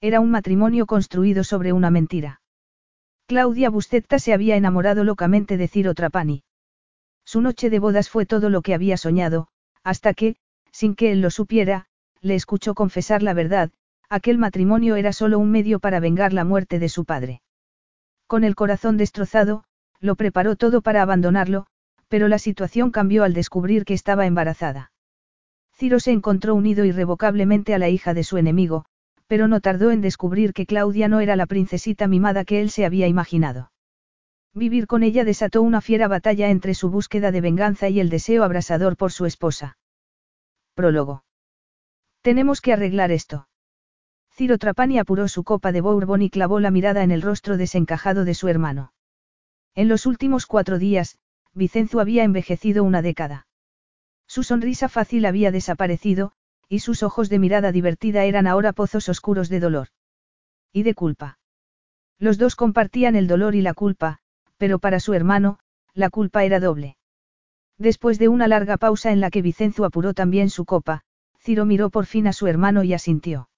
Era un matrimonio construido sobre una mentira. Claudia Buscetta se había enamorado locamente de Ciro Trapani. Su noche de bodas fue todo lo que había soñado, hasta que, sin que él lo supiera, le escuchó confesar la verdad, aquel matrimonio era solo un medio para vengar la muerte de su padre. Con el corazón destrozado, lo preparó todo para abandonarlo, pero la situación cambió al descubrir que estaba embarazada. Ciro se encontró unido irrevocablemente a la hija de su enemigo, pero no tardó en descubrir que Claudia no era la princesita mimada que él se había imaginado. Vivir con ella desató una fiera batalla entre su búsqueda de venganza y el deseo abrasador por su esposa. Prólogo. Tenemos que arreglar esto. Ciro Trapani apuró su copa de Bourbon y clavó la mirada en el rostro desencajado de su hermano. En los últimos cuatro días, Vicenzo había envejecido una década. Su sonrisa fácil había desaparecido, y sus ojos de mirada divertida eran ahora pozos oscuros de dolor. Y de culpa. Los dos compartían el dolor y la culpa, pero para su hermano, la culpa era doble. Después de una larga pausa en la que Vicenzo apuró también su copa, Ciro miró por fin a su hermano y asintió.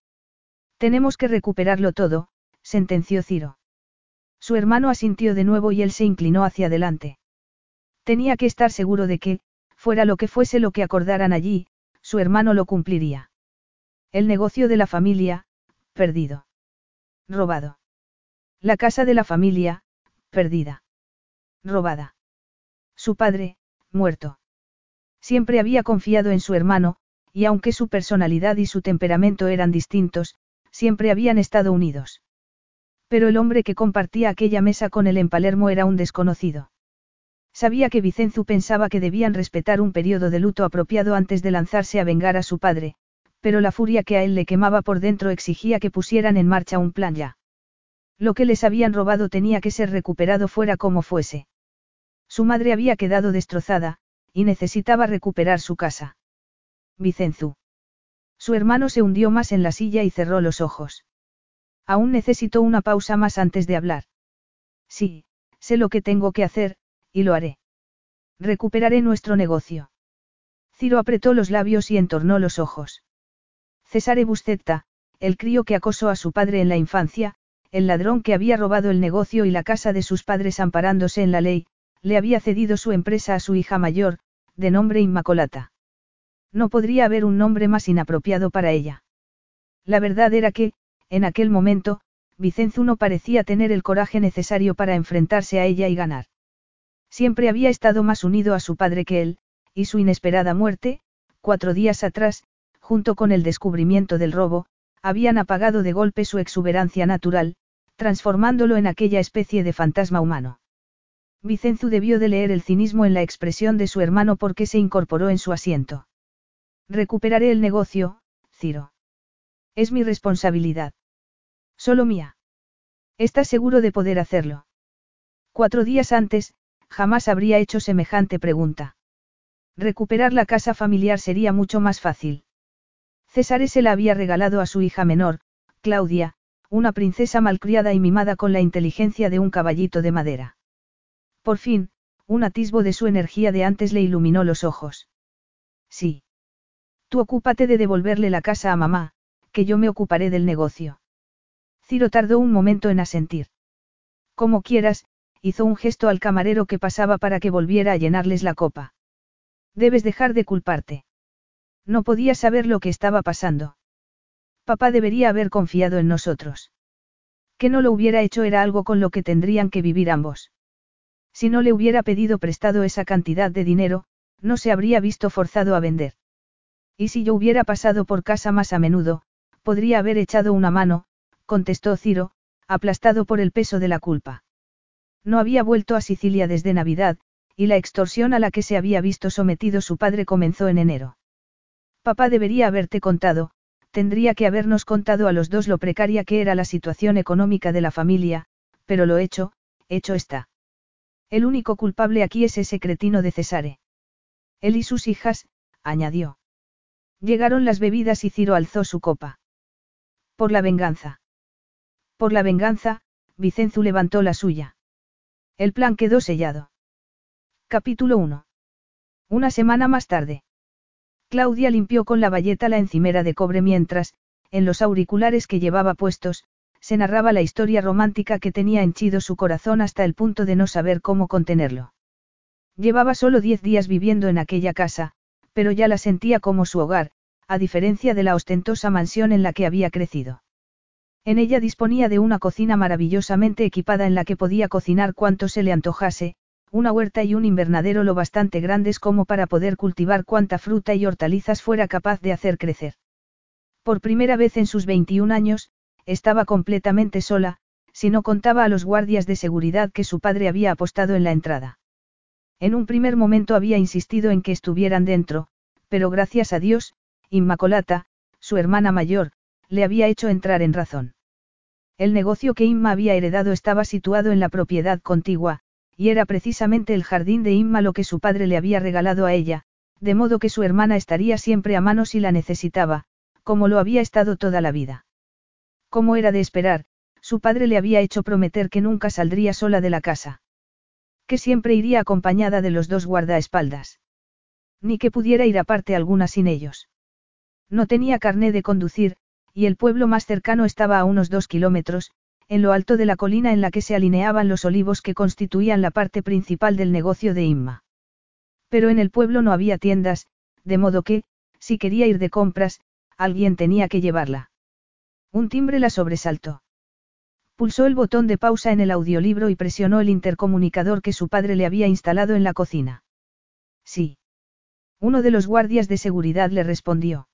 Tenemos que recuperarlo todo, sentenció Ciro. Su hermano asintió de nuevo y él se inclinó hacia adelante. Tenía que estar seguro de que, fuera lo que fuese lo que acordaran allí, su hermano lo cumpliría. El negocio de la familia, perdido. Robado. La casa de la familia, perdida. Robada. Su padre, muerto. Siempre había confiado en su hermano, y aunque su personalidad y su temperamento eran distintos, siempre habían estado unidos. Pero el hombre que compartía aquella mesa con él en Palermo era un desconocido. Sabía que Vicenzo pensaba que debían respetar un periodo de luto apropiado antes de lanzarse a vengar a su padre, pero la furia que a él le quemaba por dentro exigía que pusieran en marcha un plan ya. Lo que les habían robado tenía que ser recuperado fuera como fuese. Su madre había quedado destrozada, y necesitaba recuperar su casa. Vicenzo. Su hermano se hundió más en la silla y cerró los ojos. Aún necesito una pausa más antes de hablar. Sí, sé lo que tengo que hacer, y lo haré. Recuperaré nuestro negocio. Ciro apretó los labios y entornó los ojos. Cesare Buscetta, el crío que acosó a su padre en la infancia, el ladrón que había robado el negocio y la casa de sus padres amparándose en la ley, le había cedido su empresa a su hija mayor, de nombre Inmacolata. No podría haber un nombre más inapropiado para ella. La verdad era que, en aquel momento, Vicenzo no parecía tener el coraje necesario para enfrentarse a ella y ganar. Siempre había estado más unido a su padre que él, y su inesperada muerte, cuatro días atrás, junto con el descubrimiento del robo, habían apagado de golpe su exuberancia natural, transformándolo en aquella especie de fantasma humano. Vicenzo debió de leer el cinismo en la expresión de su hermano porque se incorporó en su asiento. Recuperaré el negocio, Ciro. Es mi responsabilidad. Solo mía. ¿Estás seguro de poder hacerlo? Cuatro días antes, jamás habría hecho semejante pregunta. Recuperar la casa familiar sería mucho más fácil. César se la había regalado a su hija menor, Claudia, una princesa malcriada y mimada con la inteligencia de un caballito de madera. Por fin, un atisbo de su energía de antes le iluminó los ojos. Sí. Tú ocúpate de devolverle la casa a mamá, que yo me ocuparé del negocio. Ciro tardó un momento en asentir. Como quieras, hizo un gesto al camarero que pasaba para que volviera a llenarles la copa. Debes dejar de culparte. No podía saber lo que estaba pasando. Papá debería haber confiado en nosotros. Que no lo hubiera hecho era algo con lo que tendrían que vivir ambos. Si no le hubiera pedido prestado esa cantidad de dinero, no se habría visto forzado a vender. Y si yo hubiera pasado por casa más a menudo, podría haber echado una mano, contestó Ciro, aplastado por el peso de la culpa. No había vuelto a Sicilia desde Navidad, y la extorsión a la que se había visto sometido su padre comenzó en enero. Papá debería haberte contado, tendría que habernos contado a los dos lo precaria que era la situación económica de la familia, pero lo hecho, hecho está. El único culpable aquí es ese cretino de Cesare. Él y sus hijas, añadió. Llegaron las bebidas y Ciro alzó su copa. Por la venganza. Por la venganza, Vicenzu levantó la suya. El plan quedó sellado. Capítulo 1. Una semana más tarde. Claudia limpió con la bayeta la encimera de cobre mientras, en los auriculares que llevaba puestos, se narraba la historia romántica que tenía henchido su corazón hasta el punto de no saber cómo contenerlo. Llevaba solo diez días viviendo en aquella casa, pero ya la sentía como su hogar, a diferencia de la ostentosa mansión en la que había crecido. En ella disponía de una cocina maravillosamente equipada en la que podía cocinar cuanto se le antojase, una huerta y un invernadero lo bastante grandes como para poder cultivar cuanta fruta y hortalizas fuera capaz de hacer crecer. Por primera vez en sus 21 años, estaba completamente sola, si no contaba a los guardias de seguridad que su padre había apostado en la entrada. En un primer momento había insistido en que estuvieran dentro, pero gracias a Dios, Inmacolata, su hermana mayor, le había hecho entrar en razón. El negocio que Inma había heredado estaba situado en la propiedad contigua, y era precisamente el jardín de Inma lo que su padre le había regalado a ella, de modo que su hermana estaría siempre a mano si la necesitaba, como lo había estado toda la vida. Como era de esperar, su padre le había hecho prometer que nunca saldría sola de la casa. Que siempre iría acompañada de los dos guardaespaldas. Ni que pudiera ir a parte alguna sin ellos. No tenía carné de conducir, y el pueblo más cercano estaba a unos dos kilómetros, en lo alto de la colina en la que se alineaban los olivos que constituían la parte principal del negocio de Inma. Pero en el pueblo no había tiendas, de modo que, si quería ir de compras, alguien tenía que llevarla. Un timbre la sobresaltó. Pulsó el botón de pausa en el audiolibro y presionó el intercomunicador que su padre le había instalado en la cocina. Sí. Uno de los guardias de seguridad le respondió.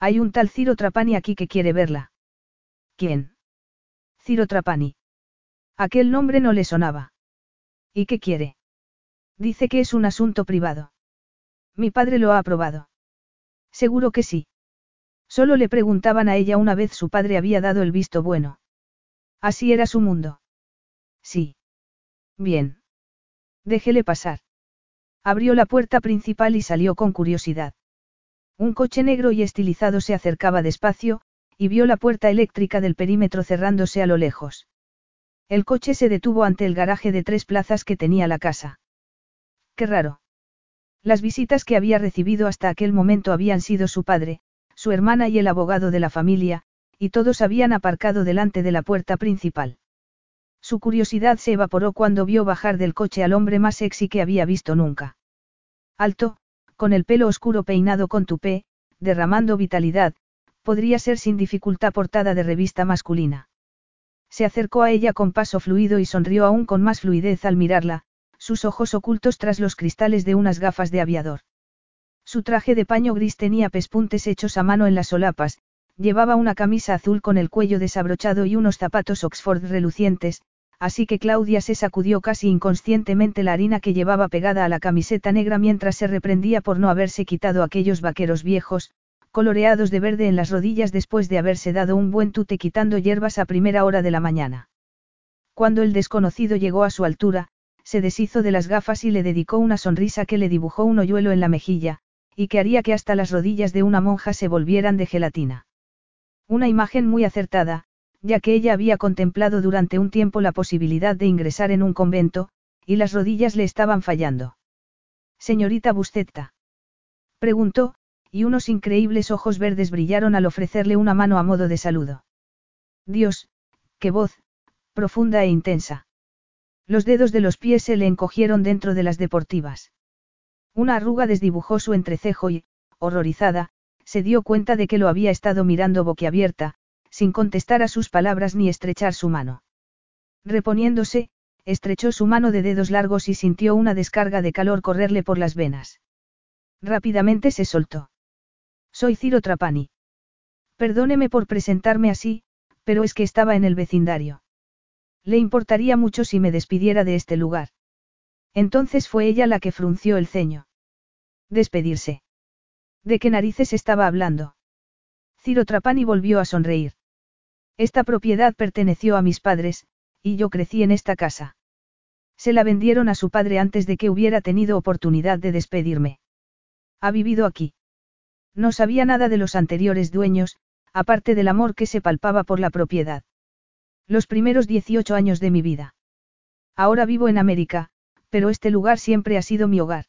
Hay un tal Ciro Trapani aquí que quiere verla. ¿Quién? Ciro Trapani. Aquel nombre no le sonaba. ¿Y qué quiere? Dice que es un asunto privado. Mi padre lo ha aprobado. Seguro que sí. Solo le preguntaban a ella una vez su padre había dado el visto bueno. Así era su mundo. Sí. Bien. Déjele pasar. Abrió la puerta principal y salió con curiosidad. Un coche negro y estilizado se acercaba despacio, y vio la puerta eléctrica del perímetro cerrándose a lo lejos. El coche se detuvo ante el garaje de tres plazas que tenía la casa. Qué raro. Las visitas que había recibido hasta aquel momento habían sido su padre, su hermana y el abogado de la familia, y todos habían aparcado delante de la puerta principal. Su curiosidad se evaporó cuando vio bajar del coche al hombre más sexy que había visto nunca. Alto, con el pelo oscuro peinado con tupé, derramando vitalidad, podría ser sin dificultad portada de revista masculina. Se acercó a ella con paso fluido y sonrió aún con más fluidez al mirarla, sus ojos ocultos tras los cristales de unas gafas de aviador. Su traje de paño gris tenía pespuntes hechos a mano en las solapas, llevaba una camisa azul con el cuello desabrochado y unos zapatos Oxford relucientes, así que Claudia se sacudió casi inconscientemente la harina que llevaba pegada a la camiseta negra mientras se reprendía por no haberse quitado aquellos vaqueros viejos, coloreados de verde en las rodillas después de haberse dado un buen tute quitando hierbas a primera hora de la mañana. Cuando el desconocido llegó a su altura, se deshizo de las gafas y le dedicó una sonrisa que le dibujó un hoyuelo en la mejilla, y que haría que hasta las rodillas de una monja se volvieran de gelatina. Una imagen muy acertada, ya que ella había contemplado durante un tiempo la posibilidad de ingresar en un convento, y las rodillas le estaban fallando. Señorita Buscetta. Preguntó, y unos increíbles ojos verdes brillaron al ofrecerle una mano a modo de saludo. Dios, qué voz, profunda e intensa. Los dedos de los pies se le encogieron dentro de las deportivas. Una arruga desdibujó su entrecejo y, horrorizada, se dio cuenta de que lo había estado mirando boquiabierta, sin contestar a sus palabras ni estrechar su mano. Reponiéndose, estrechó su mano de dedos largos y sintió una descarga de calor correrle por las venas. Rápidamente se soltó. Soy Ciro Trapani. Perdóneme por presentarme así, pero es que estaba en el vecindario. Le importaría mucho si me despidiera de este lugar. Entonces fue ella la que frunció el ceño. Despedirse. ¿De qué narices estaba hablando? Ciro Trapani volvió a sonreír. Esta propiedad perteneció a mis padres, y yo crecí en esta casa. Se la vendieron a su padre antes de que hubiera tenido oportunidad de despedirme. Ha vivido aquí. No sabía nada de los anteriores dueños, aparte del amor que se palpaba por la propiedad. Los primeros 18 años de mi vida. Ahora vivo en América, pero este lugar siempre ha sido mi hogar.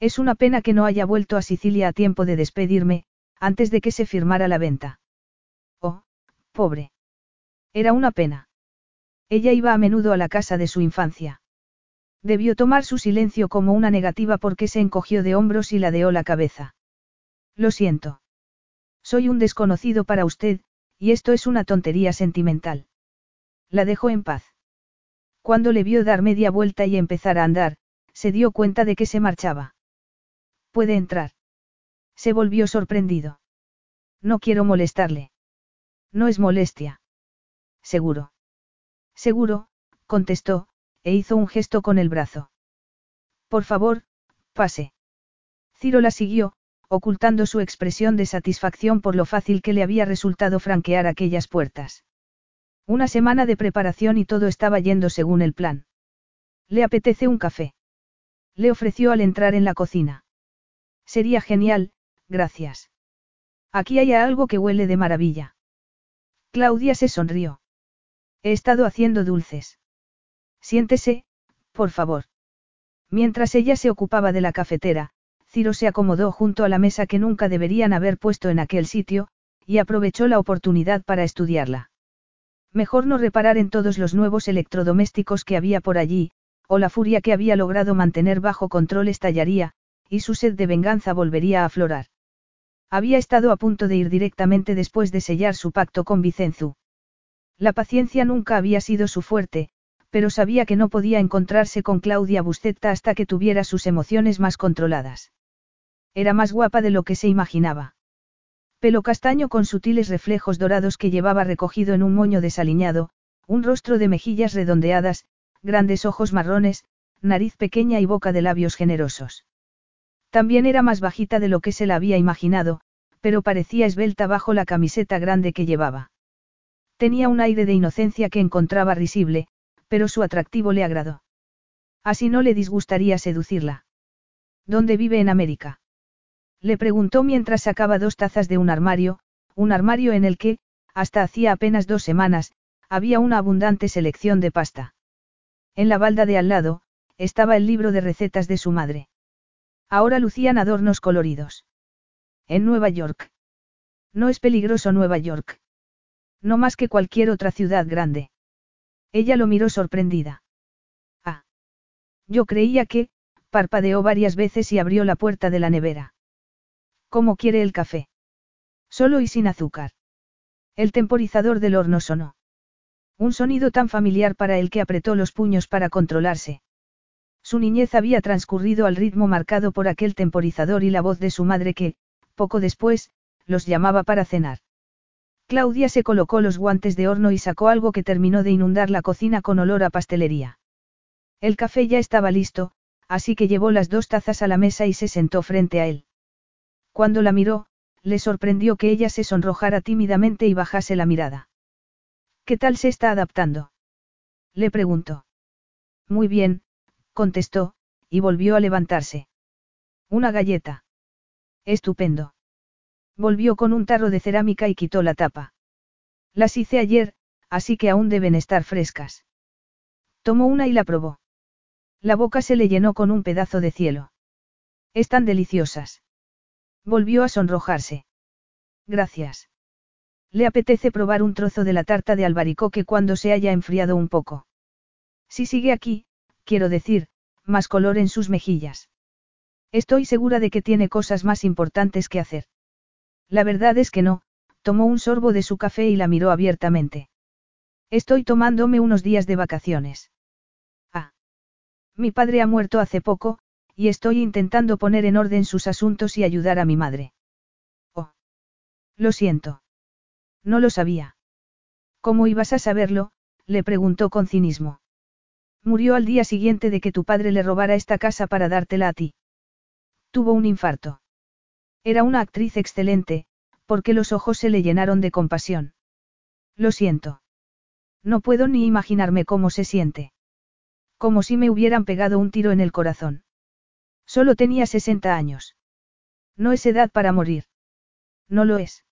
Es una pena que no haya vuelto a Sicilia a tiempo de despedirme, antes de que se firmara la venta. Pobre. Era una pena. Ella iba a menudo a la casa de su infancia. Debió tomar su silencio como una negativa porque se encogió de hombros y ladeó la cabeza. Lo siento. Soy un desconocido para usted, y esto es una tontería sentimental. La dejó en paz. Cuando le vio dar media vuelta y empezar a andar, se dio cuenta de que se marchaba. Puede entrar. Se volvió sorprendido. No quiero molestarle. No es molestia. Seguro. Seguro, contestó, e hizo un gesto con el brazo. Por favor, pase. Ciro la siguió, ocultando su expresión de satisfacción por lo fácil que le había resultado franquear aquellas puertas. Una semana de preparación y todo estaba yendo según el plan. ¿Le apetece un café? Le ofreció al entrar en la cocina. Sería genial, gracias. Aquí hay algo que huele de maravilla. Claudia se sonrió. He estado haciendo dulces. Siéntese, por favor. Mientras ella se ocupaba de la cafetera, Ciro se acomodó junto a la mesa que nunca deberían haber puesto en aquel sitio, y aprovechó la oportunidad para estudiarla. Mejor no reparar en todos los nuevos electrodomésticos que había por allí, o la furia que había logrado mantener bajo control estallaría, y su sed de venganza volvería a aflorar. Había estado a punto de ir directamente después de sellar su pacto con Vicenzu. La paciencia nunca había sido su fuerte, pero sabía que no podía encontrarse con Claudia Buscetta hasta que tuviera sus emociones más controladas. Era más guapa de lo que se imaginaba. Pelo castaño con sutiles reflejos dorados que llevaba recogido en un moño desaliñado, un rostro de mejillas redondeadas, grandes ojos marrones, nariz pequeña y boca de labios generosos. También era más bajita de lo que se la había imaginado, pero parecía esbelta bajo la camiseta grande que llevaba. Tenía un aire de inocencia que encontraba risible, pero su atractivo le agradó. Así no le disgustaría seducirla. ¿Dónde vive en América? Le preguntó mientras sacaba dos tazas de un armario, un armario en el que, hasta hacía apenas dos semanas, había una abundante selección de pasta. En la balda de al lado, estaba el libro de recetas de su madre. Ahora lucían adornos coloridos. En Nueva York. No es peligroso Nueva York. No más que cualquier otra ciudad grande. Ella lo miró sorprendida. Ah. Yo creía que, parpadeó varias veces y abrió la puerta de la nevera. ¿Cómo quiere el café? Solo y sin azúcar. El temporizador del horno sonó. Un sonido tan familiar para él que apretó los puños para controlarse. Su niñez había transcurrido al ritmo marcado por aquel temporizador y la voz de su madre que, poco después, los llamaba para cenar. Claudia se colocó los guantes de horno y sacó algo que terminó de inundar la cocina con olor a pastelería. El café ya estaba listo, así que llevó las dos tazas a la mesa y se sentó frente a él. Cuando la miró, le sorprendió que ella se sonrojara tímidamente y bajase la mirada. ¿Qué tal se está adaptando? Le preguntó. Muy bien, contestó, y volvió a levantarse. Una galleta. Estupendo. Volvió con un tarro de cerámica y quitó la tapa. Las hice ayer, así que aún deben estar frescas. Tomó una y la probó. La boca se le llenó con un pedazo de cielo. Están deliciosas. Volvió a sonrojarse. Gracias. Le apetece probar un trozo de la tarta de albaricoque cuando se haya enfriado un poco. Si sigue aquí, quiero decir, más color en sus mejillas. Estoy segura de que tiene cosas más importantes que hacer. La verdad es que no, tomó un sorbo de su café y la miró abiertamente. Estoy tomándome unos días de vacaciones. Ah. Mi padre ha muerto hace poco, y estoy intentando poner en orden sus asuntos y ayudar a mi madre. Oh. Lo siento. No lo sabía. ¿Cómo ibas a saberlo? le preguntó con cinismo. Murió al día siguiente de que tu padre le robara esta casa para dártela a ti. Tuvo un infarto. Era una actriz excelente, porque los ojos se le llenaron de compasión. Lo siento. No puedo ni imaginarme cómo se siente. Como si me hubieran pegado un tiro en el corazón. Solo tenía 60 años. No es edad para morir. No lo es.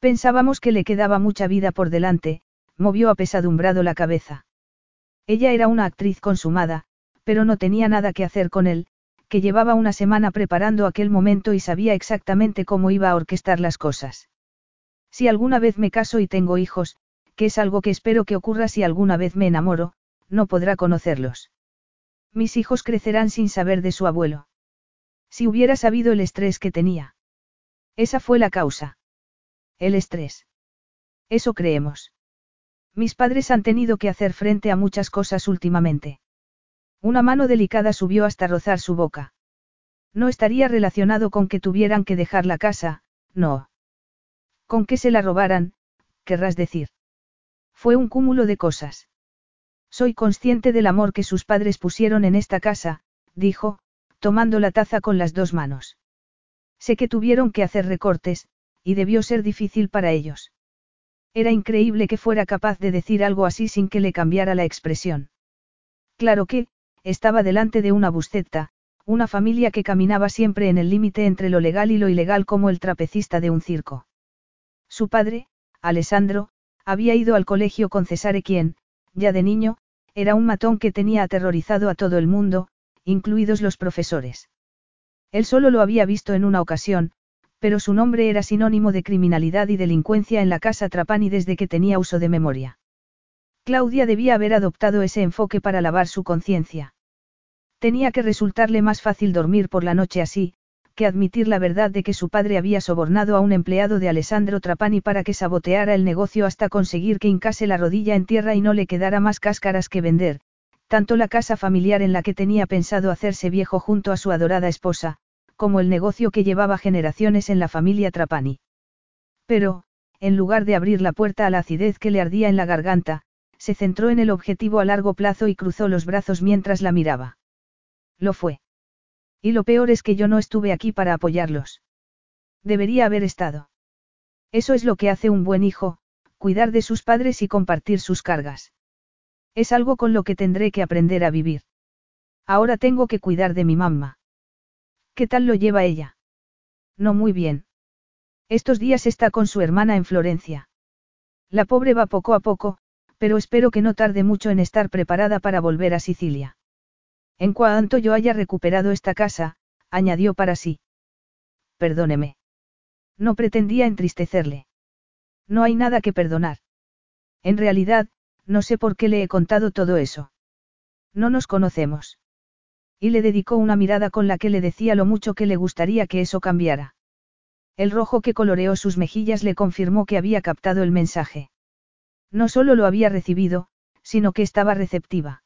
Pensábamos que le quedaba mucha vida por delante, movió apesadumbrado la cabeza. Ella era una actriz consumada, pero no tenía nada que hacer con él, que llevaba una semana preparando aquel momento y sabía exactamente cómo iba a orquestar las cosas. Si alguna vez me caso y tengo hijos, que es algo que espero que ocurra si alguna vez me enamoro, no podrá conocerlos. Mis hijos crecerán sin saber de su abuelo. Si hubiera sabido el estrés que tenía. Esa fue la causa. El estrés. Eso creemos. Mis padres han tenido que hacer frente a muchas cosas últimamente. Una mano delicada subió hasta rozar su boca. No estaría relacionado con que tuvieran que dejar la casa, no. Con que se la robaran, querrás decir. Fue un cúmulo de cosas. Soy consciente del amor que sus padres pusieron en esta casa, dijo, tomando la taza con las dos manos. Sé que tuvieron que hacer recortes, y debió ser difícil para ellos. Era increíble que fuera capaz de decir algo así sin que le cambiara la expresión. Claro que, estaba delante de una buscetta, una familia que caminaba siempre en el límite entre lo legal y lo ilegal como el trapecista de un circo. Su padre, Alessandro, había ido al colegio con Cesare quien, ya de niño, era un matón que tenía aterrorizado a todo el mundo, incluidos los profesores. Él solo lo había visto en una ocasión, pero su nombre era sinónimo de criminalidad y delincuencia en la casa Trapani desde que tenía uso de memoria. Claudia debía haber adoptado ese enfoque para lavar su conciencia. Tenía que resultarle más fácil dormir por la noche así, que admitir la verdad de que su padre había sobornado a un empleado de Alessandro Trapani para que saboteara el negocio hasta conseguir que hincase la rodilla en tierra y no le quedara más cáscaras que vender, tanto la casa familiar en la que tenía pensado hacerse viejo junto a su adorada esposa, como el negocio que llevaba generaciones en la familia Trapani. Pero, en lugar de abrir la puerta a la acidez que le ardía en la garganta, se centró en el objetivo a largo plazo y cruzó los brazos mientras la miraba. Lo fue. Y lo peor es que yo no estuve aquí para apoyarlos. Debería haber estado. Eso es lo que hace un buen hijo, cuidar de sus padres y compartir sus cargas. Es algo con lo que tendré que aprender a vivir. Ahora tengo que cuidar de mi mamá. ¿Qué tal lo lleva ella? No muy bien. Estos días está con su hermana en Florencia. La pobre va poco a poco, pero espero que no tarde mucho en estar preparada para volver a Sicilia. En cuanto yo haya recuperado esta casa, añadió para sí. Perdóneme. No pretendía entristecerle. No hay nada que perdonar. En realidad, no sé por qué le he contado todo eso. No nos conocemos. Y le dedicó una mirada con la que le decía lo mucho que le gustaría que eso cambiara. El rojo que coloreó sus mejillas le confirmó que había captado el mensaje. No solo lo había recibido, sino que estaba receptiva.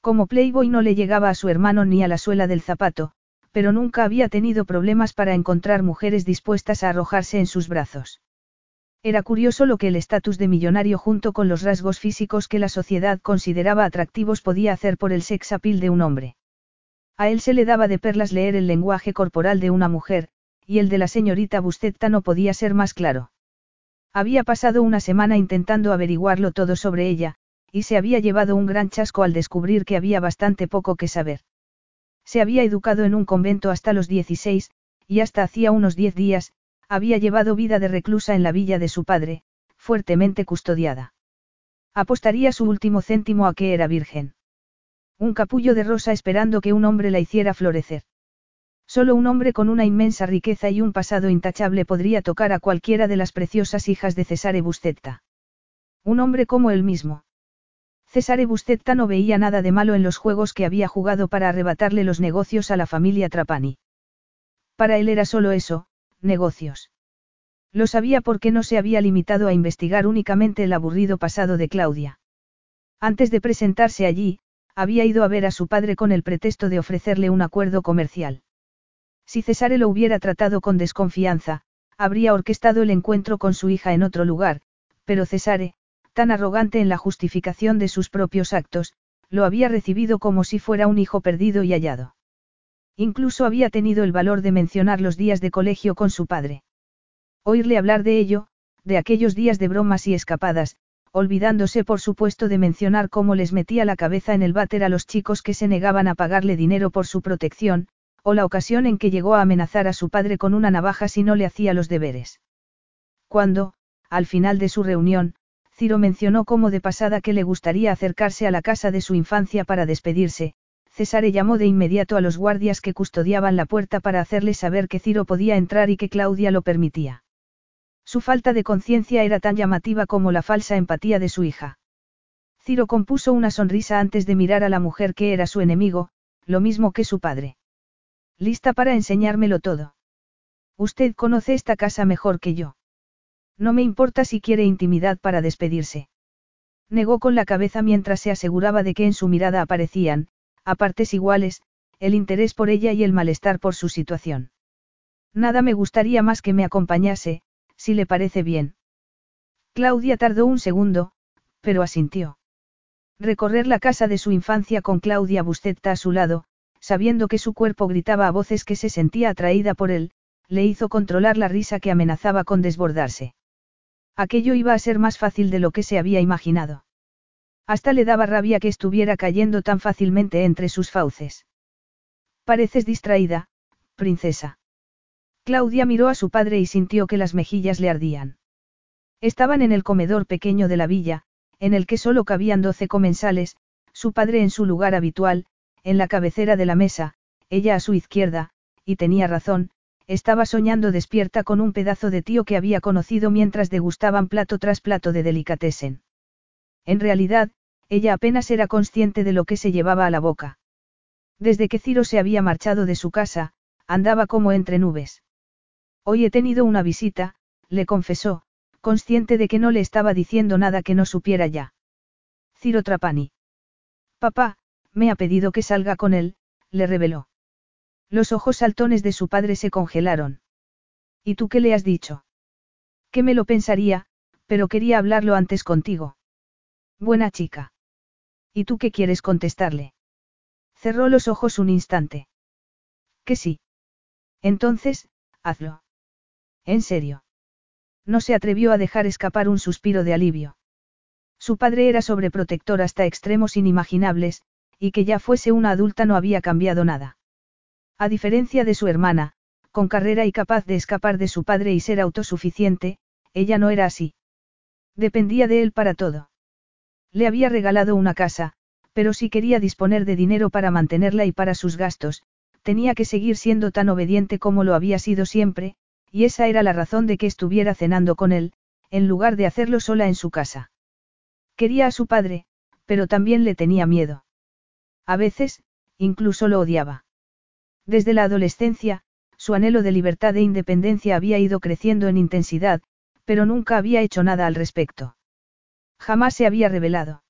Como Playboy no le llegaba a su hermano ni a la suela del zapato, pero nunca había tenido problemas para encontrar mujeres dispuestas a arrojarse en sus brazos. Era curioso lo que el estatus de millonario junto con los rasgos físicos que la sociedad consideraba atractivos podía hacer por el sex appeal de un hombre. A él se le daba de perlas leer el lenguaje corporal de una mujer, y el de la señorita Buscetta no podía ser más claro. Había pasado una semana intentando averiguarlo todo sobre ella, y se había llevado un gran chasco al descubrir que había bastante poco que saber. Se había educado en un convento hasta los 16, y hasta hacía unos 10 días, había llevado vida de reclusa en la villa de su padre, fuertemente custodiada. Apostaría su último céntimo a que era virgen. Un capullo de rosa esperando que un hombre la hiciera florecer. Solo un hombre con una inmensa riqueza y un pasado intachable podría tocar a cualquiera de las preciosas hijas de Cesare Buscetta. Un hombre como él mismo. Cesare Buscetta no veía nada de malo en los juegos que había jugado para arrebatarle los negocios a la familia Trapani. Para él era solo eso, negocios. Lo sabía porque no se había limitado a investigar únicamente el aburrido pasado de Claudia. Antes de presentarse allí, había ido a ver a su padre con el pretexto de ofrecerle un acuerdo comercial. Si Cesare lo hubiera tratado con desconfianza, habría orquestado el encuentro con su hija en otro lugar, pero Cesare, tan arrogante en la justificación de sus propios actos, lo había recibido como si fuera un hijo perdido y hallado. Incluso había tenido el valor de mencionar los días de colegio con su padre. Oírle hablar de ello, de aquellos días de bromas y escapadas, olvidándose por supuesto de mencionar cómo les metía la cabeza en el váter a los chicos que se negaban a pagarle dinero por su protección, o la ocasión en que llegó a amenazar a su padre con una navaja si no le hacía los deberes. Cuando, al final de su reunión, Ciro mencionó como de pasada que le gustaría acercarse a la casa de su infancia para despedirse, Cesare llamó de inmediato a los guardias que custodiaban la puerta para hacerle saber que Ciro podía entrar y que Claudia lo permitía. Su falta de conciencia era tan llamativa como la falsa empatía de su hija. Ciro compuso una sonrisa antes de mirar a la mujer que era su enemigo, lo mismo que su padre. Lista para enseñármelo todo. Usted conoce esta casa mejor que yo. No me importa si quiere intimidad para despedirse. Negó con la cabeza mientras se aseguraba de que en su mirada aparecían, a partes iguales, el interés por ella y el malestar por su situación. Nada me gustaría más que me acompañase, si le parece bien. Claudia tardó un segundo, pero asintió. Recorrer la casa de su infancia con Claudia Buscetta a su lado, sabiendo que su cuerpo gritaba a voces que se sentía atraída por él, le hizo controlar la risa que amenazaba con desbordarse. Aquello iba a ser más fácil de lo que se había imaginado. Hasta le daba rabia que estuviera cayendo tan fácilmente entre sus fauces. Pareces distraída, princesa. Claudia miró a su padre y sintió que las mejillas le ardían. Estaban en el comedor pequeño de la villa, en el que solo cabían doce comensales, su padre en su lugar habitual, en la cabecera de la mesa, ella a su izquierda, y tenía razón, estaba soñando despierta con un pedazo de tío que había conocido mientras degustaban plato tras plato de delicatessen. En realidad, ella apenas era consciente de lo que se llevaba a la boca. Desde que Ciro se había marchado de su casa, andaba como entre nubes. Hoy he tenido una visita, le confesó, consciente de que no le estaba diciendo nada que no supiera ya. Ciro Trapani. Papá, me ha pedido que salga con él, le reveló. Los ojos saltones de su padre se congelaron. ¿Y tú qué le has dicho? Que me lo pensaría, pero quería hablarlo antes contigo. Buena chica. ¿Y tú qué quieres contestarle? Cerró los ojos un instante. Que sí. Entonces, hazlo. ¿En serio? No se atrevió a dejar escapar un suspiro de alivio. Su padre era sobreprotector hasta extremos inimaginables, y que ya fuese una adulta no había cambiado nada. A diferencia de su hermana, con carrera y capaz de escapar de su padre y ser autosuficiente, ella no era así. Dependía de él para todo. Le había regalado una casa, pero si quería disponer de dinero para mantenerla y para sus gastos, tenía que seguir siendo tan obediente como lo había sido siempre, y esa era la razón de que estuviera cenando con él, en lugar de hacerlo sola en su casa. Quería a su padre, pero también le tenía miedo. A veces, incluso lo odiaba. Desde la adolescencia, su anhelo de libertad e independencia había ido creciendo en intensidad, pero nunca había hecho nada al respecto. Jamás se había revelado.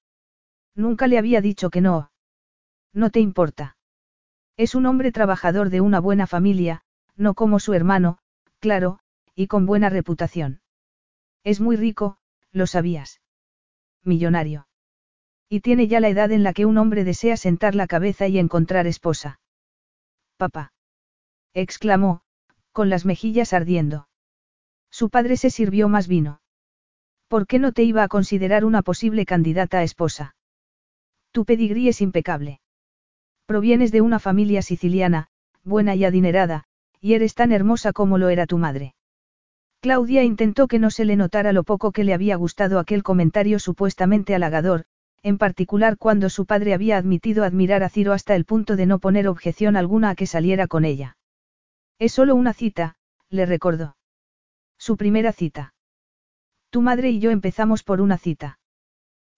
Nunca le había dicho que no. No te importa. Es un hombre trabajador de una buena familia, no como su hermano, claro, y con buena reputación. Es muy rico, lo sabías. Millonario. Y tiene ya la edad en la que un hombre desea sentar la cabeza y encontrar esposa. Papá. exclamó, con las mejillas ardiendo. Su padre se sirvió más vino. ¿Por qué no te iba a considerar una posible candidata a esposa? Tu pedigrí es impecable. Provienes de una familia siciliana, buena y adinerada, y eres tan hermosa como lo era tu madre. Claudia intentó que no se le notara lo poco que le había gustado aquel comentario supuestamente halagador, en particular cuando su padre había admitido admirar a Ciro hasta el punto de no poner objeción alguna a que saliera con ella. Es solo una cita, le recordó. Su primera cita. Tu madre y yo empezamos por una cita.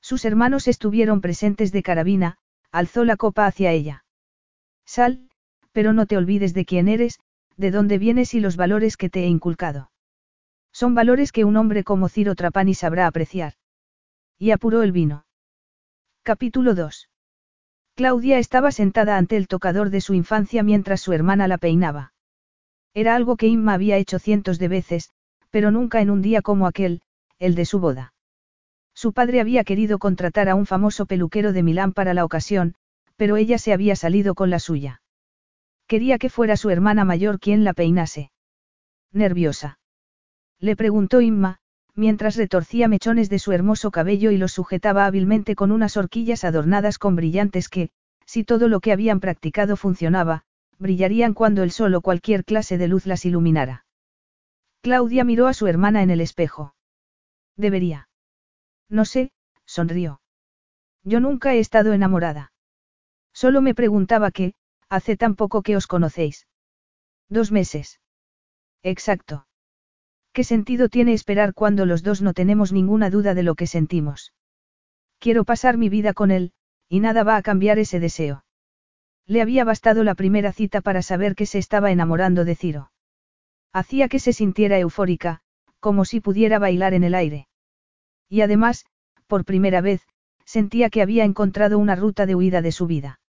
Sus hermanos estuvieron presentes de carabina, alzó la copa hacia ella. Sal, pero no te olvides de quién eres, de dónde vienes y los valores que te he inculcado. Son valores que un hombre como Ciro Trapani sabrá apreciar. Y apuró el vino. Capítulo 2. Claudia estaba sentada ante el tocador de su infancia mientras su hermana la peinaba. Era algo que Inma había hecho cientos de veces, pero nunca en un día como aquel, el de su boda. Su padre había querido contratar a un famoso peluquero de Milán para la ocasión, pero ella se había salido con la suya. Quería que fuera su hermana mayor quien la peinase. Nerviosa. Le preguntó Inma, mientras retorcía mechones de su hermoso cabello y los sujetaba hábilmente con unas horquillas adornadas con brillantes que, si todo lo que habían practicado funcionaba, brillarían cuando el sol o cualquier clase de luz las iluminara. Claudia miró a su hermana en el espejo. Debería. No sé, sonrió. Yo nunca he estado enamorada. Solo me preguntaba qué, hace tan poco que os conocéis. Dos meses. Exacto. ¿Qué sentido tiene esperar cuando los dos no tenemos ninguna duda de lo que sentimos? Quiero pasar mi vida con él, y nada va a cambiar ese deseo. Le había bastado la primera cita para saber que se estaba enamorando de Ciro. Hacía que se sintiera eufórica, como si pudiera bailar en el aire. Y además, por primera vez, sentía que había encontrado una ruta de huida de su vida.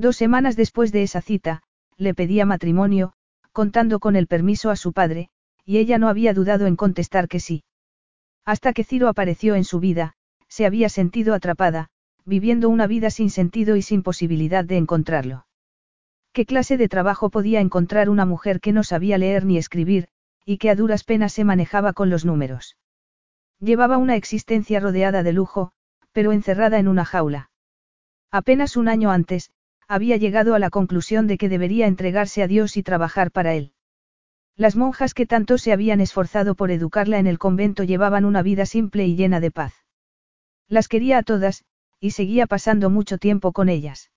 Dos semanas después de esa cita, le pedía matrimonio, contando con el permiso a su padre, y ella no había dudado en contestar que sí. Hasta que Ciro apareció en su vida, se había sentido atrapada, viviendo una vida sin sentido y sin posibilidad de encontrarlo. ¿Qué clase de trabajo podía encontrar una mujer que no sabía leer ni escribir, y que a duras penas se manejaba con los números? Llevaba una existencia rodeada de lujo, pero encerrada en una jaula. Apenas un año antes, había llegado a la conclusión de que debería entregarse a Dios y trabajar para él. Las monjas que tanto se habían esforzado por educarla en el convento llevaban una vida simple y llena de paz. Las quería a todas, y seguía pasando mucho tiempo con ellas.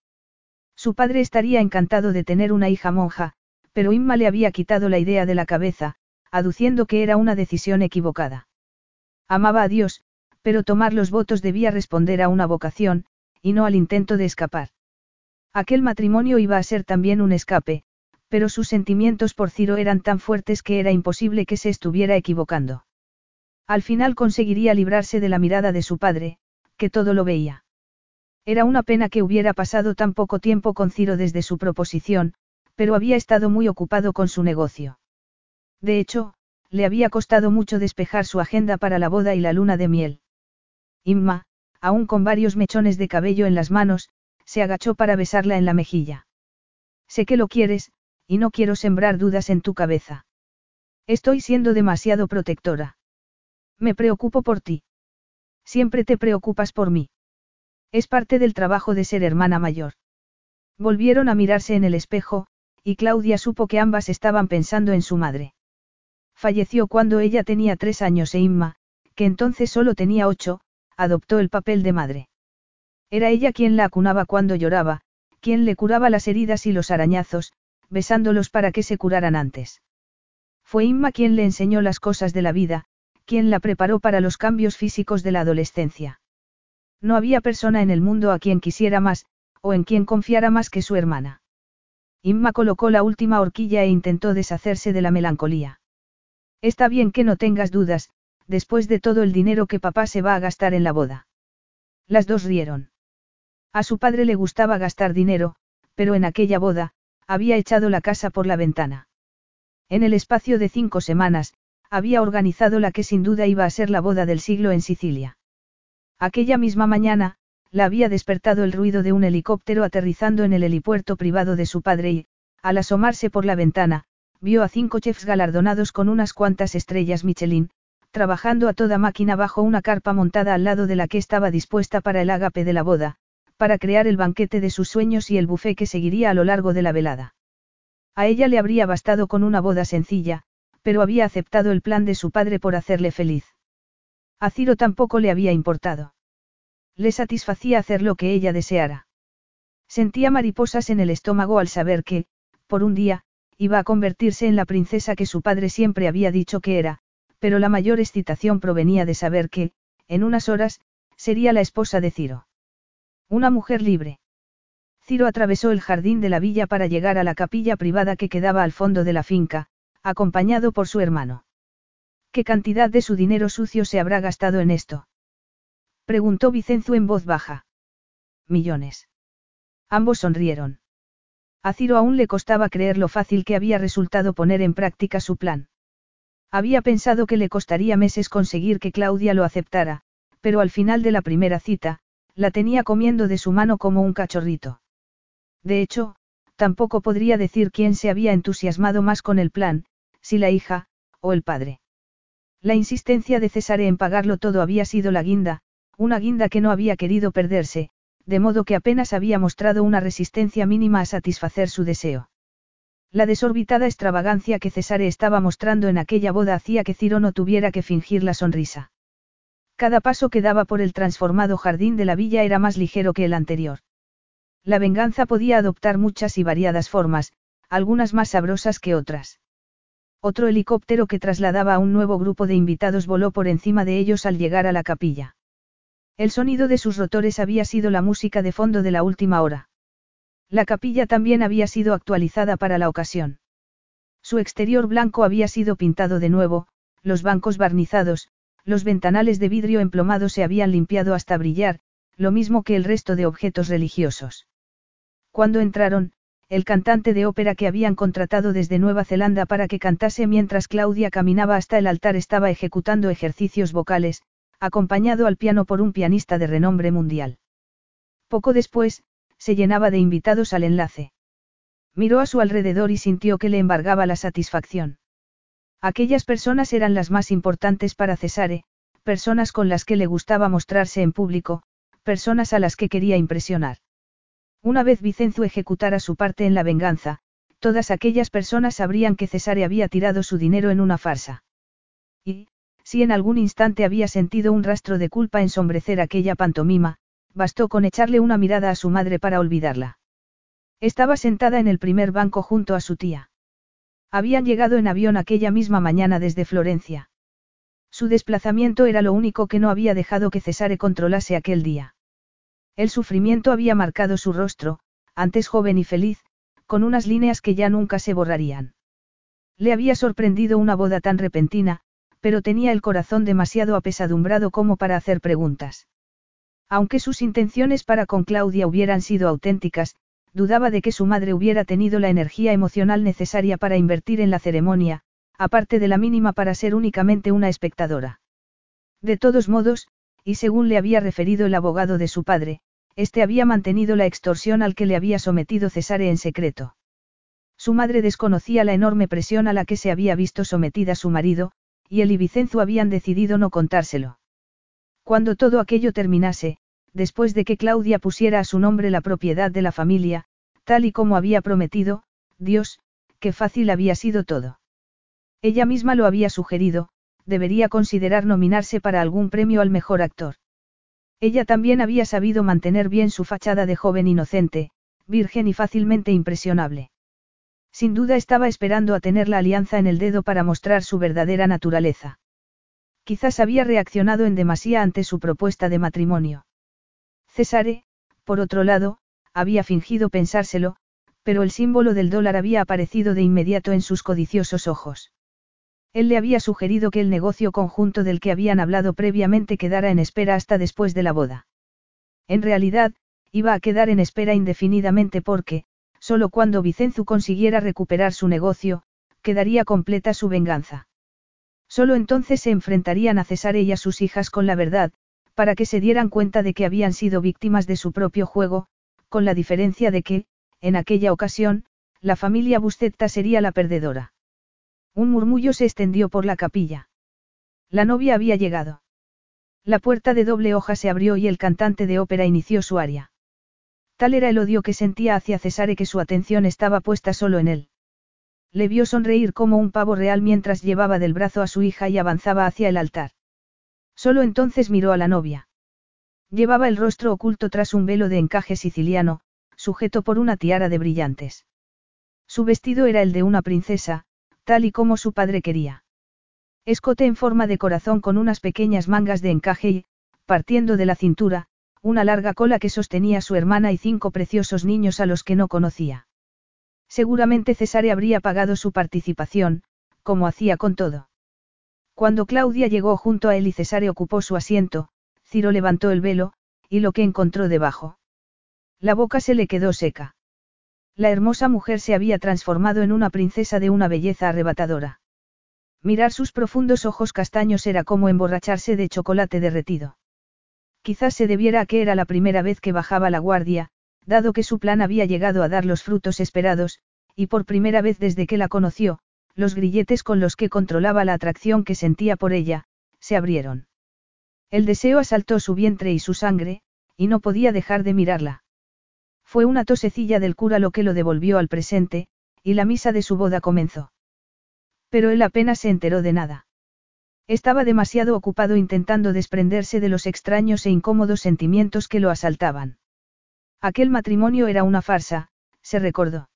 Su padre estaría encantado de tener una hija monja, pero Inma le había quitado la idea de la cabeza, aduciendo que era una decisión equivocada. Amaba a Dios, pero tomar los votos debía responder a una vocación, y no al intento de escapar. Aquel matrimonio iba a ser también un escape, pero sus sentimientos por Ciro eran tan fuertes que era imposible que se estuviera equivocando. Al final conseguiría librarse de la mirada de su padre, que todo lo veía. Era una pena que hubiera pasado tan poco tiempo con Ciro desde su proposición, pero había estado muy ocupado con su negocio. De hecho, le había costado mucho despejar su agenda para la boda y la luna de miel. Inma, aún con varios mechones de cabello en las manos, se agachó para besarla en la mejilla. Sé que lo quieres, y no quiero sembrar dudas en tu cabeza. Estoy siendo demasiado protectora. Me preocupo por ti. Siempre te preocupas por mí. Es parte del trabajo de ser hermana mayor. Volvieron a mirarse en el espejo, y Claudia supo que ambas estaban pensando en su madre. Falleció cuando ella tenía tres años e Inma, que entonces solo tenía ocho, adoptó el papel de madre. Era ella quien la acunaba cuando lloraba, quien le curaba las heridas y los arañazos, besándolos para que se curaran antes. Fue Inma quien le enseñó las cosas de la vida, quien la preparó para los cambios físicos de la adolescencia. No había persona en el mundo a quien quisiera más, o en quien confiara más que su hermana. Inma colocó la última horquilla e intentó deshacerse de la melancolía. Está bien que no tengas dudas, después de todo el dinero que papá se va a gastar en la boda. Las dos rieron. A su padre le gustaba gastar dinero, pero en aquella boda, había echado la casa por la ventana. En el espacio de cinco semanas, había organizado la que sin duda iba a ser la boda del siglo en Sicilia. Aquella misma mañana, la había despertado el ruido de un helicóptero aterrizando en el helipuerto privado de su padre y, al asomarse por la ventana, vio a cinco chefs galardonados con unas cuantas estrellas Michelin, trabajando a toda máquina bajo una carpa montada al lado de la que estaba dispuesta para el ágape de la boda, para crear el banquete de sus sueños y el buffet que seguiría a lo largo de la velada. A ella le habría bastado con una boda sencilla, pero había aceptado el plan de su padre por hacerle feliz. A Ciro tampoco le había importado. Le satisfacía hacer lo que ella deseara. Sentía mariposas en el estómago al saber que, por un día, iba a convertirse en la princesa que su padre siempre había dicho que era, pero la mayor excitación provenía de saber que, en unas horas, sería la esposa de Ciro. Una mujer libre. Ciro atravesó el jardín de la villa para llegar a la capilla privada que quedaba al fondo de la finca, acompañado por su hermano. ¿Qué cantidad de su dinero sucio se habrá gastado en esto? Preguntó Vicenzo en voz baja. Millones. Ambos sonrieron. A Ciro aún le costaba creer lo fácil que había resultado poner en práctica su plan. Había pensado que le costaría meses conseguir que Claudia lo aceptara, pero al final de la primera cita, la tenía comiendo de su mano como un cachorrito. De hecho, tampoco podría decir quién se había entusiasmado más con el plan, si la hija, o el padre. La insistencia de Cesare en pagarlo todo había sido la guinda, una guinda que no había querido perderse, de modo que apenas había mostrado una resistencia mínima a satisfacer su deseo. La desorbitada extravagancia que Cesare estaba mostrando en aquella boda hacía que Ciro no tuviera que fingir la sonrisa. Cada paso que daba por el transformado jardín de la villa era más ligero que el anterior. La venganza podía adoptar muchas y variadas formas, algunas más sabrosas que otras. Otro helicóptero que trasladaba a un nuevo grupo de invitados voló por encima de ellos al llegar a la capilla. El sonido de sus rotores había sido la música de fondo de la última hora. La capilla también había sido actualizada para la ocasión. Su exterior blanco había sido pintado de nuevo, los bancos barnizados, los ventanales de vidrio emplomado se habían limpiado hasta brillar, lo mismo que el resto de objetos religiosos. Cuando entraron, el cantante de ópera que habían contratado desde Nueva Zelanda para que cantase mientras Claudia caminaba hasta el altar estaba ejecutando ejercicios vocales, acompañado al piano por un pianista de renombre mundial. Poco después, se llenaba de invitados al enlace. Miró a su alrededor y sintió que le embargaba la satisfacción. Aquellas personas eran las más importantes para Cesare, personas con las que le gustaba mostrarse en público, personas a las que quería impresionar. Una vez Vicenzo ejecutara su parte en la venganza, todas aquellas personas sabrían que Cesare había tirado su dinero en una farsa. Y, si en algún instante había sentido un rastro de culpa ensombrecer aquella pantomima, bastó con echarle una mirada a su madre para olvidarla. Estaba sentada en el primer banco junto a su tía. Habían llegado en avión aquella misma mañana desde Florencia. Su desplazamiento era lo único que no había dejado que Cesare controlase aquel día. El sufrimiento había marcado su rostro, antes joven y feliz, con unas líneas que ya nunca se borrarían. Le había sorprendido una boda tan repentina, pero tenía el corazón demasiado apesadumbrado como para hacer preguntas. Aunque sus intenciones para con Claudia hubieran sido auténticas, dudaba de que su madre hubiera tenido la energía emocional necesaria para invertir en la ceremonia, aparte de la mínima para ser únicamente una espectadora. De todos modos, y según le había referido el abogado de su padre, este había mantenido la extorsión al que le había sometido Cesare en secreto. Su madre desconocía la enorme presión a la que se había visto sometida su marido, y él y Vicenzo habían decidido no contárselo. Cuando todo aquello terminase, después de que Claudia pusiera a su nombre la propiedad de la familia, tal y como había prometido, Dios, qué fácil había sido todo. Ella misma lo había sugerido, debería considerar nominarse para algún premio al mejor actor. Ella también había sabido mantener bien su fachada de joven inocente, virgen y fácilmente impresionable. Sin duda estaba esperando a tener la alianza en el dedo para mostrar su verdadera naturaleza. Quizás había reaccionado en demasía ante su propuesta de matrimonio. Cesare, por otro lado, había fingido pensárselo, pero el símbolo del dólar había aparecido de inmediato en sus codiciosos ojos. Él le había sugerido que el negocio conjunto del que habían hablado previamente quedara en espera hasta después de la boda. En realidad, iba a quedar en espera indefinidamente porque, solo cuando Vicenzo consiguiera recuperar su negocio, quedaría completa su venganza. Solo entonces se enfrentarían a Cesare y a sus hijas con la verdad, para que se dieran cuenta de que habían sido víctimas de su propio juego, con la diferencia de que, en aquella ocasión, la familia Buscetta sería la perdedora. Un murmullo se extendió por la capilla. La novia había llegado. La puerta de doble hoja se abrió y el cantante de ópera inició su aria. Tal era el odio que sentía hacia Cesare que su atención estaba puesta solo en él. Le vio sonreír como un pavo real mientras llevaba del brazo a su hija y avanzaba hacia el altar. Solo entonces miró a la novia. Llevaba el rostro oculto tras un velo de encaje siciliano, sujeto por una tiara de brillantes. Su vestido era el de una princesa, tal y como su padre quería. Escote en forma de corazón con unas pequeñas mangas de encaje y, partiendo de la cintura, una larga cola que sostenía su hermana y cinco preciosos niños a los que no conocía. Seguramente Cesare habría pagado su participación, como hacía con todo. Cuando Claudia llegó junto a él y Cesare ocupó su asiento, Ciro levantó el velo, y lo que encontró debajo. La boca se le quedó seca. La hermosa mujer se había transformado en una princesa de una belleza arrebatadora. Mirar sus profundos ojos castaños era como emborracharse de chocolate derretido. Quizás se debiera a que era la primera vez que bajaba la guardia, dado que su plan había llegado a dar los frutos esperados, y por primera vez desde que la conoció, los grilletes con los que controlaba la atracción que sentía por ella, se abrieron. El deseo asaltó su vientre y su sangre, y no podía dejar de mirarla. Fue una tosecilla del cura lo que lo devolvió al presente, y la misa de su boda comenzó. Pero él apenas se enteró de nada. Estaba demasiado ocupado intentando desprenderse de los extraños e incómodos sentimientos que lo asaltaban. Aquel matrimonio era una farsa, se recordó.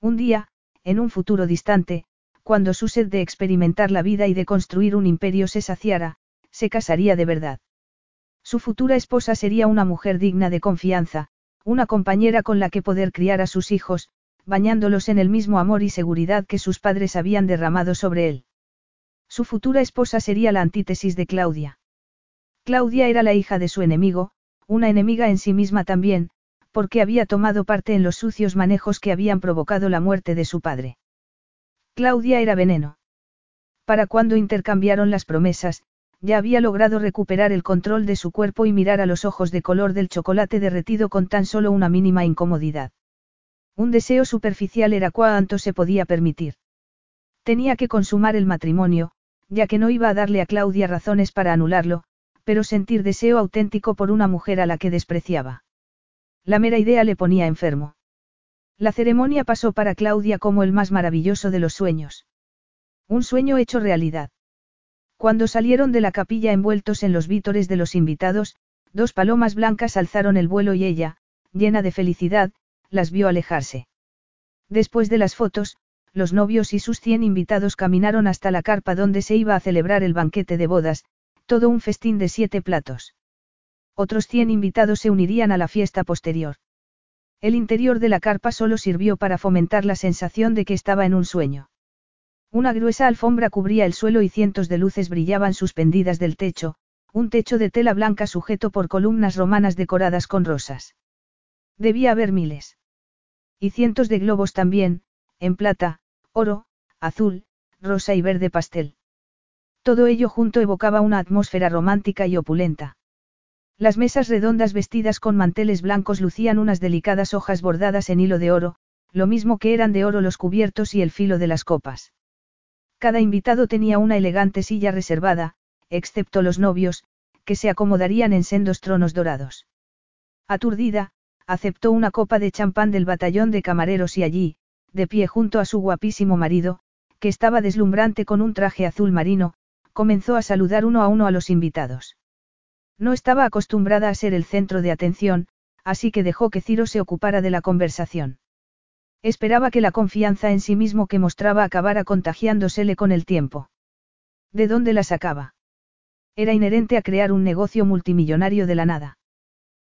Un día, en un futuro distante, cuando su sed de experimentar la vida y de construir un imperio se saciara, se casaría de verdad. Su futura esposa sería una mujer digna de confianza, una compañera con la que poder criar a sus hijos, bañándolos en el mismo amor y seguridad que sus padres habían derramado sobre él. Su futura esposa sería la antítesis de Claudia. Claudia era la hija de su enemigo, una enemiga en sí misma también, porque había tomado parte en los sucios manejos que habían provocado la muerte de su padre. Claudia era veneno. Para cuando intercambiaron las promesas, ya había logrado recuperar el control de su cuerpo y mirar a los ojos de color del chocolate derretido con tan solo una mínima incomodidad. Un deseo superficial era cuanto se podía permitir. Tenía que consumar el matrimonio, ya que no iba a darle a Claudia razones para anularlo, pero sentir deseo auténtico por una mujer a la que despreciaba. La mera idea le ponía enfermo. La ceremonia pasó para Claudia como el más maravilloso de los sueños. Un sueño hecho realidad. Cuando salieron de la capilla envueltos en los vítores de los invitados, dos palomas blancas alzaron el vuelo y ella, llena de felicidad, las vio alejarse. Después de las fotos, los novios y sus cien invitados caminaron hasta la carpa donde se iba a celebrar el banquete de bodas, todo un festín de siete platos. Otros cien invitados se unirían a la fiesta posterior. El interior de la carpa solo sirvió para fomentar la sensación de que estaba en un sueño. Una gruesa alfombra cubría el suelo y cientos de luces brillaban suspendidas del techo, un techo de tela blanca sujeto por columnas romanas decoradas con rosas. Debía haber miles. Y cientos de globos también, en plata, oro, azul, rosa y verde pastel. Todo ello junto evocaba una atmósfera romántica y opulenta. Las mesas redondas vestidas con manteles blancos lucían unas delicadas hojas bordadas en hilo de oro, lo mismo que eran de oro los cubiertos y el filo de las copas. Cada invitado tenía una elegante silla reservada, excepto los novios, que se acomodarían en sendos tronos dorados. Aturdida, aceptó una copa de champán del batallón de camareros y allí, de pie junto a su guapísimo marido, que estaba deslumbrante con un traje azul marino, comenzó a saludar uno a uno a los invitados. No estaba acostumbrada a ser el centro de atención, así que dejó que Ciro se ocupara de la conversación. Esperaba que la confianza en sí mismo que mostraba acabara contagiándosele con el tiempo. ¿De dónde la sacaba? Era inherente a crear un negocio multimillonario de la nada.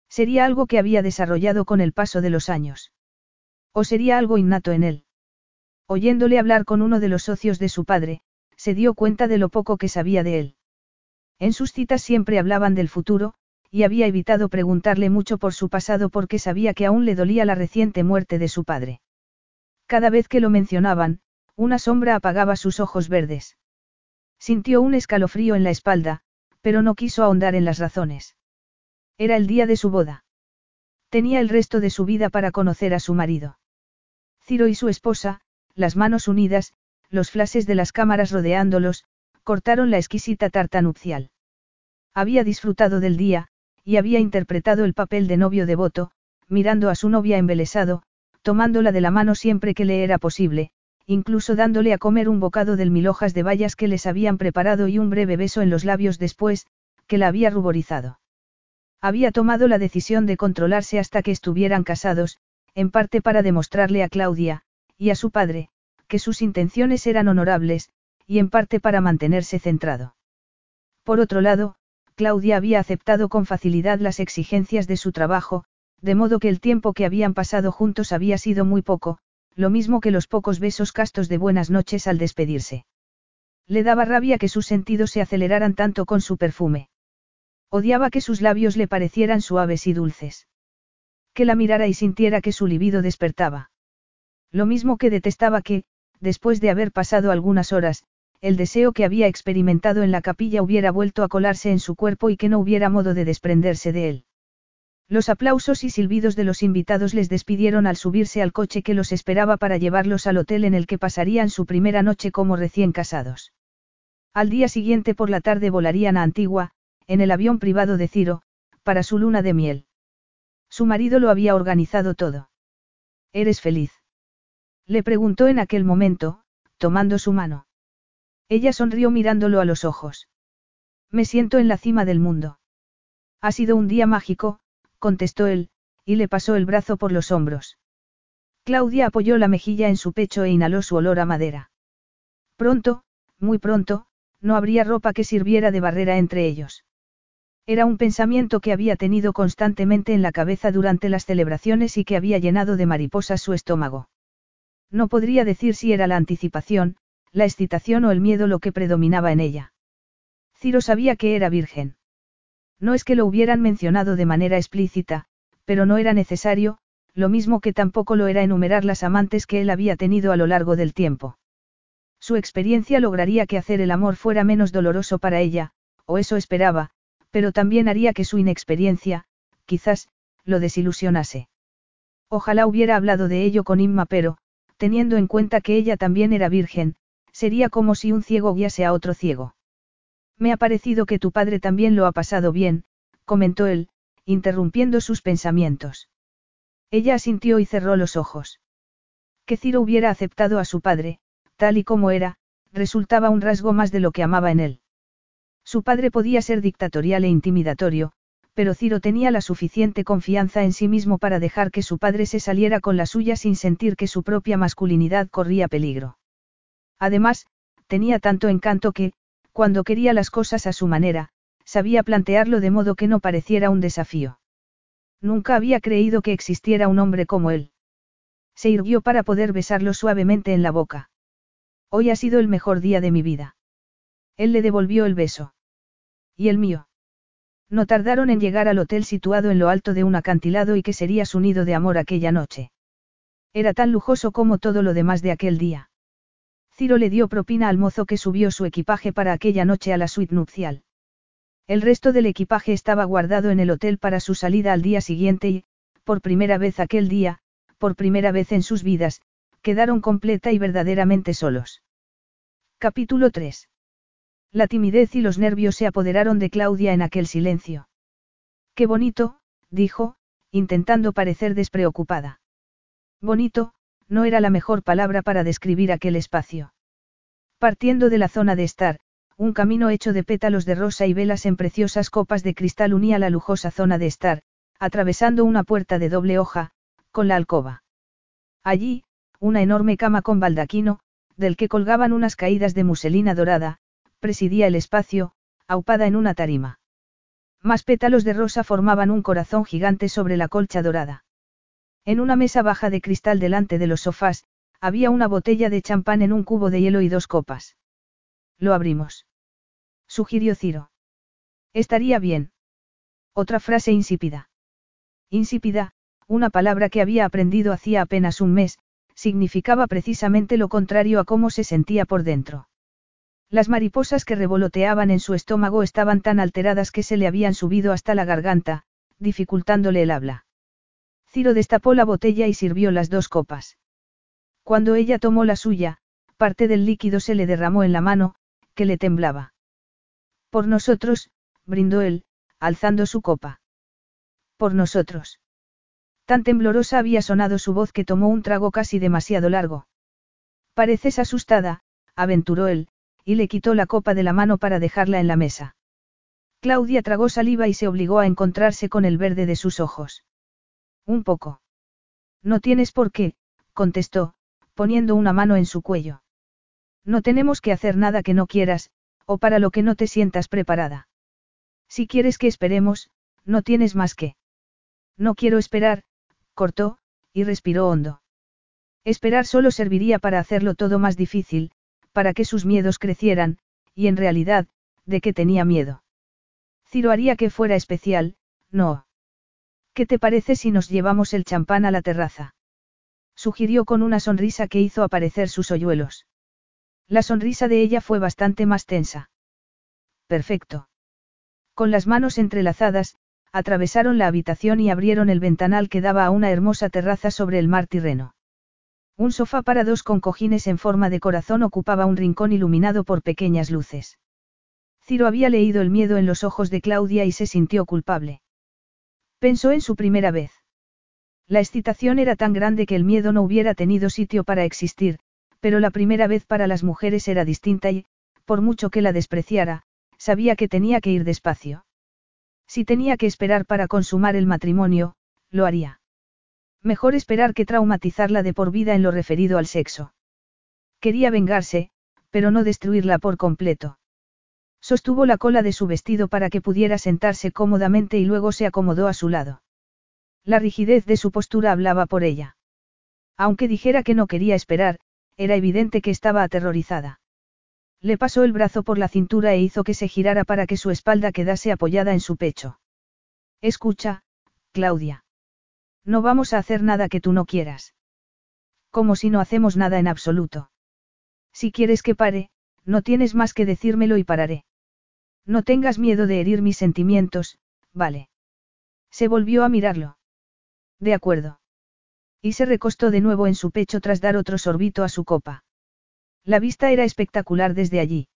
Sería algo que había desarrollado con el paso de los años. O sería algo innato en él. Oyéndole hablar con uno de los socios de su padre, se dio cuenta de lo poco que sabía de él. En sus citas siempre hablaban del futuro, y había evitado preguntarle mucho por su pasado porque sabía que aún le dolía la reciente muerte de su padre. Cada vez que lo mencionaban, una sombra apagaba sus ojos verdes. Sintió un escalofrío en la espalda, pero no quiso ahondar en las razones. Era el día de su boda. Tenía el resto de su vida para conocer a su marido. Ciro y su esposa, las manos unidas, los flashes de las cámaras rodeándolos, cortaron la exquisita tarta nupcial. Había disfrutado del día, y había interpretado el papel de novio devoto, mirando a su novia embelesado, tomándola de la mano siempre que le era posible, incluso dándole a comer un bocado del mil hojas de bayas que les habían preparado y un breve beso en los labios después, que la había ruborizado. Había tomado la decisión de controlarse hasta que estuvieran casados, en parte para demostrarle a Claudia, y a su padre, que sus intenciones eran honorables, y en parte para mantenerse centrado. Por otro lado, Claudia había aceptado con facilidad las exigencias de su trabajo, de modo que el tiempo que habían pasado juntos había sido muy poco, lo mismo que los pocos besos castos de buenas noches al despedirse. Le daba rabia que sus sentidos se aceleraran tanto con su perfume. Odiaba que sus labios le parecieran suaves y dulces. Que la mirara y sintiera que su libido despertaba. Lo mismo que detestaba que, después de haber pasado algunas horas, el deseo que había experimentado en la capilla hubiera vuelto a colarse en su cuerpo y que no hubiera modo de desprenderse de él. Los aplausos y silbidos de los invitados les despidieron al subirse al coche que los esperaba para llevarlos al hotel en el que pasarían su primera noche como recién casados. Al día siguiente por la tarde volarían a Antigua, en el avión privado de Ciro, para su luna de miel. Su marido lo había organizado todo. ¿Eres feliz? Le preguntó en aquel momento, tomando su mano. Ella sonrió mirándolo a los ojos. Me siento en la cima del mundo. Ha sido un día mágico, contestó él, y le pasó el brazo por los hombros. Claudia apoyó la mejilla en su pecho e inhaló su olor a madera. Pronto, muy pronto, no habría ropa que sirviera de barrera entre ellos. Era un pensamiento que había tenido constantemente en la cabeza durante las celebraciones y que había llenado de mariposas su estómago. No podría decir si era la anticipación, la excitación o el miedo lo que predominaba en ella. Ciro sabía que era virgen. No es que lo hubieran mencionado de manera explícita, pero no era necesario, lo mismo que tampoco lo era enumerar las amantes que él había tenido a lo largo del tiempo. Su experiencia lograría que hacer el amor fuera menos doloroso para ella, o eso esperaba, pero también haría que su inexperiencia, quizás, lo desilusionase. Ojalá hubiera hablado de ello con Inma, pero, teniendo en cuenta que ella también era virgen, sería como si un ciego guiase a otro ciego. Me ha parecido que tu padre también lo ha pasado bien, comentó él, interrumpiendo sus pensamientos. Ella asintió y cerró los ojos. Que Ciro hubiera aceptado a su padre, tal y como era, resultaba un rasgo más de lo que amaba en él. Su padre podía ser dictatorial e intimidatorio, pero Ciro tenía la suficiente confianza en sí mismo para dejar que su padre se saliera con la suya sin sentir que su propia masculinidad corría peligro. Además, tenía tanto encanto que, cuando quería las cosas a su manera, sabía plantearlo de modo que no pareciera un desafío. Nunca había creído que existiera un hombre como él. Se irguió para poder besarlo suavemente en la boca. Hoy ha sido el mejor día de mi vida. Él le devolvió el beso. ¿Y el mío? No tardaron en llegar al hotel situado en lo alto de un acantilado y que sería su nido de amor aquella noche. Era tan lujoso como todo lo demás de aquel día. Ciro le dio propina al mozo que subió su equipaje para aquella noche a la suite nupcial. El resto del equipaje estaba guardado en el hotel para su salida al día siguiente y, por primera vez aquel día, por primera vez en sus vidas, quedaron completa y verdaderamente solos. Capítulo 3. La timidez y los nervios se apoderaron de Claudia en aquel silencio. Qué bonito, dijo, intentando parecer despreocupada. Bonito, no era la mejor palabra para describir aquel espacio. Partiendo de la zona de estar, un camino hecho de pétalos de rosa y velas en preciosas copas de cristal unía la lujosa zona de estar, atravesando una puerta de doble hoja, con la alcoba. Allí, una enorme cama con baldaquino, del que colgaban unas caídas de muselina dorada, presidía el espacio, aupada en una tarima. Más pétalos de rosa formaban un corazón gigante sobre la colcha dorada. En una mesa baja de cristal delante de los sofás, había una botella de champán en un cubo de hielo y dos copas. Lo abrimos. Sugirió Ciro. Estaría bien. Otra frase insípida. Insípida, una palabra que había aprendido hacía apenas un mes, significaba precisamente lo contrario a cómo se sentía por dentro. Las mariposas que revoloteaban en su estómago estaban tan alteradas que se le habían subido hasta la garganta, dificultándole el habla. Ciro destapó la botella y sirvió las dos copas. Cuando ella tomó la suya, parte del líquido se le derramó en la mano, que le temblaba. Por nosotros, brindó él, alzando su copa. Por nosotros. Tan temblorosa había sonado su voz que tomó un trago casi demasiado largo. Pareces asustada, aventuró él, y le quitó la copa de la mano para dejarla en la mesa. Claudia tragó saliva y se obligó a encontrarse con el verde de sus ojos. Un poco. No tienes por qué, contestó, poniendo una mano en su cuello. No tenemos que hacer nada que no quieras, o para lo que no te sientas preparada. Si quieres que esperemos, no tienes más que. No quiero esperar, cortó, y respiró hondo. Esperar solo serviría para hacerlo todo más difícil, para que sus miedos crecieran, y en realidad, ¿de qué tenía miedo? Ciro haría que fuera especial, no. ¿Qué te parece si nos llevamos el champán a la terraza? Sugirió con una sonrisa que hizo aparecer sus hoyuelos. La sonrisa de ella fue bastante más tensa. Perfecto. Con las manos entrelazadas, atravesaron la habitación y abrieron el ventanal que daba a una hermosa terraza sobre el mar Tirreno. Un sofá para dos con cojines en forma de corazón ocupaba un rincón iluminado por pequeñas luces. Ciro había leído el miedo en los ojos de Claudia y se sintió culpable. Pensó en su primera vez. La excitación era tan grande que el miedo no hubiera tenido sitio para existir, pero la primera vez para las mujeres era distinta y, por mucho que la despreciara, sabía que tenía que ir despacio. Si tenía que esperar para consumar el matrimonio, lo haría. Mejor esperar que traumatizarla de por vida en lo referido al sexo. Quería vengarse, pero no destruirla por completo. Sostuvo la cola de su vestido para que pudiera sentarse cómodamente y luego se acomodó a su lado. La rigidez de su postura hablaba por ella. Aunque dijera que no quería esperar, era evidente que estaba aterrorizada. Le pasó el brazo por la cintura e hizo que se girara para que su espalda quedase apoyada en su pecho. Escucha, Claudia. No vamos a hacer nada que tú no quieras. Como si no hacemos nada en absoluto. Si quieres que pare, no tienes más que decírmelo y pararé. No tengas miedo de herir mis sentimientos, vale. Se volvió a mirarlo. De acuerdo. Y se recostó de nuevo en su pecho tras dar otro sorbito a su copa. La vista era espectacular desde allí.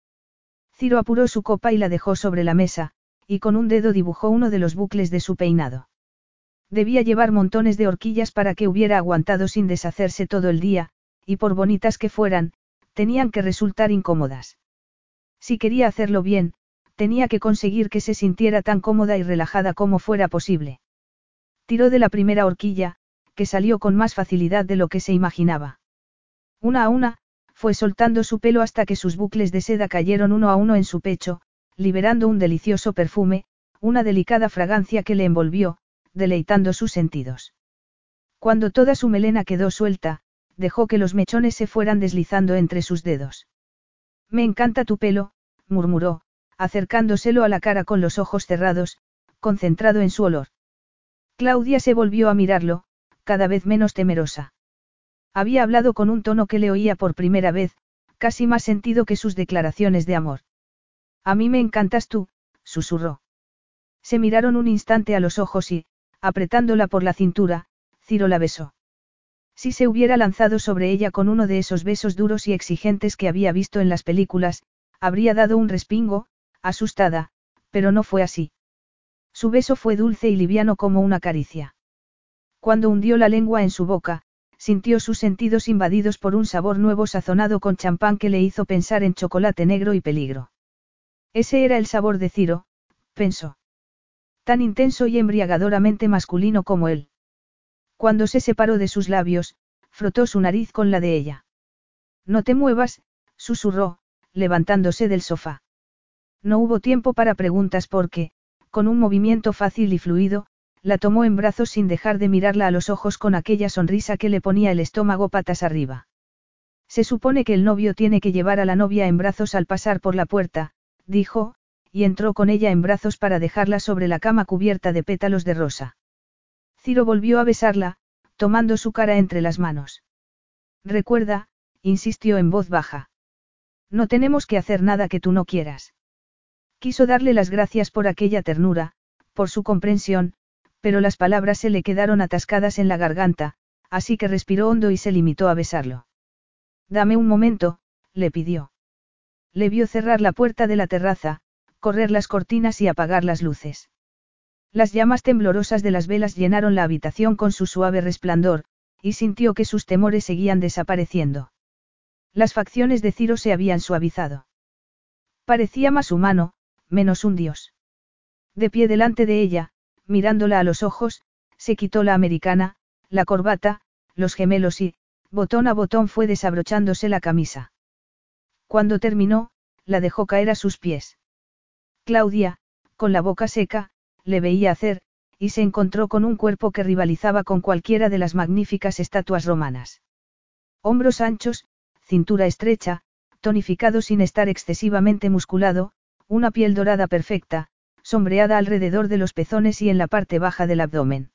Ciro apuró su copa y la dejó sobre la mesa, y con un dedo dibujó uno de los bucles de su peinado. Debía llevar montones de horquillas para que hubiera aguantado sin deshacerse todo el día, y por bonitas que fueran, tenían que resultar incómodas. Si quería hacerlo bien, tenía que conseguir que se sintiera tan cómoda y relajada como fuera posible. Tiró de la primera horquilla, que salió con más facilidad de lo que se imaginaba. Una a una, fue soltando su pelo hasta que sus bucles de seda cayeron uno a uno en su pecho, liberando un delicioso perfume, una delicada fragancia que le envolvió, deleitando sus sentidos. Cuando toda su melena quedó suelta, dejó que los mechones se fueran deslizando entre sus dedos. Me encanta tu pelo, murmuró, acercándoselo a la cara con los ojos cerrados, concentrado en su olor. Claudia se volvió a mirarlo, cada vez menos temerosa. Había hablado con un tono que le oía por primera vez, casi más sentido que sus declaraciones de amor. A mí me encantas tú, susurró. Se miraron un instante a los ojos y, apretándola por la cintura, Ciro la besó. Si se hubiera lanzado sobre ella con uno de esos besos duros y exigentes que había visto en las películas, habría dado un respingo, asustada, pero no fue así. Su beso fue dulce y liviano como una caricia. Cuando hundió la lengua en su boca, sintió sus sentidos invadidos por un sabor nuevo sazonado con champán que le hizo pensar en chocolate negro y peligro. Ese era el sabor de Ciro, pensó tan intenso y embriagadoramente masculino como él. Cuando se separó de sus labios, frotó su nariz con la de ella. No te muevas, susurró, levantándose del sofá. No hubo tiempo para preguntas porque, con un movimiento fácil y fluido, la tomó en brazos sin dejar de mirarla a los ojos con aquella sonrisa que le ponía el estómago patas arriba. Se supone que el novio tiene que llevar a la novia en brazos al pasar por la puerta, dijo, y entró con ella en brazos para dejarla sobre la cama cubierta de pétalos de rosa. Ciro volvió a besarla, tomando su cara entre las manos. Recuerda, insistió en voz baja. No tenemos que hacer nada que tú no quieras. Quiso darle las gracias por aquella ternura, por su comprensión, pero las palabras se le quedaron atascadas en la garganta, así que respiró hondo y se limitó a besarlo. Dame un momento, le pidió. Le vio cerrar la puerta de la terraza, correr las cortinas y apagar las luces. Las llamas temblorosas de las velas llenaron la habitación con su suave resplandor, y sintió que sus temores seguían desapareciendo. Las facciones de Ciro se habían suavizado. Parecía más humano, menos un dios. De pie delante de ella, mirándola a los ojos, se quitó la americana, la corbata, los gemelos y, botón a botón fue desabrochándose la camisa. Cuando terminó, la dejó caer a sus pies. Claudia, con la boca seca, le veía hacer, y se encontró con un cuerpo que rivalizaba con cualquiera de las magníficas estatuas romanas. Hombros anchos, cintura estrecha, tonificado sin estar excesivamente musculado, una piel dorada perfecta, sombreada alrededor de los pezones y en la parte baja del abdomen.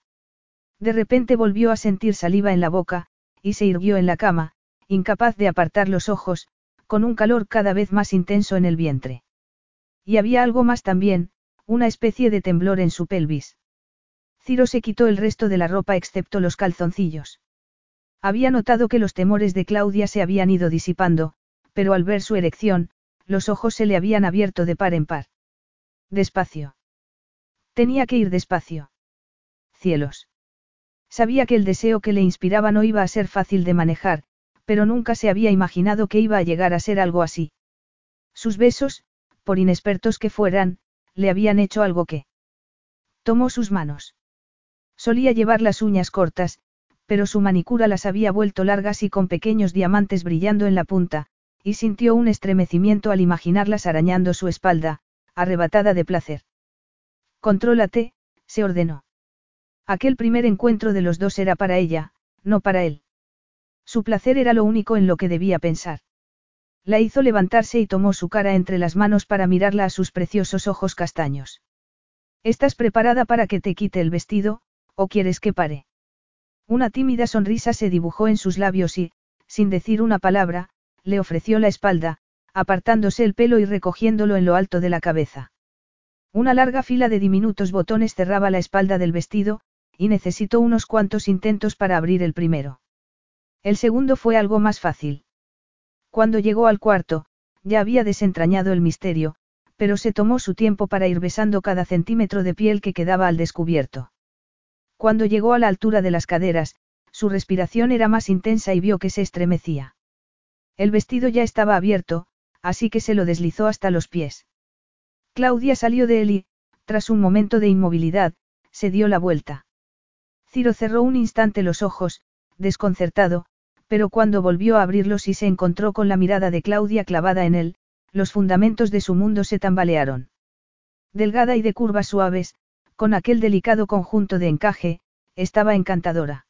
De repente volvió a sentir saliva en la boca, y se irguió en la cama, incapaz de apartar los ojos, con un calor cada vez más intenso en el vientre. Y había algo más también, una especie de temblor en su pelvis. Ciro se quitó el resto de la ropa excepto los calzoncillos. Había notado que los temores de Claudia se habían ido disipando, pero al ver su erección, los ojos se le habían abierto de par en par. Despacio. Tenía que ir despacio. Cielos. Sabía que el deseo que le inspiraba no iba a ser fácil de manejar, pero nunca se había imaginado que iba a llegar a ser algo así. Sus besos, por inexpertos que fueran, le habían hecho algo que. Tomó sus manos. Solía llevar las uñas cortas, pero su manicura las había vuelto largas y con pequeños diamantes brillando en la punta, y sintió un estremecimiento al imaginarlas arañando su espalda, arrebatada de placer. Contrólate, se ordenó. Aquel primer encuentro de los dos era para ella, no para él. Su placer era lo único en lo que debía pensar. La hizo levantarse y tomó su cara entre las manos para mirarla a sus preciosos ojos castaños. ¿Estás preparada para que te quite el vestido, o quieres que pare? Una tímida sonrisa se dibujó en sus labios y, sin decir una palabra, le ofreció la espalda, apartándose el pelo y recogiéndolo en lo alto de la cabeza. Una larga fila de diminutos botones cerraba la espalda del vestido, y necesitó unos cuantos intentos para abrir el primero. El segundo fue algo más fácil. Cuando llegó al cuarto, ya había desentrañado el misterio, pero se tomó su tiempo para ir besando cada centímetro de piel que quedaba al descubierto. Cuando llegó a la altura de las caderas, su respiración era más intensa y vio que se estremecía. El vestido ya estaba abierto, así que se lo deslizó hasta los pies. Claudia salió de él y, tras un momento de inmovilidad, se dio la vuelta. Ciro cerró un instante los ojos, desconcertado, pero cuando volvió a abrirlos y se encontró con la mirada de Claudia clavada en él, los fundamentos de su mundo se tambalearon. Delgada y de curvas suaves, con aquel delicado conjunto de encaje, estaba encantadora.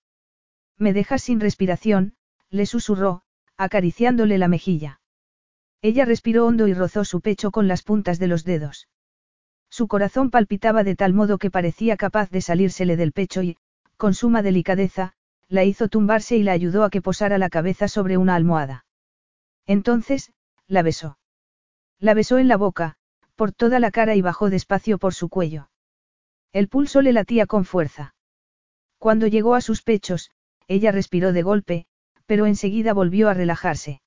Me dejas sin respiración, le susurró, acariciándole la mejilla. Ella respiró hondo y rozó su pecho con las puntas de los dedos. Su corazón palpitaba de tal modo que parecía capaz de salírsele del pecho y, con suma delicadeza, la hizo tumbarse y la ayudó a que posara la cabeza sobre una almohada. Entonces, la besó. La besó en la boca, por toda la cara y bajó despacio por su cuello. El pulso le latía con fuerza. Cuando llegó a sus pechos, ella respiró de golpe, pero enseguida volvió a relajarse.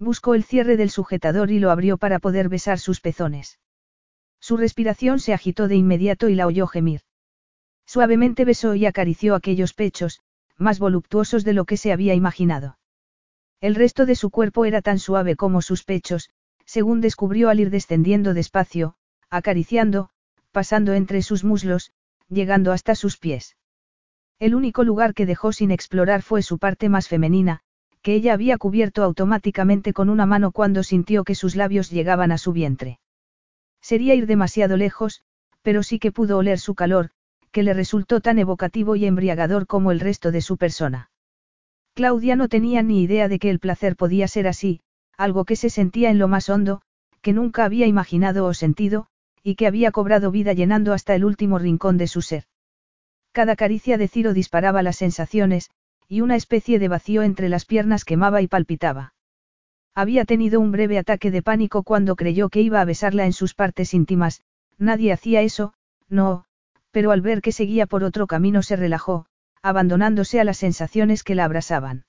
Buscó el cierre del sujetador y lo abrió para poder besar sus pezones. Su respiración se agitó de inmediato y la oyó gemir. Suavemente besó y acarició aquellos pechos, más voluptuosos de lo que se había imaginado. El resto de su cuerpo era tan suave como sus pechos, según descubrió al ir descendiendo despacio, acariciando, pasando entre sus muslos, llegando hasta sus pies. El único lugar que dejó sin explorar fue su parte más femenina, que ella había cubierto automáticamente con una mano cuando sintió que sus labios llegaban a su vientre. Sería ir demasiado lejos, pero sí que pudo oler su calor, que le resultó tan evocativo y embriagador como el resto de su persona. Claudia no tenía ni idea de que el placer podía ser así, algo que se sentía en lo más hondo, que nunca había imaginado o sentido, y que había cobrado vida llenando hasta el último rincón de su ser. Cada caricia de Ciro disparaba las sensaciones, y una especie de vacío entre las piernas quemaba y palpitaba. Había tenido un breve ataque de pánico cuando creyó que iba a besarla en sus partes íntimas, nadie hacía eso, no, pero al ver que seguía por otro camino se relajó, abandonándose a las sensaciones que la abrasaban.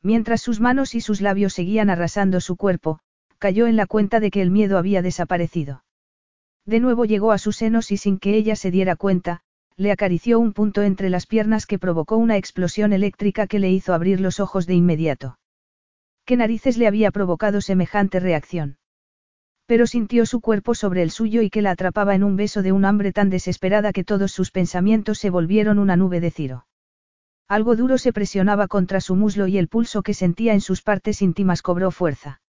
Mientras sus manos y sus labios seguían arrasando su cuerpo, cayó en la cuenta de que el miedo había desaparecido. De nuevo llegó a sus senos y sin que ella se diera cuenta, le acarició un punto entre las piernas que provocó una explosión eléctrica que le hizo abrir los ojos de inmediato. ¿Qué narices le había provocado semejante reacción? Pero sintió su cuerpo sobre el suyo y que la atrapaba en un beso de un hambre tan desesperada que todos sus pensamientos se volvieron una nube de ciro. Algo duro se presionaba contra su muslo y el pulso que sentía en sus partes íntimas cobró fuerza.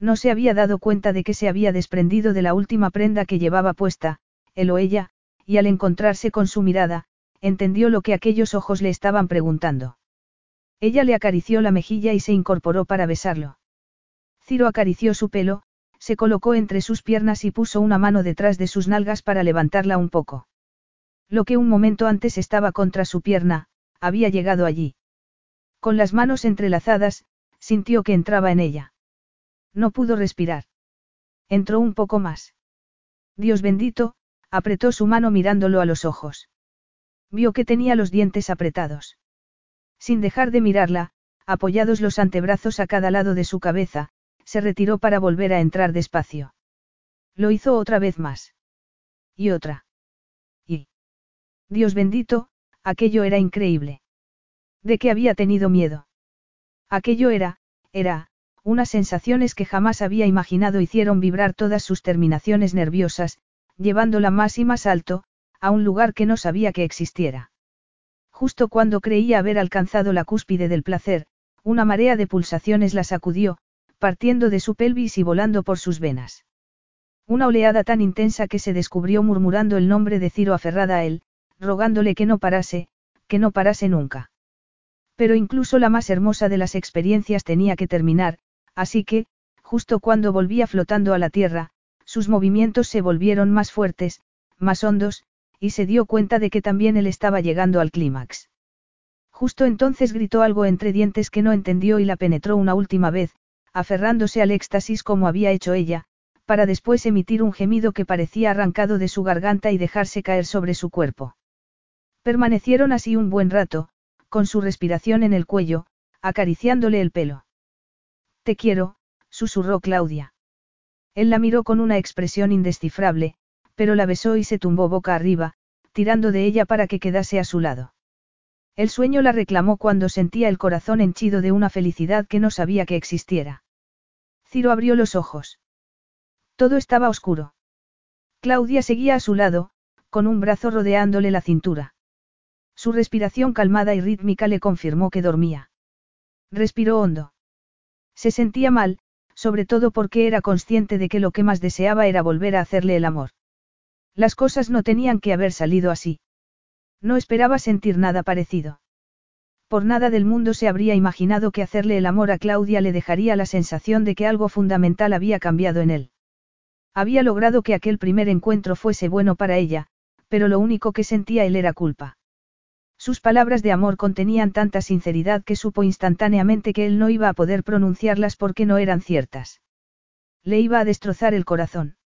No se había dado cuenta de que se había desprendido de la última prenda que llevaba puesta, él o ella, y al encontrarse con su mirada, entendió lo que aquellos ojos le estaban preguntando. Ella le acarició la mejilla y se incorporó para besarlo. Ciro acarició su pelo, se colocó entre sus piernas y puso una mano detrás de sus nalgas para levantarla un poco. Lo que un momento antes estaba contra su pierna, había llegado allí. Con las manos entrelazadas, sintió que entraba en ella. No pudo respirar. Entró un poco más. Dios bendito, apretó su mano mirándolo a los ojos. Vio que tenía los dientes apretados. Sin dejar de mirarla, apoyados los antebrazos a cada lado de su cabeza, se retiró para volver a entrar despacio. Lo hizo otra vez más. Y otra. Y. Dios bendito, aquello era increíble. ¿De qué había tenido miedo? Aquello era, era, unas sensaciones que jamás había imaginado hicieron vibrar todas sus terminaciones nerviosas, llevándola más y más alto, a un lugar que no sabía que existiera. Justo cuando creía haber alcanzado la cúspide del placer, una marea de pulsaciones la sacudió, partiendo de su pelvis y volando por sus venas. Una oleada tan intensa que se descubrió murmurando el nombre de Ciro aferrada a él, rogándole que no parase, que no parase nunca. Pero incluso la más hermosa de las experiencias tenía que terminar, así que, justo cuando volvía flotando a la tierra, sus movimientos se volvieron más fuertes, más hondos, y se dio cuenta de que también él estaba llegando al clímax. Justo entonces gritó algo entre dientes que no entendió y la penetró una última vez, aferrándose al éxtasis como había hecho ella, para después emitir un gemido que parecía arrancado de su garganta y dejarse caer sobre su cuerpo. Permanecieron así un buen rato, con su respiración en el cuello, acariciándole el pelo. Te quiero, susurró Claudia. Él la miró con una expresión indescifrable, pero la besó y se tumbó boca arriba, tirando de ella para que quedase a su lado. El sueño la reclamó cuando sentía el corazón henchido de una felicidad que no sabía que existiera. Ciro abrió los ojos. Todo estaba oscuro. Claudia seguía a su lado, con un brazo rodeándole la cintura. Su respiración calmada y rítmica le confirmó que dormía. Respiró hondo. Se sentía mal, sobre todo porque era consciente de que lo que más deseaba era volver a hacerle el amor. Las cosas no tenían que haber salido así. No esperaba sentir nada parecido. Por nada del mundo se habría imaginado que hacerle el amor a Claudia le dejaría la sensación de que algo fundamental había cambiado en él. Había logrado que aquel primer encuentro fuese bueno para ella, pero lo único que sentía él era culpa. Sus palabras de amor contenían tanta sinceridad que supo instantáneamente que él no iba a poder pronunciarlas porque no eran ciertas. Le iba a destrozar el corazón.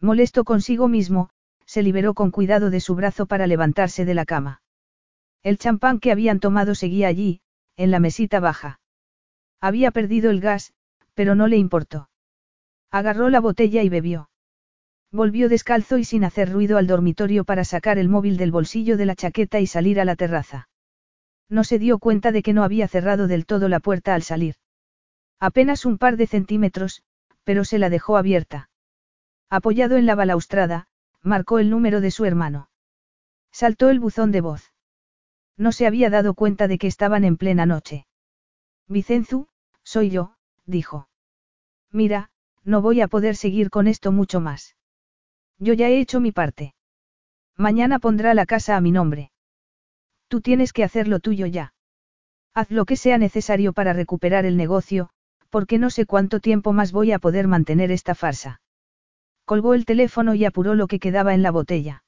Molesto consigo mismo, se liberó con cuidado de su brazo para levantarse de la cama. El champán que habían tomado seguía allí, en la mesita baja. Había perdido el gas, pero no le importó. Agarró la botella y bebió. Volvió descalzo y sin hacer ruido al dormitorio para sacar el móvil del bolsillo de la chaqueta y salir a la terraza. No se dio cuenta de que no había cerrado del todo la puerta al salir. Apenas un par de centímetros, pero se la dejó abierta. Apoyado en la balaustrada, marcó el número de su hermano. Saltó el buzón de voz. No se había dado cuenta de que estaban en plena noche. Vicenzu, soy yo, dijo. Mira, no voy a poder seguir con esto mucho más. Yo ya he hecho mi parte. Mañana pondrá la casa a mi nombre. Tú tienes que hacer lo tuyo ya. Haz lo que sea necesario para recuperar el negocio, porque no sé cuánto tiempo más voy a poder mantener esta farsa. Colgó el teléfono y apuró lo que quedaba en la botella.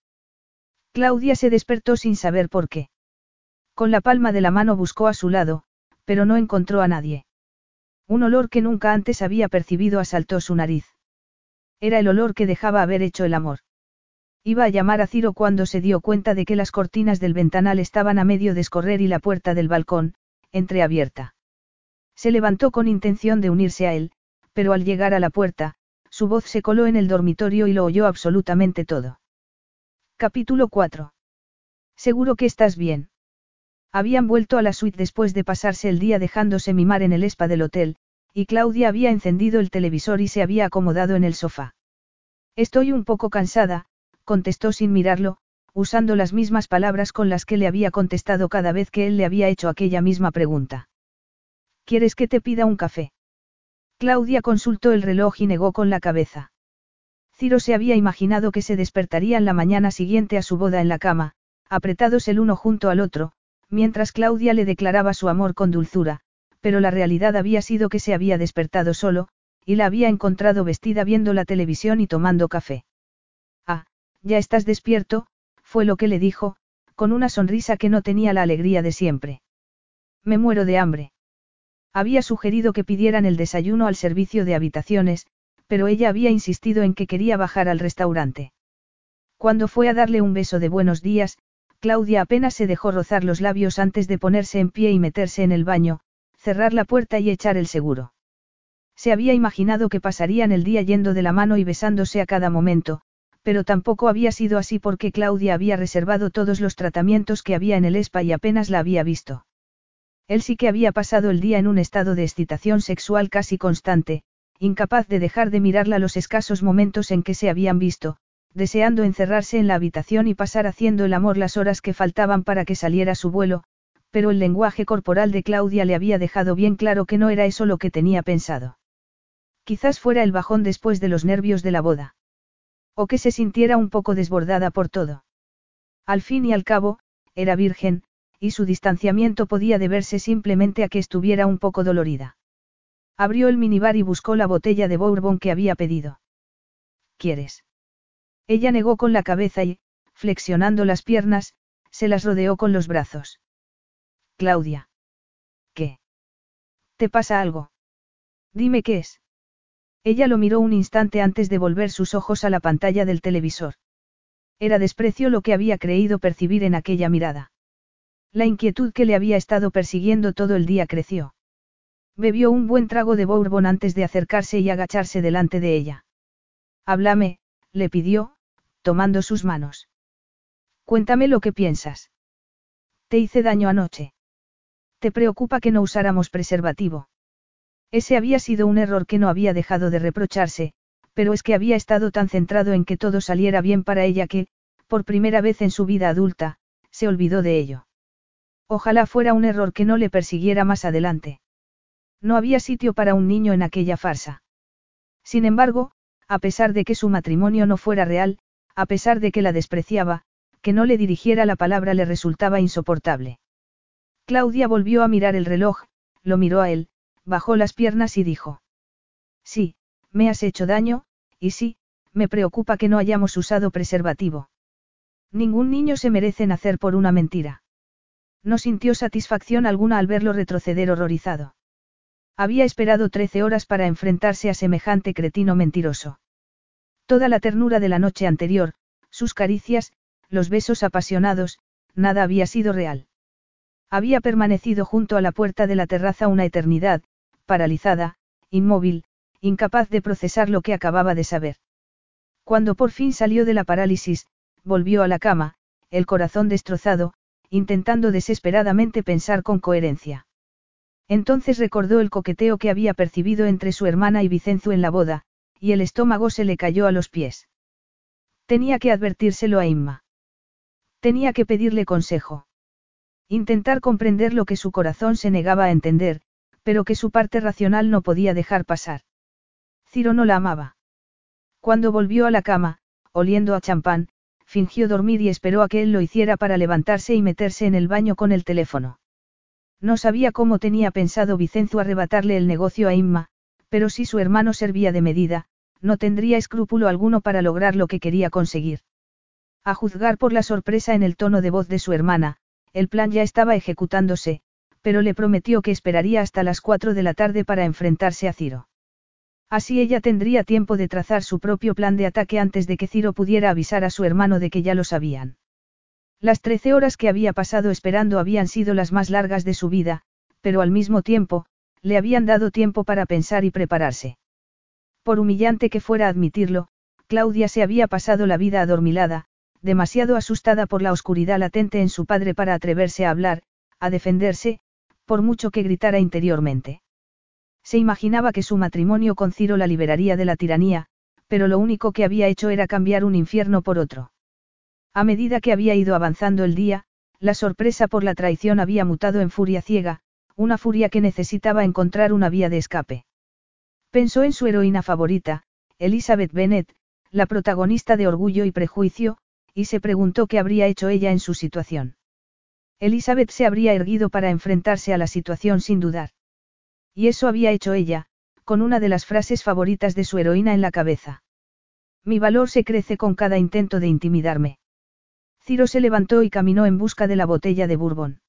Claudia se despertó sin saber por qué. Con la palma de la mano buscó a su lado, pero no encontró a nadie. Un olor que nunca antes había percibido asaltó su nariz. Era el olor que dejaba haber hecho el amor. Iba a llamar a Ciro cuando se dio cuenta de que las cortinas del ventanal estaban a medio de escorrer y la puerta del balcón, entreabierta. Se levantó con intención de unirse a él, pero al llegar a la puerta, su voz se coló en el dormitorio y lo oyó absolutamente todo. Capítulo 4. Seguro que estás bien. Habían vuelto a la suite después de pasarse el día dejándose mimar en el spa del hotel, y Claudia había encendido el televisor y se había acomodado en el sofá. Estoy un poco cansada, contestó sin mirarlo, usando las mismas palabras con las que le había contestado cada vez que él le había hecho aquella misma pregunta. ¿Quieres que te pida un café? Claudia consultó el reloj y negó con la cabeza. Ciro se había imaginado que se despertarían la mañana siguiente a su boda en la cama, apretados el uno junto al otro, mientras Claudia le declaraba su amor con dulzura, pero la realidad había sido que se había despertado solo, y la había encontrado vestida viendo la televisión y tomando café. Ah, ya estás despierto, fue lo que le dijo, con una sonrisa que no tenía la alegría de siempre. Me muero de hambre. Había sugerido que pidieran el desayuno al servicio de habitaciones, pero ella había insistido en que quería bajar al restaurante. Cuando fue a darle un beso de buenos días, Claudia apenas se dejó rozar los labios antes de ponerse en pie y meterse en el baño, cerrar la puerta y echar el seguro. Se había imaginado que pasarían el día yendo de la mano y besándose a cada momento, pero tampoco había sido así porque Claudia había reservado todos los tratamientos que había en el spa y apenas la había visto. Él sí que había pasado el día en un estado de excitación sexual casi constante, incapaz de dejar de mirarla los escasos momentos en que se habían visto, deseando encerrarse en la habitación y pasar haciendo el amor las horas que faltaban para que saliera su vuelo, pero el lenguaje corporal de Claudia le había dejado bien claro que no era eso lo que tenía pensado. Quizás fuera el bajón después de los nervios de la boda. O que se sintiera un poco desbordada por todo. Al fin y al cabo, era virgen, y su distanciamiento podía deberse simplemente a que estuviera un poco dolorida. Abrió el minibar y buscó la botella de bourbon que había pedido. ¿Quieres? Ella negó con la cabeza y, flexionando las piernas, se las rodeó con los brazos. Claudia. ¿Qué? ¿Te pasa algo? Dime qué es. Ella lo miró un instante antes de volver sus ojos a la pantalla del televisor. Era desprecio lo que había creído percibir en aquella mirada. La inquietud que le había estado persiguiendo todo el día creció. Bebió un buen trago de bourbon antes de acercarse y agacharse delante de ella. Háblame, le pidió, tomando sus manos. Cuéntame lo que piensas. Te hice daño anoche. ¿Te preocupa que no usáramos preservativo? Ese había sido un error que no había dejado de reprocharse, pero es que había estado tan centrado en que todo saliera bien para ella que, por primera vez en su vida adulta, se olvidó de ello. Ojalá fuera un error que no le persiguiera más adelante. No había sitio para un niño en aquella farsa. Sin embargo, a pesar de que su matrimonio no fuera real, a pesar de que la despreciaba, que no le dirigiera la palabra le resultaba insoportable. Claudia volvió a mirar el reloj, lo miró a él, bajó las piernas y dijo. Sí, me has hecho daño, y sí, me preocupa que no hayamos usado preservativo. Ningún niño se merece nacer por una mentira. No sintió satisfacción alguna al verlo retroceder horrorizado. Había esperado trece horas para enfrentarse a semejante cretino mentiroso. Toda la ternura de la noche anterior, sus caricias, los besos apasionados, nada había sido real. Había permanecido junto a la puerta de la terraza una eternidad, paralizada, inmóvil, incapaz de procesar lo que acababa de saber. Cuando por fin salió de la parálisis, volvió a la cama, el corazón destrozado, intentando desesperadamente pensar con coherencia. Entonces recordó el coqueteo que había percibido entre su hermana y Vicenzo en la boda, y el estómago se le cayó a los pies. Tenía que advertírselo a Inma. Tenía que pedirle consejo. Intentar comprender lo que su corazón se negaba a entender, pero que su parte racional no podía dejar pasar. Ciro no la amaba. Cuando volvió a la cama, oliendo a champán, fingió dormir y esperó a que él lo hiciera para levantarse y meterse en el baño con el teléfono. No sabía cómo tenía pensado Vicenzo arrebatarle el negocio a Inma, pero si su hermano servía de medida, no tendría escrúpulo alguno para lograr lo que quería conseguir. A juzgar por la sorpresa en el tono de voz de su hermana, el plan ya estaba ejecutándose, pero le prometió que esperaría hasta las cuatro de la tarde para enfrentarse a Ciro. Así ella tendría tiempo de trazar su propio plan de ataque antes de que Ciro pudiera avisar a su hermano de que ya lo sabían. Las trece horas que había pasado esperando habían sido las más largas de su vida, pero al mismo tiempo, le habían dado tiempo para pensar y prepararse. Por humillante que fuera admitirlo, Claudia se había pasado la vida adormilada, demasiado asustada por la oscuridad latente en su padre para atreverse a hablar, a defenderse, por mucho que gritara interiormente. Se imaginaba que su matrimonio con Ciro la liberaría de la tiranía, pero lo único que había hecho era cambiar un infierno por otro. A medida que había ido avanzando el día, la sorpresa por la traición había mutado en furia ciega, una furia que necesitaba encontrar una vía de escape. Pensó en su heroína favorita, Elizabeth Bennet, la protagonista de Orgullo y Prejuicio, y se preguntó qué habría hecho ella en su situación. Elizabeth se habría erguido para enfrentarse a la situación sin dudar. Y eso había hecho ella, con una de las frases favoritas de su heroína en la cabeza. Mi valor se crece con cada intento de intimidarme. Ciro se levantó y caminó en busca de la botella de bourbon.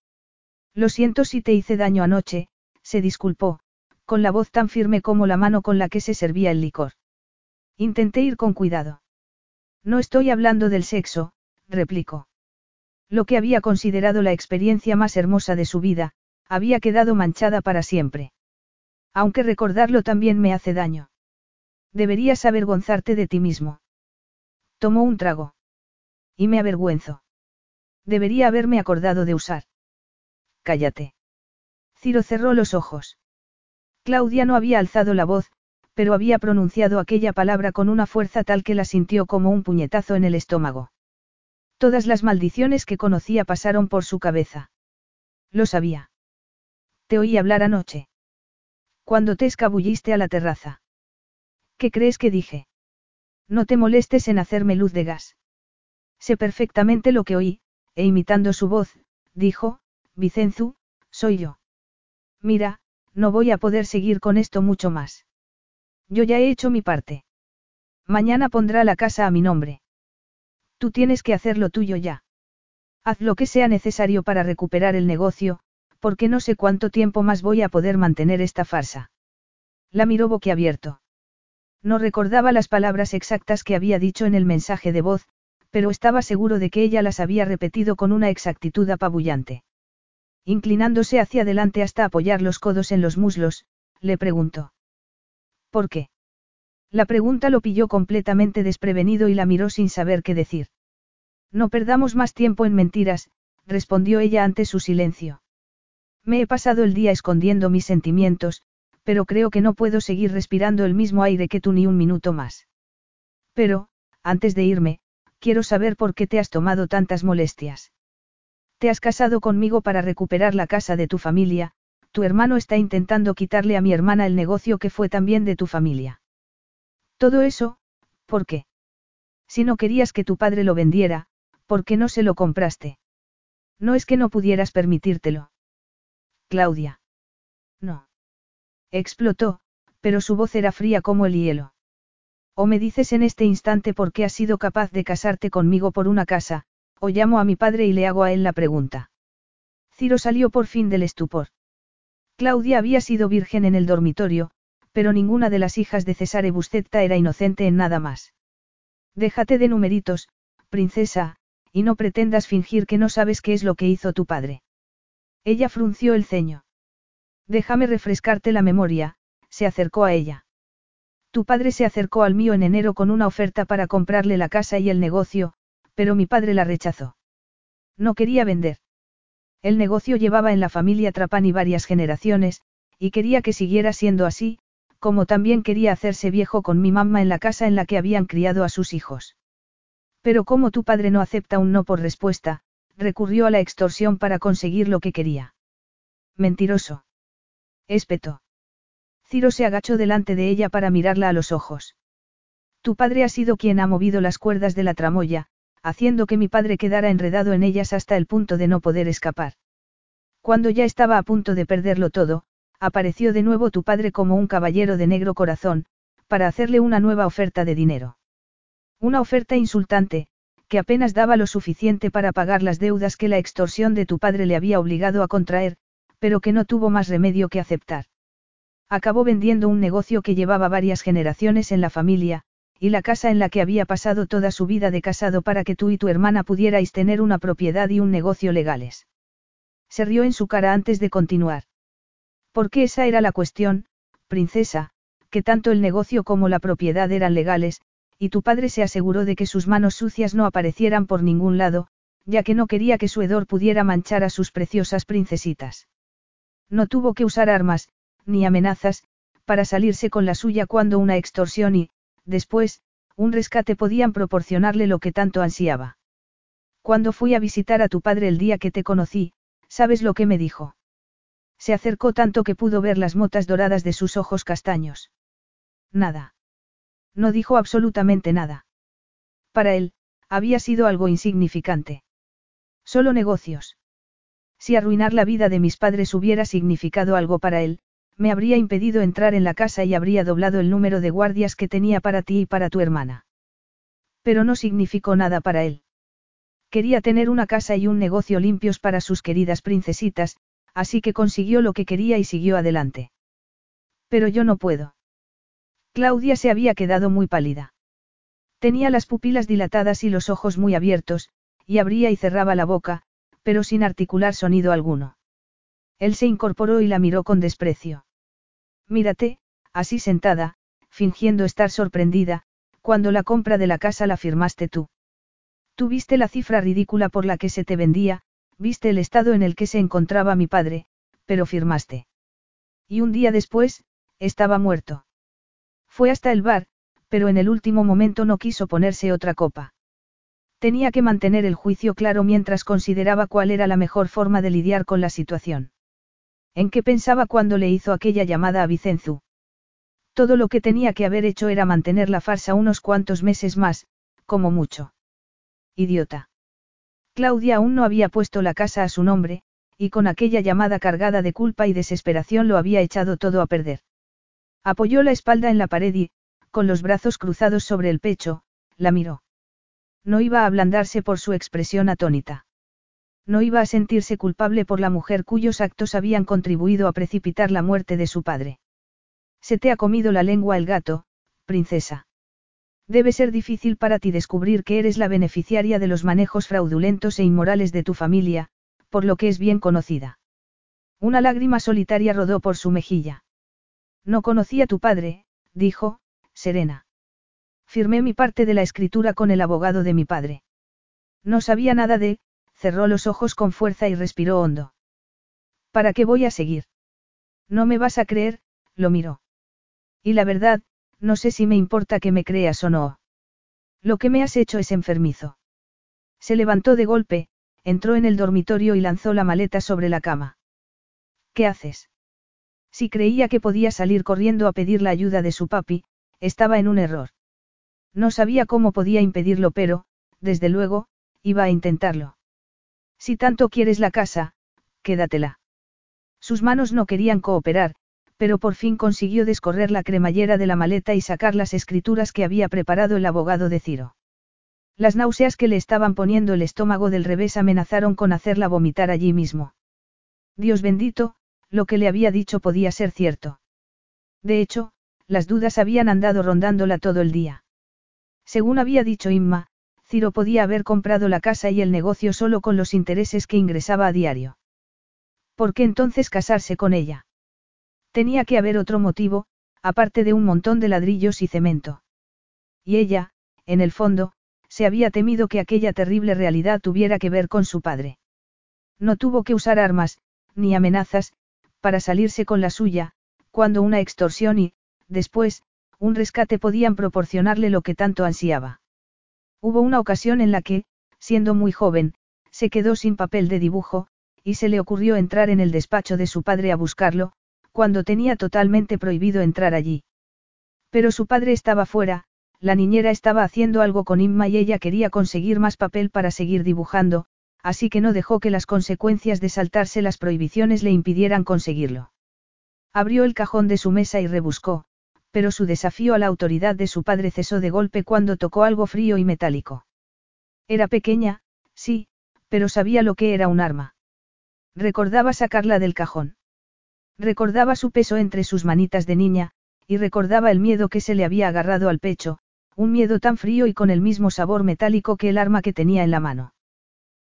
Lo siento si te hice daño anoche, se disculpó, con la voz tan firme como la mano con la que se servía el licor. Intenté ir con cuidado. No estoy hablando del sexo, replicó. Lo que había considerado la experiencia más hermosa de su vida, había quedado manchada para siempre. Aunque recordarlo también me hace daño. Deberías avergonzarte de ti mismo. Tomó un trago. Y me avergüenzo. Debería haberme acordado de usar. Cállate. Ciro cerró los ojos. Claudia no había alzado la voz, pero había pronunciado aquella palabra con una fuerza tal que la sintió como un puñetazo en el estómago. Todas las maldiciones que conocía pasaron por su cabeza. Lo sabía. Te oí hablar anoche. Cuando te escabulliste a la terraza. ¿Qué crees que dije? No te molestes en hacerme luz de gas. Sé perfectamente lo que oí, e imitando su voz, dijo, Vicenzu, soy yo. Mira, no voy a poder seguir con esto mucho más. Yo ya he hecho mi parte. Mañana pondrá la casa a mi nombre. Tú tienes que hacer lo tuyo ya. Haz lo que sea necesario para recuperar el negocio, porque no sé cuánto tiempo más voy a poder mantener esta farsa. La miró boquiabierto. No recordaba las palabras exactas que había dicho en el mensaje de voz, pero estaba seguro de que ella las había repetido con una exactitud apabullante. Inclinándose hacia adelante hasta apoyar los codos en los muslos, le preguntó. ¿Por qué? La pregunta lo pilló completamente desprevenido y la miró sin saber qué decir. No perdamos más tiempo en mentiras, respondió ella ante su silencio. Me he pasado el día escondiendo mis sentimientos, pero creo que no puedo seguir respirando el mismo aire que tú ni un minuto más. Pero, antes de irme, quiero saber por qué te has tomado tantas molestias. Te has casado conmigo para recuperar la casa de tu familia, tu hermano está intentando quitarle a mi hermana el negocio que fue también de tu familia. Todo eso, ¿por qué? Si no querías que tu padre lo vendiera, ¿por qué no se lo compraste? No es que no pudieras permitírtelo. Claudia. No. Explotó, pero su voz era fría como el hielo. O me dices en este instante por qué has sido capaz de casarte conmigo por una casa, o llamo a mi padre y le hago a él la pregunta. Ciro salió por fin del estupor. Claudia había sido virgen en el dormitorio, pero ninguna de las hijas de Cesare Buscetta era inocente en nada más. Déjate de numeritos, princesa, y no pretendas fingir que no sabes qué es lo que hizo tu padre. Ella frunció el ceño. Déjame refrescarte la memoria, se acercó a ella. Tu padre se acercó al mío en enero con una oferta para comprarle la casa y el negocio, pero mi padre la rechazó. No quería vender. El negocio llevaba en la familia Trapani varias generaciones, y quería que siguiera siendo así, como también quería hacerse viejo con mi mamá en la casa en la que habían criado a sus hijos. Pero como tu padre no acepta un no por respuesta, recurrió a la extorsión para conseguir lo que quería. Mentiroso. Espetó. Ciro se agachó delante de ella para mirarla a los ojos. Tu padre ha sido quien ha movido las cuerdas de la tramoya, haciendo que mi padre quedara enredado en ellas hasta el punto de no poder escapar. Cuando ya estaba a punto de perderlo todo, apareció de nuevo tu padre como un caballero de negro corazón, para hacerle una nueva oferta de dinero. Una oferta insultante, que apenas daba lo suficiente para pagar las deudas que la extorsión de tu padre le había obligado a contraer, pero que no tuvo más remedio que aceptar. Acabó vendiendo un negocio que llevaba varias generaciones en la familia, y la casa en la que había pasado toda su vida de casado para que tú y tu hermana pudierais tener una propiedad y un negocio legales. Se rió en su cara antes de continuar. Porque esa era la cuestión, princesa, que tanto el negocio como la propiedad eran legales, y tu padre se aseguró de que sus manos sucias no aparecieran por ningún lado, ya que no quería que su hedor pudiera manchar a sus preciosas princesitas. No tuvo que usar armas, ni amenazas, para salirse con la suya cuando una extorsión y, después, un rescate podían proporcionarle lo que tanto ansiaba. Cuando fui a visitar a tu padre el día que te conocí, ¿sabes lo que me dijo? Se acercó tanto que pudo ver las motas doradas de sus ojos castaños. Nada. No dijo absolutamente nada. Para él, había sido algo insignificante. Solo negocios. Si arruinar la vida de mis padres hubiera significado algo para él, me habría impedido entrar en la casa y habría doblado el número de guardias que tenía para ti y para tu hermana. Pero no significó nada para él. Quería tener una casa y un negocio limpios para sus queridas princesitas, así que consiguió lo que quería y siguió adelante. Pero yo no puedo. Claudia se había quedado muy pálida. Tenía las pupilas dilatadas y los ojos muy abiertos, y abría y cerraba la boca, pero sin articular sonido alguno. Él se incorporó y la miró con desprecio. Mírate, así sentada, fingiendo estar sorprendida, cuando la compra de la casa la firmaste tú. Tú viste la cifra ridícula por la que se te vendía, viste el estado en el que se encontraba mi padre, pero firmaste. Y un día después, estaba muerto. Fue hasta el bar, pero en el último momento no quiso ponerse otra copa. Tenía que mantener el juicio claro mientras consideraba cuál era la mejor forma de lidiar con la situación. ¿En qué pensaba cuando le hizo aquella llamada a Vicenzu? Todo lo que tenía que haber hecho era mantener la farsa unos cuantos meses más, como mucho. Idiota. Claudia aún no había puesto la casa a su nombre, y con aquella llamada cargada de culpa y desesperación lo había echado todo a perder. Apoyó la espalda en la pared y, con los brazos cruzados sobre el pecho, la miró. No iba a ablandarse por su expresión atónita. No iba a sentirse culpable por la mujer cuyos actos habían contribuido a precipitar la muerte de su padre. Se te ha comido la lengua el gato, princesa. Debe ser difícil para ti descubrir que eres la beneficiaria de los manejos fraudulentos e inmorales de tu familia, por lo que es bien conocida. Una lágrima solitaria rodó por su mejilla. No conocí a tu padre, dijo, serena. Firmé mi parte de la escritura con el abogado de mi padre. No sabía nada de, cerró los ojos con fuerza y respiró hondo. ¿Para qué voy a seguir? No me vas a creer, lo miró. Y la verdad, no sé si me importa que me creas o no. Lo que me has hecho es enfermizo. Se levantó de golpe, entró en el dormitorio y lanzó la maleta sobre la cama. ¿Qué haces? Si creía que podía salir corriendo a pedir la ayuda de su papi, estaba en un error. No sabía cómo podía impedirlo, pero, desde luego, iba a intentarlo. Si tanto quieres la casa, quédatela. Sus manos no querían cooperar, pero por fin consiguió descorrer la cremallera de la maleta y sacar las escrituras que había preparado el abogado de Ciro. Las náuseas que le estaban poniendo el estómago del revés amenazaron con hacerla vomitar allí mismo. Dios bendito, lo que le había dicho podía ser cierto. De hecho, las dudas habían andado rondándola todo el día. Según había dicho Inma, Ciro podía haber comprado la casa y el negocio solo con los intereses que ingresaba a diario. ¿Por qué entonces casarse con ella? Tenía que haber otro motivo, aparte de un montón de ladrillos y cemento. Y ella, en el fondo, se había temido que aquella terrible realidad tuviera que ver con su padre. No tuvo que usar armas, ni amenazas, para salirse con la suya, cuando una extorsión y, después, un rescate podían proporcionarle lo que tanto ansiaba. Hubo una ocasión en la que, siendo muy joven, se quedó sin papel de dibujo, y se le ocurrió entrar en el despacho de su padre a buscarlo, cuando tenía totalmente prohibido entrar allí. Pero su padre estaba fuera, la niñera estaba haciendo algo con Inma y ella quería conseguir más papel para seguir dibujando, así que no dejó que las consecuencias de saltarse las prohibiciones le impidieran conseguirlo. Abrió el cajón de su mesa y rebuscó, pero su desafío a la autoridad de su padre cesó de golpe cuando tocó algo frío y metálico. Era pequeña, sí, pero sabía lo que era un arma. Recordaba sacarla del cajón. Recordaba su peso entre sus manitas de niña, y recordaba el miedo que se le había agarrado al pecho, un miedo tan frío y con el mismo sabor metálico que el arma que tenía en la mano.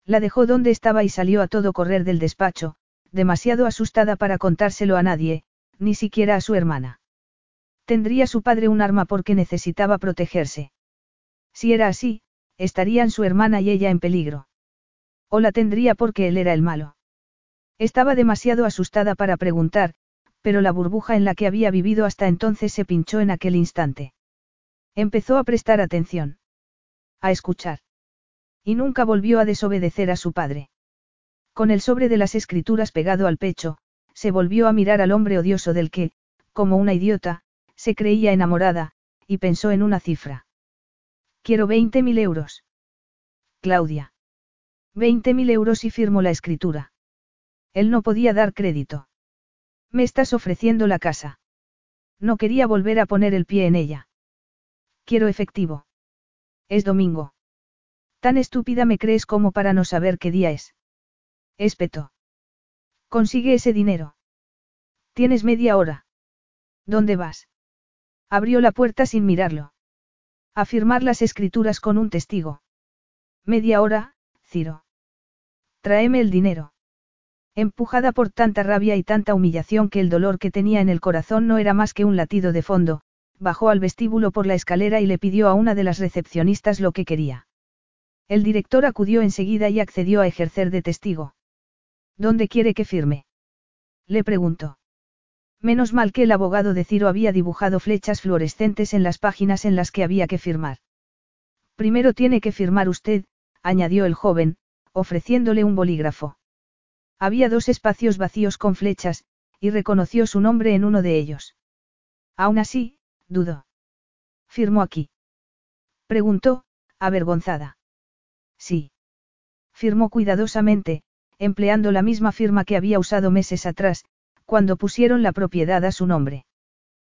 La dejó donde estaba y salió a todo correr del despacho, demasiado asustada para contárselo a nadie, ni siquiera a su hermana. Tendría su padre un arma porque necesitaba protegerse. Si era así, estarían su hermana y ella en peligro. O la tendría porque él era el malo. Estaba demasiado asustada para preguntar, pero la burbuja en la que había vivido hasta entonces se pinchó en aquel instante. Empezó a prestar atención. A escuchar. Y nunca volvió a desobedecer a su padre. Con el sobre de las escrituras pegado al pecho, se volvió a mirar al hombre odioso del que, como una idiota, se creía enamorada, y pensó en una cifra. Quiero veinte mil euros. Claudia. Veinte mil euros y firmó la escritura. Él no podía dar crédito. Me estás ofreciendo la casa. No quería volver a poner el pie en ella. Quiero efectivo. Es domingo. Tan estúpida me crees como para no saber qué día es. Espeto. Consigue ese dinero. Tienes media hora. ¿Dónde vas? Abrió la puerta sin mirarlo. A firmar las escrituras con un testigo. Media hora, Ciro. Tráeme el dinero. Empujada por tanta rabia y tanta humillación que el dolor que tenía en el corazón no era más que un latido de fondo, bajó al vestíbulo por la escalera y le pidió a una de las recepcionistas lo que quería. El director acudió enseguida y accedió a ejercer de testigo. ¿Dónde quiere que firme? Le preguntó. Menos mal que el abogado de Ciro había dibujado flechas fluorescentes en las páginas en las que había que firmar. Primero tiene que firmar usted, añadió el joven, ofreciéndole un bolígrafo. Había dos espacios vacíos con flechas, y reconoció su nombre en uno de ellos. Aún así, dudó. ¿Firmó aquí? Preguntó, avergonzada. Sí. Firmó cuidadosamente, empleando la misma firma que había usado meses atrás, cuando pusieron la propiedad a su nombre.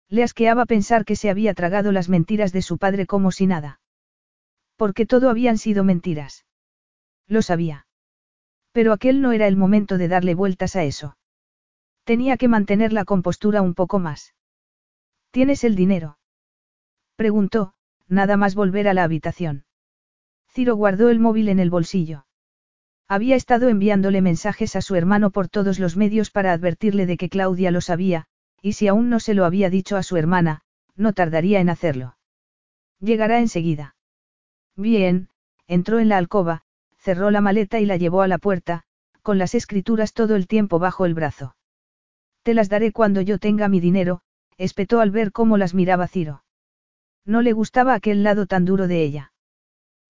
Le asqueaba pensar que se había tragado las mentiras de su padre como si nada. Porque todo habían sido mentiras. Lo sabía. Pero aquel no era el momento de darle vueltas a eso. Tenía que mantener la compostura un poco más. ¿Tienes el dinero? Preguntó, nada más volver a la habitación. Ciro guardó el móvil en el bolsillo. Había estado enviándole mensajes a su hermano por todos los medios para advertirle de que Claudia lo sabía, y si aún no se lo había dicho a su hermana, no tardaría en hacerlo. Llegará enseguida. Bien, entró en la alcoba, cerró la maleta y la llevó a la puerta, con las escrituras todo el tiempo bajo el brazo. Te las daré cuando yo tenga mi dinero, espetó al ver cómo las miraba Ciro. No le gustaba aquel lado tan duro de ella.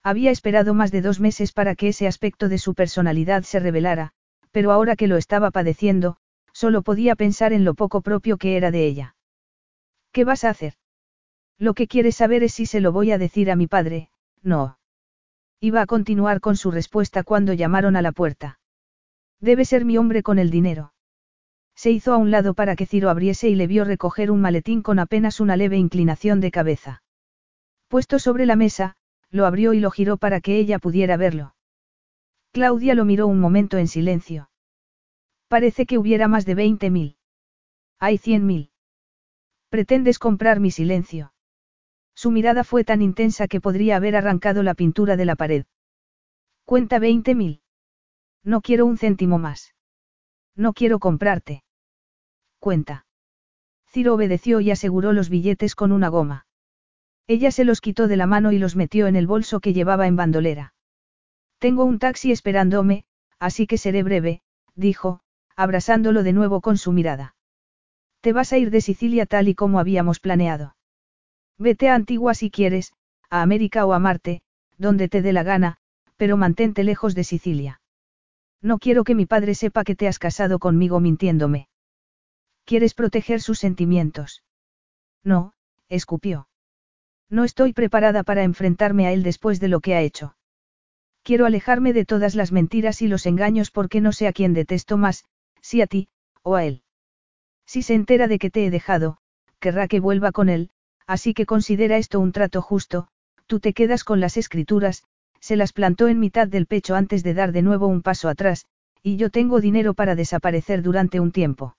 Había esperado más de dos meses para que ese aspecto de su personalidad se revelara, pero ahora que lo estaba padeciendo, solo podía pensar en lo poco propio que era de ella. ¿Qué vas a hacer? Lo que quiere saber es si se lo voy a decir a mi padre, no. Iba a continuar con su respuesta cuando llamaron a la puerta. Debe ser mi hombre con el dinero. Se hizo a un lado para que Ciro abriese y le vio recoger un maletín con apenas una leve inclinación de cabeza. Puesto sobre la mesa, lo abrió y lo giró para que ella pudiera verlo. Claudia lo miró un momento en silencio. Parece que hubiera más de veinte mil. Hay cien mil. ¿Pretendes comprar mi silencio? Su mirada fue tan intensa que podría haber arrancado la pintura de la pared. Cuenta veinte mil. No quiero un céntimo más. No quiero comprarte. Cuenta. Ciro obedeció y aseguró los billetes con una goma. Ella se los quitó de la mano y los metió en el bolso que llevaba en bandolera. Tengo un taxi esperándome, así que seré breve, dijo, abrazándolo de nuevo con su mirada. Te vas a ir de Sicilia tal y como habíamos planeado. Vete a Antigua si quieres, a América o a Marte, donde te dé la gana, pero mantente lejos de Sicilia. No quiero que mi padre sepa que te has casado conmigo mintiéndome. ¿Quieres proteger sus sentimientos? No, escupió. No estoy preparada para enfrentarme a él después de lo que ha hecho. Quiero alejarme de todas las mentiras y los engaños porque no sé a quién detesto más, si a ti, o a él. Si se entera de que te he dejado, querrá que vuelva con él, así que considera esto un trato justo, tú te quedas con las escrituras, se las plantó en mitad del pecho antes de dar de nuevo un paso atrás, y yo tengo dinero para desaparecer durante un tiempo.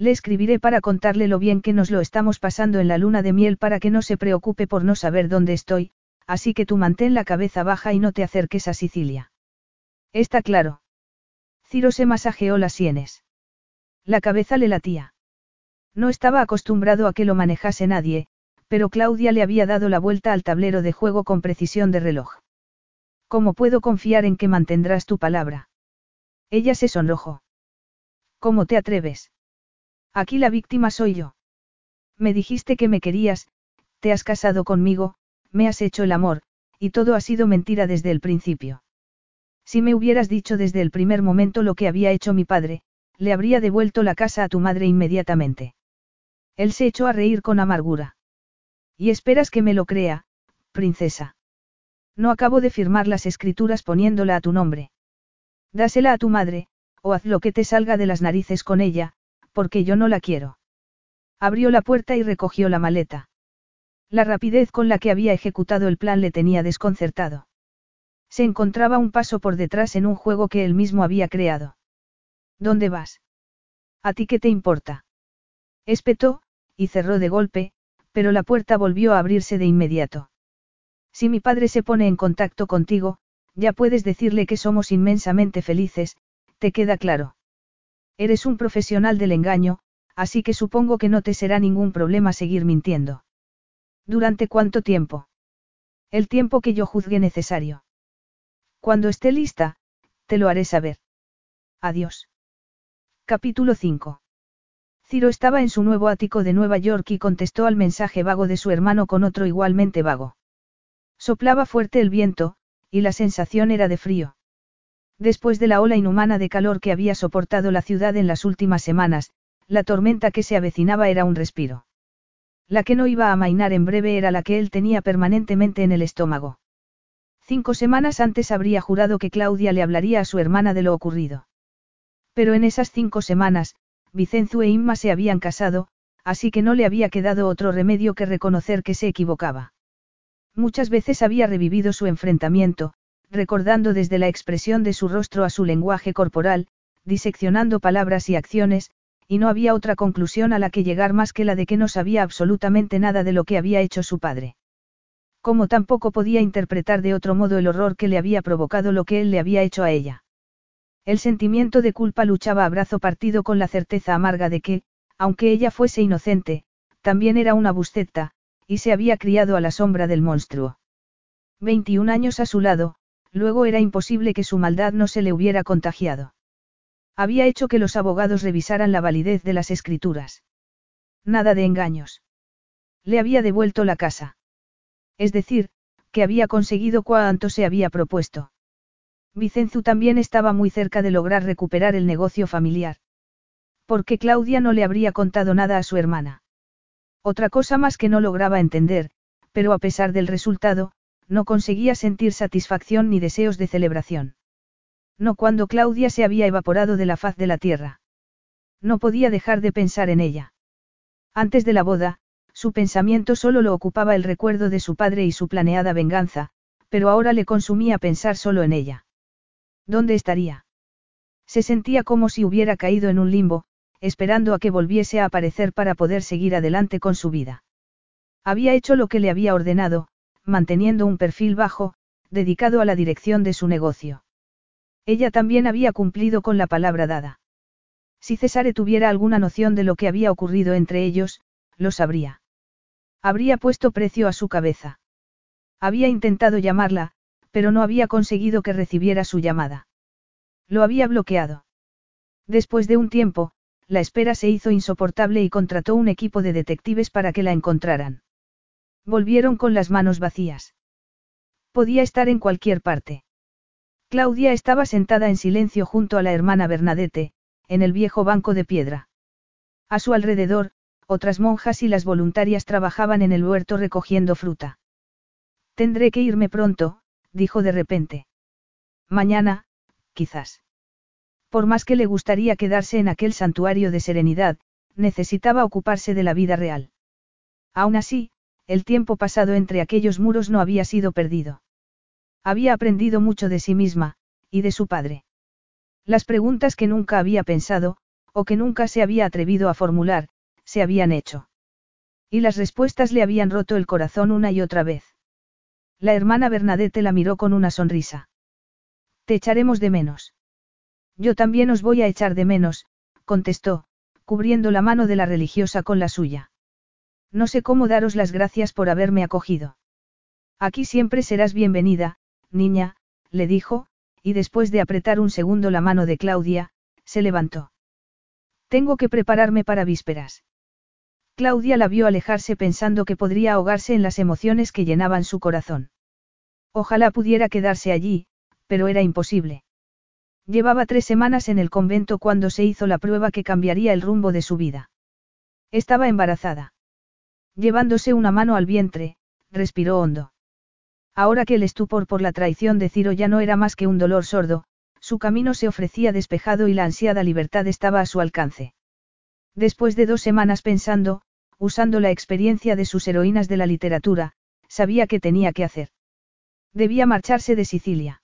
Le escribiré para contarle lo bien que nos lo estamos pasando en la luna de miel para que no se preocupe por no saber dónde estoy, así que tú mantén la cabeza baja y no te acerques a Sicilia. Está claro. Ciro se masajeó las sienes. La cabeza le latía. No estaba acostumbrado a que lo manejase nadie, pero Claudia le había dado la vuelta al tablero de juego con precisión de reloj. ¿Cómo puedo confiar en que mantendrás tu palabra? Ella se sonrojó. ¿Cómo te atreves? Aquí la víctima soy yo. Me dijiste que me querías, te has casado conmigo, me has hecho el amor, y todo ha sido mentira desde el principio. Si me hubieras dicho desde el primer momento lo que había hecho mi padre, le habría devuelto la casa a tu madre inmediatamente. Él se echó a reír con amargura. Y esperas que me lo crea, princesa. No acabo de firmar las escrituras poniéndola a tu nombre. Dásela a tu madre, o haz lo que te salga de las narices con ella, porque yo no la quiero. Abrió la puerta y recogió la maleta. La rapidez con la que había ejecutado el plan le tenía desconcertado. Se encontraba un paso por detrás en un juego que él mismo había creado. ¿Dónde vas? ¿A ti qué te importa? Espetó, y cerró de golpe, pero la puerta volvió a abrirse de inmediato. Si mi padre se pone en contacto contigo, ya puedes decirle que somos inmensamente felices, ¿te queda claro? Eres un profesional del engaño, así que supongo que no te será ningún problema seguir mintiendo. ¿Durante cuánto tiempo? El tiempo que yo juzgue necesario. Cuando esté lista, te lo haré saber. Adiós. Capítulo 5. Ciro estaba en su nuevo ático de Nueva York y contestó al mensaje vago de su hermano con otro igualmente vago. Soplaba fuerte el viento, y la sensación era de frío. Después de la ola inhumana de calor que había soportado la ciudad en las últimas semanas, la tormenta que se avecinaba era un respiro. La que no iba a amainar en breve era la que él tenía permanentemente en el estómago. Cinco semanas antes habría jurado que Claudia le hablaría a su hermana de lo ocurrido. Pero en esas cinco semanas, Vicenzo e Inma se habían casado, así que no le había quedado otro remedio que reconocer que se equivocaba. Muchas veces había revivido su enfrentamiento, recordando desde la expresión de su rostro a su lenguaje corporal, diseccionando palabras y acciones, y no había otra conclusión a la que llegar más que la de que no sabía absolutamente nada de lo que había hecho su padre. Como tampoco podía interpretar de otro modo el horror que le había provocado lo que él le había hecho a ella. El sentimiento de culpa luchaba a brazo partido con la certeza amarga de que, aunque ella fuese inocente, también era una busceta, y se había criado a la sombra del monstruo. 21 años a su lado, luego era imposible que su maldad no se le hubiera contagiado. Había hecho que los abogados revisaran la validez de las escrituras. Nada de engaños. Le había devuelto la casa. Es decir, que había conseguido cuanto se había propuesto. Vicenzu también estaba muy cerca de lograr recuperar el negocio familiar. Porque Claudia no le habría contado nada a su hermana. Otra cosa más que no lograba entender, pero a pesar del resultado, no conseguía sentir satisfacción ni deseos de celebración. No cuando Claudia se había evaporado de la faz de la tierra. No podía dejar de pensar en ella. Antes de la boda, su pensamiento solo lo ocupaba el recuerdo de su padre y su planeada venganza, pero ahora le consumía pensar solo en ella. ¿Dónde estaría? Se sentía como si hubiera caído en un limbo, esperando a que volviese a aparecer para poder seguir adelante con su vida. Había hecho lo que le había ordenado, manteniendo un perfil bajo, dedicado a la dirección de su negocio. Ella también había cumplido con la palabra dada. Si Cesare tuviera alguna noción de lo que había ocurrido entre ellos, lo sabría. Habría puesto precio a su cabeza. Había intentado llamarla, pero no había conseguido que recibiera su llamada. Lo había bloqueado. Después de un tiempo, la espera se hizo insoportable y contrató un equipo de detectives para que la encontraran. Volvieron con las manos vacías. Podía estar en cualquier parte. Claudia estaba sentada en silencio junto a la hermana Bernadette, en el viejo banco de piedra. A su alrededor, otras monjas y las voluntarias trabajaban en el huerto recogiendo fruta. Tendré que irme pronto, dijo de repente. Mañana, quizás. Por más que le gustaría quedarse en aquel santuario de serenidad, necesitaba ocuparse de la vida real. Aún así, el tiempo pasado entre aquellos muros no había sido perdido. Había aprendido mucho de sí misma, y de su padre. Las preguntas que nunca había pensado, o que nunca se había atrevido a formular, se habían hecho. Y las respuestas le habían roto el corazón una y otra vez. La hermana Bernadette la miró con una sonrisa. Te echaremos de menos. Yo también os voy a echar de menos, contestó, cubriendo la mano de la religiosa con la suya. No sé cómo daros las gracias por haberme acogido. Aquí siempre serás bienvenida, niña, le dijo, y después de apretar un segundo la mano de Claudia, se levantó. Tengo que prepararme para vísperas. Claudia la vio alejarse pensando que podría ahogarse en las emociones que llenaban su corazón. Ojalá pudiera quedarse allí, pero era imposible. Llevaba tres semanas en el convento cuando se hizo la prueba que cambiaría el rumbo de su vida. Estaba embarazada. Llevándose una mano al vientre, respiró hondo. Ahora que el estupor por la traición de Ciro ya no era más que un dolor sordo, su camino se ofrecía despejado y la ansiada libertad estaba a su alcance. Después de dos semanas pensando, usando la experiencia de sus heroínas de la literatura, sabía que tenía que hacer. Debía marcharse de Sicilia.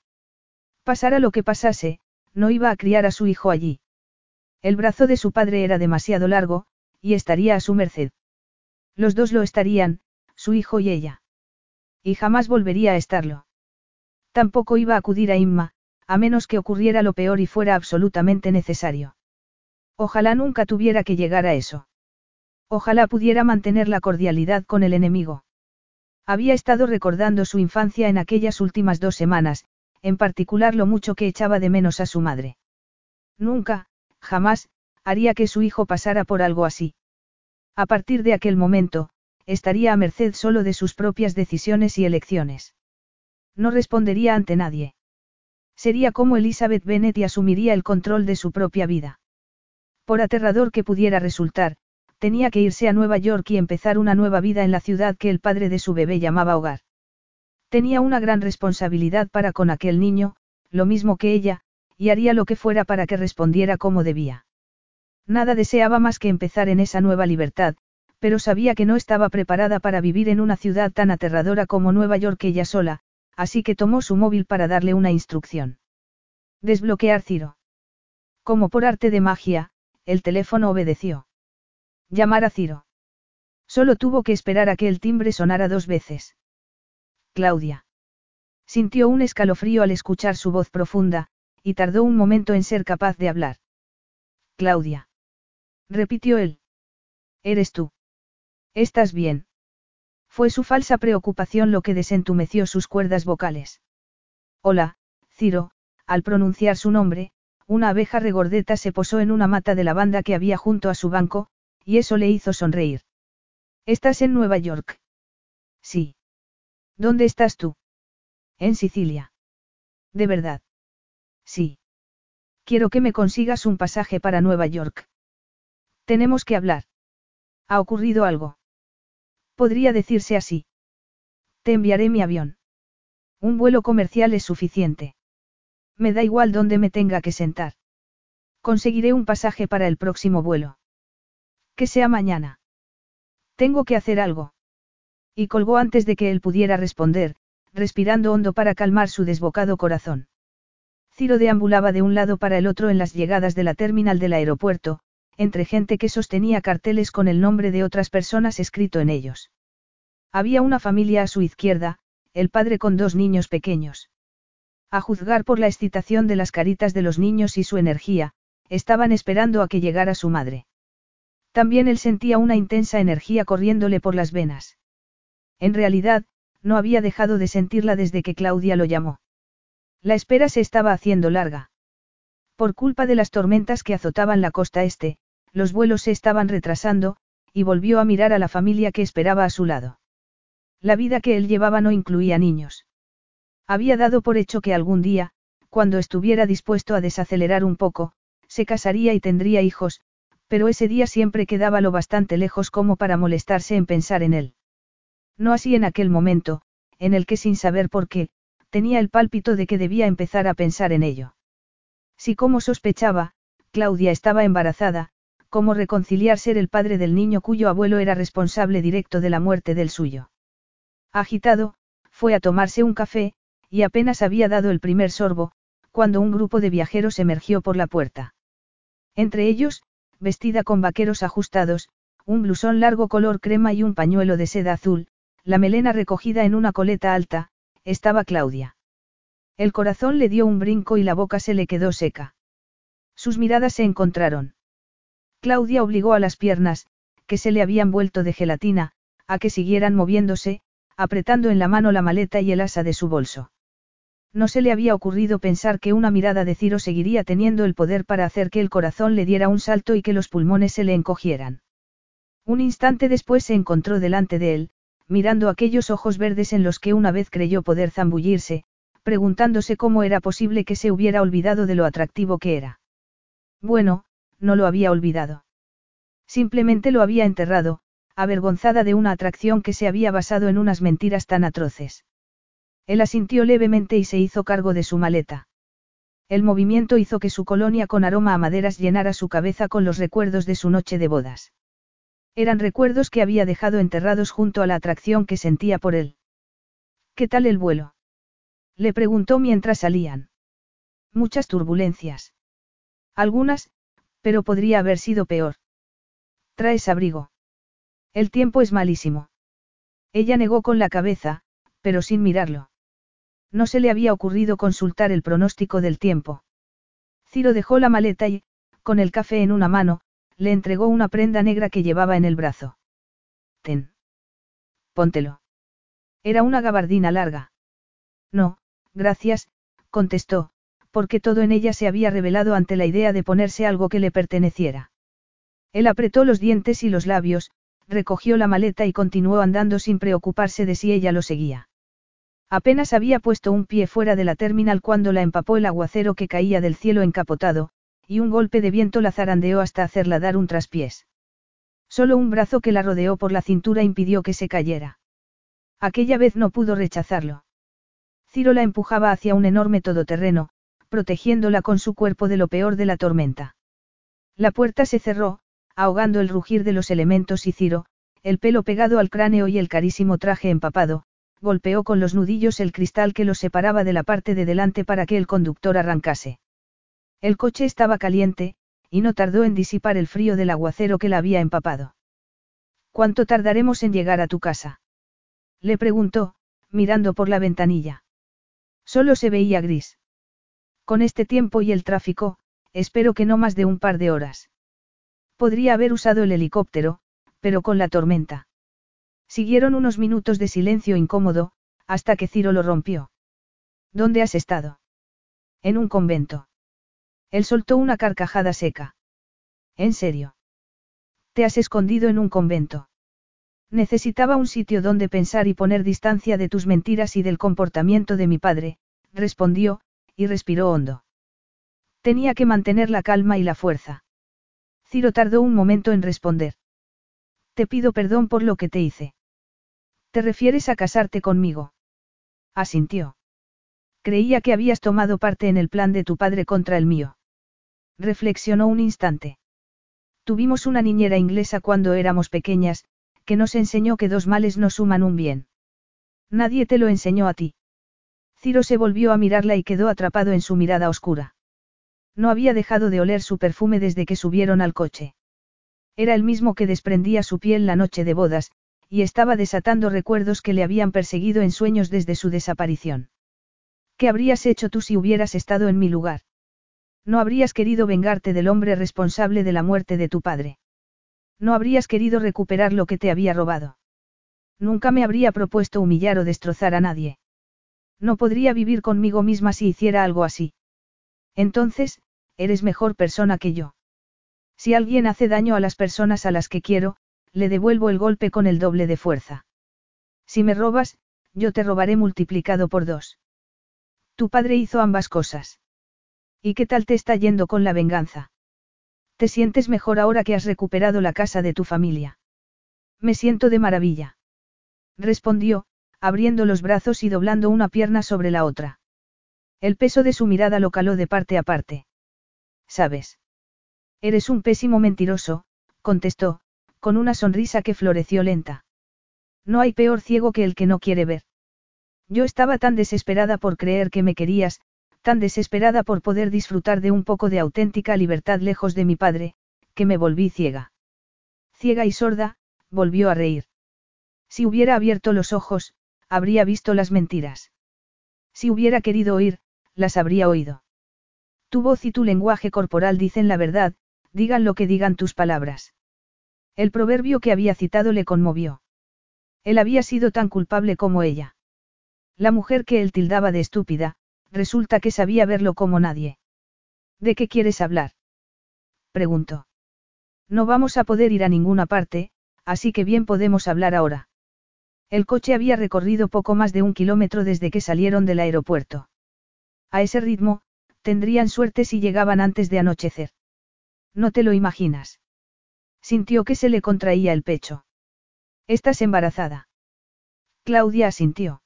Pasara lo que pasase, no iba a criar a su hijo allí. El brazo de su padre era demasiado largo, y estaría a su merced. Los dos lo estarían, su hijo y ella. Y jamás volvería a estarlo. Tampoco iba a acudir a Inma, a menos que ocurriera lo peor y fuera absolutamente necesario. Ojalá nunca tuviera que llegar a eso. Ojalá pudiera mantener la cordialidad con el enemigo. Había estado recordando su infancia en aquellas últimas dos semanas, en particular lo mucho que echaba de menos a su madre. Nunca, jamás, haría que su hijo pasara por algo así. A partir de aquel momento, estaría a merced solo de sus propias decisiones y elecciones. No respondería ante nadie. Sería como Elizabeth Bennet y asumiría el control de su propia vida. Por aterrador que pudiera resultar, tenía que irse a Nueva York y empezar una nueva vida en la ciudad que el padre de su bebé llamaba hogar. Tenía una gran responsabilidad para con aquel niño, lo mismo que ella, y haría lo que fuera para que respondiera como debía. Nada deseaba más que empezar en esa nueva libertad, pero sabía que no estaba preparada para vivir en una ciudad tan aterradora como Nueva York ella sola, así que tomó su móvil para darle una instrucción. Desbloquear Ciro. Como por arte de magia, el teléfono obedeció. Llamar a Ciro. Solo tuvo que esperar a que el timbre sonara dos veces. Claudia. Sintió un escalofrío al escuchar su voz profunda, y tardó un momento en ser capaz de hablar. Claudia. Repitió él. Eres tú. ¿Estás bien? Fue su falsa preocupación lo que desentumeció sus cuerdas vocales. Hola, Ciro, al pronunciar su nombre, una abeja regordeta se posó en una mata de lavanda que había junto a su banco, y eso le hizo sonreír. ¿Estás en Nueva York? Sí. ¿Dónde estás tú? En Sicilia. ¿De verdad? Sí. Quiero que me consigas un pasaje para Nueva York. Tenemos que hablar. ¿Ha ocurrido algo? Podría decirse así. Te enviaré mi avión. Un vuelo comercial es suficiente. Me da igual dónde me tenga que sentar. Conseguiré un pasaje para el próximo vuelo. Que sea mañana. Tengo que hacer algo. Y colgó antes de que él pudiera responder, respirando hondo para calmar su desbocado corazón. Ciro deambulaba de un lado para el otro en las llegadas de la terminal del aeropuerto, entre gente que sostenía carteles con el nombre de otras personas escrito en ellos. Había una familia a su izquierda, el padre con dos niños pequeños. A juzgar por la excitación de las caritas de los niños y su energía, estaban esperando a que llegara su madre. También él sentía una intensa energía corriéndole por las venas. En realidad, no había dejado de sentirla desde que Claudia lo llamó. La espera se estaba haciendo larga. Por culpa de las tormentas que azotaban la costa este, los vuelos se estaban retrasando, y volvió a mirar a la familia que esperaba a su lado. La vida que él llevaba no incluía niños. Había dado por hecho que algún día, cuando estuviera dispuesto a desacelerar un poco, se casaría y tendría hijos, pero ese día siempre quedaba lo bastante lejos como para molestarse en pensar en él. No así en aquel momento, en el que sin saber por qué, tenía el pálpito de que debía empezar a pensar en ello. Si como sospechaba, Claudia estaba embarazada, ¿cómo reconciliar ser el padre del niño cuyo abuelo era responsable directo de la muerte del suyo? Agitado, fue a tomarse un café, y apenas había dado el primer sorbo, cuando un grupo de viajeros emergió por la puerta. Entre ellos, vestida con vaqueros ajustados, un blusón largo color crema y un pañuelo de seda azul, la melena recogida en una coleta alta, estaba Claudia. El corazón le dio un brinco y la boca se le quedó seca. Sus miradas se encontraron. Claudia obligó a las piernas, que se le habían vuelto de gelatina, a que siguieran moviéndose, apretando en la mano la maleta y el asa de su bolso. No se le había ocurrido pensar que una mirada de Ciro seguiría teniendo el poder para hacer que el corazón le diera un salto y que los pulmones se le encogieran. Un instante después se encontró delante de él, mirando aquellos ojos verdes en los que una vez creyó poder zambullirse, preguntándose cómo era posible que se hubiera olvidado de lo atractivo que era. Bueno, no lo había olvidado. Simplemente lo había enterrado, avergonzada de una atracción que se había basado en unas mentiras tan atroces. Él asintió levemente y se hizo cargo de su maleta. El movimiento hizo que su colonia con aroma a maderas llenara su cabeza con los recuerdos de su noche de bodas. Eran recuerdos que había dejado enterrados junto a la atracción que sentía por él. ¿Qué tal el vuelo? Le preguntó mientras salían. Muchas turbulencias. Algunas, pero podría haber sido peor. ¿Traes abrigo? El tiempo es malísimo. Ella negó con la cabeza, pero sin mirarlo. No se le había ocurrido consultar el pronóstico del tiempo. Ciro dejó la maleta y, con el café en una mano, le entregó una prenda negra que llevaba en el brazo. Ten. Póntelo. Era una gabardina larga. No, gracias, contestó, porque todo en ella se había revelado ante la idea de ponerse algo que le perteneciera. Él apretó los dientes y los labios, recogió la maleta y continuó andando sin preocuparse de si ella lo seguía. Apenas había puesto un pie fuera de la terminal cuando la empapó el aguacero que caía del cielo encapotado, y un golpe de viento la zarandeó hasta hacerla dar un traspiés. Solo un brazo que la rodeó por la cintura impidió que se cayera. Aquella vez no pudo rechazarlo. Ciro la empujaba hacia un enorme todoterreno, protegiéndola con su cuerpo de lo peor de la tormenta. La puerta se cerró, ahogando el rugir de los elementos y Ciro, el pelo pegado al cráneo y el carísimo traje empapado, golpeó con los nudillos el cristal que los separaba de la parte de delante para que el conductor arrancase. El coche estaba caliente, y no tardó en disipar el frío del aguacero que la había empapado. ¿Cuánto tardaremos en llegar a tu casa? Le preguntó, mirando por la ventanilla. Solo se veía gris. Con este tiempo y el tráfico, espero que no más de un par de horas. Podría haber usado el helicóptero, pero con la tormenta. Siguieron unos minutos de silencio incómodo, hasta que Ciro lo rompió. ¿Dónde has estado? En un convento. Él soltó una carcajada seca. ¿En serio? Te has escondido en un convento. Necesitaba un sitio donde pensar y poner distancia de tus mentiras y del comportamiento de mi padre, respondió, y respiró hondo. Tenía que mantener la calma y la fuerza. Ciro tardó un momento en responder. Te pido perdón por lo que te hice. ¿Te refieres a casarte conmigo? Asintió. Creía que habías tomado parte en el plan de tu padre contra el mío. Reflexionó un instante. Tuvimos una niñera inglesa cuando éramos pequeñas, que nos enseñó que dos males no suman un bien. Nadie te lo enseñó a ti. Ciro se volvió a mirarla y quedó atrapado en su mirada oscura. No había dejado de oler su perfume desde que subieron al coche. Era el mismo que desprendía su piel la noche de bodas, y estaba desatando recuerdos que le habían perseguido en sueños desde su desaparición. ¿Qué habrías hecho tú si hubieras estado en mi lugar? No habrías querido vengarte del hombre responsable de la muerte de tu padre. No habrías querido recuperar lo que te había robado. Nunca me habría propuesto humillar o destrozar a nadie. No podría vivir conmigo misma si hiciera algo así. Entonces, eres mejor persona que yo. Si alguien hace daño a las personas a las que quiero, le devuelvo el golpe con el doble de fuerza. Si me robas, yo te robaré multiplicado por dos. Tu padre hizo ambas cosas. ¿Y qué tal te está yendo con la venganza? ¿Te sientes mejor ahora que has recuperado la casa de tu familia? Me siento de maravilla. Respondió, abriendo los brazos y doblando una pierna sobre la otra. El peso de su mirada lo caló de parte a parte. ¿Sabes? Eres un pésimo mentiroso, contestó, con una sonrisa que floreció lenta. No hay peor ciego que el que no quiere ver. Yo estaba tan desesperada por creer que me querías, tan desesperada por poder disfrutar de un poco de auténtica libertad lejos de mi padre, que me volví ciega. Ciega y sorda, volvió a reír. Si hubiera abierto los ojos, habría visto las mentiras. Si hubiera querido oír, las habría oído. Tu voz y tu lenguaje corporal dicen la verdad, digan lo que digan tus palabras. El proverbio que había citado le conmovió. Él había sido tan culpable como ella. La mujer que él tildaba de estúpida, resulta que sabía verlo como nadie. ¿De qué quieres hablar? preguntó. No vamos a poder ir a ninguna parte, así que bien podemos hablar ahora. El coche había recorrido poco más de un kilómetro desde que salieron del aeropuerto. A ese ritmo, tendrían suerte si llegaban antes de anochecer. No te lo imaginas. Sintió que se le contraía el pecho. ¿Estás embarazada? Claudia asintió.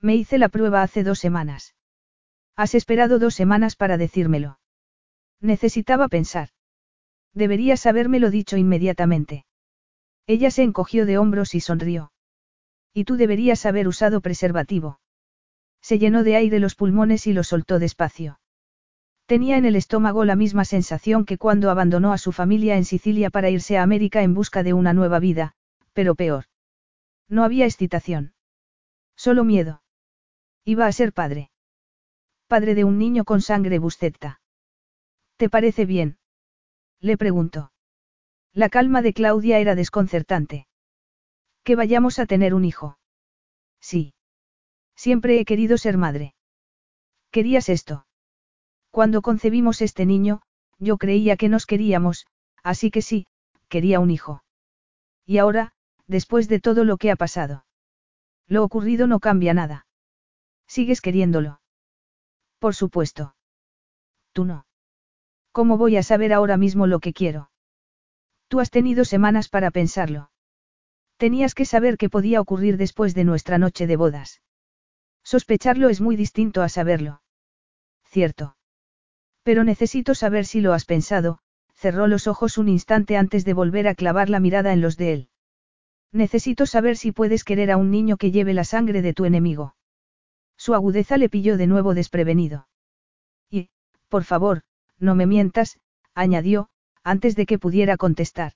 Me hice la prueba hace dos semanas. Has esperado dos semanas para decírmelo. Necesitaba pensar. Deberías habérmelo dicho inmediatamente. Ella se encogió de hombros y sonrió. Y tú deberías haber usado preservativo. Se llenó de aire los pulmones y lo soltó despacio. Tenía en el estómago la misma sensación que cuando abandonó a su familia en Sicilia para irse a América en busca de una nueva vida, pero peor. No había excitación. Solo miedo. Iba a ser padre. Padre de un niño con sangre buceta. ¿Te parece bien? Le preguntó. La calma de Claudia era desconcertante. Que vayamos a tener un hijo. Sí. Siempre he querido ser madre. ¿Querías esto? Cuando concebimos este niño, yo creía que nos queríamos, así que sí, quería un hijo. Y ahora, después de todo lo que ha pasado. Lo ocurrido no cambia nada. ¿Sigues queriéndolo? Por supuesto. Tú no. ¿Cómo voy a saber ahora mismo lo que quiero? Tú has tenido semanas para pensarlo. Tenías que saber qué podía ocurrir después de nuestra noche de bodas. Sospecharlo es muy distinto a saberlo. Cierto. Pero necesito saber si lo has pensado, cerró los ojos un instante antes de volver a clavar la mirada en los de él. Necesito saber si puedes querer a un niño que lleve la sangre de tu enemigo. Su agudeza le pilló de nuevo desprevenido. Y, por favor, no me mientas, añadió, antes de que pudiera contestar.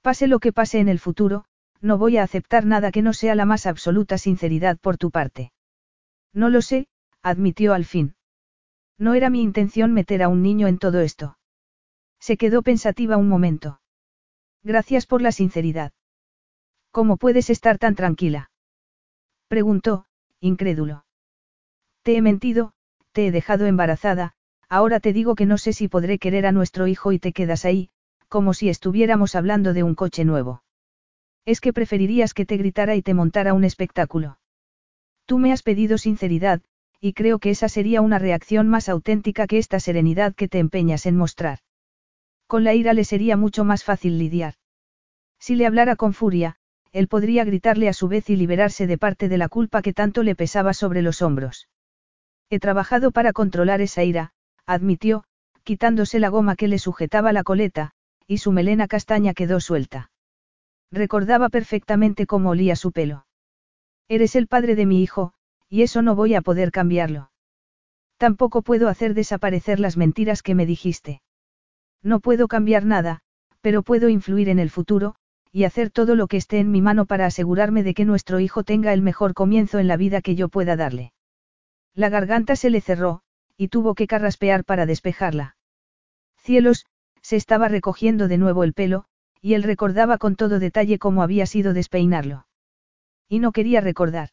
Pase lo que pase en el futuro, no voy a aceptar nada que no sea la más absoluta sinceridad por tu parte. No lo sé, admitió al fin. No era mi intención meter a un niño en todo esto. Se quedó pensativa un momento. Gracias por la sinceridad. ¿Cómo puedes estar tan tranquila? Preguntó, incrédulo. Te he mentido, te he dejado embarazada, ahora te digo que no sé si podré querer a nuestro hijo y te quedas ahí, como si estuviéramos hablando de un coche nuevo. Es que preferirías que te gritara y te montara un espectáculo. Tú me has pedido sinceridad, y creo que esa sería una reacción más auténtica que esta serenidad que te empeñas en mostrar. Con la ira le sería mucho más fácil lidiar. Si le hablara con furia, él podría gritarle a su vez y liberarse de parte de la culpa que tanto le pesaba sobre los hombros. He trabajado para controlar esa ira, admitió, quitándose la goma que le sujetaba la coleta, y su melena castaña quedó suelta. Recordaba perfectamente cómo olía su pelo. Eres el padre de mi hijo, y eso no voy a poder cambiarlo. Tampoco puedo hacer desaparecer las mentiras que me dijiste. No puedo cambiar nada, pero puedo influir en el futuro, y hacer todo lo que esté en mi mano para asegurarme de que nuestro hijo tenga el mejor comienzo en la vida que yo pueda darle. La garganta se le cerró, y tuvo que carraspear para despejarla. Cielos, se estaba recogiendo de nuevo el pelo, y él recordaba con todo detalle cómo había sido despeinarlo. Y no quería recordar.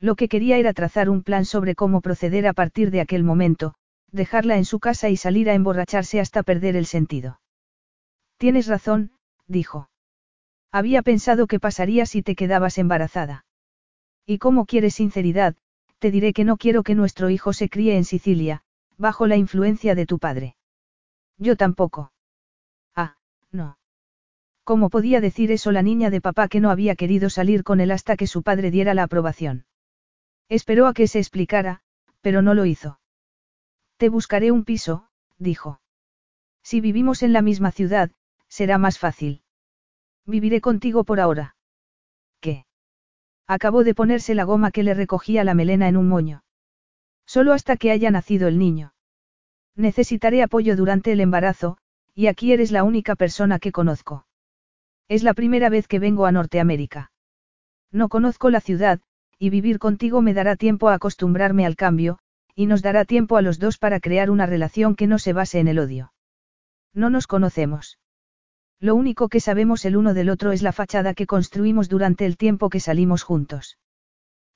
Lo que quería era trazar un plan sobre cómo proceder a partir de aquel momento, dejarla en su casa y salir a emborracharse hasta perder el sentido. Tienes razón, dijo. Había pensado que pasaría si te quedabas embarazada. Y como quieres sinceridad, te diré que no quiero que nuestro hijo se críe en Sicilia, bajo la influencia de tu padre. Yo tampoco. Ah, no. ¿Cómo podía decir eso la niña de papá que no había querido salir con él hasta que su padre diera la aprobación? Esperó a que se explicara, pero no lo hizo. Te buscaré un piso, dijo. Si vivimos en la misma ciudad, será más fácil. Viviré contigo por ahora. ¿Qué? Acabó de ponerse la goma que le recogía la melena en un moño. Solo hasta que haya nacido el niño. Necesitaré apoyo durante el embarazo, y aquí eres la única persona que conozco. Es la primera vez que vengo a Norteamérica. No conozco la ciudad, y vivir contigo me dará tiempo a acostumbrarme al cambio, y nos dará tiempo a los dos para crear una relación que no se base en el odio. No nos conocemos. Lo único que sabemos el uno del otro es la fachada que construimos durante el tiempo que salimos juntos.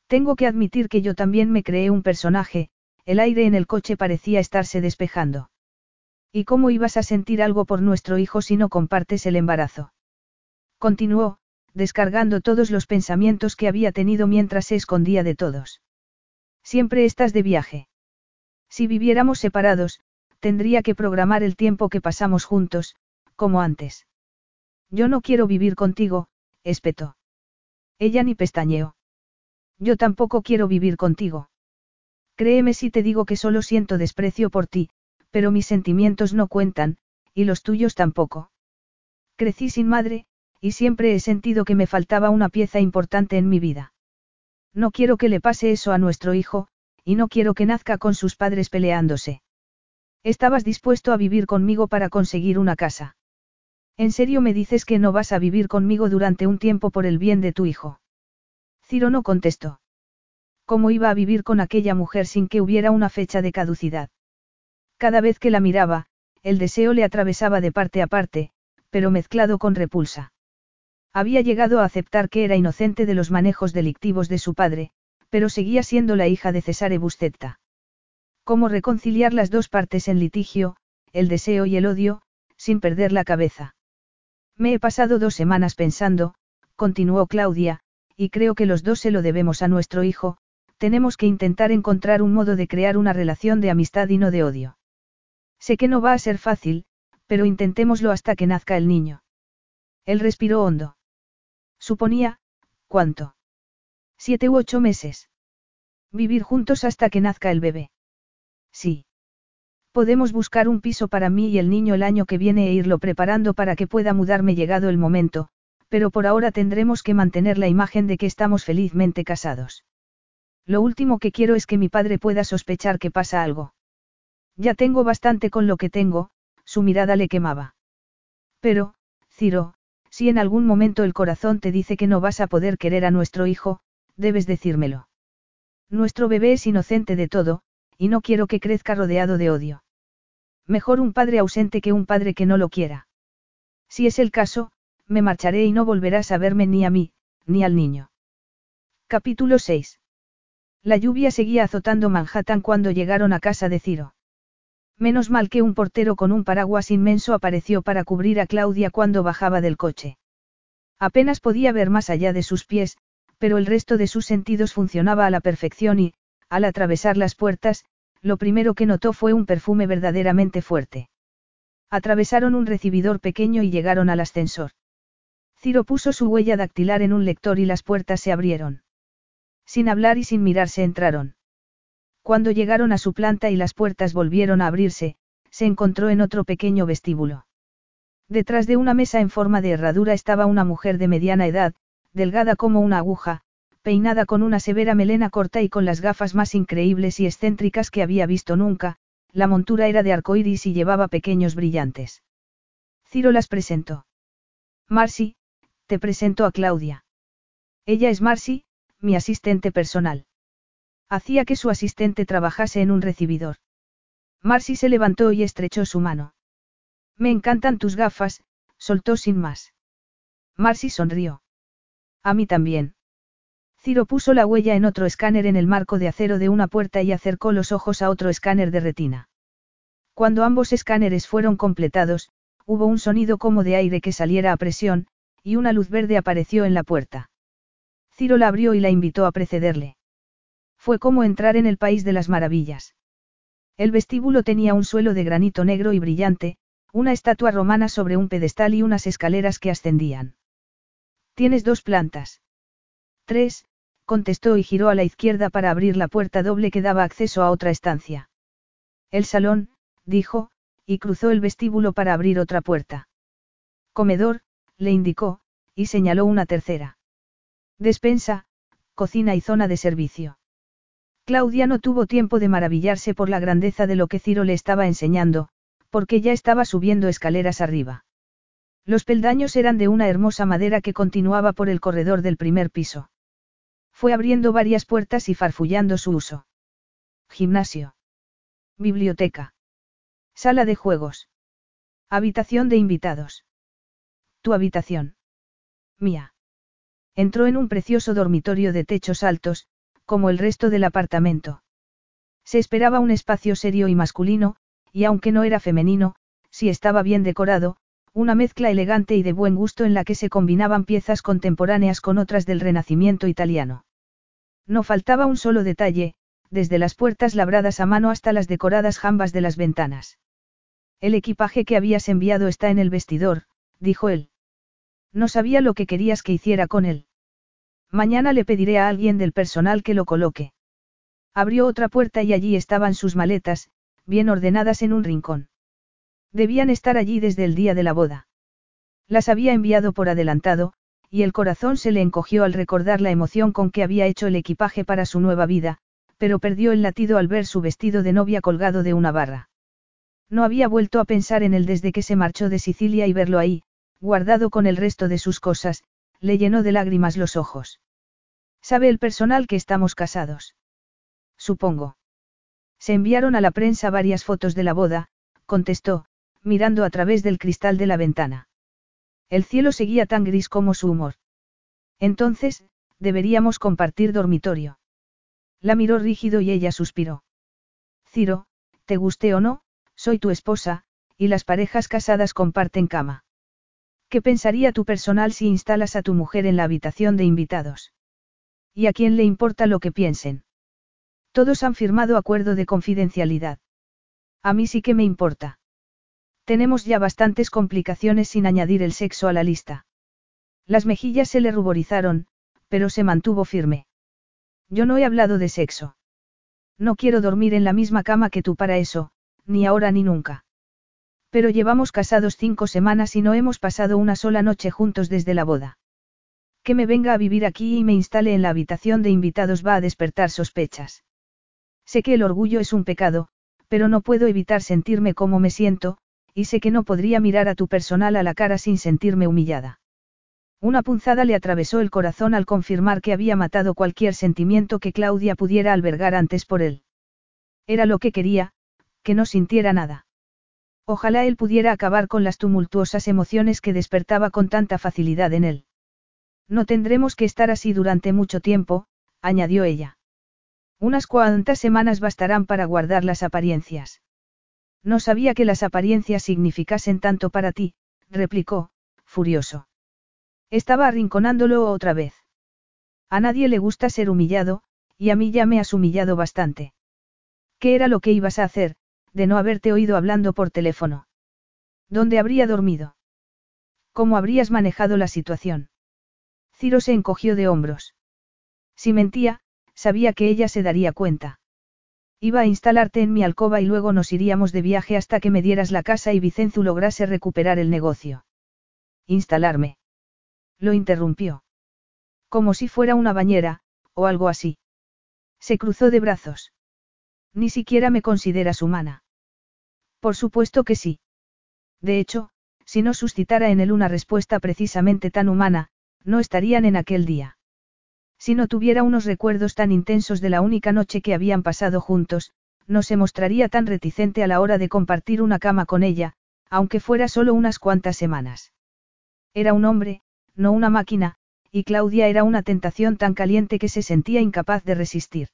Tengo que admitir que yo también me creé un personaje, el aire en el coche parecía estarse despejando. ¿Y cómo ibas a sentir algo por nuestro hijo si no compartes el embarazo? Continuó, descargando todos los pensamientos que había tenido mientras se escondía de todos. Siempre estás de viaje. Si viviéramos separados, tendría que programar el tiempo que pasamos juntos, como antes. Yo no quiero vivir contigo, espetó. Ella ni pestañeó. Yo tampoco quiero vivir contigo. Créeme si te digo que solo siento desprecio por ti, pero mis sentimientos no cuentan, y los tuyos tampoco. Crecí sin madre, y siempre he sentido que me faltaba una pieza importante en mi vida. No quiero que le pase eso a nuestro hijo, y no quiero que nazca con sus padres peleándose. Estabas dispuesto a vivir conmigo para conseguir una casa. ¿En serio me dices que no vas a vivir conmigo durante un tiempo por el bien de tu hijo? Ciro no contestó. ¿Cómo iba a vivir con aquella mujer sin que hubiera una fecha de caducidad? Cada vez que la miraba, el deseo le atravesaba de parte a parte, pero mezclado con repulsa. Había llegado a aceptar que era inocente de los manejos delictivos de su padre, pero seguía siendo la hija de Cesare Buscetta. ¿Cómo reconciliar las dos partes en litigio, el deseo y el odio, sin perder la cabeza? Me he pasado dos semanas pensando, continuó Claudia, y creo que los dos se lo debemos a nuestro hijo, tenemos que intentar encontrar un modo de crear una relación de amistad y no de odio. Sé que no va a ser fácil, pero intentémoslo hasta que nazca el niño. Él respiró hondo. Suponía, ¿cuánto? Siete u ocho meses. Vivir juntos hasta que nazca el bebé. Sí. Podemos buscar un piso para mí y el niño el año que viene e irlo preparando para que pueda mudarme llegado el momento, pero por ahora tendremos que mantener la imagen de que estamos felizmente casados. Lo último que quiero es que mi padre pueda sospechar que pasa algo. Ya tengo bastante con lo que tengo, su mirada le quemaba. Pero, Ciro, si en algún momento el corazón te dice que no vas a poder querer a nuestro hijo, debes decírmelo. Nuestro bebé es inocente de todo, y no quiero que crezca rodeado de odio. Mejor un padre ausente que un padre que no lo quiera. Si es el caso, me marcharé y no volverás a verme ni a mí, ni al niño. Capítulo 6. La lluvia seguía azotando Manhattan cuando llegaron a casa de Ciro. Menos mal que un portero con un paraguas inmenso apareció para cubrir a Claudia cuando bajaba del coche. Apenas podía ver más allá de sus pies, pero el resto de sus sentidos funcionaba a la perfección y, al atravesar las puertas, lo primero que notó fue un perfume verdaderamente fuerte. Atravesaron un recibidor pequeño y llegaron al ascensor. Ciro puso su huella dactilar en un lector y las puertas se abrieron. Sin hablar y sin mirarse entraron. Cuando llegaron a su planta y las puertas volvieron a abrirse, se encontró en otro pequeño vestíbulo. Detrás de una mesa en forma de herradura estaba una mujer de mediana edad, delgada como una aguja, peinada con una severa melena corta y con las gafas más increíbles y excéntricas que había visto nunca, la montura era de arcoíris y llevaba pequeños brillantes. Ciro las presentó. Marcy, te presento a Claudia. Ella es Marcy, mi asistente personal. Hacía que su asistente trabajase en un recibidor. Marcy se levantó y estrechó su mano. Me encantan tus gafas, soltó sin más. Marcy sonrió. A mí también. Ciro puso la huella en otro escáner en el marco de acero de una puerta y acercó los ojos a otro escáner de retina. Cuando ambos escáneres fueron completados, hubo un sonido como de aire que saliera a presión, y una luz verde apareció en la puerta. Ciro la abrió y la invitó a precederle. Fue como entrar en el país de las maravillas. El vestíbulo tenía un suelo de granito negro y brillante, una estatua romana sobre un pedestal y unas escaleras que ascendían. Tienes dos plantas. Tres, contestó y giró a la izquierda para abrir la puerta doble que daba acceso a otra estancia. El salón, dijo, y cruzó el vestíbulo para abrir otra puerta. Comedor, le indicó, y señaló una tercera. Despensa, cocina y zona de servicio. Claudia no tuvo tiempo de maravillarse por la grandeza de lo que Ciro le estaba enseñando, porque ya estaba subiendo escaleras arriba. Los peldaños eran de una hermosa madera que continuaba por el corredor del primer piso. Fue abriendo varias puertas y farfullando su uso. Gimnasio. Biblioteca. Sala de juegos. Habitación de invitados. Tu habitación. Mía. Entró en un precioso dormitorio de techos altos, como el resto del apartamento. Se esperaba un espacio serio y masculino, y aunque no era femenino, si estaba bien decorado, una mezcla elegante y de buen gusto en la que se combinaban piezas contemporáneas con otras del Renacimiento italiano. No faltaba un solo detalle, desde las puertas labradas a mano hasta las decoradas jambas de las ventanas. El equipaje que habías enviado está en el vestidor, dijo él. No sabía lo que querías que hiciera con él. Mañana le pediré a alguien del personal que lo coloque. Abrió otra puerta y allí estaban sus maletas, bien ordenadas en un rincón. Debían estar allí desde el día de la boda. Las había enviado por adelantado, y el corazón se le encogió al recordar la emoción con que había hecho el equipaje para su nueva vida, pero perdió el latido al ver su vestido de novia colgado de una barra. No había vuelto a pensar en él desde que se marchó de Sicilia y verlo ahí, guardado con el resto de sus cosas, le llenó de lágrimas los ojos. ¿Sabe el personal que estamos casados? Supongo. Se enviaron a la prensa varias fotos de la boda, contestó, mirando a través del cristal de la ventana. El cielo seguía tan gris como su humor. Entonces, deberíamos compartir dormitorio. La miró rígido y ella suspiró. Ciro, te guste o no, soy tu esposa, y las parejas casadas comparten cama. ¿Qué pensaría tu personal si instalas a tu mujer en la habitación de invitados? ¿Y a quién le importa lo que piensen? Todos han firmado acuerdo de confidencialidad. A mí sí que me importa. Tenemos ya bastantes complicaciones sin añadir el sexo a la lista. Las mejillas se le ruborizaron, pero se mantuvo firme. Yo no he hablado de sexo. No quiero dormir en la misma cama que tú para eso, ni ahora ni nunca. Pero llevamos casados cinco semanas y no hemos pasado una sola noche juntos desde la boda. Que me venga a vivir aquí y me instale en la habitación de invitados va a despertar sospechas. Sé que el orgullo es un pecado, pero no puedo evitar sentirme como me siento, y sé que no podría mirar a tu personal a la cara sin sentirme humillada. Una punzada le atravesó el corazón al confirmar que había matado cualquier sentimiento que Claudia pudiera albergar antes por él. Era lo que quería, que no sintiera nada. Ojalá él pudiera acabar con las tumultuosas emociones que despertaba con tanta facilidad en él. No tendremos que estar así durante mucho tiempo, añadió ella. Unas cuantas semanas bastarán para guardar las apariencias. No sabía que las apariencias significasen tanto para ti, replicó, furioso. Estaba arrinconándolo otra vez. A nadie le gusta ser humillado, y a mí ya me has humillado bastante. ¿Qué era lo que ibas a hacer, de no haberte oído hablando por teléfono? ¿Dónde habría dormido? ¿Cómo habrías manejado la situación? Ciro se encogió de hombros. Si mentía, sabía que ella se daría cuenta. Iba a instalarte en mi alcoba y luego nos iríamos de viaje hasta que me dieras la casa y Vicenzu lograse recuperar el negocio. Instalarme. Lo interrumpió. Como si fuera una bañera, o algo así. Se cruzó de brazos. Ni siquiera me consideras humana. Por supuesto que sí. De hecho, si no suscitara en él una respuesta precisamente tan humana, no estarían en aquel día. Si no tuviera unos recuerdos tan intensos de la única noche que habían pasado juntos, no se mostraría tan reticente a la hora de compartir una cama con ella, aunque fuera solo unas cuantas semanas. Era un hombre, no una máquina, y Claudia era una tentación tan caliente que se sentía incapaz de resistir.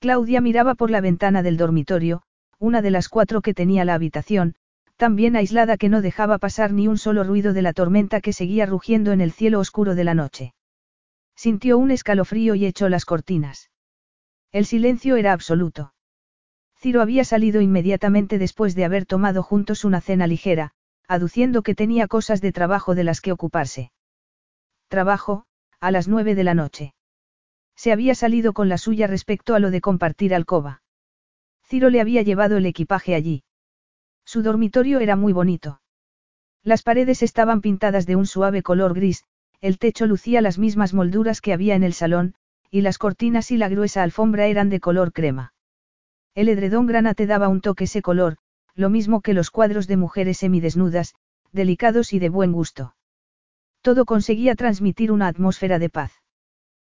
Claudia miraba por la ventana del dormitorio, una de las cuatro que tenía la habitación, tan bien aislada que no dejaba pasar ni un solo ruido de la tormenta que seguía rugiendo en el cielo oscuro de la noche. Sintió un escalofrío y echó las cortinas. El silencio era absoluto. Ciro había salido inmediatamente después de haber tomado juntos una cena ligera, aduciendo que tenía cosas de trabajo de las que ocuparse. Trabajo, a las nueve de la noche. Se había salido con la suya respecto a lo de compartir alcoba. Ciro le había llevado el equipaje allí. Su dormitorio era muy bonito. Las paredes estaban pintadas de un suave color gris, el techo lucía las mismas molduras que había en el salón, y las cortinas y la gruesa alfombra eran de color crema. El edredón granate daba un toque ese color, lo mismo que los cuadros de mujeres semidesnudas, delicados y de buen gusto. Todo conseguía transmitir una atmósfera de paz.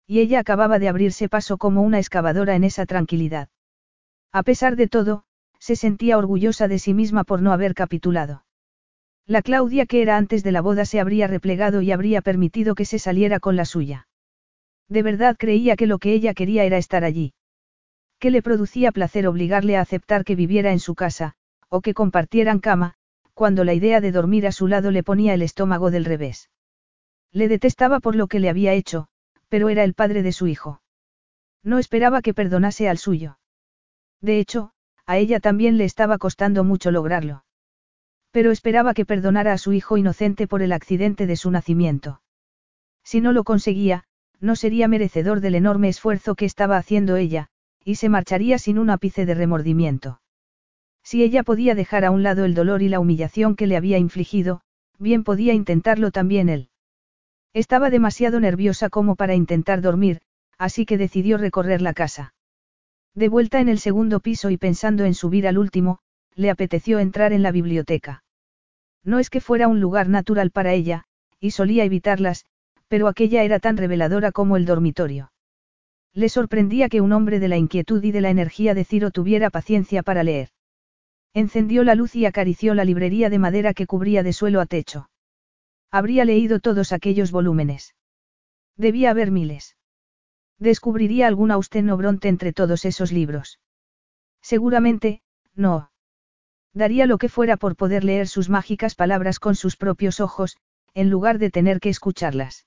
Y ella acababa de abrirse paso como una excavadora en esa tranquilidad. A pesar de todo, se sentía orgullosa de sí misma por no haber capitulado. La Claudia que era antes de la boda se habría replegado y habría permitido que se saliera con la suya. De verdad creía que lo que ella quería era estar allí. Que le producía placer obligarle a aceptar que viviera en su casa, o que compartieran cama, cuando la idea de dormir a su lado le ponía el estómago del revés. Le detestaba por lo que le había hecho, pero era el padre de su hijo. No esperaba que perdonase al suyo. De hecho, a ella también le estaba costando mucho lograrlo. Pero esperaba que perdonara a su hijo inocente por el accidente de su nacimiento. Si no lo conseguía, no sería merecedor del enorme esfuerzo que estaba haciendo ella, y se marcharía sin un ápice de remordimiento. Si ella podía dejar a un lado el dolor y la humillación que le había infligido, bien podía intentarlo también él. Estaba demasiado nerviosa como para intentar dormir, así que decidió recorrer la casa. De vuelta en el segundo piso y pensando en subir al último, le apeteció entrar en la biblioteca. No es que fuera un lugar natural para ella, y solía evitarlas, pero aquella era tan reveladora como el dormitorio. Le sorprendía que un hombre de la inquietud y de la energía de Ciro tuviera paciencia para leer. Encendió la luz y acarició la librería de madera que cubría de suelo a techo. Habría leído todos aquellos volúmenes. Debía haber miles. Descubriría alguna Austen o Bronte entre todos esos libros. Seguramente, no. Daría lo que fuera por poder leer sus mágicas palabras con sus propios ojos, en lugar de tener que escucharlas.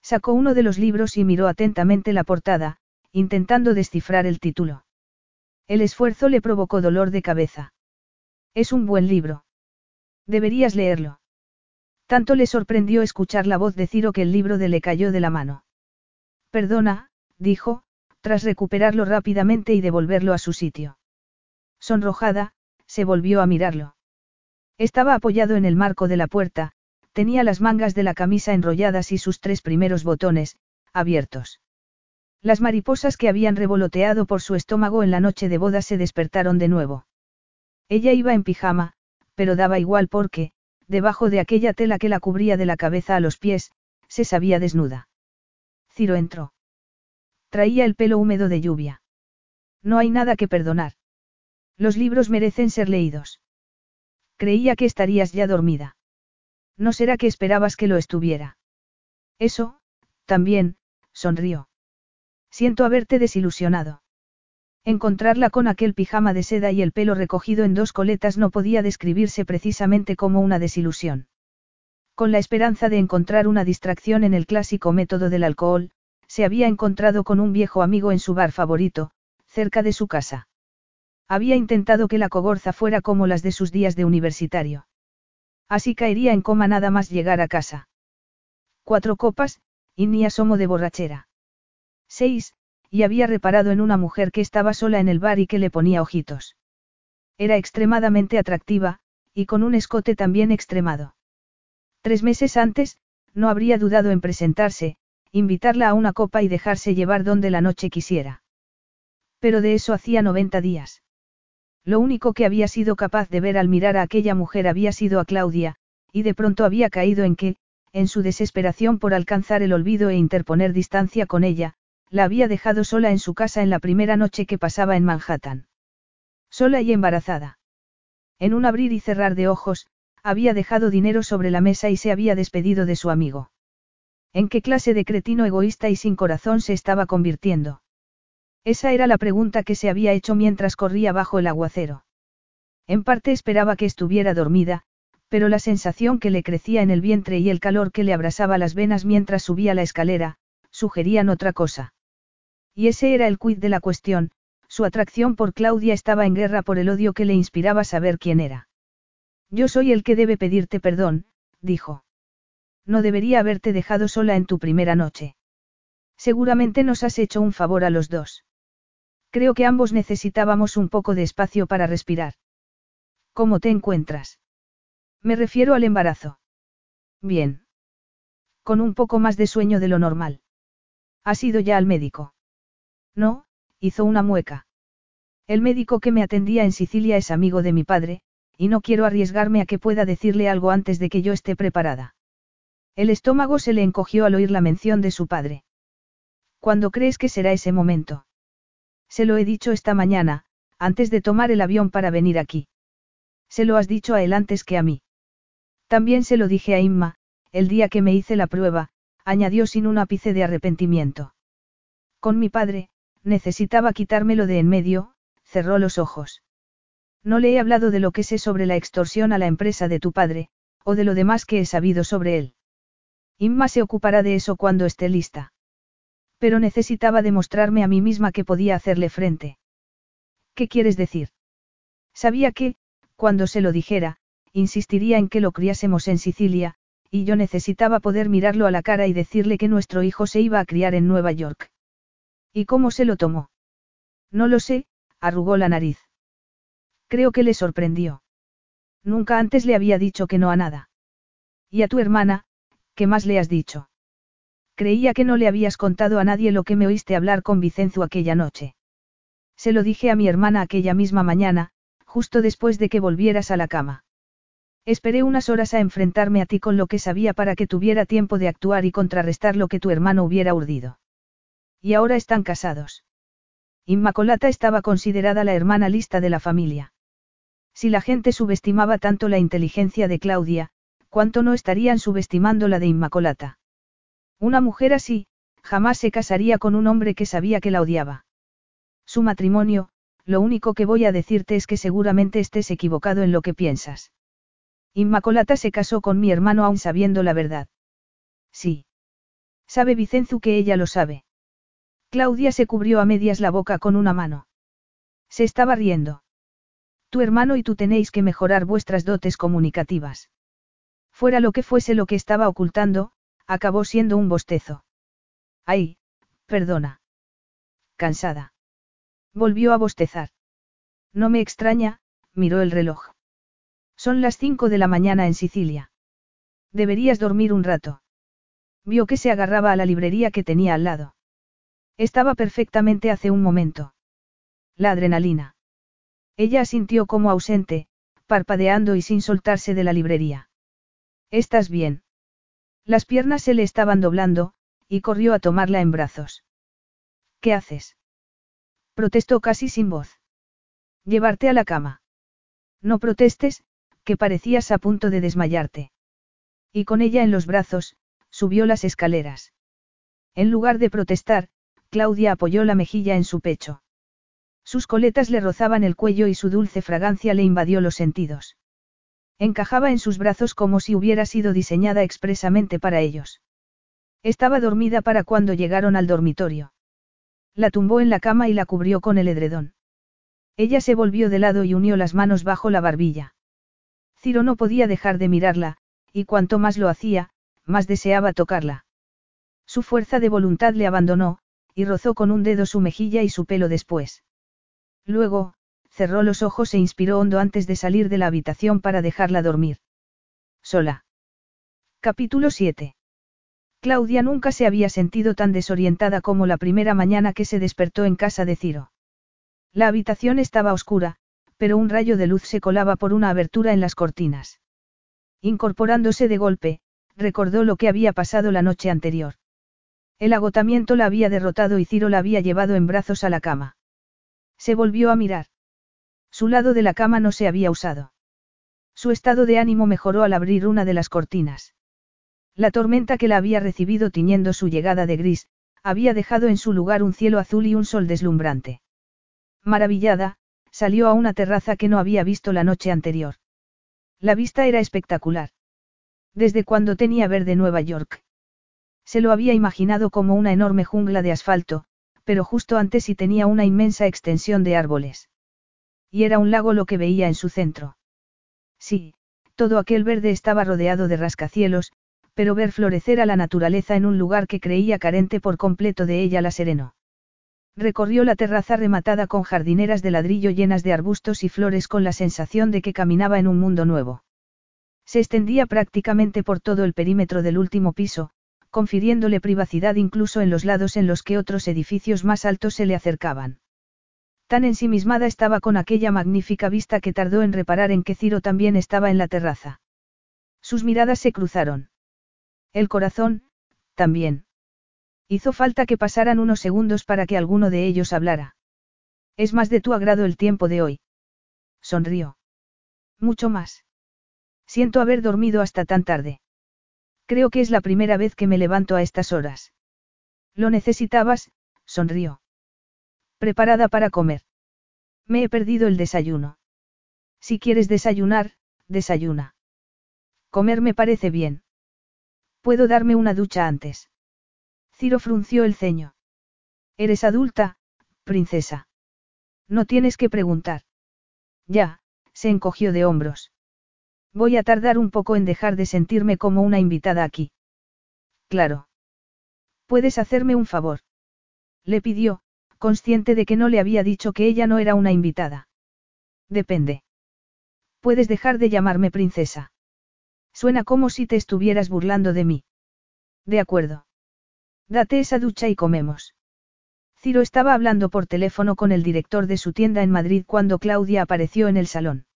Sacó uno de los libros y miró atentamente la portada, intentando descifrar el título. El esfuerzo le provocó dolor de cabeza. Es un buen libro. Deberías leerlo. Tanto le sorprendió escuchar la voz de Ciro que el libro de le cayó de la mano. Perdona, dijo, tras recuperarlo rápidamente y devolverlo a su sitio. Sonrojada, se volvió a mirarlo. Estaba apoyado en el marco de la puerta, tenía las mangas de la camisa enrolladas y sus tres primeros botones, abiertos. Las mariposas que habían revoloteado por su estómago en la noche de boda se despertaron de nuevo. Ella iba en pijama, pero daba igual porque, debajo de aquella tela que la cubría de la cabeza a los pies, se sabía desnuda. Ciro entró. Traía el pelo húmedo de lluvia. No hay nada que perdonar. Los libros merecen ser leídos. Creía que estarías ya dormida. No será que esperabas que lo estuviera. Eso, también, sonrió. Siento haberte desilusionado. Encontrarla con aquel pijama de seda y el pelo recogido en dos coletas no podía describirse precisamente como una desilusión. Con la esperanza de encontrar una distracción en el clásico método del alcohol, se había encontrado con un viejo amigo en su bar favorito, cerca de su casa. Había intentado que la cogorza fuera como las de sus días de universitario. Así caería en coma nada más llegar a casa. Cuatro copas, y ni asomo de borrachera. Seis, y había reparado en una mujer que estaba sola en el bar y que le ponía ojitos. Era extremadamente atractiva, y con un escote también extremado. Tres meses antes, no habría dudado en presentarse, invitarla a una copa y dejarse llevar donde la noche quisiera. Pero de eso hacía 90 días. Lo único que había sido capaz de ver al mirar a aquella mujer había sido a Claudia, y de pronto había caído en que, en su desesperación por alcanzar el olvido e interponer distancia con ella, la había dejado sola en su casa en la primera noche que pasaba en Manhattan. Sola y embarazada. En un abrir y cerrar de ojos, había dejado dinero sobre la mesa y se había despedido de su amigo. ¿En qué clase de cretino egoísta y sin corazón se estaba convirtiendo? Esa era la pregunta que se había hecho mientras corría bajo el aguacero. En parte esperaba que estuviera dormida, pero la sensación que le crecía en el vientre y el calor que le abrasaba las venas mientras subía la escalera, sugerían otra cosa. Y ese era el quid de la cuestión, su atracción por Claudia estaba en guerra por el odio que le inspiraba saber quién era. Yo soy el que debe pedirte perdón, dijo. No debería haberte dejado sola en tu primera noche. Seguramente nos has hecho un favor a los dos. Creo que ambos necesitábamos un poco de espacio para respirar. ¿Cómo te encuentras? Me refiero al embarazo. Bien. Con un poco más de sueño de lo normal. ¿Has ido ya al médico? No, hizo una mueca. El médico que me atendía en Sicilia es amigo de mi padre, y no quiero arriesgarme a que pueda decirle algo antes de que yo esté preparada. El estómago se le encogió al oír la mención de su padre. ¿Cuándo crees que será ese momento? Se lo he dicho esta mañana, antes de tomar el avión para venir aquí. Se lo has dicho a él antes que a mí. También se lo dije a Inma, el día que me hice la prueba, añadió sin un ápice de arrepentimiento. Con mi padre, necesitaba quitármelo de en medio, cerró los ojos. No le he hablado de lo que sé sobre la extorsión a la empresa de tu padre, o de lo demás que he sabido sobre él. Inma se ocupará de eso cuando esté lista. Pero necesitaba demostrarme a mí misma que podía hacerle frente. ¿Qué quieres decir? Sabía que, cuando se lo dijera, insistiría en que lo criásemos en Sicilia, y yo necesitaba poder mirarlo a la cara y decirle que nuestro hijo se iba a criar en Nueva York. ¿Y cómo se lo tomó? No lo sé, arrugó la nariz. Creo que le sorprendió. Nunca antes le había dicho que no a nada. ¿Y a tu hermana, qué más le has dicho? Creía que no le habías contado a nadie lo que me oíste hablar con Vicenzo aquella noche. Se lo dije a mi hermana aquella misma mañana, justo después de que volvieras a la cama. Esperé unas horas a enfrentarme a ti con lo que sabía para que tuviera tiempo de actuar y contrarrestar lo que tu hermano hubiera urdido. Y ahora están casados. Inmacolata estaba considerada la hermana lista de la familia. Si la gente subestimaba tanto la inteligencia de Claudia, ¿cuánto no estarían subestimando la de Inmacolata? Una mujer así, jamás se casaría con un hombre que sabía que la odiaba. Su matrimonio, lo único que voy a decirte es que seguramente estés equivocado en lo que piensas. Inmacolata se casó con mi hermano aún sabiendo la verdad. Sí. Sabe Vicenzu que ella lo sabe. Claudia se cubrió a medias la boca con una mano. Se estaba riendo. Tu hermano y tú tenéis que mejorar vuestras dotes comunicativas. Fuera lo que fuese lo que estaba ocultando, acabó siendo un bostezo. Ay, perdona. Cansada. Volvió a bostezar. No me extraña, miró el reloj. Son las cinco de la mañana en Sicilia. Deberías dormir un rato. Vio que se agarraba a la librería que tenía al lado. Estaba perfectamente hace un momento. La adrenalina. Ella asintió como ausente, parpadeando y sin soltarse de la librería. ¿Estás bien? Las piernas se le estaban doblando, y corrió a tomarla en brazos. ¿Qué haces? Protestó casi sin voz. Llevarte a la cama. No protestes, que parecías a punto de desmayarte. Y con ella en los brazos, subió las escaleras. En lugar de protestar, Claudia apoyó la mejilla en su pecho. Sus coletas le rozaban el cuello y su dulce fragancia le invadió los sentidos. Encajaba en sus brazos como si hubiera sido diseñada expresamente para ellos. Estaba dormida para cuando llegaron al dormitorio. La tumbó en la cama y la cubrió con el edredón. Ella se volvió de lado y unió las manos bajo la barbilla. Ciro no podía dejar de mirarla, y cuanto más lo hacía, más deseaba tocarla. Su fuerza de voluntad le abandonó, y rozó con un dedo su mejilla y su pelo después. Luego, cerró los ojos e inspiró hondo antes de salir de la habitación para dejarla dormir. Sola. Capítulo 7. Claudia nunca se había sentido tan desorientada como la primera mañana que se despertó en casa de Ciro. La habitación estaba oscura, pero un rayo de luz se colaba por una abertura en las cortinas. Incorporándose de golpe, recordó lo que había pasado la noche anterior. El agotamiento la había derrotado y Ciro la había llevado en brazos a la cama. Se volvió a mirar. Su lado de la cama no se había usado. Su estado de ánimo mejoró al abrir una de las cortinas. La tormenta que la había recibido tiñendo su llegada de gris, había dejado en su lugar un cielo azul y un sol deslumbrante. Maravillada, salió a una terraza que no había visto la noche anterior. La vista era espectacular. Desde cuando tenía verde Nueva York. Se lo había imaginado como una enorme jungla de asfalto, pero justo antes sí tenía una inmensa extensión de árboles. Y era un lago lo que veía en su centro. Sí, todo aquel verde estaba rodeado de rascacielos, pero ver florecer a la naturaleza en un lugar que creía carente por completo de ella la serenó. Recorrió la terraza rematada con jardineras de ladrillo llenas de arbustos y flores con la sensación de que caminaba en un mundo nuevo. Se extendía prácticamente por todo el perímetro del último piso, confiriéndole privacidad incluso en los lados en los que otros edificios más altos se le acercaban. Tan ensimismada estaba con aquella magnífica vista que tardó en reparar en que Ciro también estaba en la terraza. Sus miradas se cruzaron. El corazón, también. Hizo falta que pasaran unos segundos para que alguno de ellos hablara. Es más de tu agrado el tiempo de hoy. Sonrió. Mucho más. Siento haber dormido hasta tan tarde. Creo que es la primera vez que me levanto a estas horas. Lo necesitabas, sonrió. Preparada para comer. Me he perdido el desayuno. Si quieres desayunar, desayuna. Comer me parece bien. Puedo darme una ducha antes. Ciro frunció el ceño. Eres adulta, princesa. No tienes que preguntar. Ya, se encogió de hombros. Voy a tardar un poco en dejar de sentirme como una invitada aquí. Claro. ¿Puedes hacerme un favor? Le pidió, consciente de que no le había dicho que ella no era una invitada. Depende. Puedes dejar de llamarme princesa. Suena como si te estuvieras burlando de mí. De acuerdo. Date esa ducha y comemos. Ciro estaba hablando por teléfono con el director de su tienda en Madrid cuando Claudia apareció en el salón.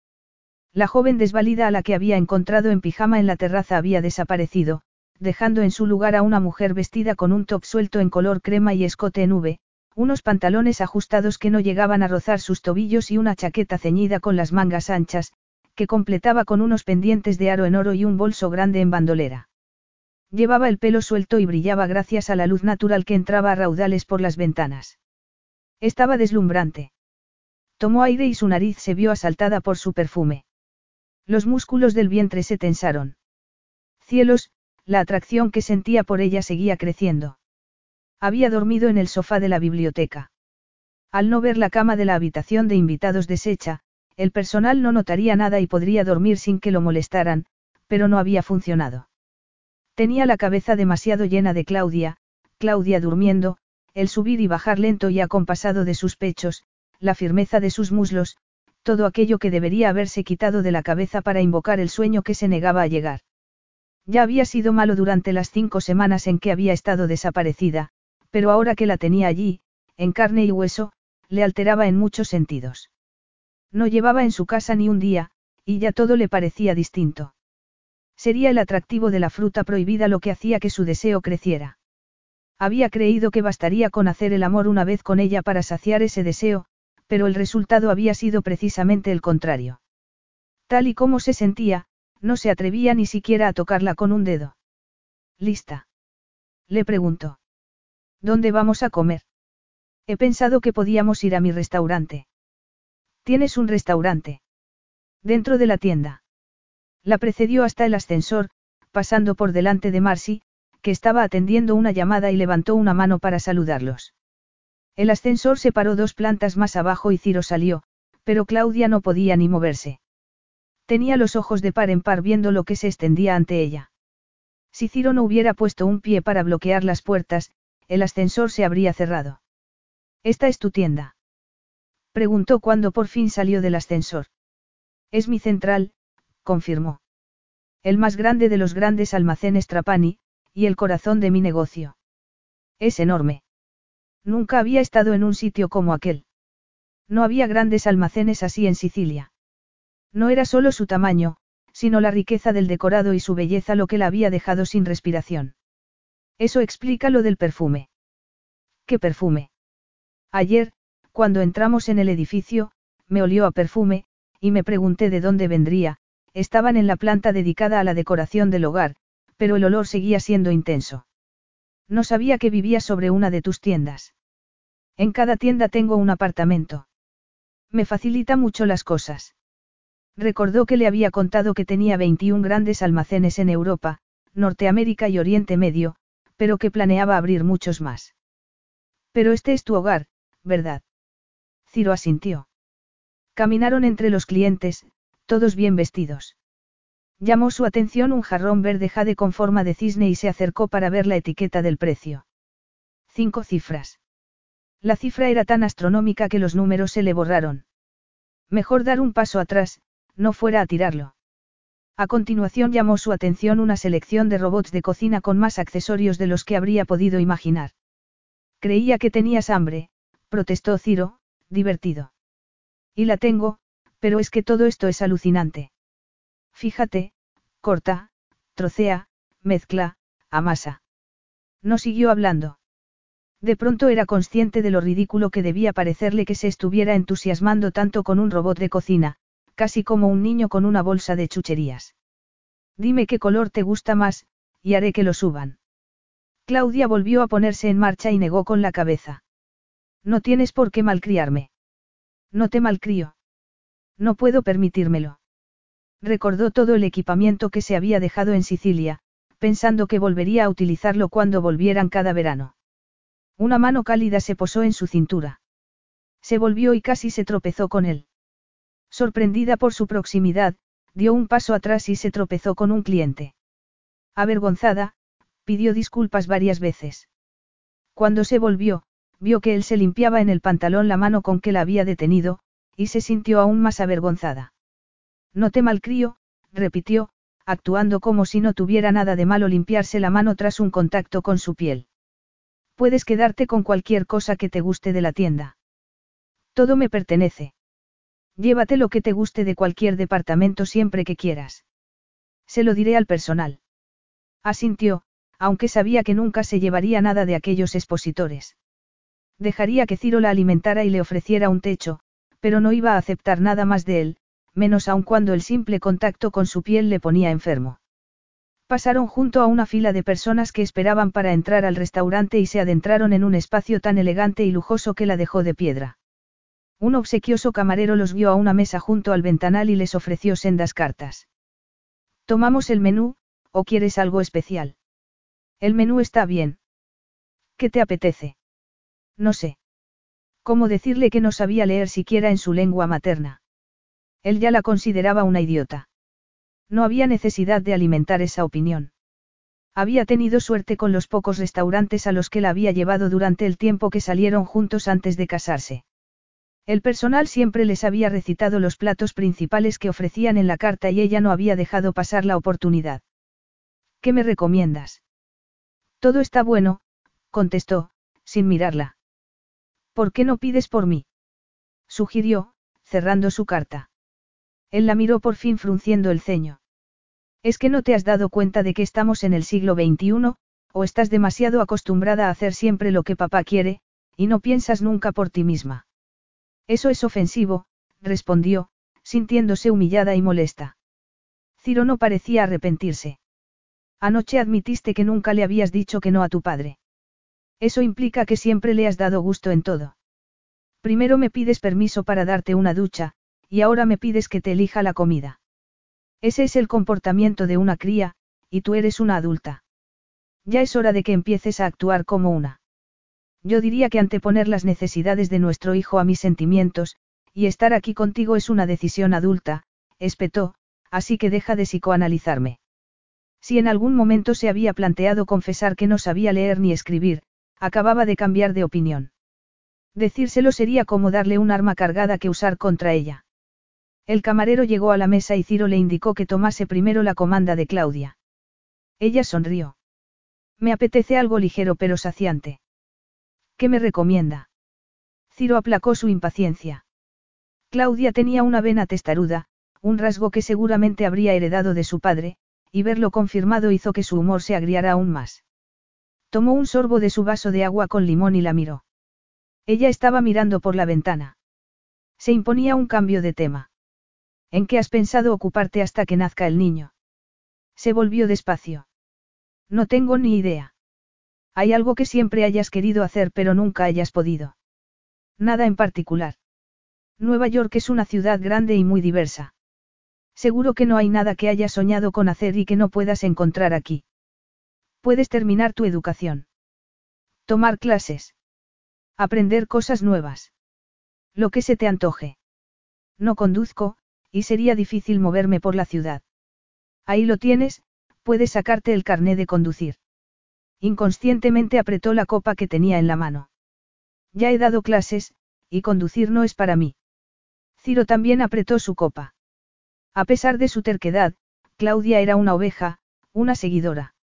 La joven desvalida a la que había encontrado en pijama en la terraza había desaparecido, dejando en su lugar a una mujer vestida con un top suelto en color crema y escote en V, unos pantalones ajustados que no llegaban a rozar sus tobillos y una chaqueta ceñida con las mangas anchas, que completaba con unos pendientes de aro en oro y un bolso grande en bandolera. Llevaba el pelo suelto y brillaba gracias a la luz natural que entraba a raudales por las ventanas. Estaba deslumbrante. Tomó aire y su nariz se vio asaltada por su perfume. Los músculos del vientre se tensaron. Cielos, la atracción que sentía por ella seguía creciendo. Había dormido en el sofá de la biblioteca. Al no ver la cama de la habitación de invitados deshecha, el personal no notaría nada y podría dormir sin que lo molestaran, pero no había funcionado. Tenía la cabeza demasiado llena de Claudia, Claudia durmiendo, el subir y bajar lento y acompasado de sus pechos, la firmeza de sus muslos, todo aquello que debería haberse quitado de la cabeza para invocar el sueño que se negaba a llegar. Ya había sido malo durante las cinco semanas en que había estado desaparecida, pero ahora que la tenía allí, en carne y hueso, le alteraba en muchos sentidos. No llevaba en su casa ni un día, y ya todo le parecía distinto. Sería el atractivo de la fruta prohibida lo que hacía que su deseo creciera. Había creído que bastaría con hacer el amor una vez con ella para saciar ese deseo, pero el resultado había sido precisamente el contrario. Tal y como se sentía, no se atrevía ni siquiera a tocarla con un dedo. ¿Lista? Le preguntó. ¿Dónde vamos a comer? He pensado que podíamos ir a mi restaurante. ¿Tienes un restaurante? Dentro de la tienda. La precedió hasta el ascensor, pasando por delante de Marcy, que estaba atendiendo una llamada y levantó una mano para saludarlos. El ascensor se paró dos plantas más abajo y Ciro salió, pero Claudia no podía ni moverse. Tenía los ojos de par en par viendo lo que se extendía ante ella. Si Ciro no hubiera puesto un pie para bloquear las puertas, el ascensor se habría cerrado. ¿Esta es tu tienda? Preguntó cuando por fin salió del ascensor. Es mi central, confirmó. El más grande de los grandes almacenes Trapani, y el corazón de mi negocio. Es enorme. Nunca había estado en un sitio como aquel. No había grandes almacenes así en Sicilia. No era solo su tamaño, sino la riqueza del decorado y su belleza lo que la había dejado sin respiración. Eso explica lo del perfume. ¿Qué perfume? Ayer, cuando entramos en el edificio, me olió a perfume, y me pregunté de dónde vendría, estaban en la planta dedicada a la decoración del hogar, pero el olor seguía siendo intenso. No sabía que vivía sobre una de tus tiendas. En cada tienda tengo un apartamento. Me facilita mucho las cosas. Recordó que le había contado que tenía 21 grandes almacenes en Europa, Norteamérica y Oriente Medio, pero que planeaba abrir muchos más. Pero este es tu hogar, ¿verdad? Ciro asintió. Caminaron entre los clientes, todos bien vestidos. Llamó su atención un jarrón verde jade con forma de cisne y se acercó para ver la etiqueta del precio. Cinco cifras. La cifra era tan astronómica que los números se le borraron. Mejor dar un paso atrás, no fuera a tirarlo. A continuación llamó su atención una selección de robots de cocina con más accesorios de los que habría podido imaginar. Creía que tenías hambre, protestó Ciro, divertido. Y la tengo, pero es que todo esto es alucinante. Fíjate, corta, trocea, mezcla, amasa. No siguió hablando. De pronto era consciente de lo ridículo que debía parecerle que se estuviera entusiasmando tanto con un robot de cocina, casi como un niño con una bolsa de chucherías. Dime qué color te gusta más, y haré que lo suban. Claudia volvió a ponerse en marcha y negó con la cabeza. No tienes por qué malcriarme. No te malcrío. No puedo permitírmelo. Recordó todo el equipamiento que se había dejado en Sicilia, pensando que volvería a utilizarlo cuando volvieran cada verano. Una mano cálida se posó en su cintura. Se volvió y casi se tropezó con él. Sorprendida por su proximidad, dio un paso atrás y se tropezó con un cliente. Avergonzada, pidió disculpas varias veces. Cuando se volvió, vio que él se limpiaba en el pantalón la mano con que la había detenido, y se sintió aún más avergonzada. No te malcrío, repitió, actuando como si no tuviera nada de malo limpiarse la mano tras un contacto con su piel. Puedes quedarte con cualquier cosa que te guste de la tienda. Todo me pertenece. Llévate lo que te guste de cualquier departamento siempre que quieras. Se lo diré al personal. Asintió, aunque sabía que nunca se llevaría nada de aquellos expositores. Dejaría que Ciro la alimentara y le ofreciera un techo, pero no iba a aceptar nada más de él, menos aun cuando el simple contacto con su piel le ponía enfermo. Pasaron junto a una fila de personas que esperaban para entrar al restaurante y se adentraron en un espacio tan elegante y lujoso que la dejó de piedra. Un obsequioso camarero los vio a una mesa junto al ventanal y les ofreció sendas cartas. Tomamos el menú, ¿o quieres algo especial? El menú está bien. ¿Qué te apetece? No sé. ¿Cómo decirle que no sabía leer siquiera en su lengua materna? Él ya la consideraba una idiota. No había necesidad de alimentar esa opinión. Había tenido suerte con los pocos restaurantes a los que la había llevado durante el tiempo que salieron juntos antes de casarse. El personal siempre les había recitado los platos principales que ofrecían en la carta y ella no había dejado pasar la oportunidad. ¿Qué me recomiendas? Todo está bueno, contestó, sin mirarla. ¿Por qué no pides por mí? sugirió, cerrando su carta. Él la miró por fin frunciendo el ceño. ¿Es que no te has dado cuenta de que estamos en el siglo XXI, o estás demasiado acostumbrada a hacer siempre lo que papá quiere, y no piensas nunca por ti misma? Eso es ofensivo, respondió, sintiéndose humillada y molesta. Ciro no parecía arrepentirse. Anoche admitiste que nunca le habías dicho que no a tu padre. Eso implica que siempre le has dado gusto en todo. Primero me pides permiso para darte una ducha, y ahora me pides que te elija la comida. Ese es el comportamiento de una cría, y tú eres una adulta. Ya es hora de que empieces a actuar como una. Yo diría que anteponer las necesidades de nuestro hijo a mis sentimientos, y estar aquí contigo es una decisión adulta, espetó, así que deja de psicoanalizarme. Si en algún momento se había planteado confesar que no sabía leer ni escribir, acababa de cambiar de opinión. Decírselo sería como darle un arma cargada que usar contra ella. El camarero llegó a la mesa y Ciro le indicó que tomase primero la comanda de Claudia. Ella sonrió. Me apetece algo ligero pero saciante. ¿Qué me recomienda? Ciro aplacó su impaciencia. Claudia tenía una vena testaruda, un rasgo que seguramente habría heredado de su padre, y verlo confirmado hizo que su humor se agriara aún más. Tomó un sorbo de su vaso de agua con limón y la miró. Ella estaba mirando por la ventana. Se imponía un cambio de tema. ¿En qué has pensado ocuparte hasta que nazca el niño? Se volvió despacio. No tengo ni idea. Hay algo que siempre hayas querido hacer pero nunca hayas podido. Nada en particular. Nueva York es una ciudad grande y muy diversa. Seguro que no hay nada que hayas soñado con hacer y que no puedas encontrar aquí. Puedes terminar tu educación. Tomar clases. Aprender cosas nuevas. Lo que se te antoje. No conduzco, y sería difícil moverme por la ciudad. Ahí lo tienes, puedes sacarte el carné de conducir. Inconscientemente apretó la copa que tenía en la mano. Ya he dado clases, y conducir no es para mí. Ciro también apretó su copa. A pesar de su terquedad, Claudia era una oveja, una seguidora.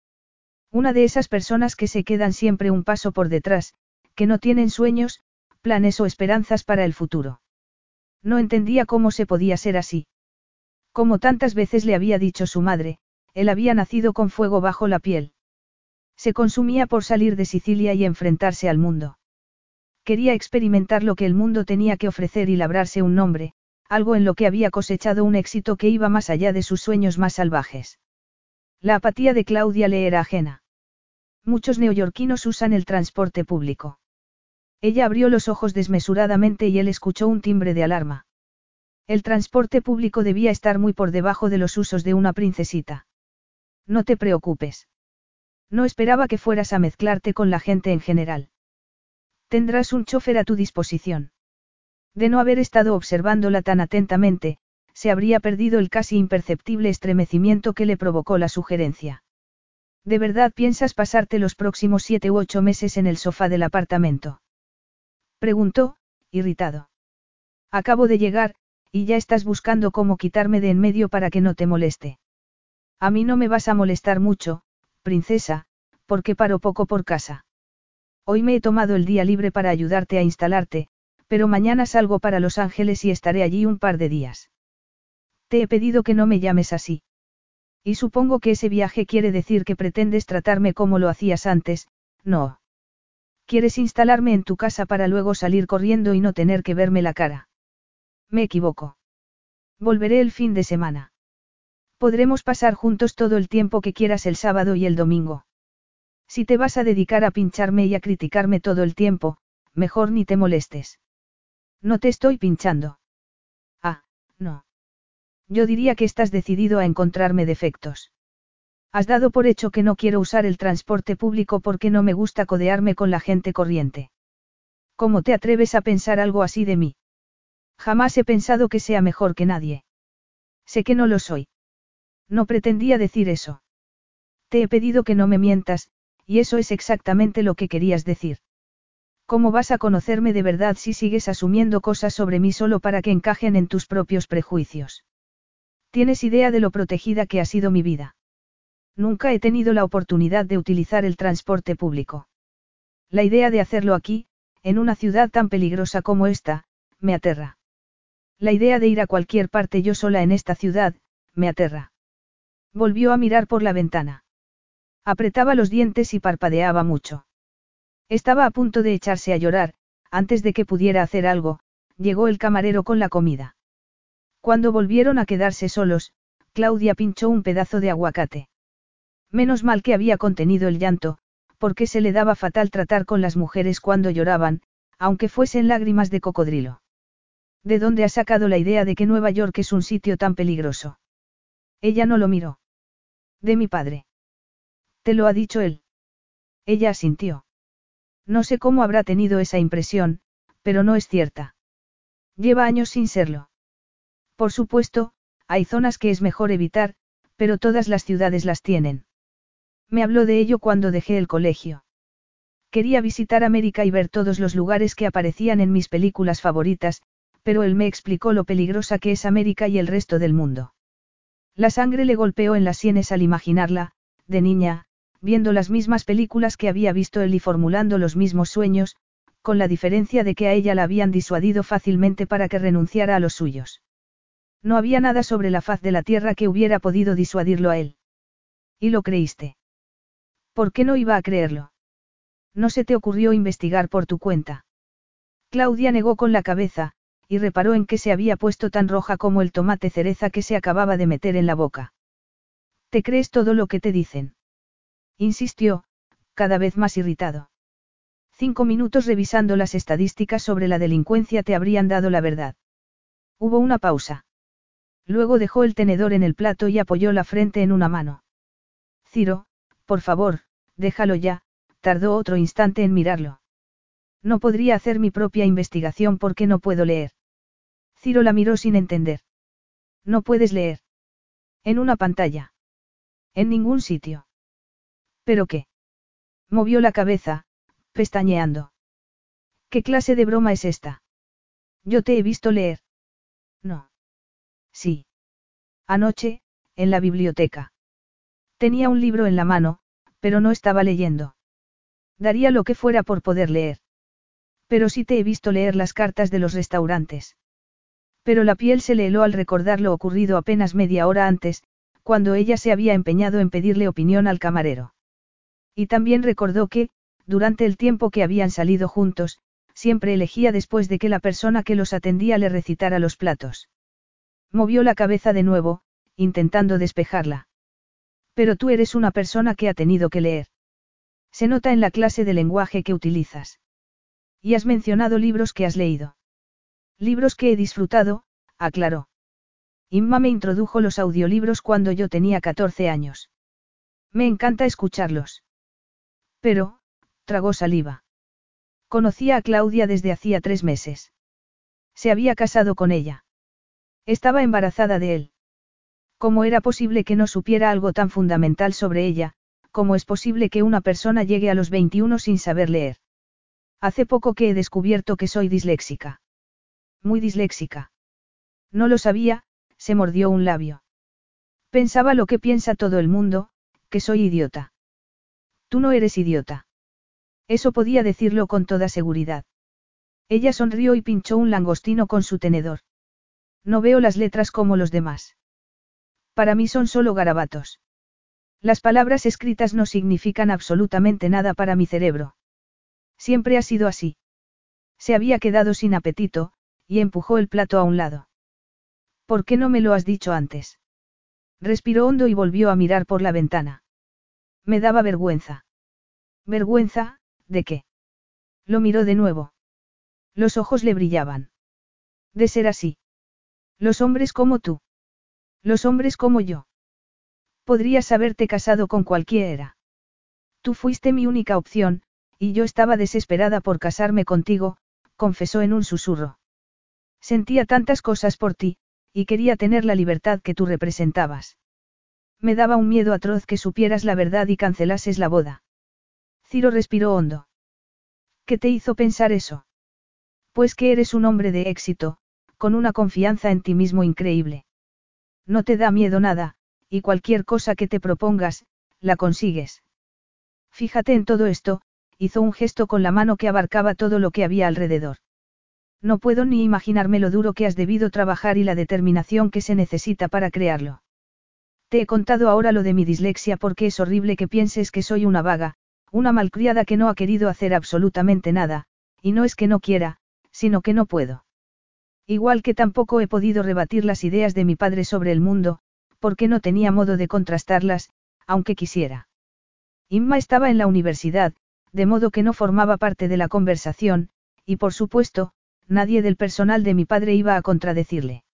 Una de esas personas que se quedan siempre un paso por detrás, que no tienen sueños, planes o esperanzas para el futuro. No entendía cómo se podía ser así. Como tantas veces le había dicho su madre, él había nacido con fuego bajo la piel. Se consumía por salir de Sicilia y enfrentarse al mundo. Quería experimentar lo que el mundo tenía que ofrecer y labrarse un nombre, algo en lo que había cosechado un éxito que iba más allá de sus sueños más salvajes. La apatía de Claudia le era ajena. Muchos neoyorquinos usan el transporte público. Ella abrió los ojos desmesuradamente y él escuchó un timbre de alarma. El transporte público debía estar muy por debajo de los usos de una princesita. No te preocupes. No esperaba que fueras a mezclarte con la gente en general. Tendrás un chofer a tu disposición. De no haber estado observándola tan atentamente, se habría perdido el casi imperceptible estremecimiento que le provocó la sugerencia. ¿De verdad piensas pasarte los próximos siete u ocho meses en el sofá del apartamento? Preguntó, irritado. Acabo de llegar, y ya estás buscando cómo quitarme de en medio para que no te moleste. A mí no me vas a molestar mucho, princesa, porque paro poco por casa. Hoy me he tomado el día libre para ayudarte a instalarte, pero mañana salgo para Los Ángeles y estaré allí un par de días. Te he pedido que no me llames así. Y supongo que ese viaje quiere decir que pretendes tratarme como lo hacías antes, no. Quieres instalarme en tu casa para luego salir corriendo y no tener que verme la cara. Me equivoco. Volveré el fin de semana. Podremos pasar juntos todo el tiempo que quieras el sábado y el domingo. Si te vas a dedicar a pincharme y a criticarme todo el tiempo, mejor ni te molestes. No te estoy pinchando. Ah, no. Yo diría que estás decidido a encontrarme defectos. Has dado por hecho que no quiero usar el transporte público porque no me gusta codearme con la gente corriente. ¿Cómo te atreves a pensar algo así de mí? Jamás he pensado que sea mejor que nadie. Sé que no lo soy. No pretendía decir eso. Te he pedido que no me mientas, y eso es exactamente lo que querías decir. ¿Cómo vas a conocerme de verdad si sigues asumiendo cosas sobre mí solo para que encajen en tus propios prejuicios? ¿Tienes idea de lo protegida que ha sido mi vida? Nunca he tenido la oportunidad de utilizar el transporte público. La idea de hacerlo aquí, en una ciudad tan peligrosa como esta, me aterra. La idea de ir a cualquier parte yo sola en esta ciudad, me aterra. Volvió a mirar por la ventana. Apretaba los dientes y parpadeaba mucho. Estaba a punto de echarse a llorar, antes de que pudiera hacer algo, llegó el camarero con la comida. Cuando volvieron a quedarse solos, Claudia pinchó un pedazo de aguacate. Menos mal que había contenido el llanto, porque se le daba fatal tratar con las mujeres cuando lloraban, aunque fuesen lágrimas de cocodrilo. ¿De dónde ha sacado la idea de que Nueva York es un sitio tan peligroso? Ella no lo miró. De mi padre. ¿Te lo ha dicho él? Ella asintió. No sé cómo habrá tenido esa impresión, pero no es cierta. Lleva años sin serlo. Por supuesto, hay zonas que es mejor evitar, pero todas las ciudades las tienen. Me habló de ello cuando dejé el colegio. Quería visitar América y ver todos los lugares que aparecían en mis películas favoritas, pero él me explicó lo peligrosa que es América y el resto del mundo. La sangre le golpeó en las sienes al imaginarla, de niña, viendo las mismas películas que había visto él y formulando los mismos sueños, con la diferencia de que a ella la habían disuadido fácilmente para que renunciara a los suyos. No había nada sobre la faz de la tierra que hubiera podido disuadirlo a él. ¿Y lo creíste? ¿Por qué no iba a creerlo? ¿No se te ocurrió investigar por tu cuenta? Claudia negó con la cabeza, y reparó en que se había puesto tan roja como el tomate cereza que se acababa de meter en la boca. ¿Te crees todo lo que te dicen? Insistió, cada vez más irritado. Cinco minutos revisando las estadísticas sobre la delincuencia te habrían dado la verdad. Hubo una pausa. Luego dejó el tenedor en el plato y apoyó la frente en una mano. Ciro, por favor, déjalo ya, tardó otro instante en mirarlo. No podría hacer mi propia investigación porque no puedo leer. Ciro la miró sin entender. No puedes leer. En una pantalla. En ningún sitio. ¿Pero qué? Movió la cabeza, pestañeando. ¿Qué clase de broma es esta? Yo te he visto leer. No. Sí. Anoche, en la biblioteca. Tenía un libro en la mano, pero no estaba leyendo. Daría lo que fuera por poder leer. Pero sí te he visto leer las cartas de los restaurantes. Pero la piel se le heló al recordar lo ocurrido apenas media hora antes, cuando ella se había empeñado en pedirle opinión al camarero. Y también recordó que, durante el tiempo que habían salido juntos, siempre elegía después de que la persona que los atendía le recitara los platos. Movió la cabeza de nuevo, intentando despejarla. Pero tú eres una persona que ha tenido que leer. Se nota en la clase de lenguaje que utilizas. Y has mencionado libros que has leído. Libros que he disfrutado, aclaró. Inma me introdujo los audiolibros cuando yo tenía 14 años. Me encanta escucharlos. Pero, tragó saliva. Conocía a Claudia desde hacía tres meses. Se había casado con ella. Estaba embarazada de él. ¿Cómo era posible que no supiera algo tan fundamental sobre ella? ¿Cómo es posible que una persona llegue a los 21 sin saber leer? Hace poco que he descubierto que soy disléxica. Muy disléxica. No lo sabía, se mordió un labio. Pensaba lo que piensa todo el mundo, que soy idiota. Tú no eres idiota. Eso podía decirlo con toda seguridad. Ella sonrió y pinchó un langostino con su tenedor. No veo las letras como los demás. Para mí son solo garabatos. Las palabras escritas no significan absolutamente nada para mi cerebro. Siempre ha sido así. Se había quedado sin apetito, y empujó el plato a un lado. ¿Por qué no me lo has dicho antes? Respiró hondo y volvió a mirar por la ventana. Me daba vergüenza. ¿Vergüenza? ¿De qué? Lo miró de nuevo. Los ojos le brillaban. De ser así. Los hombres como tú. Los hombres como yo. Podrías haberte casado con cualquiera. Tú fuiste mi única opción, y yo estaba desesperada por casarme contigo, confesó en un susurro. Sentía tantas cosas por ti, y quería tener la libertad que tú representabas. Me daba un miedo atroz que supieras la verdad y cancelases la boda. Ciro respiró hondo. ¿Qué te hizo pensar eso? Pues que eres un hombre de éxito, con una confianza en ti mismo increíble. No te da miedo nada, y cualquier cosa que te propongas, la consigues. Fíjate en todo esto, hizo un gesto con la mano que abarcaba todo lo que había alrededor. No puedo ni imaginarme lo duro que has debido trabajar y la determinación que se necesita para crearlo. Te he contado ahora lo de mi dislexia porque es horrible que pienses que soy una vaga, una malcriada que no ha querido hacer absolutamente nada, y no es que no quiera, sino que no puedo. Igual que tampoco he podido rebatir las ideas de mi padre sobre el mundo, porque no tenía modo de contrastarlas, aunque quisiera. Inma estaba en la universidad, de modo que no formaba parte de la conversación, y por supuesto, nadie del personal de mi padre iba a contradecirle.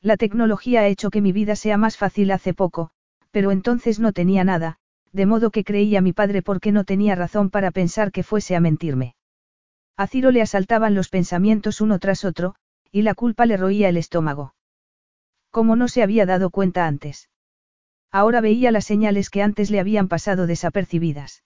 La tecnología ha hecho que mi vida sea más fácil hace poco, pero entonces no tenía nada, de modo que creía a mi padre porque no tenía razón para pensar que fuese a mentirme. A Ciro le asaltaban los pensamientos uno tras otro, y la culpa le roía el estómago. Como no se había dado cuenta antes. Ahora veía las señales que antes le habían pasado desapercibidas.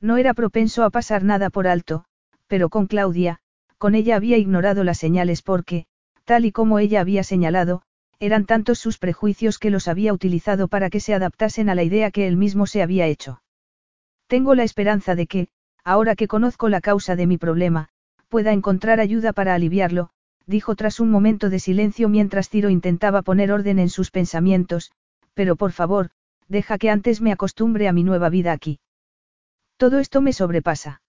No era propenso a pasar nada por alto, pero con Claudia, con ella había ignorado las señales porque, tal y como ella había señalado, eran tantos sus prejuicios que los había utilizado para que se adaptasen a la idea que él mismo se había hecho. Tengo la esperanza de que, ahora que conozco la causa de mi problema, pueda encontrar ayuda para aliviarlo, dijo tras un momento de silencio mientras Ciro intentaba poner orden en sus pensamientos, pero por favor, deja que antes me acostumbre a mi nueva vida aquí. Todo esto me sobrepasa.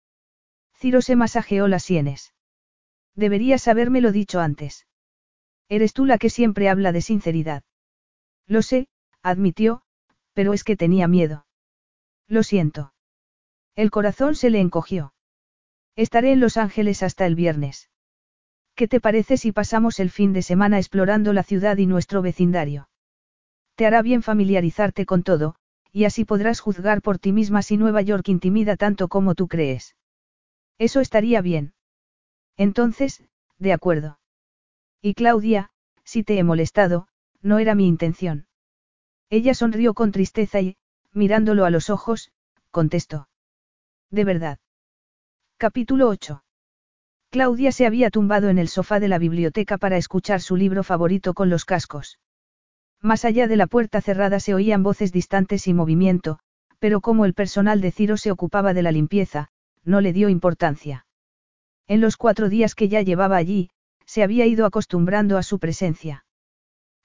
Ciro se masajeó las sienes. Deberías habérmelo dicho antes. Eres tú la que siempre habla de sinceridad. Lo sé, admitió, pero es que tenía miedo. Lo siento. El corazón se le encogió. Estaré en Los Ángeles hasta el viernes. ¿Qué te parece si pasamos el fin de semana explorando la ciudad y nuestro vecindario? Te hará bien familiarizarte con todo, y así podrás juzgar por ti misma si Nueva York intimida tanto como tú crees. Eso estaría bien. Entonces, de acuerdo. Y Claudia, si te he molestado, no era mi intención. Ella sonrió con tristeza y, mirándolo a los ojos, contestó. De verdad. Capítulo 8. Claudia se había tumbado en el sofá de la biblioteca para escuchar su libro favorito con los cascos. Más allá de la puerta cerrada se oían voces distantes y movimiento, pero como el personal de Ciro se ocupaba de la limpieza, no le dio importancia. En los cuatro días que ya llevaba allí, se había ido acostumbrando a su presencia.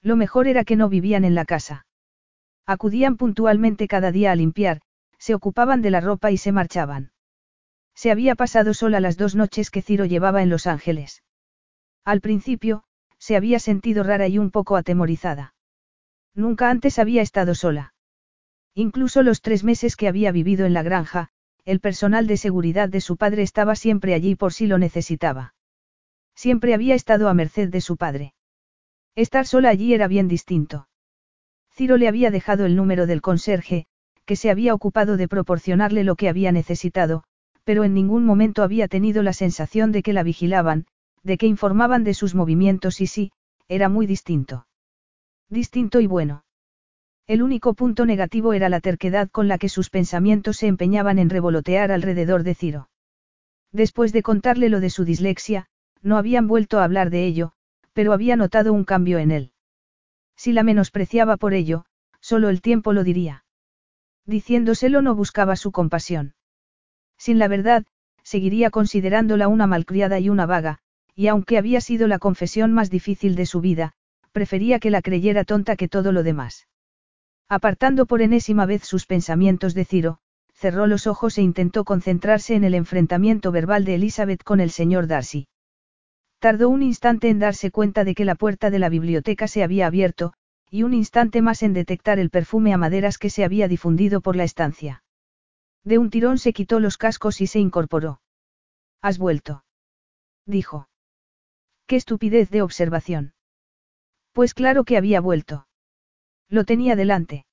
Lo mejor era que no vivían en la casa. Acudían puntualmente cada día a limpiar, se ocupaban de la ropa y se marchaban. Se había pasado sola las dos noches que Ciro llevaba en Los Ángeles. Al principio, se había sentido rara y un poco atemorizada. Nunca antes había estado sola. Incluso los tres meses que había vivido en la granja, el personal de seguridad de su padre estaba siempre allí por si lo necesitaba. Siempre había estado a merced de su padre. Estar sola allí era bien distinto. Ciro le había dejado el número del conserje, que se había ocupado de proporcionarle lo que había necesitado, pero en ningún momento había tenido la sensación de que la vigilaban, de que informaban de sus movimientos y sí, era muy distinto. Distinto y bueno. El único punto negativo era la terquedad con la que sus pensamientos se empeñaban en revolotear alrededor de Ciro. Después de contarle lo de su dislexia, no habían vuelto a hablar de ello, pero había notado un cambio en él. Si la menospreciaba por ello, solo el tiempo lo diría. Diciéndoselo no buscaba su compasión. Sin la verdad, seguiría considerándola una malcriada y una vaga, y aunque había sido la confesión más difícil de su vida, prefería que la creyera tonta que todo lo demás. Apartando por enésima vez sus pensamientos de Ciro, cerró los ojos e intentó concentrarse en el enfrentamiento verbal de Elizabeth con el señor Darcy. Tardó un instante en darse cuenta de que la puerta de la biblioteca se había abierto, y un instante más en detectar el perfume a maderas que se había difundido por la estancia. De un tirón se quitó los cascos y se incorporó. ¿Has vuelto? dijo. Qué estupidez de observación. Pues claro que había vuelto. Lo tenía delante.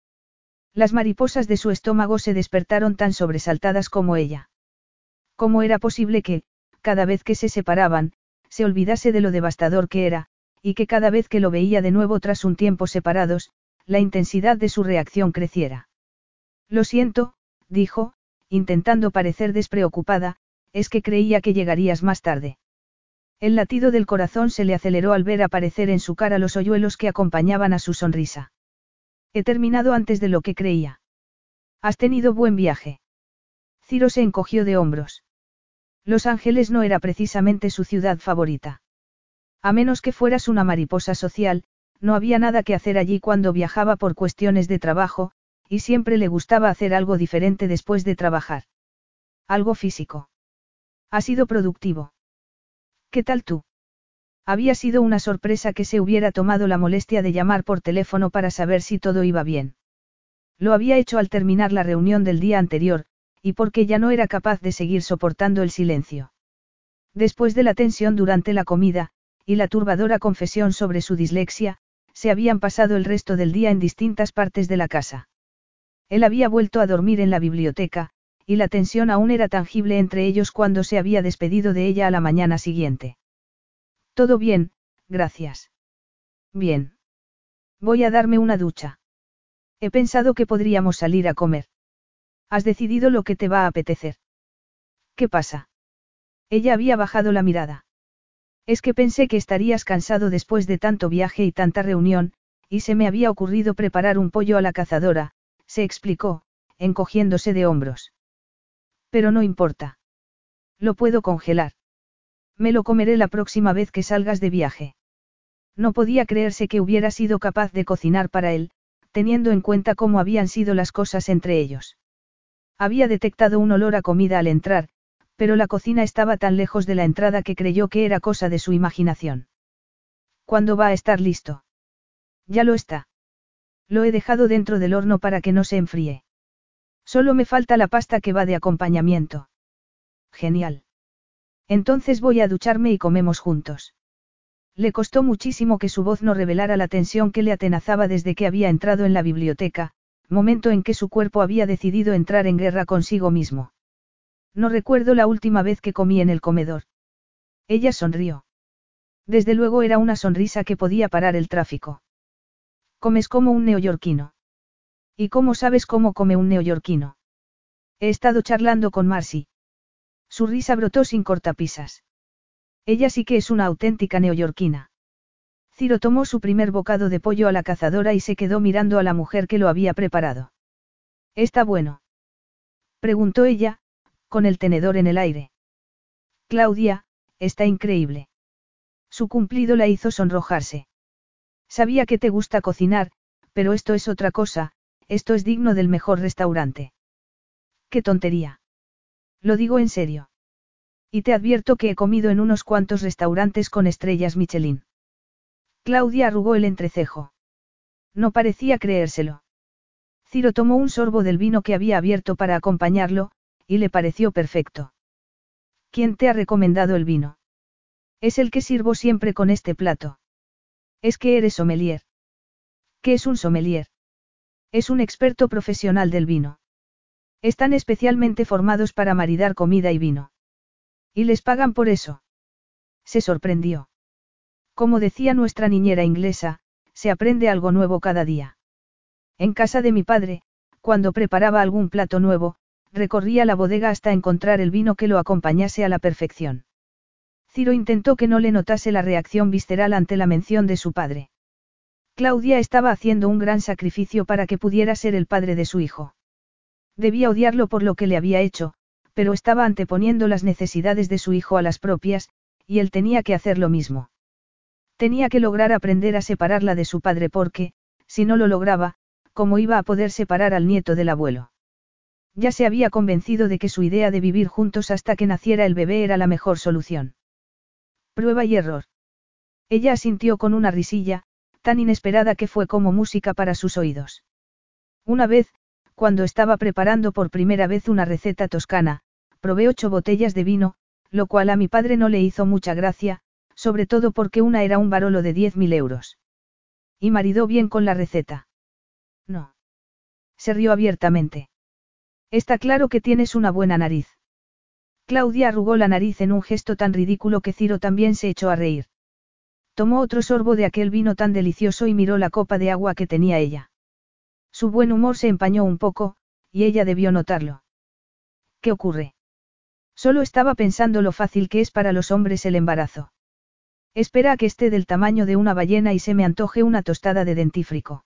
Las mariposas de su estómago se despertaron tan sobresaltadas como ella. ¿Cómo era posible que, cada vez que se separaban, se olvidase de lo devastador que era, y que cada vez que lo veía de nuevo tras un tiempo separados, la intensidad de su reacción creciera? Lo siento, dijo, intentando parecer despreocupada, es que creía que llegarías más tarde. El latido del corazón se le aceleró al ver aparecer en su cara los hoyuelos que acompañaban a su sonrisa. He terminado antes de lo que creía. Has tenido buen viaje. Ciro se encogió de hombros. Los Ángeles no era precisamente su ciudad favorita. A menos que fueras una mariposa social, no había nada que hacer allí cuando viajaba por cuestiones de trabajo, y siempre le gustaba hacer algo diferente después de trabajar. Algo físico. Ha sido productivo. ¿Qué tal tú? Había sido una sorpresa que se hubiera tomado la molestia de llamar por teléfono para saber si todo iba bien. Lo había hecho al terminar la reunión del día anterior, y porque ya no era capaz de seguir soportando el silencio. Después de la tensión durante la comida, y la turbadora confesión sobre su dislexia, se habían pasado el resto del día en distintas partes de la casa. Él había vuelto a dormir en la biblioteca, y la tensión aún era tangible entre ellos cuando se había despedido de ella a la mañana siguiente. Todo bien, gracias. Bien. Voy a darme una ducha. He pensado que podríamos salir a comer. Has decidido lo que te va a apetecer. ¿Qué pasa? Ella había bajado la mirada. Es que pensé que estarías cansado después de tanto viaje y tanta reunión, y se me había ocurrido preparar un pollo a la cazadora, se explicó, encogiéndose de hombros. Pero no importa. Lo puedo congelar. Me lo comeré la próxima vez que salgas de viaje. No podía creerse que hubiera sido capaz de cocinar para él, teniendo en cuenta cómo habían sido las cosas entre ellos. Había detectado un olor a comida al entrar, pero la cocina estaba tan lejos de la entrada que creyó que era cosa de su imaginación. ¿Cuándo va a estar listo? Ya lo está. Lo he dejado dentro del horno para que no se enfríe. Solo me falta la pasta que va de acompañamiento. Genial. Entonces voy a ducharme y comemos juntos. Le costó muchísimo que su voz no revelara la tensión que le atenazaba desde que había entrado en la biblioteca, momento en que su cuerpo había decidido entrar en guerra consigo mismo. No recuerdo la última vez que comí en el comedor. Ella sonrió. Desde luego era una sonrisa que podía parar el tráfico. Comes como un neoyorquino. ¿Y cómo sabes cómo come un neoyorquino? He estado charlando con Marcy. Su risa brotó sin cortapisas. Ella sí que es una auténtica neoyorquina. Ciro tomó su primer bocado de pollo a la cazadora y se quedó mirando a la mujer que lo había preparado. ¿Está bueno? preguntó ella, con el tenedor en el aire. Claudia, está increíble. Su cumplido la hizo sonrojarse. Sabía que te gusta cocinar, pero esto es otra cosa, esto es digno del mejor restaurante. ¡Qué tontería! Lo digo en serio. Y te advierto que he comido en unos cuantos restaurantes con estrellas Michelin. Claudia arrugó el entrecejo. No parecía creérselo. Ciro tomó un sorbo del vino que había abierto para acompañarlo, y le pareció perfecto. ¿Quién te ha recomendado el vino? Es el que sirvo siempre con este plato. Es que eres sommelier. ¿Qué es un sommelier? Es un experto profesional del vino. Están especialmente formados para maridar comida y vino. ¿Y les pagan por eso? Se sorprendió. Como decía nuestra niñera inglesa, se aprende algo nuevo cada día. En casa de mi padre, cuando preparaba algún plato nuevo, recorría la bodega hasta encontrar el vino que lo acompañase a la perfección. Ciro intentó que no le notase la reacción visceral ante la mención de su padre. Claudia estaba haciendo un gran sacrificio para que pudiera ser el padre de su hijo. Debía odiarlo por lo que le había hecho, pero estaba anteponiendo las necesidades de su hijo a las propias, y él tenía que hacer lo mismo. Tenía que lograr aprender a separarla de su padre porque, si no lo lograba, ¿cómo iba a poder separar al nieto del abuelo? Ya se había convencido de que su idea de vivir juntos hasta que naciera el bebé era la mejor solución. Prueba y error. Ella asintió con una risilla, tan inesperada que fue como música para sus oídos. Una vez, cuando estaba preparando por primera vez una receta toscana, probé ocho botellas de vino, lo cual a mi padre no le hizo mucha gracia, sobre todo porque una era un barolo de diez mil euros. ¿Y maridó bien con la receta? No. Se rió abiertamente. Está claro que tienes una buena nariz. Claudia arrugó la nariz en un gesto tan ridículo que Ciro también se echó a reír. Tomó otro sorbo de aquel vino tan delicioso y miró la copa de agua que tenía ella. Su buen humor se empañó un poco, y ella debió notarlo. ¿Qué ocurre? Solo estaba pensando lo fácil que es para los hombres el embarazo. Espera a que esté del tamaño de una ballena y se me antoje una tostada de dentífrico.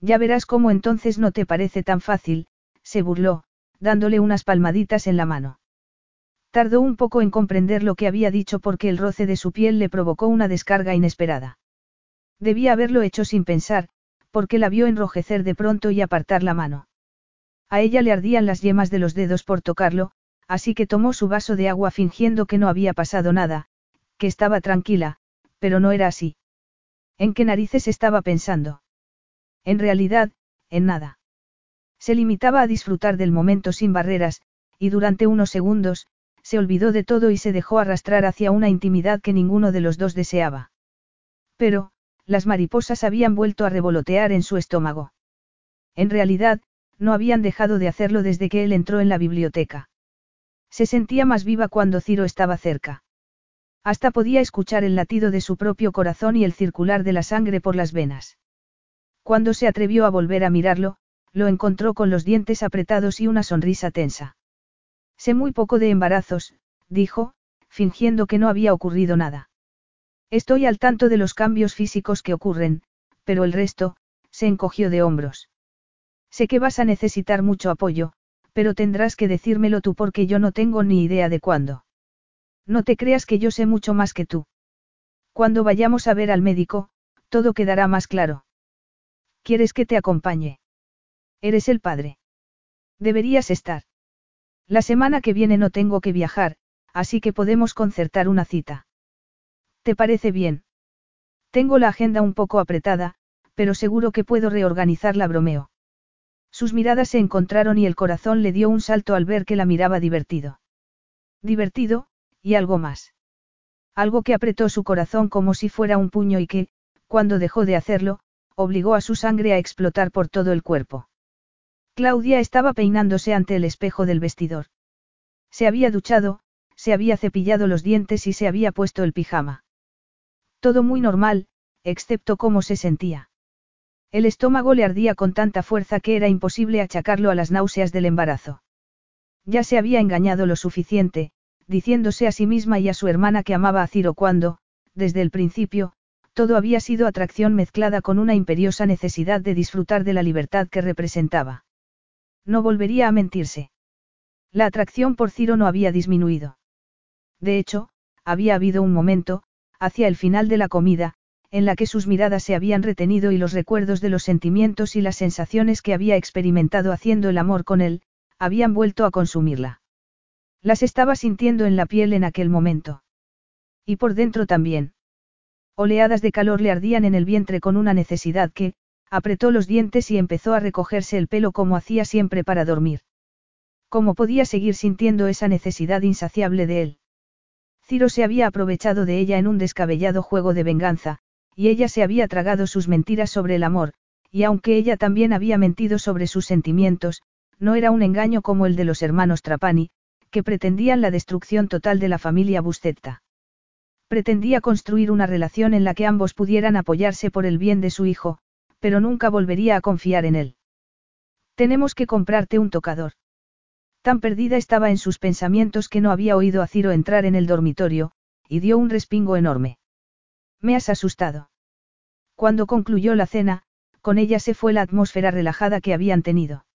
Ya verás cómo entonces no te parece tan fácil, se burló, dándole unas palmaditas en la mano. Tardó un poco en comprender lo que había dicho porque el roce de su piel le provocó una descarga inesperada. Debía haberlo hecho sin pensar, porque la vio enrojecer de pronto y apartar la mano. A ella le ardían las yemas de los dedos por tocarlo, así que tomó su vaso de agua fingiendo que no había pasado nada, que estaba tranquila, pero no era así. ¿En qué narices estaba pensando? En realidad, en nada. Se limitaba a disfrutar del momento sin barreras, y durante unos segundos, se olvidó de todo y se dejó arrastrar hacia una intimidad que ninguno de los dos deseaba. Pero, las mariposas habían vuelto a revolotear en su estómago. En realidad, no habían dejado de hacerlo desde que él entró en la biblioteca. Se sentía más viva cuando Ciro estaba cerca. Hasta podía escuchar el latido de su propio corazón y el circular de la sangre por las venas. Cuando se atrevió a volver a mirarlo, lo encontró con los dientes apretados y una sonrisa tensa. Sé muy poco de embarazos, dijo, fingiendo que no había ocurrido nada. Estoy al tanto de los cambios físicos que ocurren, pero el resto, se encogió de hombros. Sé que vas a necesitar mucho apoyo, pero tendrás que decírmelo tú porque yo no tengo ni idea de cuándo. No te creas que yo sé mucho más que tú. Cuando vayamos a ver al médico, todo quedará más claro. ¿Quieres que te acompañe? Eres el padre. Deberías estar. La semana que viene no tengo que viajar, así que podemos concertar una cita. ¿Te parece bien? Tengo la agenda un poco apretada, pero seguro que puedo reorganizarla, bromeo. Sus miradas se encontraron y el corazón le dio un salto al ver que la miraba divertido. Divertido, y algo más. Algo que apretó su corazón como si fuera un puño y que, cuando dejó de hacerlo, obligó a su sangre a explotar por todo el cuerpo. Claudia estaba peinándose ante el espejo del vestidor. Se había duchado, se había cepillado los dientes y se había puesto el pijama. Todo muy normal, excepto cómo se sentía. El estómago le ardía con tanta fuerza que era imposible achacarlo a las náuseas del embarazo. Ya se había engañado lo suficiente, diciéndose a sí misma y a su hermana que amaba a Ciro cuando, desde el principio, todo había sido atracción mezclada con una imperiosa necesidad de disfrutar de la libertad que representaba. No volvería a mentirse. La atracción por Ciro no había disminuido. De hecho, había habido un momento, hacia el final de la comida, en la que sus miradas se habían retenido y los recuerdos de los sentimientos y las sensaciones que había experimentado haciendo el amor con él, habían vuelto a consumirla. Las estaba sintiendo en la piel en aquel momento. Y por dentro también. Oleadas de calor le ardían en el vientre con una necesidad que, apretó los dientes y empezó a recogerse el pelo como hacía siempre para dormir. ¿Cómo podía seguir sintiendo esa necesidad insaciable de él? Ciro se había aprovechado de ella en un descabellado juego de venganza, y ella se había tragado sus mentiras sobre el amor, y aunque ella también había mentido sobre sus sentimientos, no era un engaño como el de los hermanos Trapani, que pretendían la destrucción total de la familia Buscetta. Pretendía construir una relación en la que ambos pudieran apoyarse por el bien de su hijo, pero nunca volvería a confiar en él. Tenemos que comprarte un tocador. Tan perdida estaba en sus pensamientos que no había oído a Ciro entrar en el dormitorio, y dio un respingo enorme. Me has asustado. Cuando concluyó la cena, con ella se fue la atmósfera relajada que habían tenido.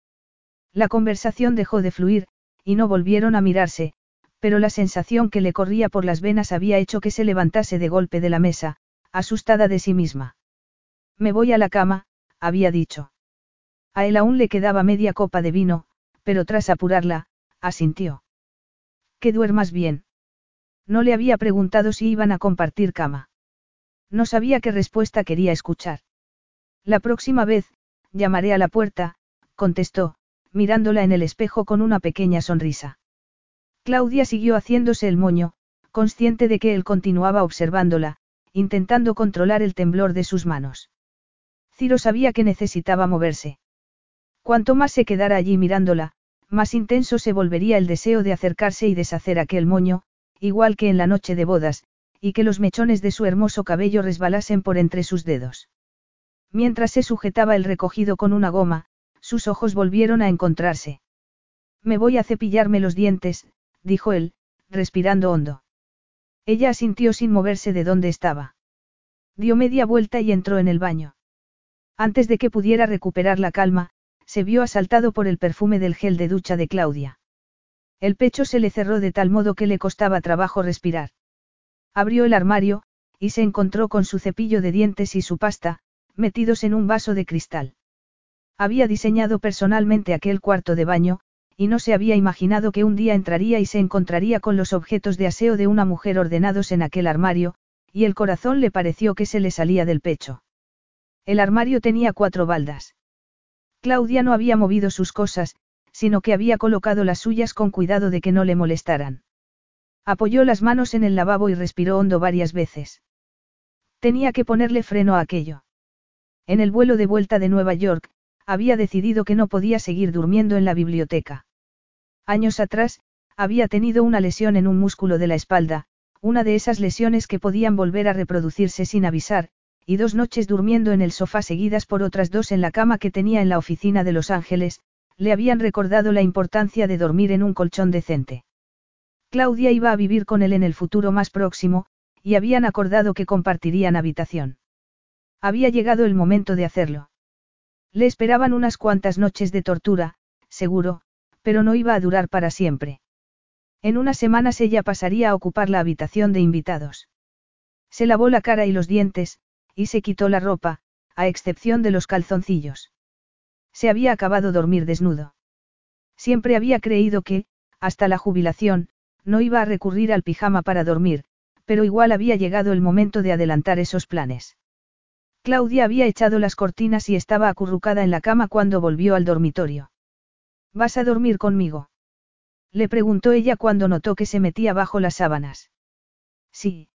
La conversación dejó de fluir, y no volvieron a mirarse, pero la sensación que le corría por las venas había hecho que se levantase de golpe de la mesa, asustada de sí misma. Me voy a la cama, había dicho. A él aún le quedaba media copa de vino, pero tras apurarla, asintió. Que duermas bien. No le había preguntado si iban a compartir cama. No sabía qué respuesta quería escuchar. La próxima vez, llamaré a la puerta, contestó, mirándola en el espejo con una pequeña sonrisa. Claudia siguió haciéndose el moño, consciente de que él continuaba observándola, intentando controlar el temblor de sus manos. Ciro sabía que necesitaba moverse. Cuanto más se quedara allí mirándola, más intenso se volvería el deseo de acercarse y deshacer aquel moño, igual que en la noche de bodas, y que los mechones de su hermoso cabello resbalasen por entre sus dedos. Mientras se sujetaba el recogido con una goma, sus ojos volvieron a encontrarse. Me voy a cepillarme los dientes, dijo él, respirando hondo. Ella asintió sin moverse de donde estaba. Dio media vuelta y entró en el baño. Antes de que pudiera recuperar la calma, se vio asaltado por el perfume del gel de ducha de Claudia. El pecho se le cerró de tal modo que le costaba trabajo respirar. Abrió el armario, y se encontró con su cepillo de dientes y su pasta, metidos en un vaso de cristal. Había diseñado personalmente aquel cuarto de baño, y no se había imaginado que un día entraría y se encontraría con los objetos de aseo de una mujer ordenados en aquel armario, y el corazón le pareció que se le salía del pecho. El armario tenía cuatro baldas. Claudia no había movido sus cosas, sino que había colocado las suyas con cuidado de que no le molestaran. Apoyó las manos en el lavabo y respiró hondo varias veces. Tenía que ponerle freno a aquello. En el vuelo de vuelta de Nueva York, había decidido que no podía seguir durmiendo en la biblioteca. Años atrás, había tenido una lesión en un músculo de la espalda, una de esas lesiones que podían volver a reproducirse sin avisar, y dos noches durmiendo en el sofá seguidas por otras dos en la cama que tenía en la oficina de Los Ángeles, le habían recordado la importancia de dormir en un colchón decente. Claudia iba a vivir con él en el futuro más próximo, y habían acordado que compartirían habitación. Había llegado el momento de hacerlo. Le esperaban unas cuantas noches de tortura, seguro, pero no iba a durar para siempre. En unas semanas ella pasaría a ocupar la habitación de invitados. Se lavó la cara y los dientes, y se quitó la ropa, a excepción de los calzoncillos. Se había acabado dormir desnudo. Siempre había creído que, hasta la jubilación, no iba a recurrir al pijama para dormir, pero igual había llegado el momento de adelantar esos planes. Claudia había echado las cortinas y estaba acurrucada en la cama cuando volvió al dormitorio. ¿Vas a dormir conmigo? Le preguntó ella cuando notó que se metía bajo las sábanas. Sí,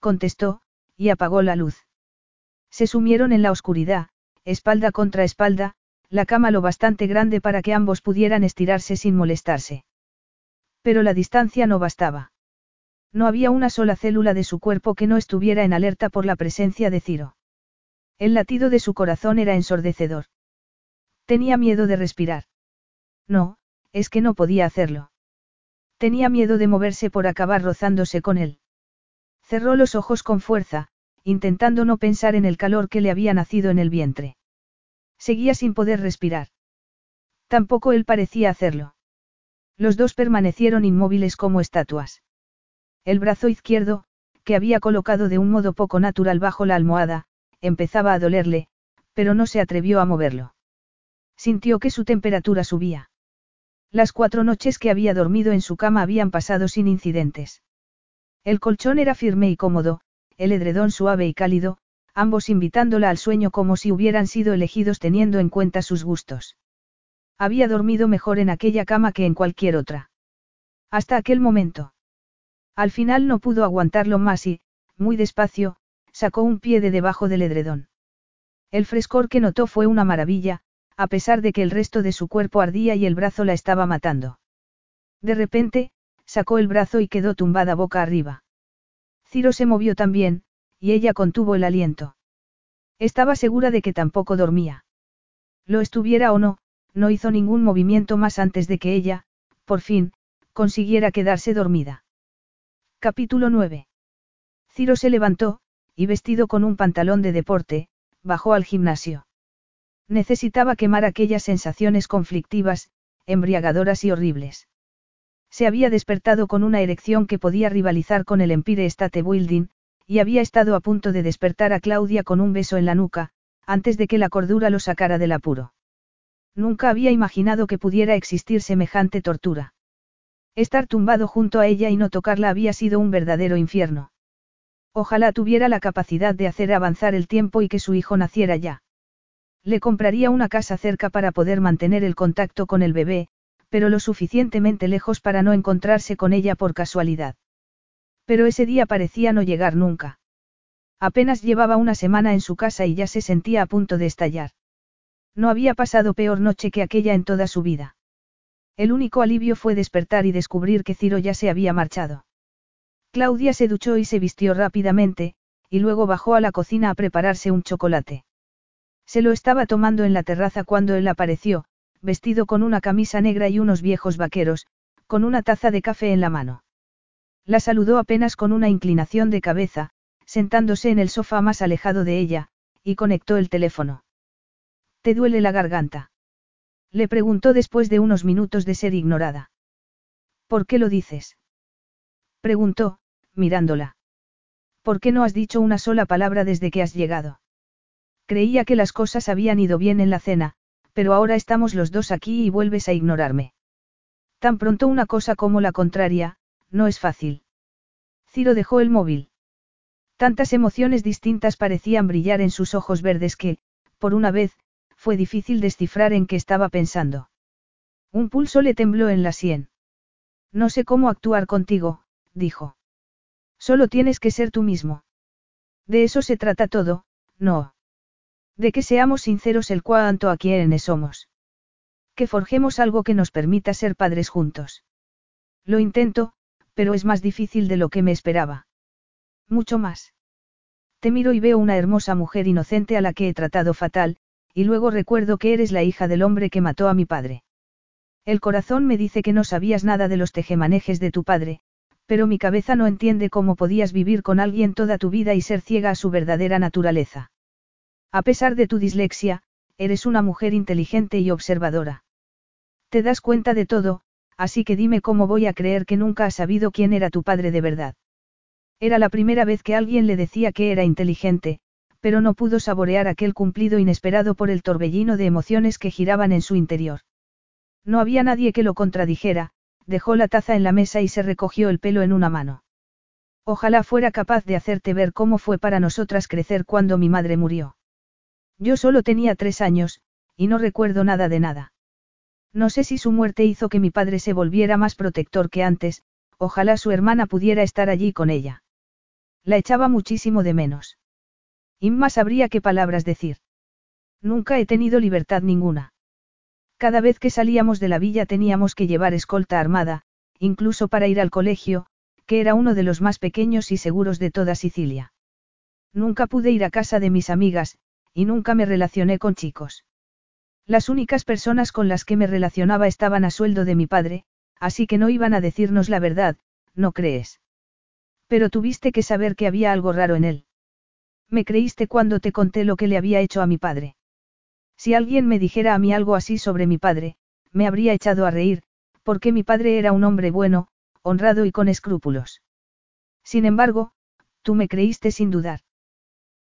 contestó, y apagó la luz. Se sumieron en la oscuridad, espalda contra espalda, la cama lo bastante grande para que ambos pudieran estirarse sin molestarse. Pero la distancia no bastaba. No había una sola célula de su cuerpo que no estuviera en alerta por la presencia de Ciro. El latido de su corazón era ensordecedor. Tenía miedo de respirar. No, es que no podía hacerlo. Tenía miedo de moverse por acabar rozándose con él. Cerró los ojos con fuerza, intentando no pensar en el calor que le había nacido en el vientre. Seguía sin poder respirar. Tampoco él parecía hacerlo. Los dos permanecieron inmóviles como estatuas. El brazo izquierdo, que había colocado de un modo poco natural bajo la almohada, empezaba a dolerle, pero no se atrevió a moverlo. Sintió que su temperatura subía. Las cuatro noches que había dormido en su cama habían pasado sin incidentes. El colchón era firme y cómodo, el edredón suave y cálido, ambos invitándola al sueño como si hubieran sido elegidos teniendo en cuenta sus gustos. Había dormido mejor en aquella cama que en cualquier otra. Hasta aquel momento. Al final no pudo aguantarlo más y, muy despacio, sacó un pie de debajo del edredón. El frescor que notó fue una maravilla, a pesar de que el resto de su cuerpo ardía y el brazo la estaba matando. De repente, sacó el brazo y quedó tumbada boca arriba. Ciro se movió también, y ella contuvo el aliento. Estaba segura de que tampoco dormía. Lo estuviera o no, no hizo ningún movimiento más antes de que ella, por fin, consiguiera quedarse dormida. Capítulo 9. Ciro se levantó, y vestido con un pantalón de deporte, bajó al gimnasio. Necesitaba quemar aquellas sensaciones conflictivas, embriagadoras y horribles. Se había despertado con una erección que podía rivalizar con el Empire State Building, y había estado a punto de despertar a Claudia con un beso en la nuca, antes de que la cordura lo sacara del apuro. Nunca había imaginado que pudiera existir semejante tortura. Estar tumbado junto a ella y no tocarla había sido un verdadero infierno. Ojalá tuviera la capacidad de hacer avanzar el tiempo y que su hijo naciera ya. Le compraría una casa cerca para poder mantener el contacto con el bebé, pero lo suficientemente lejos para no encontrarse con ella por casualidad. Pero ese día parecía no llegar nunca. Apenas llevaba una semana en su casa y ya se sentía a punto de estallar. No había pasado peor noche que aquella en toda su vida. El único alivio fue despertar y descubrir que Ciro ya se había marchado. Claudia se duchó y se vistió rápidamente, y luego bajó a la cocina a prepararse un chocolate. Se lo estaba tomando en la terraza cuando él apareció, vestido con una camisa negra y unos viejos vaqueros, con una taza de café en la mano. La saludó apenas con una inclinación de cabeza, sentándose en el sofá más alejado de ella, y conectó el teléfono. ¿Te duele la garganta? Le preguntó después de unos minutos de ser ignorada. ¿Por qué lo dices? Preguntó, mirándola. ¿Por qué no has dicho una sola palabra desde que has llegado? Creía que las cosas habían ido bien en la cena, pero ahora estamos los dos aquí y vuelves a ignorarme. Tan pronto una cosa como la contraria, no es fácil. Ciro dejó el móvil. Tantas emociones distintas parecían brillar en sus ojos verdes que, por una vez, fue difícil descifrar en qué estaba pensando. Un pulso le tembló en la sien. No sé cómo actuar contigo, dijo. Solo tienes que ser tú mismo. De eso se trata todo, no. De que seamos sinceros el cuanto a quienes somos. Que forjemos algo que nos permita ser padres juntos. Lo intento, pero es más difícil de lo que me esperaba. Mucho más. Te miro y veo una hermosa mujer inocente a la que he tratado fatal, y luego recuerdo que eres la hija del hombre que mató a mi padre. El corazón me dice que no sabías nada de los tejemanejes de tu padre, pero mi cabeza no entiende cómo podías vivir con alguien toda tu vida y ser ciega a su verdadera naturaleza. A pesar de tu dislexia, eres una mujer inteligente y observadora. Te das cuenta de todo, así que dime cómo voy a creer que nunca has sabido quién era tu padre de verdad. Era la primera vez que alguien le decía que era inteligente, pero no pudo saborear aquel cumplido inesperado por el torbellino de emociones que giraban en su interior. No había nadie que lo contradijera, dejó la taza en la mesa y se recogió el pelo en una mano. Ojalá fuera capaz de hacerte ver cómo fue para nosotras crecer cuando mi madre murió. Yo solo tenía tres años, y no recuerdo nada de nada. No sé si su muerte hizo que mi padre se volviera más protector que antes, ojalá su hermana pudiera estar allí con ella. La echaba muchísimo de menos. Inma sabría qué palabras decir. Nunca he tenido libertad ninguna. Cada vez que salíamos de la villa teníamos que llevar escolta armada, incluso para ir al colegio, que era uno de los más pequeños y seguros de toda Sicilia. Nunca pude ir a casa de mis amigas, y nunca me relacioné con chicos. Las únicas personas con las que me relacionaba estaban a sueldo de mi padre, así que no iban a decirnos la verdad, ¿no crees? Pero tuviste que saber que había algo raro en él. Me creíste cuando te conté lo que le había hecho a mi padre. Si alguien me dijera a mí algo así sobre mi padre, me habría echado a reír, porque mi padre era un hombre bueno, honrado y con escrúpulos. Sin embargo, tú me creíste sin dudar.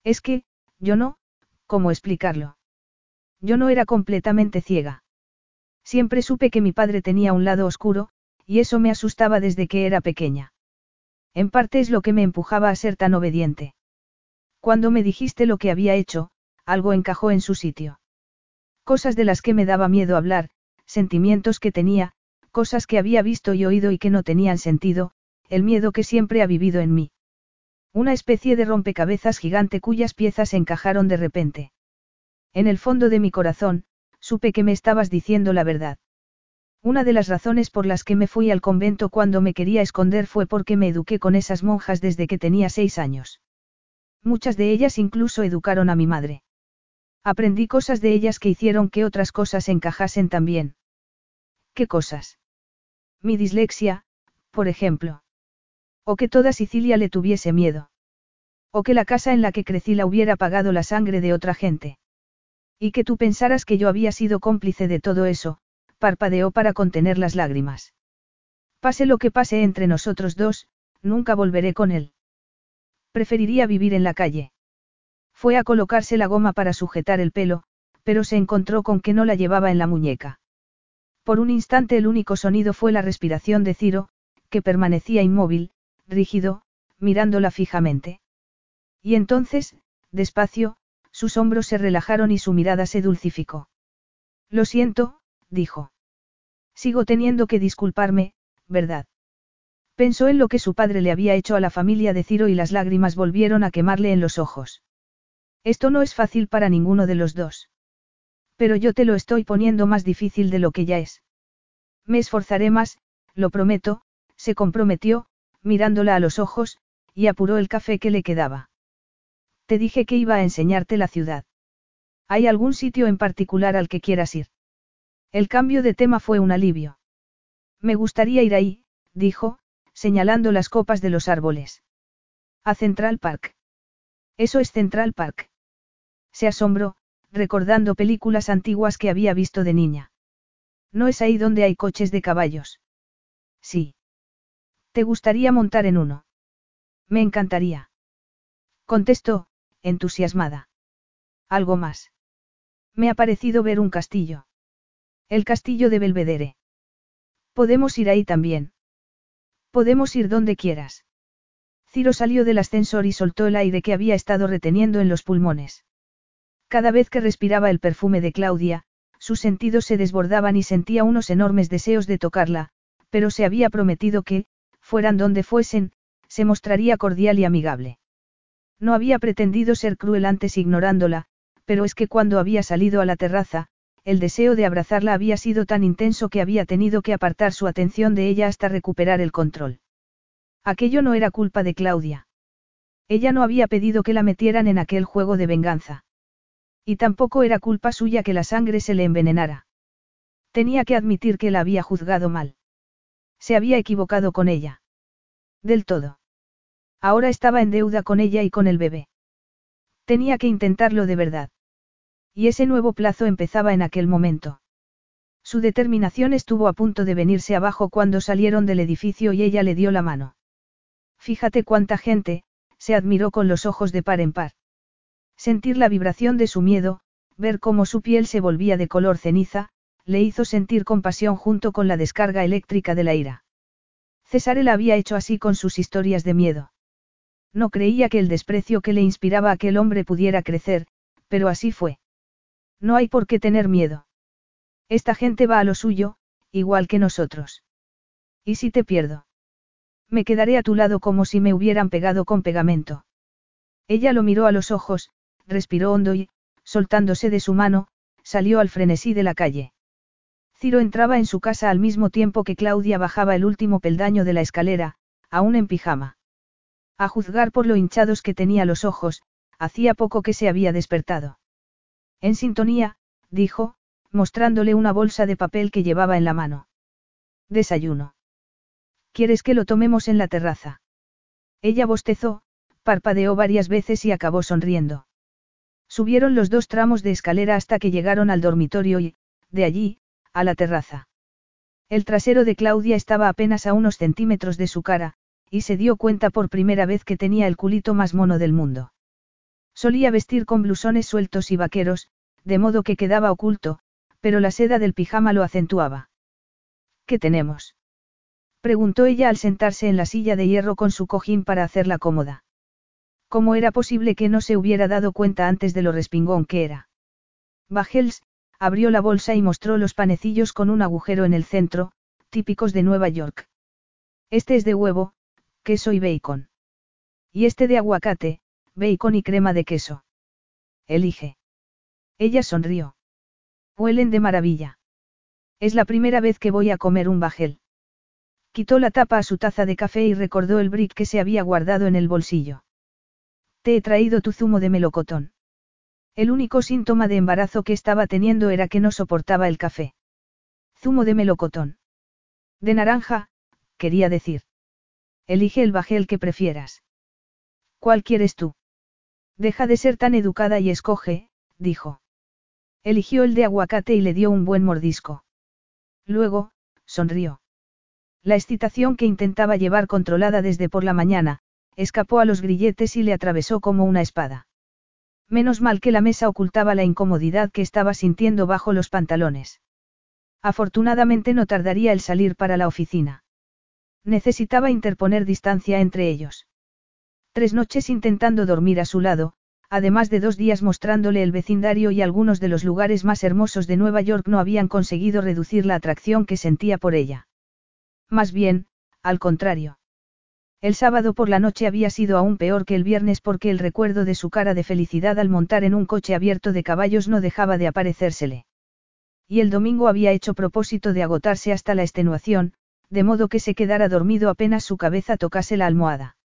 Es que, yo no, ¿cómo explicarlo? Yo no era completamente ciega. Siempre supe que mi padre tenía un lado oscuro, y eso me asustaba desde que era pequeña. En parte es lo que me empujaba a ser tan obediente. Cuando me dijiste lo que había hecho, algo encajó en su sitio. Cosas de las que me daba miedo hablar, sentimientos que tenía, cosas que había visto y oído y que no tenían sentido, el miedo que siempre ha vivido en mí. Una especie de rompecabezas gigante cuyas piezas encajaron de repente. En el fondo de mi corazón, supe que me estabas diciendo la verdad. Una de las razones por las que me fui al convento cuando me quería esconder fue porque me eduqué con esas monjas desde que tenía seis años. Muchas de ellas incluso educaron a mi madre. Aprendí cosas de ellas que hicieron que otras cosas encajasen también. ¿Qué cosas? Mi dislexia, por ejemplo. O que toda Sicilia le tuviese miedo. O que la casa en la que crecí la hubiera pagado la sangre de otra gente. Y que tú pensaras que yo había sido cómplice de todo eso, parpadeó para contener las lágrimas. Pase lo que pase entre nosotros dos, nunca volveré con él. Preferiría vivir en la calle. Fue a colocarse la goma para sujetar el pelo, pero se encontró con que no la llevaba en la muñeca. Por un instante el único sonido fue la respiración de Ciro, que permanecía inmóvil, rígido, mirándola fijamente. Y entonces, despacio, sus hombros se relajaron y su mirada se dulcificó. Lo siento, dijo. Sigo teniendo que disculparme, ¿verdad? Pensó en lo que su padre le había hecho a la familia de Ciro y las lágrimas volvieron a quemarle en los ojos. Esto no es fácil para ninguno de los dos. Pero yo te lo estoy poniendo más difícil de lo que ya es. Me esforzaré más, lo prometo, se comprometió, mirándola a los ojos, y apuró el café que le quedaba. Te dije que iba a enseñarte la ciudad. ¿Hay algún sitio en particular al que quieras ir? El cambio de tema fue un alivio. Me gustaría ir ahí, dijo, señalando las copas de los árboles. A Central Park. Eso es Central Park. Se asombró, recordando películas antiguas que había visto de niña. No es ahí donde hay coches de caballos. Sí. ¿Te gustaría montar en uno? Me encantaría. Contestó, entusiasmada. Algo más. Me ha parecido ver un castillo. El castillo de Belvedere. Podemos ir ahí también. Podemos ir donde quieras. Ciro salió del ascensor y soltó el aire que había estado reteniendo en los pulmones. Cada vez que respiraba el perfume de Claudia, sus sentidos se desbordaban y sentía unos enormes deseos de tocarla, pero se había prometido que, fueran donde fuesen, se mostraría cordial y amigable. No había pretendido ser cruel antes ignorándola, pero es que cuando había salido a la terraza, el deseo de abrazarla había sido tan intenso que había tenido que apartar su atención de ella hasta recuperar el control. Aquello no era culpa de Claudia. Ella no había pedido que la metieran en aquel juego de venganza. Y tampoco era culpa suya que la sangre se le envenenara. Tenía que admitir que la había juzgado mal. Se había equivocado con ella. Del todo. Ahora estaba en deuda con ella y con el bebé. Tenía que intentarlo de verdad. Y ese nuevo plazo empezaba en aquel momento. Su determinación estuvo a punto de venirse abajo cuando salieron del edificio y ella le dio la mano. Fíjate cuánta gente, se admiró con los ojos de par en par. Sentir la vibración de su miedo, ver cómo su piel se volvía de color ceniza, le hizo sentir compasión junto con la descarga eléctrica de la ira. César la había hecho así con sus historias de miedo. No creía que el desprecio que le inspiraba aquel hombre pudiera crecer, pero así fue. No hay por qué tener miedo. Esta gente va a lo suyo, igual que nosotros. ¿Y si te pierdo? Me quedaré a tu lado como si me hubieran pegado con pegamento. Ella lo miró a los ojos, respiró hondo y, soltándose de su mano, salió al frenesí de la calle. Ciro entraba en su casa al mismo tiempo que Claudia bajaba el último peldaño de la escalera, aún en pijama. A juzgar por lo hinchados que tenía los ojos, hacía poco que se había despertado. En sintonía, dijo, mostrándole una bolsa de papel que llevaba en la mano. Desayuno. ¿Quieres que lo tomemos en la terraza? Ella bostezó, parpadeó varias veces y acabó sonriendo. Subieron los dos tramos de escalera hasta que llegaron al dormitorio y, de allí, a la terraza. El trasero de Claudia estaba apenas a unos centímetros de su cara, y se dio cuenta por primera vez que tenía el culito más mono del mundo. Solía vestir con blusones sueltos y vaqueros, de modo que quedaba oculto, pero la seda del pijama lo acentuaba. ¿Qué tenemos? preguntó ella al sentarse en la silla de hierro con su cojín para hacerla cómoda. ¿Cómo era posible que no se hubiera dado cuenta antes de lo respingón que era? Bajels, abrió la bolsa y mostró los panecillos con un agujero en el centro, típicos de Nueva York. Este es de huevo, queso y bacon. Y este de aguacate, bacon y crema de queso. Elige. Ella sonrió. Huelen de maravilla. Es la primera vez que voy a comer un bajel. Quitó la tapa a su taza de café y recordó el brick que se había guardado en el bolsillo. Te he traído tu zumo de melocotón. El único síntoma de embarazo que estaba teniendo era que no soportaba el café. Zumo de melocotón. De naranja, quería decir. Elige el bajel que prefieras. ¿Cuál quieres tú? Deja de ser tan educada y escoge, dijo. Eligió el de aguacate y le dio un buen mordisco. Luego, sonrió. La excitación que intentaba llevar controlada desde por la mañana, escapó a los grilletes y le atravesó como una espada. Menos mal que la mesa ocultaba la incomodidad que estaba sintiendo bajo los pantalones. Afortunadamente no tardaría el salir para la oficina. Necesitaba interponer distancia entre ellos. Tres noches intentando dormir a su lado, además de dos días mostrándole el vecindario y algunos de los lugares más hermosos de Nueva York no habían conseguido reducir la atracción que sentía por ella. Más bien, al contrario. El sábado por la noche había sido aún peor que el viernes porque el recuerdo de su cara de felicidad al montar en un coche abierto de caballos no dejaba de aparecérsele. Y el domingo había hecho propósito de agotarse hasta la extenuación, de modo que se quedara dormido apenas su cabeza tocase la almohada.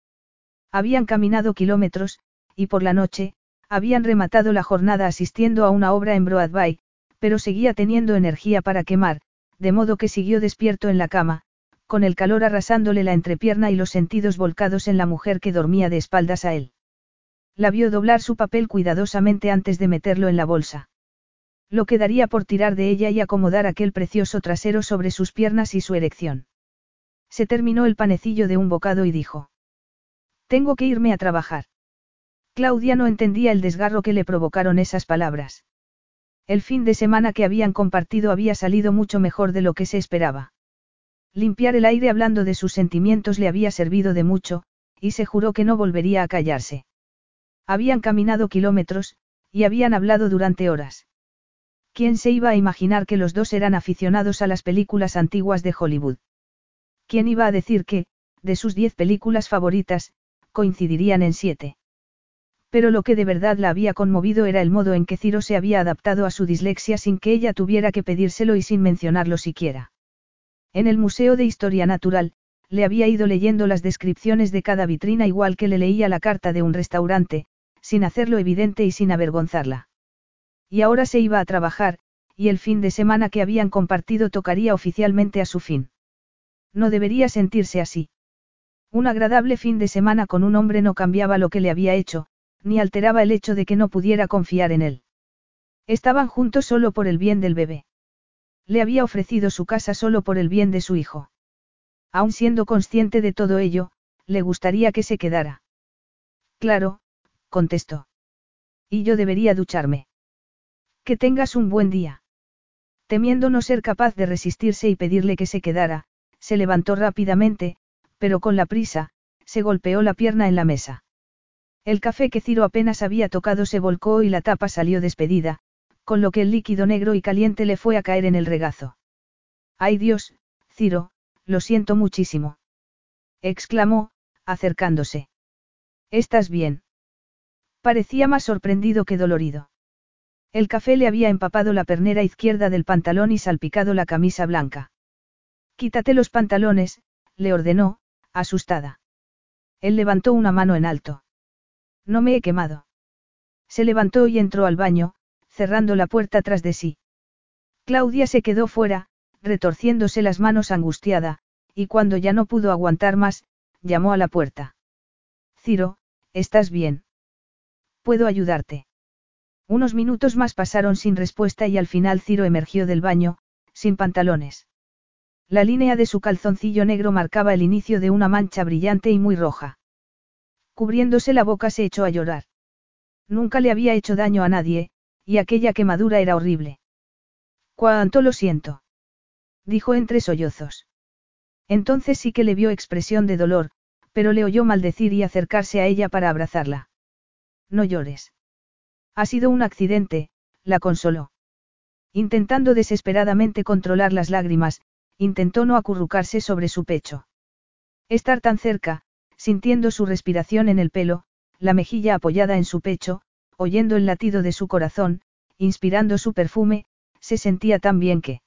Habían caminado kilómetros, y por la noche, habían rematado la jornada asistiendo a una obra en Broadway, pero seguía teniendo energía para quemar, de modo que siguió despierto en la cama, con el calor arrasándole la entrepierna y los sentidos volcados en la mujer que dormía de espaldas a él. La vio doblar su papel cuidadosamente antes de meterlo en la bolsa. Lo quedaría por tirar de ella y acomodar aquel precioso trasero sobre sus piernas y su erección. Se terminó el panecillo de un bocado y dijo. Tengo que irme a trabajar. Claudia no entendía el desgarro que le provocaron esas palabras. El fin de semana que habían compartido había salido mucho mejor de lo que se esperaba. Limpiar el aire hablando de sus sentimientos le había servido de mucho, y se juró que no volvería a callarse. Habían caminado kilómetros, y habían hablado durante horas. ¿Quién se iba a imaginar que los dos eran aficionados a las películas antiguas de Hollywood? ¿Quién iba a decir que, de sus diez películas favoritas, coincidirían en siete? Pero lo que de verdad la había conmovido era el modo en que Ciro se había adaptado a su dislexia sin que ella tuviera que pedírselo y sin mencionarlo siquiera. En el Museo de Historia Natural, le había ido leyendo las descripciones de cada vitrina igual que le leía la carta de un restaurante, sin hacerlo evidente y sin avergonzarla. Y ahora se iba a trabajar, y el fin de semana que habían compartido tocaría oficialmente a su fin. No debería sentirse así. Un agradable fin de semana con un hombre no cambiaba lo que le había hecho, ni alteraba el hecho de que no pudiera confiar en él. Estaban juntos solo por el bien del bebé. Le había ofrecido su casa solo por el bien de su hijo. Aun siendo consciente de todo ello, le gustaría que se quedara. Claro, contestó. Y yo debería ducharme. Que tengas un buen día. Temiendo no ser capaz de resistirse y pedirle que se quedara, se levantó rápidamente, pero con la prisa, se golpeó la pierna en la mesa. El café que Ciro apenas había tocado se volcó y la tapa salió despedida, con lo que el líquido negro y caliente le fue a caer en el regazo. ¡Ay Dios, Ciro, lo siento muchísimo! exclamó, acercándose. ¿Estás bien? Parecía más sorprendido que dolorido. El café le había empapado la pernera izquierda del pantalón y salpicado la camisa blanca. Quítate los pantalones, le ordenó, asustada. Él levantó una mano en alto. No me he quemado. Se levantó y entró al baño, cerrando la puerta tras de sí. Claudia se quedó fuera, retorciéndose las manos angustiada, y cuando ya no pudo aguantar más, llamó a la puerta. Ciro, ¿estás bien? ¿Puedo ayudarte? Unos minutos más pasaron sin respuesta y al final Ciro emergió del baño, sin pantalones. La línea de su calzoncillo negro marcaba el inicio de una mancha brillante y muy roja. Cubriéndose la boca se echó a llorar. Nunca le había hecho daño a nadie, y aquella quemadura era horrible. Cuánto lo siento. Dijo entre sollozos. Entonces sí que le vio expresión de dolor, pero le oyó maldecir y acercarse a ella para abrazarla. No llores. Ha sido un accidente, la consoló. Intentando desesperadamente controlar las lágrimas, intentó no acurrucarse sobre su pecho. Estar tan cerca, sintiendo su respiración en el pelo, la mejilla apoyada en su pecho, oyendo el latido de su corazón, inspirando su perfume, se sentía tan bien que.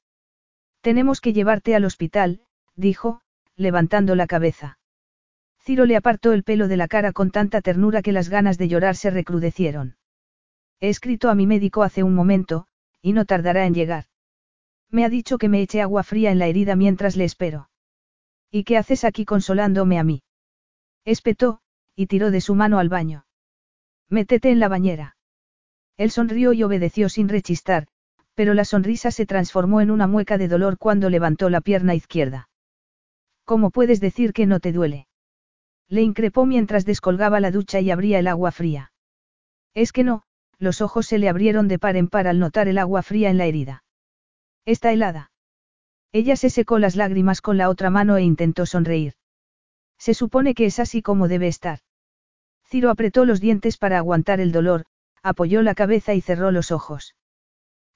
Tenemos que llevarte al hospital, dijo, levantando la cabeza. Ciro le apartó el pelo de la cara con tanta ternura que las ganas de llorar se recrudecieron. He escrito a mi médico hace un momento, y no tardará en llegar. Me ha dicho que me eche agua fría en la herida mientras le espero. ¿Y qué haces aquí consolándome a mí? Espetó, y tiró de su mano al baño. Métete en la bañera. Él sonrió y obedeció sin rechistar, pero la sonrisa se transformó en una mueca de dolor cuando levantó la pierna izquierda. ¿Cómo puedes decir que no te duele? Le increpó mientras descolgaba la ducha y abría el agua fría. Es que no, los ojos se le abrieron de par en par al notar el agua fría en la herida. Está helada. Ella se secó las lágrimas con la otra mano e intentó sonreír. Se supone que es así como debe estar. Ciro apretó los dientes para aguantar el dolor, apoyó la cabeza y cerró los ojos.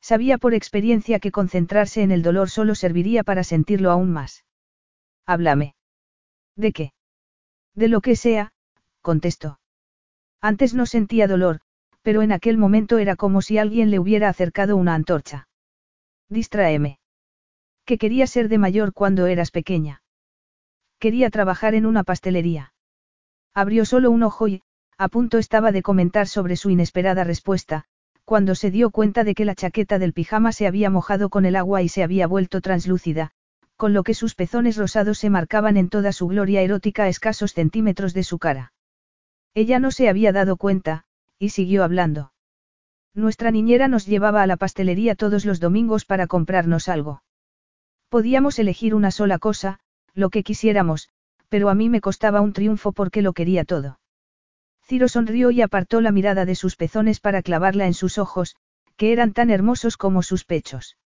Sabía por experiencia que concentrarse en el dolor solo serviría para sentirlo aún más. Háblame. ¿De qué? De lo que sea, contestó. Antes no sentía dolor, pero en aquel momento era como si alguien le hubiera acercado una antorcha. Distráeme. ¿Qué quería ser de mayor cuando eras pequeña? Quería trabajar en una pastelería. Abrió solo un ojo y, a punto estaba de comentar sobre su inesperada respuesta, cuando se dio cuenta de que la chaqueta del pijama se había mojado con el agua y se había vuelto translúcida, con lo que sus pezones rosados se marcaban en toda su gloria erótica a escasos centímetros de su cara. Ella no se había dado cuenta, y siguió hablando. Nuestra niñera nos llevaba a la pastelería todos los domingos para comprarnos algo. Podíamos elegir una sola cosa, lo que quisiéramos, pero a mí me costaba un triunfo porque lo quería todo. Ciro sonrió y apartó la mirada de sus pezones para clavarla en sus ojos, que eran tan hermosos como sus pechos.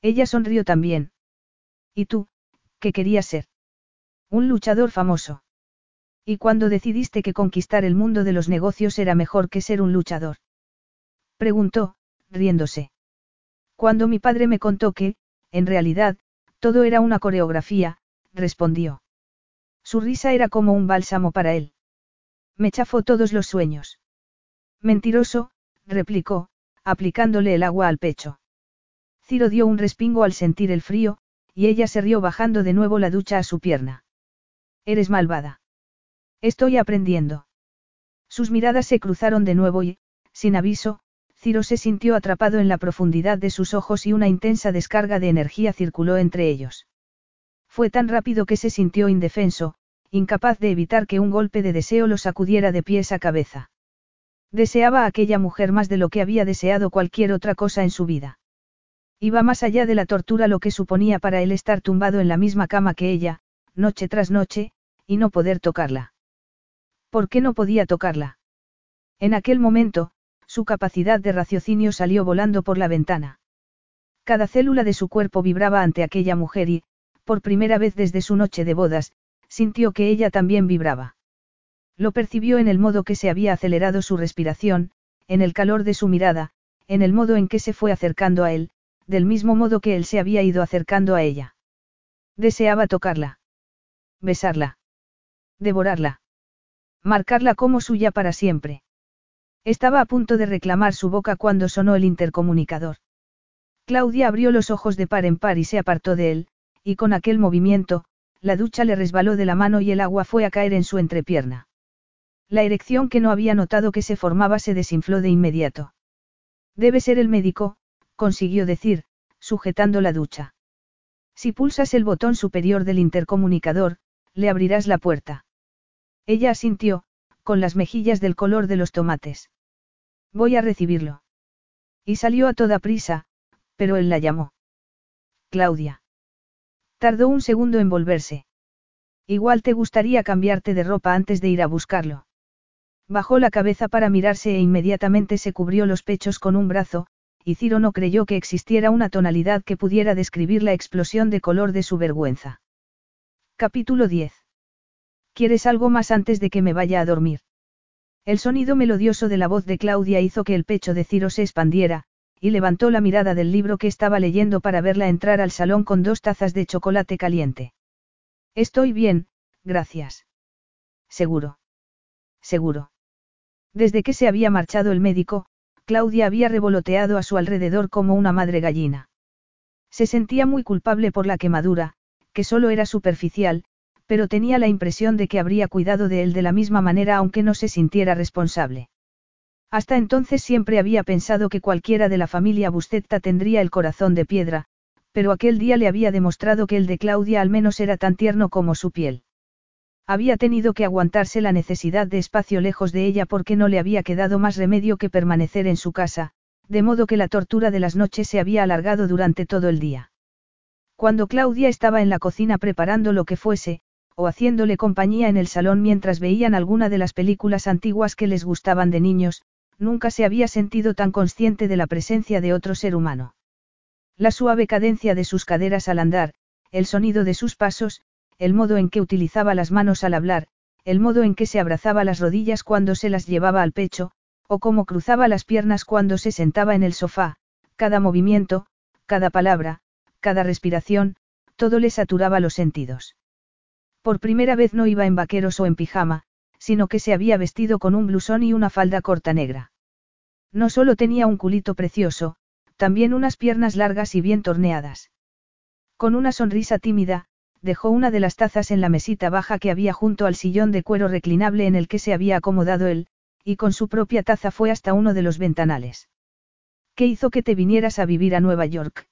Ella sonrió también. ¿Y tú, qué querías ser? Un luchador famoso. ¿Y cuándo decidiste que conquistar el mundo de los negocios era mejor que ser un luchador? Preguntó, riéndose. Cuando mi padre me contó que, en realidad, todo era una coreografía, respondió. Su risa era como un bálsamo para él. Me chafó todos los sueños. Mentiroso, replicó, aplicándole el agua al pecho. Ciro dio un respingo al sentir el frío, y ella se rió bajando de nuevo la ducha a su pierna. Eres malvada. Estoy aprendiendo. Sus miradas se cruzaron de nuevo y, sin aviso, Ciro se sintió atrapado en la profundidad de sus ojos y una intensa descarga de energía circuló entre ellos. Fue tan rápido que se sintió indefenso, incapaz de evitar que un golpe de deseo lo sacudiera de pies a cabeza. Deseaba a aquella mujer más de lo que había deseado cualquier otra cosa en su vida. Iba más allá de la tortura lo que suponía para él estar tumbado en la misma cama que ella, noche tras noche, y no poder tocarla. ¿Por qué no podía tocarla? En aquel momento, su capacidad de raciocinio salió volando por la ventana. Cada célula de su cuerpo vibraba ante aquella mujer y, por primera vez desde su noche de bodas, sintió que ella también vibraba. Lo percibió en el modo que se había acelerado su respiración, en el calor de su mirada, en el modo en que se fue acercando a él, del mismo modo que él se había ido acercando a ella. Deseaba tocarla. Besarla. Devorarla. Marcarla como suya para siempre. Estaba a punto de reclamar su boca cuando sonó el intercomunicador. Claudia abrió los ojos de par en par y se apartó de él, y con aquel movimiento, la ducha le resbaló de la mano y el agua fue a caer en su entrepierna. La erección que no había notado que se formaba se desinfló de inmediato. Debe ser el médico, consiguió decir, sujetando la ducha. Si pulsas el botón superior del intercomunicador, le abrirás la puerta. Ella asintió, con las mejillas del color de los tomates. Voy a recibirlo. Y salió a toda prisa, pero él la llamó. Claudia. Tardó un segundo en volverse. Igual te gustaría cambiarte de ropa antes de ir a buscarlo. Bajó la cabeza para mirarse e inmediatamente se cubrió los pechos con un brazo, y Ciro no creyó que existiera una tonalidad que pudiera describir la explosión de color de su vergüenza. Capítulo 10. ¿Quieres algo más antes de que me vaya a dormir? El sonido melodioso de la voz de Claudia hizo que el pecho de Ciro se expandiera, y levantó la mirada del libro que estaba leyendo para verla entrar al salón con dos tazas de chocolate caliente. Estoy bien, gracias. Seguro. Seguro. Desde que se había marchado el médico, Claudia había revoloteado a su alrededor como una madre gallina. Se sentía muy culpable por la quemadura, que solo era superficial, pero tenía la impresión de que habría cuidado de él de la misma manera aunque no se sintiera responsable. Hasta entonces siempre había pensado que cualquiera de la familia Buscetta tendría el corazón de piedra, pero aquel día le había demostrado que el de Claudia al menos era tan tierno como su piel. Había tenido que aguantarse la necesidad de espacio lejos de ella porque no le había quedado más remedio que permanecer en su casa, de modo que la tortura de las noches se había alargado durante todo el día. Cuando Claudia estaba en la cocina preparando lo que fuese, o haciéndole compañía en el salón mientras veían alguna de las películas antiguas que les gustaban de niños, nunca se había sentido tan consciente de la presencia de otro ser humano. La suave cadencia de sus caderas al andar, el sonido de sus pasos, el modo en que utilizaba las manos al hablar, el modo en que se abrazaba las rodillas cuando se las llevaba al pecho, o cómo cruzaba las piernas cuando se sentaba en el sofá, cada movimiento, cada palabra, cada respiración, todo le saturaba los sentidos. Por primera vez no iba en vaqueros o en pijama, sino que se había vestido con un blusón y una falda corta negra. No solo tenía un culito precioso, también unas piernas largas y bien torneadas. Con una sonrisa tímida, dejó una de las tazas en la mesita baja que había junto al sillón de cuero reclinable en el que se había acomodado él, y con su propia taza fue hasta uno de los ventanales. ¿Qué hizo que te vinieras a vivir a Nueva York?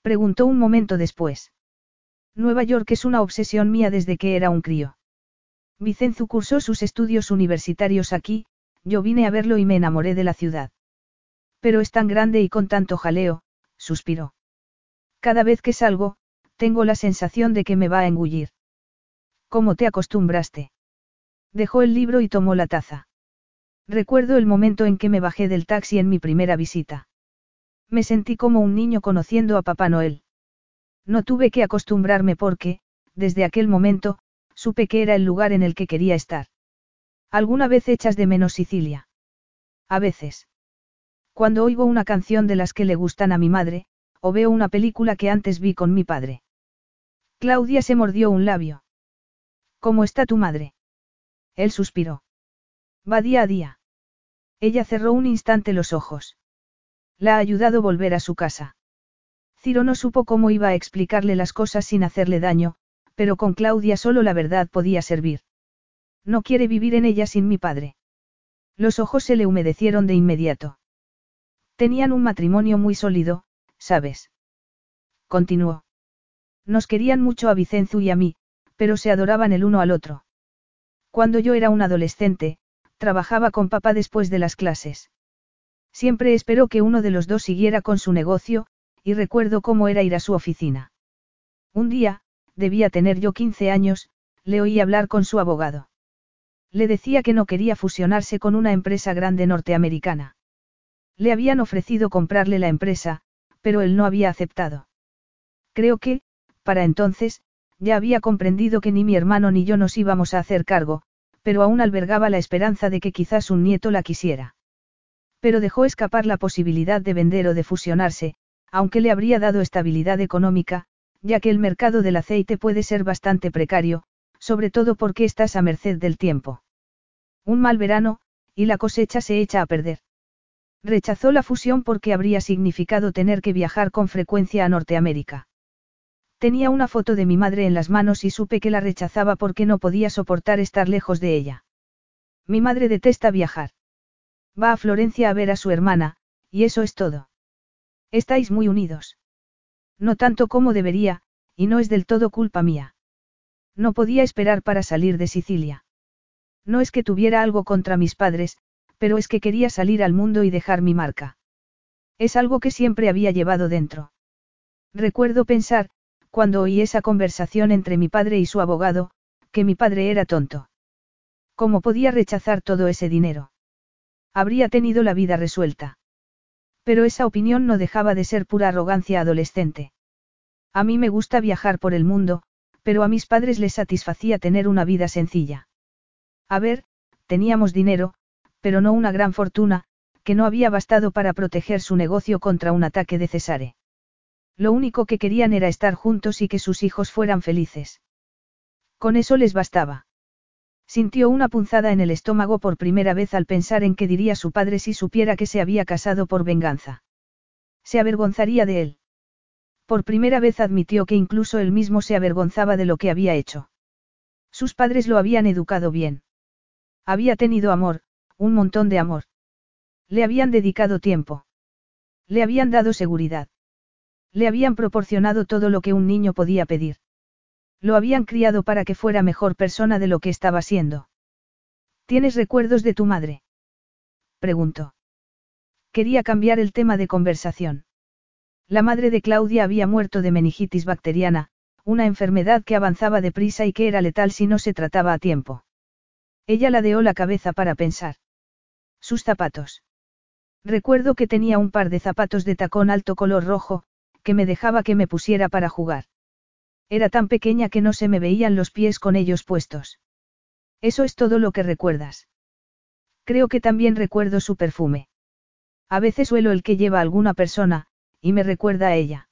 Preguntó un momento después. Nueva York es una obsesión mía desde que era un crío. Vicenzu cursó sus estudios universitarios aquí, yo vine a verlo y me enamoré de la ciudad. Pero es tan grande y con tanto jaleo, suspiró. Cada vez que salgo, tengo la sensación de que me va a engullir. ¿Cómo te acostumbraste? Dejó el libro y tomó la taza. Recuerdo el momento en que me bajé del taxi en mi primera visita. Me sentí como un niño conociendo a Papá Noel. No tuve que acostumbrarme porque, desde aquel momento, supe que era el lugar en el que quería estar. ¿Alguna vez echas de menos Sicilia? A veces. Cuando oigo una canción de las que le gustan a mi madre, o veo una película que antes vi con mi padre. Claudia se mordió un labio. ¿Cómo está tu madre? Él suspiró. Va día a día. Ella cerró un instante los ojos. La ha ayudado a volver a su casa. Ciro no supo cómo iba a explicarle las cosas sin hacerle daño, pero con Claudia solo la verdad podía servir. No quiere vivir en ella sin mi padre. Los ojos se le humedecieron de inmediato. Tenían un matrimonio muy sólido, ¿sabes? Continuó. Nos querían mucho a Vicenzu y a mí, pero se adoraban el uno al otro. Cuando yo era un adolescente, trabajaba con papá después de las clases. Siempre esperó que uno de los dos siguiera con su negocio, y recuerdo cómo era ir a su oficina. Un día, debía tener yo 15 años, le oí hablar con su abogado. Le decía que no quería fusionarse con una empresa grande norteamericana. Le habían ofrecido comprarle la empresa, pero él no había aceptado. Creo que, para entonces, ya había comprendido que ni mi hermano ni yo nos íbamos a hacer cargo, pero aún albergaba la esperanza de que quizás un nieto la quisiera. Pero dejó escapar la posibilidad de vender o de fusionarse, aunque le habría dado estabilidad económica, ya que el mercado del aceite puede ser bastante precario, sobre todo porque estás a merced del tiempo. Un mal verano, y la cosecha se echa a perder. Rechazó la fusión porque habría significado tener que viajar con frecuencia a Norteamérica. Tenía una foto de mi madre en las manos y supe que la rechazaba porque no podía soportar estar lejos de ella. Mi madre detesta viajar. Va a Florencia a ver a su hermana, y eso es todo. Estáis muy unidos. No tanto como debería, y no es del todo culpa mía. No podía esperar para salir de Sicilia. No es que tuviera algo contra mis padres, pero es que quería salir al mundo y dejar mi marca. Es algo que siempre había llevado dentro. Recuerdo pensar, cuando oí esa conversación entre mi padre y su abogado, que mi padre era tonto. ¿Cómo podía rechazar todo ese dinero? Habría tenido la vida resuelta. Pero esa opinión no dejaba de ser pura arrogancia adolescente. A mí me gusta viajar por el mundo, pero a mis padres les satisfacía tener una vida sencilla. A ver, teníamos dinero, pero no una gran fortuna, que no había bastado para proteger su negocio contra un ataque de Cesare. Lo único que querían era estar juntos y que sus hijos fueran felices. Con eso les bastaba. Sintió una punzada en el estómago por primera vez al pensar en qué diría su padre si supiera que se había casado por venganza. Se avergonzaría de él. Por primera vez admitió que incluso él mismo se avergonzaba de lo que había hecho. Sus padres lo habían educado bien. Había tenido amor, un montón de amor. Le habían dedicado tiempo. Le habían dado seguridad. Le habían proporcionado todo lo que un niño podía pedir. Lo habían criado para que fuera mejor persona de lo que estaba siendo. ¿Tienes recuerdos de tu madre? Preguntó. Quería cambiar el tema de conversación. La madre de Claudia había muerto de meningitis bacteriana, una enfermedad que avanzaba deprisa y que era letal si no se trataba a tiempo. Ella ladeó la cabeza para pensar. Sus zapatos. Recuerdo que tenía un par de zapatos de tacón alto color rojo, que me dejaba que me pusiera para jugar. Era tan pequeña que no se me veían los pies con ellos puestos. Eso es todo lo que recuerdas. Creo que también recuerdo su perfume. A veces huelo el que lleva alguna persona, y me recuerda a ella.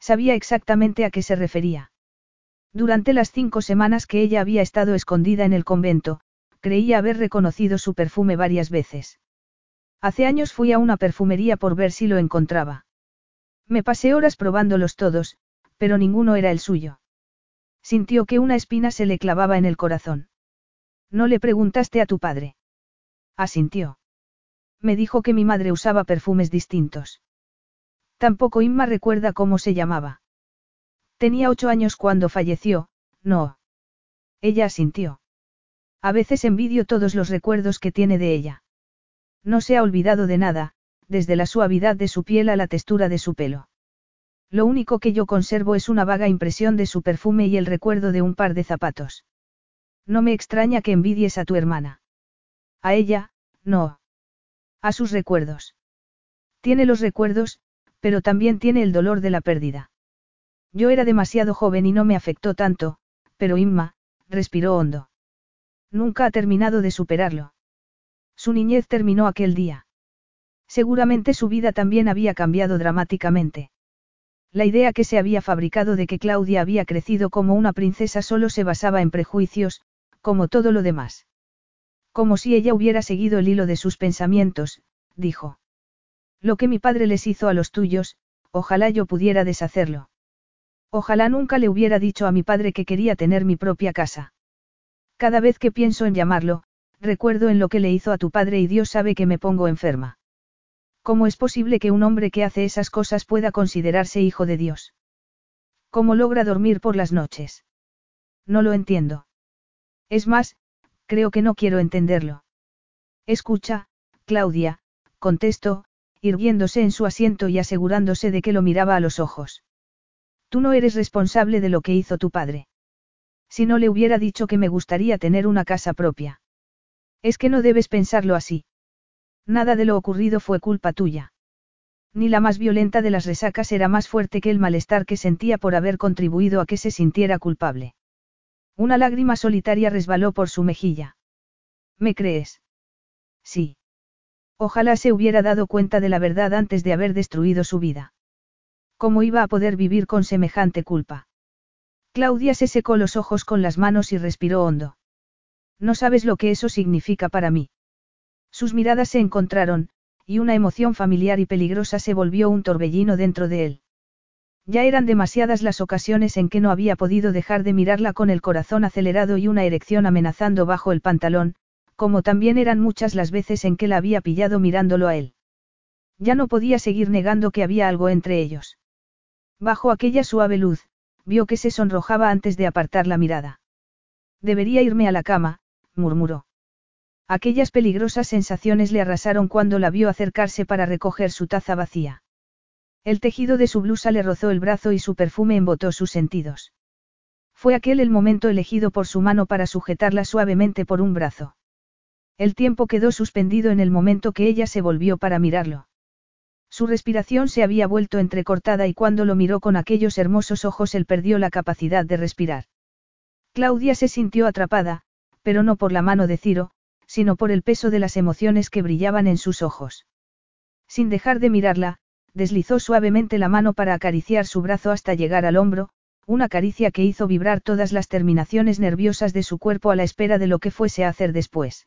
Sabía exactamente a qué se refería. Durante las cinco semanas que ella había estado escondida en el convento, creía haber reconocido su perfume varias veces. Hace años fui a una perfumería por ver si lo encontraba. Me pasé horas probándolos todos, pero ninguno era el suyo. Sintió que una espina se le clavaba en el corazón. ¿No le preguntaste a tu padre? Asintió. Me dijo que mi madre usaba perfumes distintos. Tampoco Inma recuerda cómo se llamaba. Tenía ocho años cuando falleció, no. Ella asintió. A veces envidio todos los recuerdos que tiene de ella. No se ha olvidado de nada, desde la suavidad de su piel a la textura de su pelo. Lo único que yo conservo es una vaga impresión de su perfume y el recuerdo de un par de zapatos. No me extraña que envidies a tu hermana. A ella, no. A sus recuerdos. Tiene los recuerdos, pero también tiene el dolor de la pérdida. Yo era demasiado joven y no me afectó tanto, pero Inma, respiró hondo. Nunca ha terminado de superarlo. Su niñez terminó aquel día. Seguramente su vida también había cambiado dramáticamente. La idea que se había fabricado de que Claudia había crecido como una princesa solo se basaba en prejuicios, como todo lo demás. Como si ella hubiera seguido el hilo de sus pensamientos, dijo. Lo que mi padre les hizo a los tuyos, ojalá yo pudiera deshacerlo. Ojalá nunca le hubiera dicho a mi padre que quería tener mi propia casa. Cada vez que pienso en llamarlo, recuerdo en lo que le hizo a tu padre y Dios sabe que me pongo enferma. ¿Cómo es posible que un hombre que hace esas cosas pueda considerarse hijo de Dios? ¿Cómo logra dormir por las noches? No lo entiendo. Es más, creo que no quiero entenderlo. Escucha, Claudia, contestó, irguiéndose en su asiento y asegurándose de que lo miraba a los ojos. Tú no eres responsable de lo que hizo tu padre. Si no le hubiera dicho que me gustaría tener una casa propia. Es que no debes pensarlo así. Nada de lo ocurrido fue culpa tuya. Ni la más violenta de las resacas era más fuerte que el malestar que sentía por haber contribuido a que se sintiera culpable. Una lágrima solitaria resbaló por su mejilla. ¿Me crees? Sí. Ojalá se hubiera dado cuenta de la verdad antes de haber destruido su vida. ¿Cómo iba a poder vivir con semejante culpa? Claudia se secó los ojos con las manos y respiró hondo. No sabes lo que eso significa para mí. Sus miradas se encontraron, y una emoción familiar y peligrosa se volvió un torbellino dentro de él. Ya eran demasiadas las ocasiones en que no había podido dejar de mirarla con el corazón acelerado y una erección amenazando bajo el pantalón, como también eran muchas las veces en que la había pillado mirándolo a él. Ya no podía seguir negando que había algo entre ellos. Bajo aquella suave luz, vio que se sonrojaba antes de apartar la mirada. Debería irme a la cama, murmuró. Aquellas peligrosas sensaciones le arrasaron cuando la vio acercarse para recoger su taza vacía. El tejido de su blusa le rozó el brazo y su perfume embotó sus sentidos. Fue aquel el momento elegido por su mano para sujetarla suavemente por un brazo. El tiempo quedó suspendido en el momento que ella se volvió para mirarlo. Su respiración se había vuelto entrecortada y cuando lo miró con aquellos hermosos ojos él perdió la capacidad de respirar. Claudia se sintió atrapada, pero no por la mano de Ciro, sino por el peso de las emociones que brillaban en sus ojos. Sin dejar de mirarla, deslizó suavemente la mano para acariciar su brazo hasta llegar al hombro, una caricia que hizo vibrar todas las terminaciones nerviosas de su cuerpo a la espera de lo que fuese a hacer después.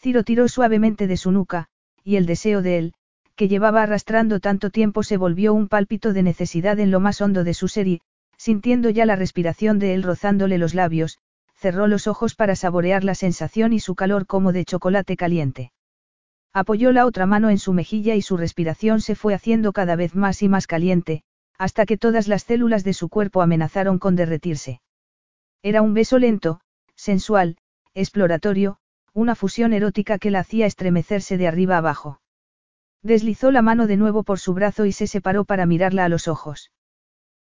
Ciro tiró suavemente de su nuca, y el deseo de él, que llevaba arrastrando tanto tiempo se volvió un pálpito de necesidad en lo más hondo de su ser sintiendo ya la respiración de él rozándole los labios, cerró los ojos para saborear la sensación y su calor como de chocolate caliente. Apoyó la otra mano en su mejilla y su respiración se fue haciendo cada vez más y más caliente, hasta que todas las células de su cuerpo amenazaron con derretirse. Era un beso lento, sensual, exploratorio, una fusión erótica que la hacía estremecerse de arriba abajo. Deslizó la mano de nuevo por su brazo y se separó para mirarla a los ojos.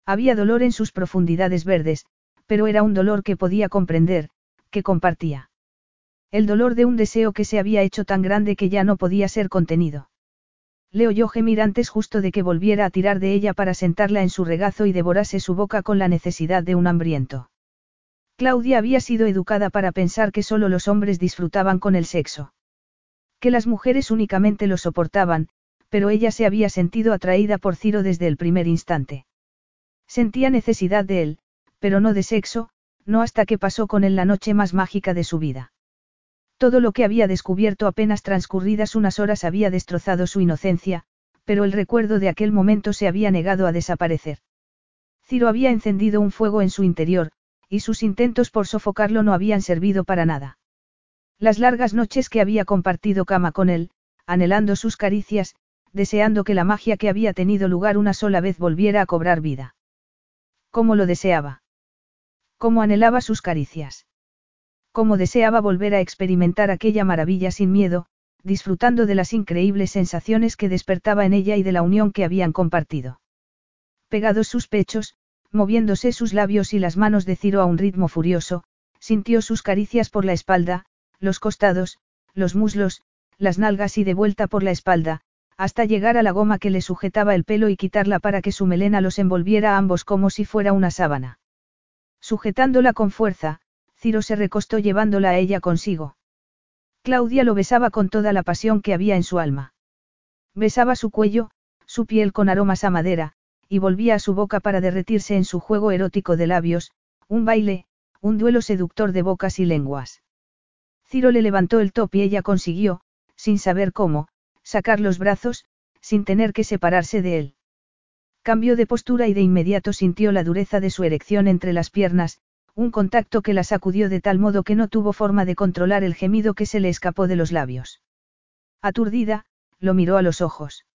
Había dolor en sus profundidades verdes, pero era un dolor que podía comprender, que compartía. El dolor de un deseo que se había hecho tan grande que ya no podía ser contenido. Le oyó gemir antes justo de que volviera a tirar de ella para sentarla en su regazo y devorase su boca con la necesidad de un hambriento. Claudia había sido educada para pensar que solo los hombres disfrutaban con el sexo. Que las mujeres únicamente lo soportaban, pero ella se había sentido atraída por Ciro desde el primer instante. Sentía necesidad de él, pero no de sexo, no hasta que pasó con él la noche más mágica de su vida. Todo lo que había descubierto apenas transcurridas unas horas había destrozado su inocencia, pero el recuerdo de aquel momento se había negado a desaparecer. Ciro había encendido un fuego en su interior, y sus intentos por sofocarlo no habían servido para nada. Las largas noches que había compartido cama con él, anhelando sus caricias, deseando que la magia que había tenido lugar una sola vez volviera a cobrar vida. ¿Cómo lo deseaba? ¿Cómo anhelaba sus caricias? Cómo deseaba volver a experimentar aquella maravilla sin miedo, disfrutando de las increíbles sensaciones que despertaba en ella y de la unión que habían compartido. Pegados sus pechos, moviéndose sus labios y las manos de Ciro a un ritmo furioso, sintió sus caricias por la espalda, los costados, los muslos, las nalgas y de vuelta por la espalda, hasta llegar a la goma que le sujetaba el pelo y quitarla para que su melena los envolviera a ambos como si fuera una sábana. Sujetándola con fuerza, Ciro se recostó llevándola a ella consigo. Claudia lo besaba con toda la pasión que había en su alma. Besaba su cuello, su piel con aromas a madera, y volvía a su boca para derretirse en su juego erótico de labios, un baile, un duelo seductor de bocas y lenguas. Ciro le levantó el top y ella consiguió, sin saber cómo, sacar los brazos, sin tener que separarse de él. Cambió de postura y de inmediato sintió la dureza de su erección entre las piernas, un contacto que la sacudió de tal modo que no tuvo forma de controlar el gemido que se le escapó de los labios. Aturdida, lo miró a los ojos.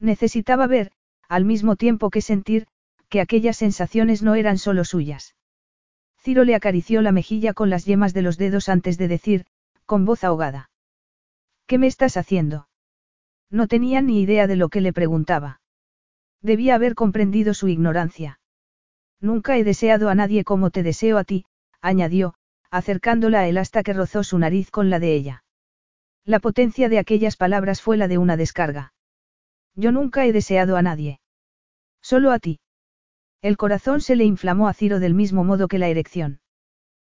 Necesitaba ver, al mismo tiempo que sentir, que aquellas sensaciones no eran solo suyas. Ciro le acarició la mejilla con las yemas de los dedos antes de decir, con voz ahogada. ¿Qué me estás haciendo? No tenía ni idea de lo que le preguntaba. Debía haber comprendido su ignorancia. Nunca he deseado a nadie como te deseo a ti, añadió, acercándola a él hasta que rozó su nariz con la de ella. La potencia de aquellas palabras fue la de una descarga. Yo nunca he deseado a nadie. Solo a ti. El corazón se le inflamó a Ciro del mismo modo que la erección.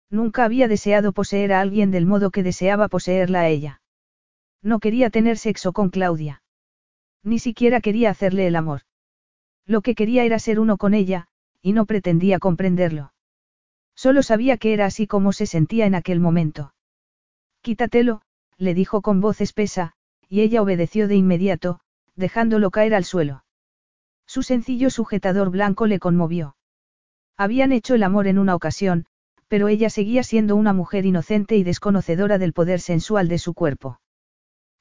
Nunca había deseado poseer a alguien del modo que deseaba poseerla a ella. No quería tener sexo con Claudia. Ni siquiera quería hacerle el amor. Lo que quería era ser uno con ella, y no pretendía comprenderlo. Solo sabía que era así como se sentía en aquel momento. Quítatelo, le dijo con voz espesa, y ella obedeció de inmediato, dejándolo caer al suelo. Su sencillo sujetador blanco le conmovió. Habían hecho el amor en una ocasión, pero ella seguía siendo una mujer inocente y desconocedora del poder sensual de su cuerpo.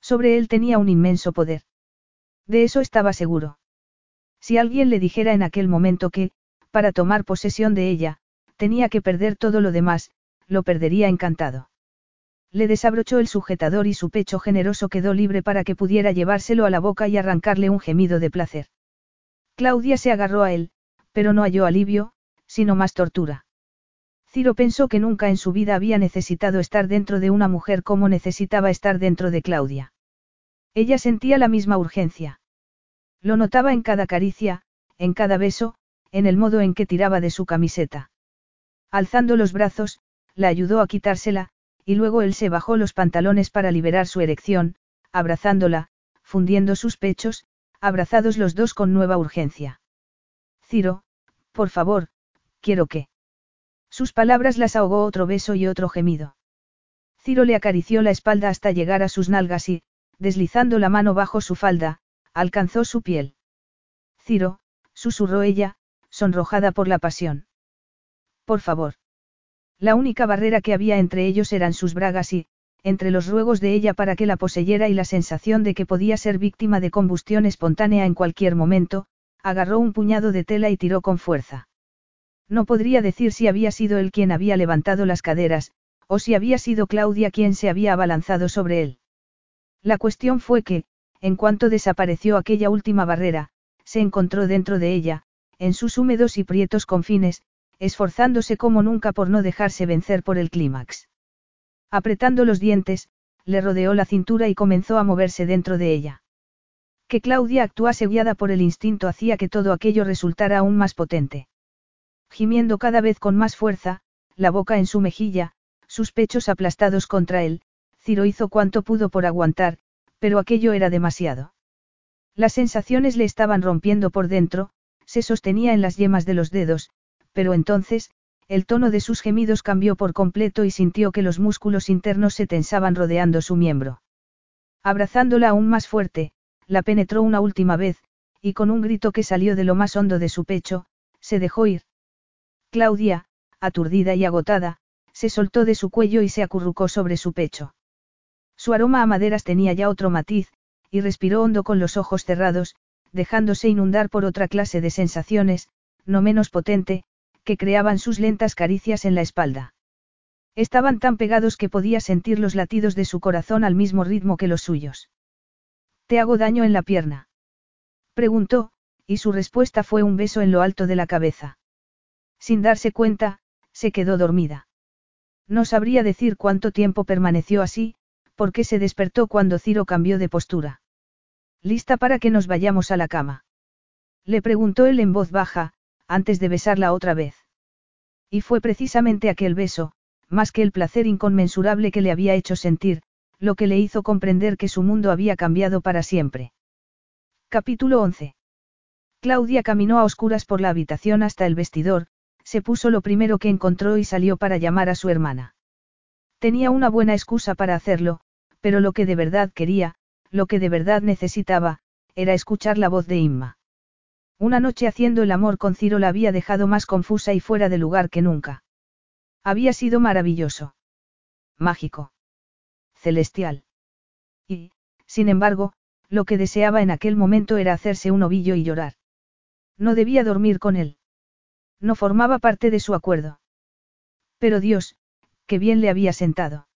Sobre él tenía un inmenso poder. De eso estaba seguro. Si alguien le dijera en aquel momento que, para tomar posesión de ella, tenía que perder todo lo demás, lo perdería encantado. Le desabrochó el sujetador y su pecho generoso quedó libre para que pudiera llevárselo a la boca y arrancarle un gemido de placer. Claudia se agarró a él, pero no halló alivio, sino más tortura. Ciro pensó que nunca en su vida había necesitado estar dentro de una mujer como necesitaba estar dentro de Claudia. Ella sentía la misma urgencia. Lo notaba en cada caricia, en cada beso, en el modo en que tiraba de su camiseta. Alzando los brazos, la ayudó a quitársela, y luego él se bajó los pantalones para liberar su erección, abrazándola, fundiendo sus pechos, abrazados los dos con nueva urgencia. Ciro, por favor, quiero que. Sus palabras las ahogó otro beso y otro gemido. Ciro le acarició la espalda hasta llegar a sus nalgas y, deslizando la mano bajo su falda, alcanzó su piel. Ciro, susurró ella, sonrojada por la pasión. Por favor. La única barrera que había entre ellos eran sus bragas y, entre los ruegos de ella para que la poseyera y la sensación de que podía ser víctima de combustión espontánea en cualquier momento, agarró un puñado de tela y tiró con fuerza. No podría decir si había sido él quien había levantado las caderas, o si había sido Claudia quien se había abalanzado sobre él. La cuestión fue que, en cuanto desapareció aquella última barrera, se encontró dentro de ella, en sus húmedos y prietos confines, esforzándose como nunca por no dejarse vencer por el clímax. Apretando los dientes, le rodeó la cintura y comenzó a moverse dentro de ella. Que Claudia actuase guiada por el instinto hacía que todo aquello resultara aún más potente. Gimiendo cada vez con más fuerza, la boca en su mejilla, sus pechos aplastados contra él, Ciro hizo cuanto pudo por aguantar, pero aquello era demasiado. Las sensaciones le estaban rompiendo por dentro, se sostenía en las yemas de los dedos, pero entonces, el tono de sus gemidos cambió por completo y sintió que los músculos internos se tensaban rodeando su miembro. Abrazándola aún más fuerte, la penetró una última vez, y con un grito que salió de lo más hondo de su pecho, se dejó ir. Claudia, aturdida y agotada, se soltó de su cuello y se acurrucó sobre su pecho. Su aroma a maderas tenía ya otro matiz, y respiró hondo con los ojos cerrados, dejándose inundar por otra clase de sensaciones, no menos potente, que creaban sus lentas caricias en la espalda. Estaban tan pegados que podía sentir los latidos de su corazón al mismo ritmo que los suyos. ¿Te hago daño en la pierna? Preguntó, y su respuesta fue un beso en lo alto de la cabeza. Sin darse cuenta, se quedó dormida. No sabría decir cuánto tiempo permaneció así, porque se despertó cuando Ciro cambió de postura. ¿Lista para que nos vayamos a la cama? Le preguntó él en voz baja, antes de besarla otra vez. Y fue precisamente aquel beso, más que el placer inconmensurable que le había hecho sentir, lo que le hizo comprender que su mundo había cambiado para siempre. Capítulo 11. Claudia caminó a oscuras por la habitación hasta el vestidor, se puso lo primero que encontró y salió para llamar a su hermana. Tenía una buena excusa para hacerlo, pero lo que de verdad quería, lo que de verdad necesitaba, era escuchar la voz de Inma. Una noche haciendo el amor con Ciro la había dejado más confusa y fuera de lugar que nunca. Había sido maravilloso. Mágico celestial. Y, sin embargo, lo que deseaba en aquel momento era hacerse un ovillo y llorar. No debía dormir con él. No formaba parte de su acuerdo. Pero Dios, qué bien le había sentado.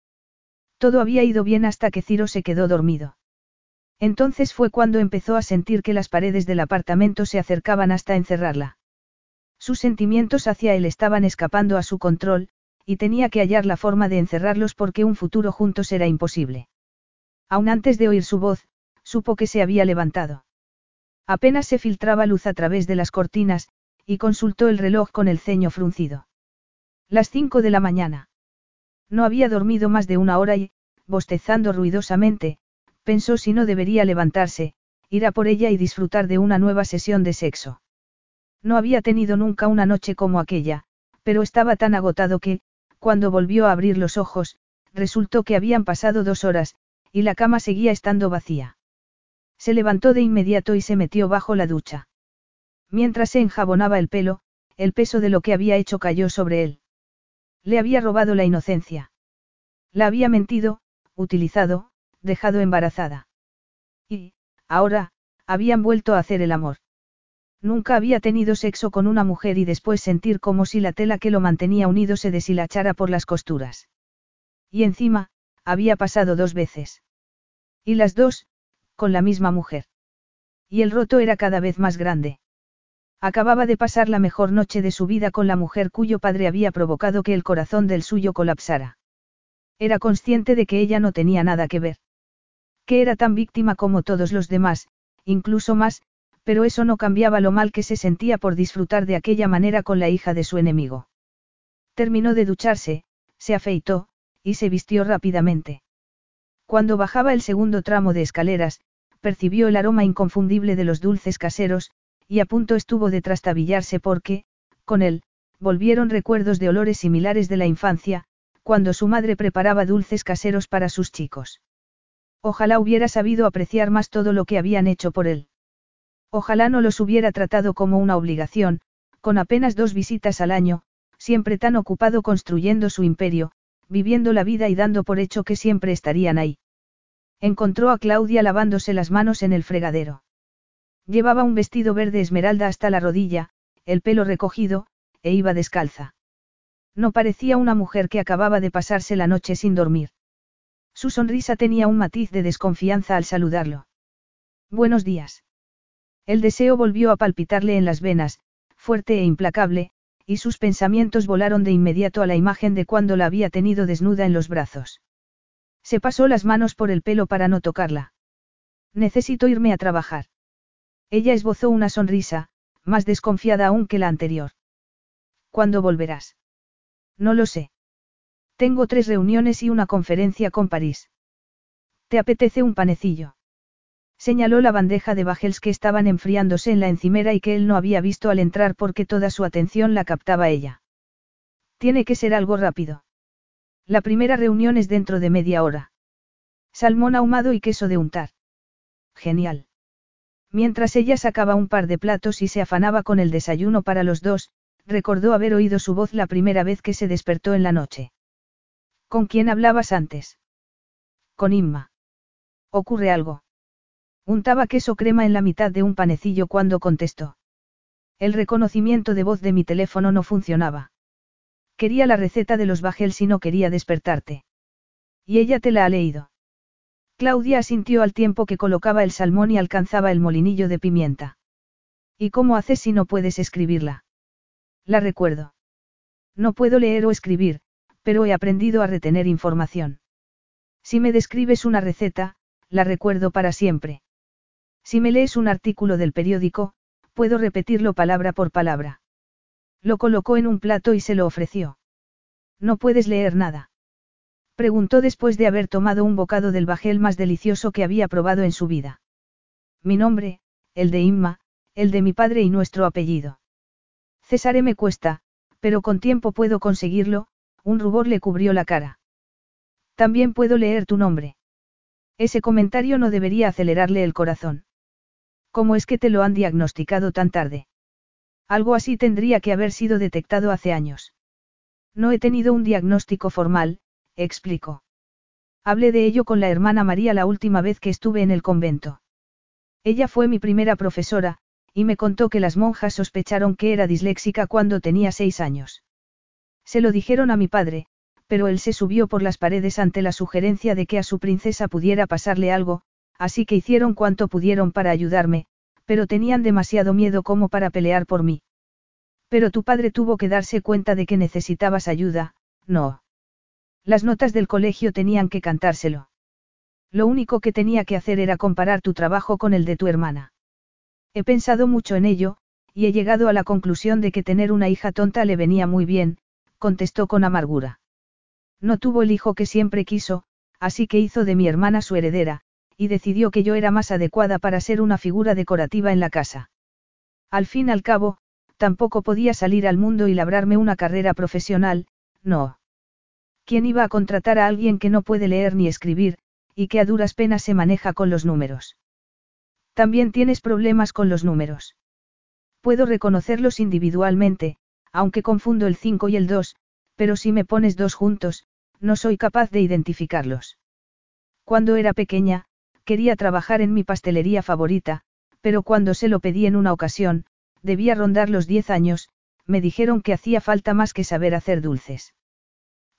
Todo había ido bien hasta que Ciro se quedó dormido. Entonces fue cuando empezó a sentir que las paredes del apartamento se acercaban hasta encerrarla. Sus sentimientos hacia él estaban escapando a su control, y tenía que hallar la forma de encerrarlos porque un futuro juntos era imposible. Aún antes de oír su voz, supo que se había levantado. Apenas se filtraba luz a través de las cortinas, y consultó el reloj con el ceño fruncido. Las cinco de la mañana. No había dormido más de una hora y, bostezando ruidosamente, pensó si no debería levantarse, ir a por ella y disfrutar de una nueva sesión de sexo. No había tenido nunca una noche como aquella, pero estaba tan agotado que, cuando volvió a abrir los ojos, resultó que habían pasado dos horas, y la cama seguía estando vacía. Se levantó de inmediato y se metió bajo la ducha. Mientras se enjabonaba el pelo, el peso de lo que había hecho cayó sobre él. Le había robado la inocencia. La había mentido, utilizado, dejado embarazada. Y, ahora, habían vuelto a hacer el amor. Nunca había tenido sexo con una mujer y después sentir como si la tela que lo mantenía unido se deshilachara por las costuras. Y encima, había pasado dos veces. Y las dos, con la misma mujer. Y el roto era cada vez más grande. Acababa de pasar la mejor noche de su vida con la mujer cuyo padre había provocado que el corazón del suyo colapsara. Era consciente de que ella no tenía nada que ver. Que era tan víctima como todos los demás, incluso más, pero eso no cambiaba lo mal que se sentía por disfrutar de aquella manera con la hija de su enemigo. Terminó de ducharse, se afeitó, y se vistió rápidamente. Cuando bajaba el segundo tramo de escaleras, percibió el aroma inconfundible de los dulces caseros, y a punto estuvo de trastabillarse porque, con él, volvieron recuerdos de olores similares de la infancia, cuando su madre preparaba dulces caseros para sus chicos. Ojalá hubiera sabido apreciar más todo lo que habían hecho por él. Ojalá no los hubiera tratado como una obligación, con apenas dos visitas al año, siempre tan ocupado construyendo su imperio, viviendo la vida y dando por hecho que siempre estarían ahí. Encontró a Claudia lavándose las manos en el fregadero. Llevaba un vestido verde esmeralda hasta la rodilla, el pelo recogido, e iba descalza. No parecía una mujer que acababa de pasarse la noche sin dormir. Su sonrisa tenía un matiz de desconfianza al saludarlo. Buenos días. El deseo volvió a palpitarle en las venas, fuerte e implacable, y sus pensamientos volaron de inmediato a la imagen de cuando la había tenido desnuda en los brazos. Se pasó las manos por el pelo para no tocarla. Necesito irme a trabajar. Ella esbozó una sonrisa, más desconfiada aún que la anterior. ¿Cuándo volverás? No lo sé. Tengo tres reuniones y una conferencia con París. ¿Te apetece un panecillo? Señaló la bandeja de bajels que estaban enfriándose en la encimera y que él no había visto al entrar porque toda su atención la captaba ella. Tiene que ser algo rápido. La primera reunión es dentro de media hora. Salmón ahumado y queso de untar. Genial. Mientras ella sacaba un par de platos y se afanaba con el desayuno para los dos, recordó haber oído su voz la primera vez que se despertó en la noche. ¿Con quién hablabas antes? Con Inma. ¿Ocurre algo? Untaba queso crema en la mitad de un panecillo cuando contestó. El reconocimiento de voz de mi teléfono no funcionaba. Quería la receta de los bajels y no quería despertarte. Y ella te la ha leído. Claudia asintió al tiempo que colocaba el salmón y alcanzaba el molinillo de pimienta. ¿Y cómo haces si no puedes escribirla? La recuerdo. No puedo leer o escribir, pero he aprendido a retener información. Si me describes una receta, la recuerdo para siempre. Si me lees un artículo del periódico, puedo repetirlo palabra por palabra. Lo colocó en un plato y se lo ofreció. No puedes leer nada. Preguntó después de haber tomado un bocado del bajel más delicioso que había probado en su vida. Mi nombre, el de Inma, el de mi padre y nuestro apellido. Cesare me cuesta, pero con tiempo puedo conseguirlo, un rubor le cubrió la cara. También puedo leer tu nombre. Ese comentario no debería acelerarle el corazón. ¿Cómo es que te lo han diagnosticado tan tarde? Algo así tendría que haber sido detectado hace años. No he tenido un diagnóstico formal, explicó. Hablé de ello con la hermana María la última vez que estuve en el convento. Ella fue mi primera profesora, y me contó que las monjas sospecharon que era disléxica cuando tenía seis años. Se lo dijeron a mi padre, pero él se subió por las paredes ante la sugerencia de que a su princesa pudiera pasarle algo, así que hicieron cuanto pudieron para ayudarme, pero tenían demasiado miedo como para pelear por mí. Pero tu padre tuvo que darse cuenta de que necesitabas ayuda, no. Las notas del colegio tenían que cantárselo. Lo único que tenía que hacer era comparar tu trabajo con el de tu hermana. He pensado mucho en ello, y he llegado a la conclusión de que tener una hija tonta le venía muy bien, contestó con amargura. No tuvo el hijo que siempre quiso, así que hizo de mi hermana su heredera, y decidió que yo era más adecuada para ser una figura decorativa en la casa. Al fin al cabo, tampoco podía salir al mundo y labrarme una carrera profesional, no. ¿Quién iba a contratar a alguien que no puede leer ni escribir, y que a duras penas se maneja con los números? También tienes problemas con los números. Puedo reconocerlos individualmente, aunque confundo el 5 y el 2, pero si me pones dos juntos, no soy capaz de identificarlos. Cuando era pequeña, quería trabajar en mi pastelería favorita, pero cuando se lo pedí en una ocasión, debía rondar los 10 años, me dijeron que hacía falta más que saber hacer dulces.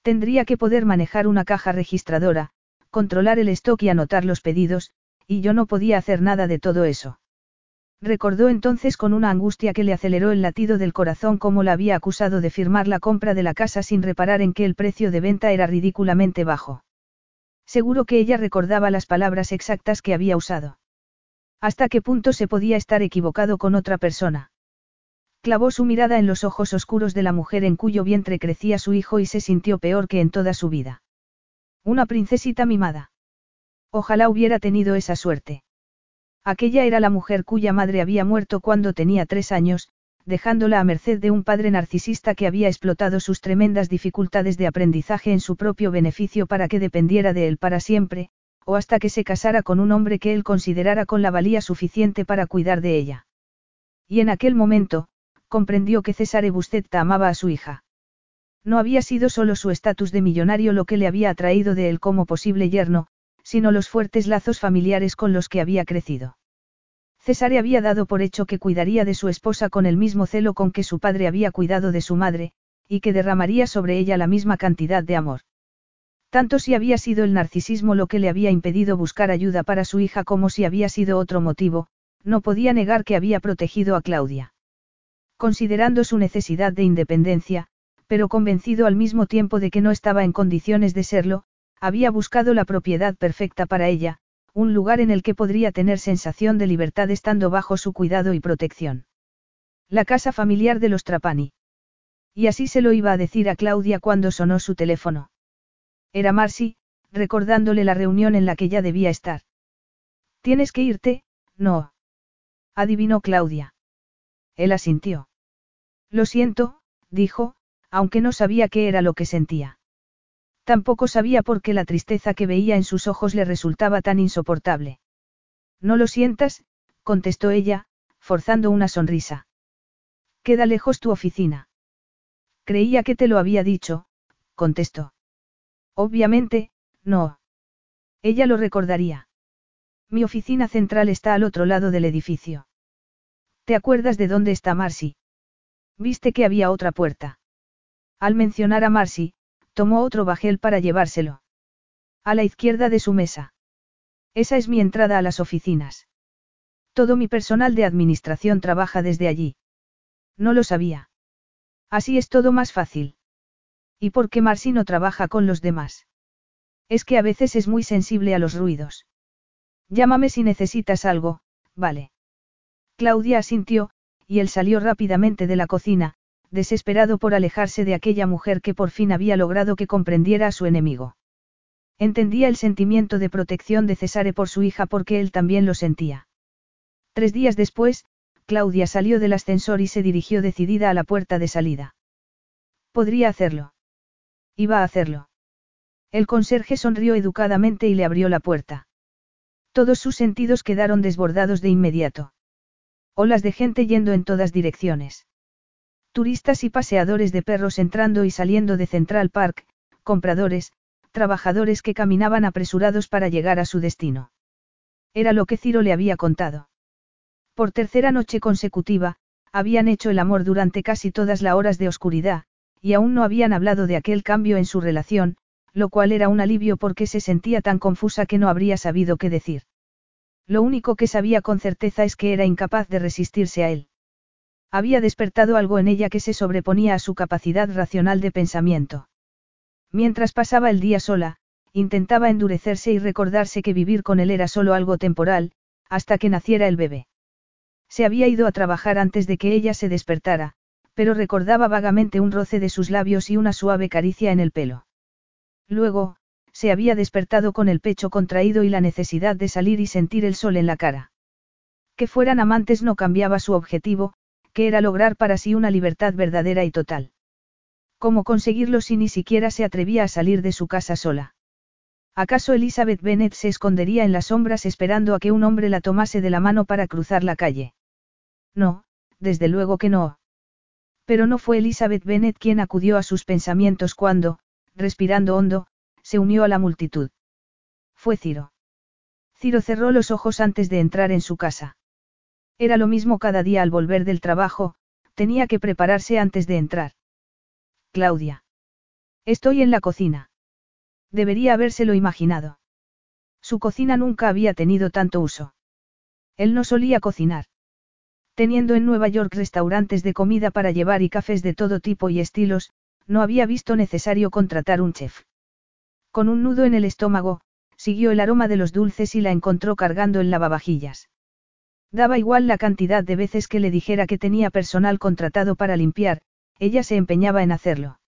Tendría que poder manejar una caja registradora, controlar el stock y anotar los pedidos, y yo no podía hacer nada de todo eso. Recordó entonces con una angustia que le aceleró el latido del corazón cómo la había acusado de firmar la compra de la casa sin reparar en que el precio de venta era ridículamente bajo. Seguro que ella recordaba las palabras exactas que había usado. ¿Hasta qué punto se podía estar equivocado con otra persona? Clavó su mirada en los ojos oscuros de la mujer en cuyo vientre crecía su hijo y se sintió peor que en toda su vida. Una princesita mimada. Ojalá hubiera tenido esa suerte. Aquella era la mujer cuya madre había muerto cuando tenía tres años, dejándola a merced de un padre narcisista que había explotado sus tremendas dificultades de aprendizaje en su propio beneficio para que dependiera de él para siempre, o hasta que se casara con un hombre que él considerara con la valía suficiente para cuidar de ella. Y en aquel momento, comprendió que César Buscetta amaba a su hija. No había sido solo su estatus de millonario lo que le había atraído de él como posible yerno, sino los fuertes lazos familiares con los que había crecido. César había dado por hecho que cuidaría de su esposa con el mismo celo con que su padre había cuidado de su madre, y que derramaría sobre ella la misma cantidad de amor. Tanto si había sido el narcisismo lo que le había impedido buscar ayuda para su hija como si había sido otro motivo, no podía negar que había protegido a Claudia. Considerando su necesidad de independencia, pero convencido al mismo tiempo de que no estaba en condiciones de serlo, había buscado la propiedad perfecta para ella, un lugar en el que podría tener sensación de libertad estando bajo su cuidado y protección. La casa familiar de los Trapani. Y así se lo iba a decir a Claudia cuando sonó su teléfono. Era Marcy, recordándole la reunión en la que ya debía estar. Tienes que irte, no. Adivinó Claudia. Él asintió. Lo siento, dijo, aunque no sabía qué era lo que sentía. Tampoco sabía por qué la tristeza que veía en sus ojos le resultaba tan insoportable. No lo sientas, contestó ella, forzando una sonrisa. Queda lejos tu oficina. Creía que te lo había dicho, contestó. Obviamente, no. Ella lo recordaría. Mi oficina central está al otro lado del edificio. ¿Te acuerdas de dónde está Marcy? Viste que había otra puerta. Al mencionar a Marcy, tomó otro bajel para llevárselo. A la izquierda de su mesa. Esa es mi entrada a las oficinas. Todo mi personal de administración trabaja desde allí. No lo sabía. Así es todo más fácil. ¿Y por qué Marcy no trabaja con los demás? Es que a veces es muy sensible a los ruidos. Llámame si necesitas algo, vale. Claudia asintió, y él salió rápidamente de la cocina, desesperado por alejarse de aquella mujer que por fin había logrado que comprendiera a su enemigo. Entendía el sentimiento de protección de Cesare por su hija porque él también lo sentía. Tres días después, Claudia salió del ascensor y se dirigió decidida a la puerta de salida. Podría hacerlo. Iba a hacerlo. El conserje sonrió educadamente y le abrió la puerta. Todos sus sentidos quedaron desbordados de inmediato. Olas de gente yendo en todas direcciones. Turistas y paseadores de perros entrando y saliendo de Central Park, compradores, trabajadores que caminaban apresurados para llegar a su destino. Era lo que Ciro le había contado. Por tercera noche consecutiva, habían hecho el amor durante casi todas las horas de oscuridad, y aún no habían hablado de aquel cambio en su relación, lo cual era un alivio porque se sentía tan confusa que no habría sabido qué decir. Lo único que sabía con certeza es que era incapaz de resistirse a él. Había despertado algo en ella que se sobreponía a su capacidad racional de pensamiento. Mientras pasaba el día sola, intentaba endurecerse y recordarse que vivir con él era solo algo temporal, hasta que naciera el bebé. Se había ido a trabajar antes de que ella se despertara, pero recordaba vagamente un roce de sus labios y una suave caricia en el pelo. Luego, se había despertado con el pecho contraído y la necesidad de salir y sentir el sol en la cara. Que fueran amantes no cambiaba su objetivo, que era lograr para sí una libertad verdadera y total. ¿Cómo conseguirlo si ni siquiera se atrevía a salir de su casa sola? ¿Acaso Elizabeth Bennet se escondería en las sombras esperando a que un hombre la tomase de la mano para cruzar la calle? No, desde luego que no. Pero no fue Elizabeth Bennet quien acudió a sus pensamientos cuando, respirando hondo, se unió a la multitud. Fue Ciro. Ciro cerró los ojos antes de entrar en su casa. Era lo mismo cada día al volver del trabajo, tenía que prepararse antes de entrar. Claudia. Estoy en la cocina. Debería habérselo imaginado. Su cocina nunca había tenido tanto uso. Él no solía cocinar. Teniendo en Nueva York restaurantes de comida para llevar y cafés de todo tipo y estilos, no había visto necesario contratar un chef. Con un nudo en el estómago, siguió el aroma de los dulces y la encontró cargando el lavavajillas. Daba igual la cantidad de veces que le dijera que tenía personal contratado para limpiar, ella se empeñaba en hacerlo.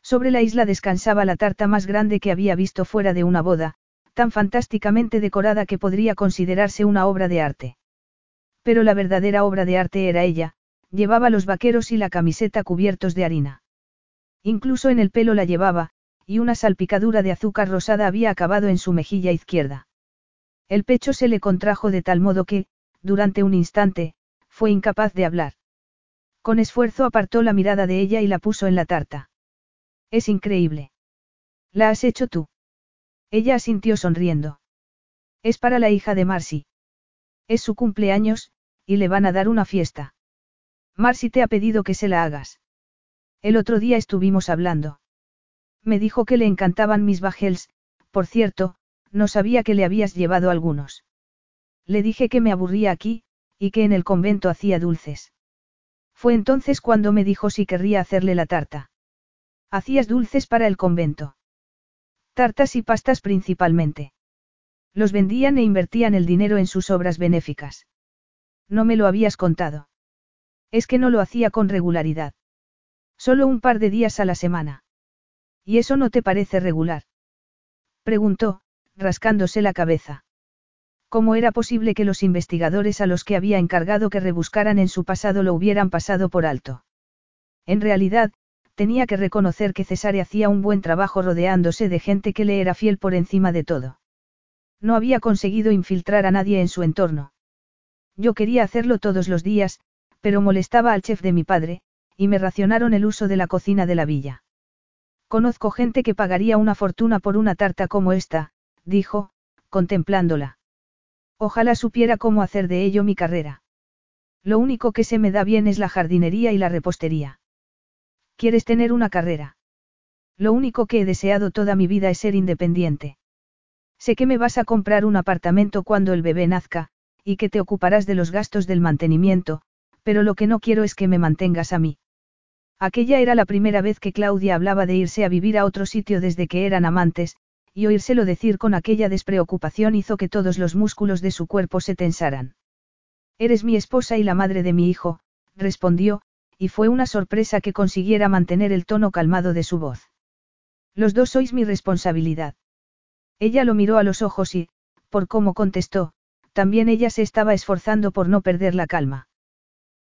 Sobre la isla descansaba la tarta más grande que había visto fuera de una boda, tan fantásticamente decorada que podría considerarse una obra de arte. Pero la verdadera obra de arte era ella, llevaba los vaqueros y la camiseta cubiertos de harina. Incluso en el pelo la llevaba, y una salpicadura de azúcar rosada había acabado en su mejilla izquierda. El pecho se le contrajo de tal modo que, durante un instante, fue incapaz de hablar. Con esfuerzo apartó la mirada de ella y la puso en la tarta. Es increíble. ¿La has hecho tú? Ella asintió sonriendo. Es para la hija de Marcy. Es su cumpleaños, y le van a dar una fiesta. Marcy te ha pedido que se la hagas. El otro día estuvimos hablando. Me dijo que le encantaban mis bajels, por cierto, no sabía que le habías llevado algunos. Le dije que me aburría aquí, y que en el convento hacía dulces. Fue entonces cuando me dijo si querría hacerle la tarta. Hacías dulces para el convento. Tartas y pastas principalmente. Los vendían e invertían el dinero en sus obras benéficas. No me lo habías contado. Es que no lo hacía con regularidad. Solo un par de días a la semana. ¿Y eso no te parece regular? Preguntó, rascándose la cabeza. ¿Cómo era posible que los investigadores a los que había encargado que rebuscaran en su pasado lo hubieran pasado por alto? En realidad, tenía que reconocer que Cesare hacía un buen trabajo rodeándose de gente que le era fiel por encima de todo. No había conseguido infiltrar a nadie en su entorno. Yo quería hacerlo todos los días, pero molestaba al chef de mi padre, y me racionaron el uso de la cocina de la villa. Conozco gente que pagaría una fortuna por una tarta como esta, dijo, contemplándola. Ojalá supiera cómo hacer de ello mi carrera. Lo único que se me da bien es la jardinería y la repostería. ¿Quieres tener una carrera? Lo único que he deseado toda mi vida es ser independiente. Sé que me vas a comprar un apartamento cuando el bebé nazca, y que te ocuparás de los gastos del mantenimiento, pero lo que no quiero es que me mantengas a mí. Aquella era la primera vez que Claudia hablaba de irse a vivir a otro sitio desde que eran amantes, y oírselo decir con aquella despreocupación hizo que todos los músculos de su cuerpo se tensaran. Eres mi esposa y la madre de mi hijo, respondió, y fue una sorpresa que consiguiera mantener el tono calmado de su voz. Los dos sois mi responsabilidad. Ella lo miró a los ojos y, por cómo contestó, también ella se estaba esforzando por no perder la calma.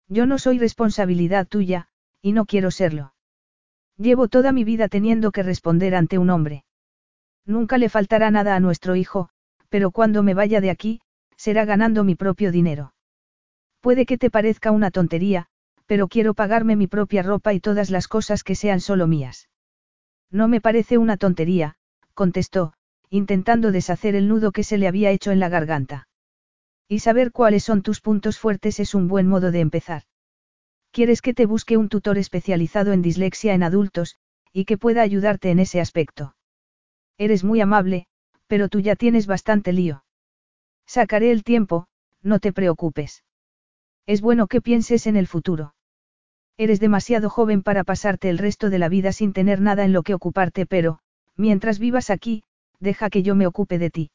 Yo no soy responsabilidad tuya, y no quiero serlo. Llevo toda mi vida teniendo que responder ante un hombre. Nunca le faltará nada a nuestro hijo, pero cuando me vaya de aquí, será ganando mi propio dinero. Puede que te parezca una tontería, pero quiero pagarme mi propia ropa y todas las cosas que sean solo mías. No me parece una tontería, contestó, intentando deshacer el nudo que se le había hecho en la garganta. Y saber cuáles son tus puntos fuertes es un buen modo de empezar. Quieres que te busque un tutor especializado en dislexia en adultos, y que pueda ayudarte en ese aspecto. Eres muy amable, pero tú ya tienes bastante lío. Sacaré el tiempo, no te preocupes. Es bueno que pienses en el futuro. Eres demasiado joven para pasarte el resto de la vida sin tener nada en lo que ocuparte, pero, mientras vivas aquí, deja que yo me ocupe de ti.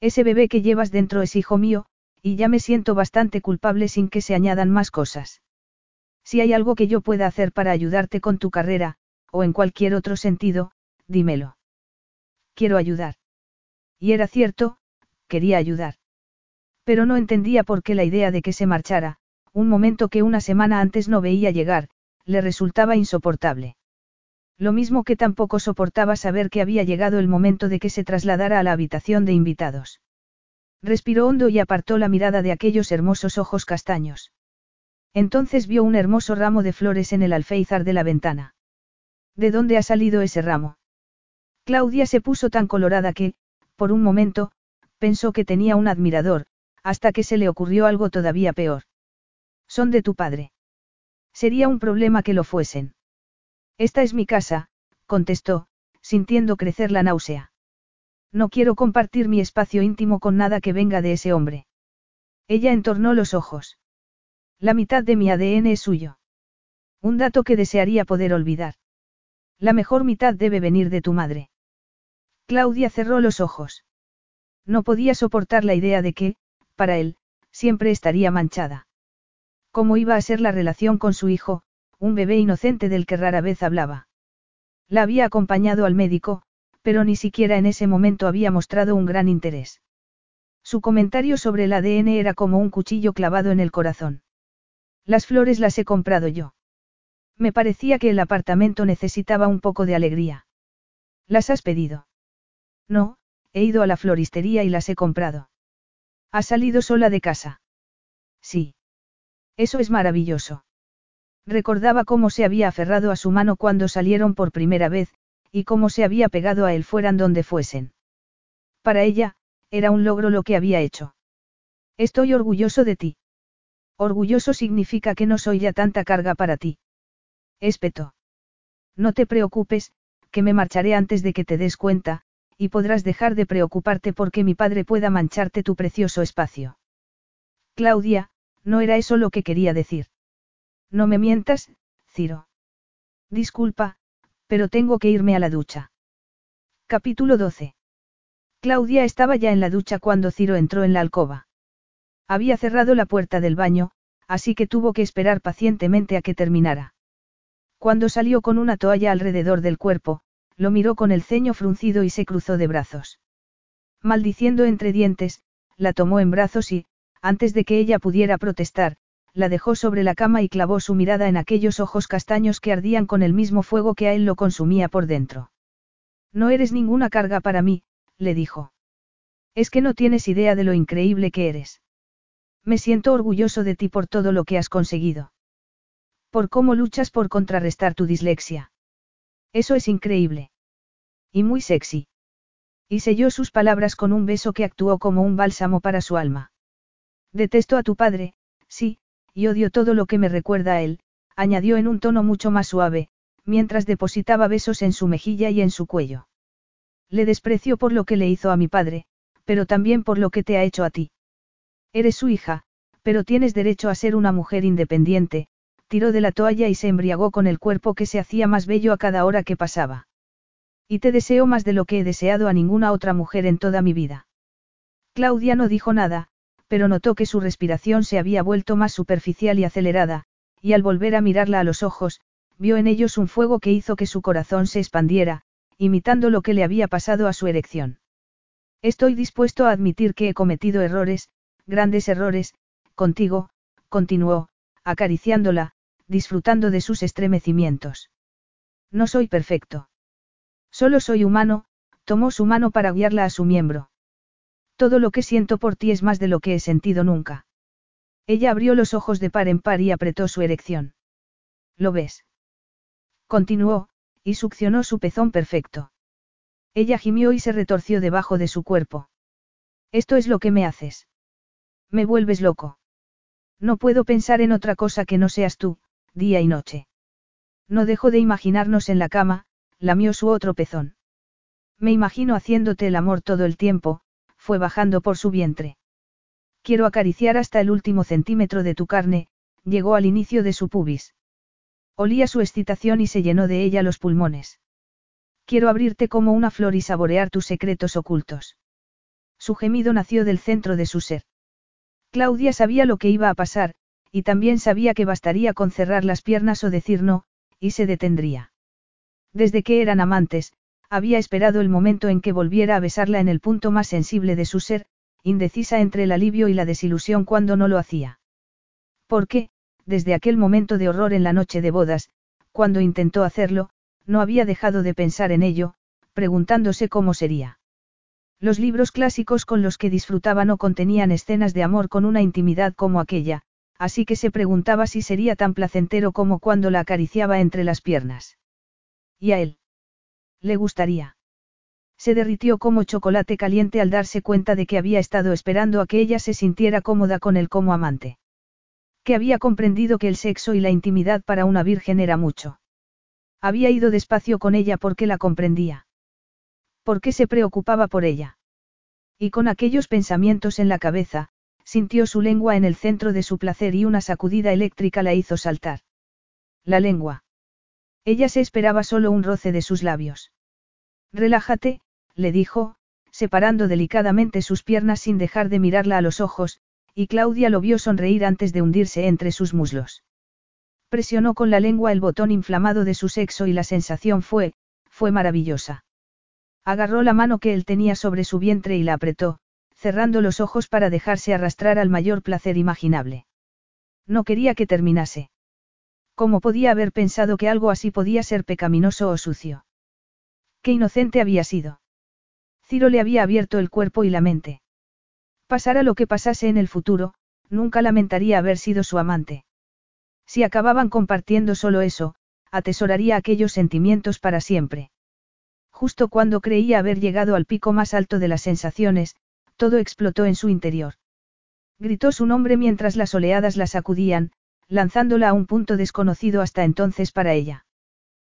Ese bebé que llevas dentro es hijo mío, y ya me siento bastante culpable sin que se añadan más cosas. Si hay algo que yo pueda hacer para ayudarte con tu carrera, o en cualquier otro sentido, dímelo. Quiero ayudar. Y era cierto, quería ayudar. Pero no entendía por qué la idea de que se marchara, un momento que una semana antes no veía llegar, le resultaba insoportable. Lo mismo que tampoco soportaba saber que había llegado el momento de que se trasladara a la habitación de invitados. Respiró hondo y apartó la mirada de aquellos hermosos ojos castaños. Entonces vio un hermoso ramo de flores en el alféizar de la ventana. ¿De dónde ha salido ese ramo? Claudia se puso tan colorada que, por un momento, pensó que tenía un admirador, hasta que se le ocurrió algo todavía peor. Son de tu padre. Sería un problema que lo fuesen. Esta es mi casa, contestó, sintiendo crecer la náusea. No quiero compartir mi espacio íntimo con nada que venga de ese hombre. Ella entornó los ojos. La mitad de mi ADN es suyo. Un dato que desearía poder olvidar. La mejor mitad debe venir de tu madre. Claudia cerró los ojos. No podía soportar la idea de que, para él, siempre estaría manchada. ¿Cómo iba a ser la relación con su hijo, un bebé inocente del que rara vez hablaba? La había acompañado al médico, pero ni siquiera en ese momento había mostrado un gran interés. Su comentario sobre el ADN era como un cuchillo clavado en el corazón. Las flores las he comprado yo. Me parecía que el apartamento necesitaba un poco de alegría. ¿Las has pedido? No, he ido a la floristería y las he comprado. ¿Has salido sola de casa? Sí. Eso es maravilloso. Recordaba cómo se había aferrado a su mano cuando salieron por primera vez, y cómo se había pegado a él fueran donde fuesen. Para ella, era un logro lo que había hecho. Estoy orgulloso de ti. Orgulloso significa que no soy ya tanta carga para ti. Espeto. No te preocupes, que me marcharé antes de que te des cuenta, y podrás dejar de preocuparte porque mi padre pueda mancharte tu precioso espacio. Claudia, no era eso lo que quería decir. No me mientas, Ciro. Disculpa, pero tengo que irme a la ducha. Capítulo 12. Claudia estaba ya en la ducha cuando Ciro entró en la alcoba. Había cerrado la puerta del baño, así que tuvo que esperar pacientemente a que terminara. Cuando salió con una toalla alrededor del cuerpo, lo miró con el ceño fruncido y se cruzó de brazos. Maldiciendo entre dientes, la tomó en brazos y, antes de que ella pudiera protestar, la dejó sobre la cama y clavó su mirada en aquellos ojos castaños que ardían con el mismo fuego que a él lo consumía por dentro. No eres ninguna carga para mí, le dijo. Es que no tienes idea de lo increíble que eres. Me siento orgulloso de ti por todo lo que has conseguido. Por cómo luchas por contrarrestar tu dislexia. Eso es increíble. Y muy sexy. Y selló sus palabras con un beso que actuó como un bálsamo para su alma. Detesto a tu padre, sí, y odio todo lo que me recuerda a él, añadió en un tono mucho más suave, mientras depositaba besos en su mejilla y en su cuello. Le desprecio por lo que le hizo a mi padre, pero también por lo que te ha hecho a ti. Eres su hija, pero tienes derecho a ser una mujer independiente, tiró de la toalla y se embriagó con el cuerpo que se hacía más bello a cada hora que pasaba. Y te deseo más de lo que he deseado a ninguna otra mujer en toda mi vida. Claudia no dijo nada, pero notó que su respiración se había vuelto más superficial y acelerada, y al volver a mirarla a los ojos, vio en ellos un fuego que hizo que su corazón se expandiera, imitando lo que le había pasado a su erección. Estoy dispuesto a admitir que he cometido errores, grandes errores, contigo, continuó, acariciándola, disfrutando de sus estremecimientos. No soy perfecto. Solo soy humano, tomó su mano para guiarla a su miembro. Todo lo que siento por ti es más de lo que he sentido nunca. Ella abrió los ojos de par en par y apretó su erección. ¿Lo ves? Continuó, y succionó su pezón perfecto. Ella gimió y se retorció debajo de su cuerpo. Esto es lo que me haces. Me vuelves loco. No puedo pensar en otra cosa que no seas tú, día y noche. No dejo de imaginarnos en la cama, lamió su otro pezón. Me imagino haciéndote el amor todo el tiempo, fue bajando por su vientre. Quiero acariciar hasta el último centímetro de tu carne, llegó al inicio de su pubis. Olía su excitación y se llenó de ella los pulmones. Quiero abrirte como una flor y saborear tus secretos ocultos. Su gemido nació del centro de su ser. Claudia sabía lo que iba a pasar, y también sabía que bastaría con cerrar las piernas o decir no, y se detendría. Desde que eran amantes, había esperado el momento en que volviera a besarla en el punto más sensible de su ser, indecisa entre el alivio y la desilusión cuando no lo hacía. Porque, desde aquel momento de horror en la noche de bodas, cuando intentó hacerlo, no había dejado de pensar en ello, preguntándose cómo sería. Los libros clásicos con los que disfrutaba no contenían escenas de amor con una intimidad como aquella, así que se preguntaba si sería tan placentero como cuando la acariciaba entre las piernas. ¿Y a él? Le gustaría. Se derritió como chocolate caliente al darse cuenta de que había estado esperando a que ella se sintiera cómoda con él como amante. Que había comprendido que el sexo y la intimidad para una virgen era mucho. Había ido despacio con ella porque la comprendía. Porque se preocupaba por ella. Y con aquellos pensamientos en la cabeza, sintió su lengua en el centro de su placer y una sacudida eléctrica la hizo saltar. La lengua. Ella se esperaba solo un roce de sus labios. Relájate, le dijo, separando delicadamente sus piernas sin dejar de mirarla a los ojos, y Claudia lo vio sonreír antes de hundirse entre sus muslos. Presionó con la lengua el botón inflamado de su sexo y la sensación fue, fue maravillosa. Agarró la mano que él tenía sobre su vientre y la apretó, cerrando los ojos para dejarse arrastrar al mayor placer imaginable. No quería que terminase. ¿Cómo podía haber pensado que algo así podía ser pecaminoso o sucio? Qué inocente había sido. Ciro le había abierto el cuerpo y la mente. Pasara lo que pasase en el futuro, nunca lamentaría haber sido su amante. Si acababan compartiendo solo eso, atesoraría aquellos sentimientos para siempre. Justo cuando creía haber llegado al pico más alto de las sensaciones, todo explotó en su interior. Gritó su nombre mientras las oleadas la sacudían, lanzándola a un punto desconocido hasta entonces para ella.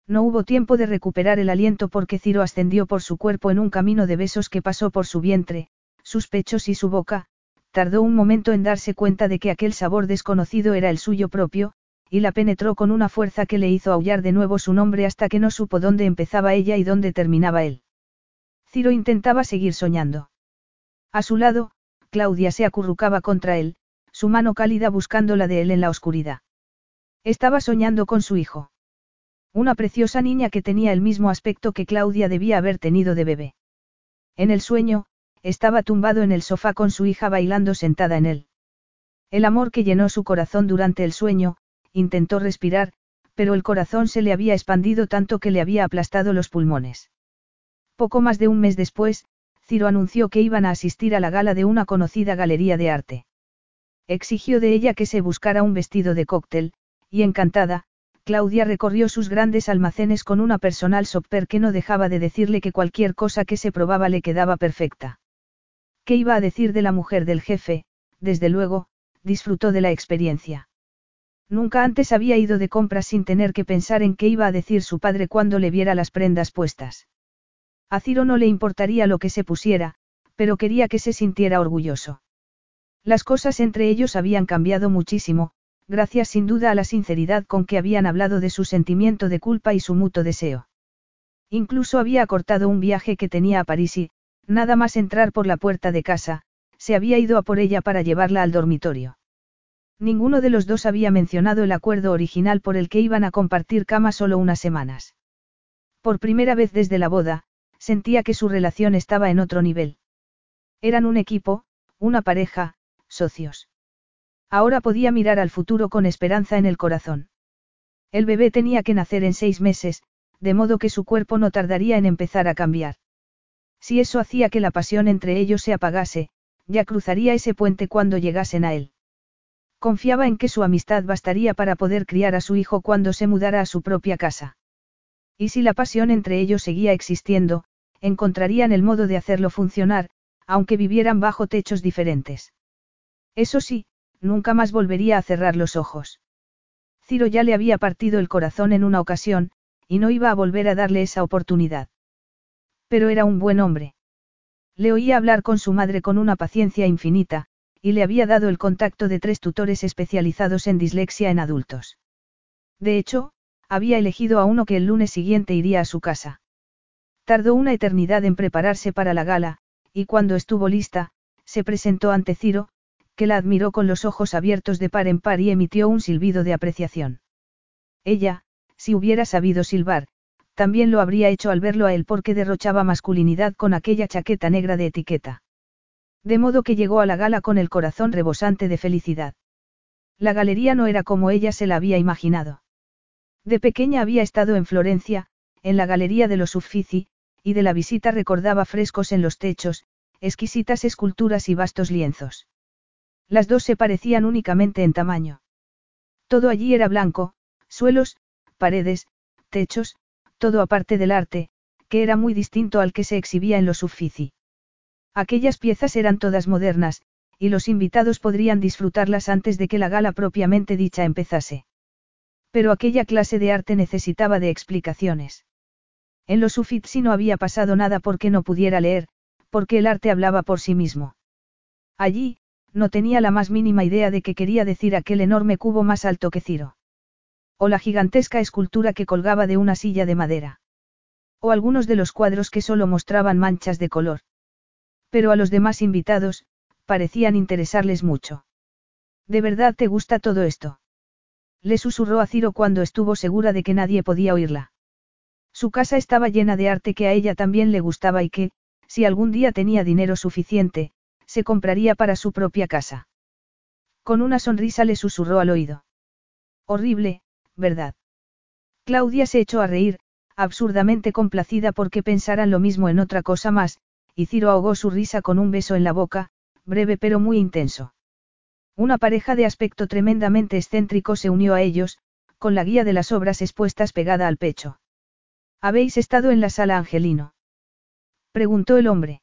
No hubo tiempo de recuperar el aliento porque Ciro ascendió por su cuerpo en un camino de besos que pasó por su vientre, sus pechos y su boca, tardó un momento en darse cuenta de que aquel sabor desconocido era el suyo propio, y la penetró con una fuerza que le hizo aullar de nuevo su nombre hasta que no supo dónde empezaba ella y dónde terminaba él. Ciro intentaba seguir soñando. A su lado, Claudia se acurrucaba contra él, su mano cálida buscando la de él en la oscuridad. Estaba soñando con su hijo. Una preciosa niña que tenía el mismo aspecto que Claudia debía haber tenido de bebé. En el sueño, estaba tumbado en el sofá con su hija bailando sentada en él. El amor que llenó su corazón durante el sueño, intentó respirar, pero el corazón se le había expandido tanto que le había aplastado los pulmones. Poco más de un mes después, Ciro anunció que iban a asistir a la gala de una conocida galería de arte. Exigió de ella que se buscara un vestido de cóctel, y encantada, Claudia recorrió sus grandes almacenes con una personal sopper que no dejaba de decirle que cualquier cosa que se probaba le quedaba perfecta. ¿Qué iba a decir de la mujer del jefe? Desde luego, disfrutó de la experiencia. Nunca antes había ido de compras sin tener que pensar en qué iba a decir su padre cuando le viera las prendas puestas. A Ciro no le importaría lo que se pusiera, pero quería que se sintiera orgulloso. Las cosas entre ellos habían cambiado muchísimo, gracias sin duda a la sinceridad con que habían hablado de su sentimiento de culpa y su mutuo deseo. Incluso había acortado un viaje que tenía a París y, Nada más entrar por la puerta de casa, se había ido a por ella para llevarla al dormitorio. Ninguno de los dos había mencionado el acuerdo original por el que iban a compartir cama solo unas semanas. Por primera vez desde la boda, sentía que su relación estaba en otro nivel. Eran un equipo, una pareja, socios. Ahora podía mirar al futuro con esperanza en el corazón. El bebé tenía que nacer en seis meses, de modo que su cuerpo no tardaría en empezar a cambiar. Si eso hacía que la pasión entre ellos se apagase, ya cruzaría ese puente cuando llegasen a él. Confiaba en que su amistad bastaría para poder criar a su hijo cuando se mudara a su propia casa. Y si la pasión entre ellos seguía existiendo, encontrarían el modo de hacerlo funcionar, aunque vivieran bajo techos diferentes. Eso sí, nunca más volvería a cerrar los ojos. Ciro ya le había partido el corazón en una ocasión, y no iba a volver a darle esa oportunidad. Pero era un buen hombre. Le oía hablar con su madre con una paciencia infinita, y le había dado el contacto de tres tutores especializados en dislexia en adultos. De hecho, había elegido a uno que el lunes siguiente iría a su casa. Tardó una eternidad en prepararse para la gala, y cuando estuvo lista, se presentó ante Ciro, que la admiró con los ojos abiertos de par en par y emitió un silbido de apreciación. Ella, si hubiera sabido silbar, también lo habría hecho al verlo a él porque derrochaba masculinidad con aquella chaqueta negra de etiqueta. De modo que llegó a la gala con el corazón rebosante de felicidad. La galería no era como ella se la había imaginado. De pequeña había estado en Florencia, en la galería de los Uffizi, y de la visita recordaba frescos en los techos, exquisitas esculturas y vastos lienzos. Las dos se parecían únicamente en tamaño. Todo allí era blanco, suelos, paredes, techos, todo aparte del arte, que era muy distinto al que se exhibía en los Uffizi. Aquellas piezas eran todas modernas, y los invitados podrían disfrutarlas antes de que la gala propiamente dicha empezase. Pero aquella clase de arte necesitaba de explicaciones. En los Uffizi no había pasado nada porque no pudiera leer, porque el arte hablaba por sí mismo. Allí, no tenía la más mínima idea de qué quería decir aquel enorme cubo más alto que Ciro. O la gigantesca escultura que colgaba de una silla de madera. O algunos de los cuadros que solo mostraban manchas de color. Pero a los demás invitados, parecían interesarles mucho. ¿De verdad te gusta todo esto? Le susurró a Ciro cuando estuvo segura de que nadie podía oírla. Su casa estaba llena de arte que a ella también le gustaba y que, si algún día tenía dinero suficiente, se compraría para su propia casa. Con una sonrisa le susurró al oído. Horrible, ¿verdad? Claudia se echó a reír, absurdamente complacida porque pensaran lo mismo en otra cosa más, y Ciro ahogó su risa con un beso en la boca, breve pero muy intenso. Una pareja de aspecto tremendamente excéntrico se unió a ellos, con la guía de las obras expuestas pegada al pecho. ¿Habéis estado en la sala Angelino? preguntó el hombre.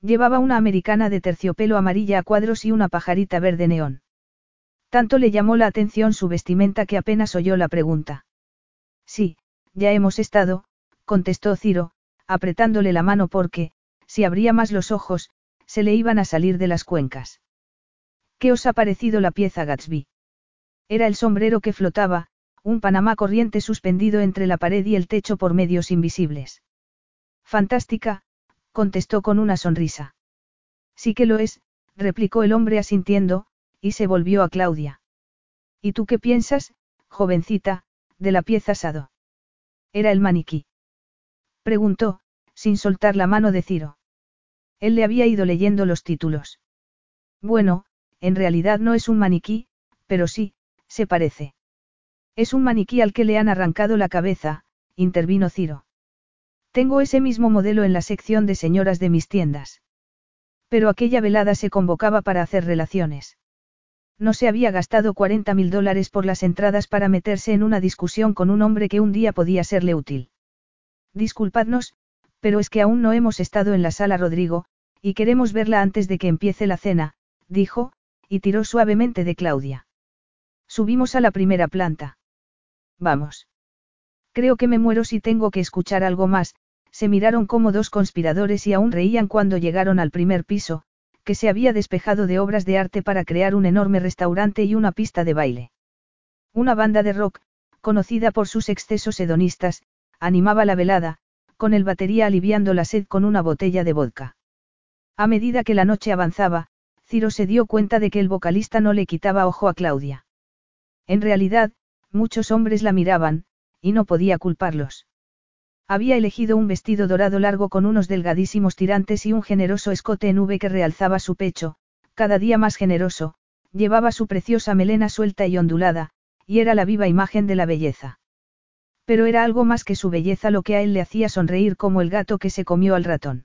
Llevaba una americana de terciopelo amarilla a cuadros y una pajarita verde neón. Tanto le llamó la atención su vestimenta que apenas oyó la pregunta. Sí, ya hemos estado, contestó Ciro, apretándole la mano porque, si abría más los ojos, se le iban a salir de las cuencas. ¿Qué os ha parecido la pieza Gatsby? Era el sombrero que flotaba, un panamá corriente suspendido entre la pared y el techo por medios invisibles. Fantástica, contestó con una sonrisa. Sí que lo es, replicó el hombre asintiendo, y se volvió a Claudia. ¿Y tú qué piensas, jovencita, de la pieza asado? Era el maniquí. Preguntó, sin soltar la mano de Ciro. Él le había ido leyendo los títulos. Bueno, en realidad no es un maniquí, pero sí, se parece. Es un maniquí al que le han arrancado la cabeza, intervino Ciro. Tengo ese mismo modelo en la sección de señoras de mis tiendas. Pero aquella velada se convocaba para hacer relaciones. No se había gastado 40 mil dólares por las entradas para meterse en una discusión con un hombre que un día podía serle útil. Disculpadnos, pero es que aún no hemos estado en la sala Rodrigo, y queremos verla antes de que empiece la cena, dijo, y tiró suavemente de Claudia. Subimos a la primera planta. Vamos. Creo que me muero si tengo que escuchar algo más, se miraron como dos conspiradores y aún reían cuando llegaron al primer piso, que se había despejado de obras de arte para crear un enorme restaurante y una pista de baile. Una banda de rock, conocida por sus excesos hedonistas, animaba la velada, con el batería aliviando la sed con una botella de vodka. A medida que la noche avanzaba, Ciro se dio cuenta de que el vocalista no le quitaba ojo a Claudia. En realidad, muchos hombres la miraban, y no podía culparlos. Había elegido un vestido dorado largo con unos delgadísimos tirantes y un generoso escote en V que realzaba su pecho, cada día más generoso, llevaba su preciosa melena suelta y ondulada, y era la viva imagen de la belleza. Pero era algo más que su belleza lo que a él le hacía sonreír como el gato que se comió al ratón.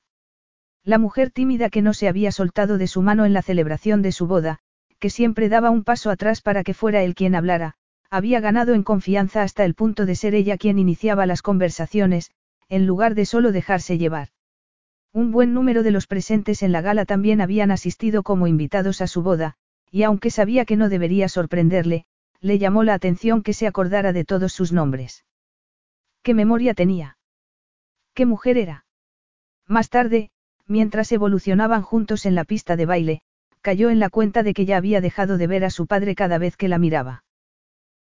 La mujer tímida que no se había soltado de su mano en la celebración de su boda, que siempre daba un paso atrás para que fuera él quien hablara, había ganado en confianza hasta el punto de ser ella quien iniciaba las conversaciones, en lugar de solo dejarse llevar. Un buen número de los presentes en la gala también habían asistido como invitados a su boda, y aunque sabía que no debería sorprenderle, le llamó la atención que se acordara de todos sus nombres. ¿Qué memoria tenía? ¿Qué mujer era? Más tarde, mientras evolucionaban juntos en la pista de baile, cayó en la cuenta de que ya había dejado de ver a su padre cada vez que la miraba.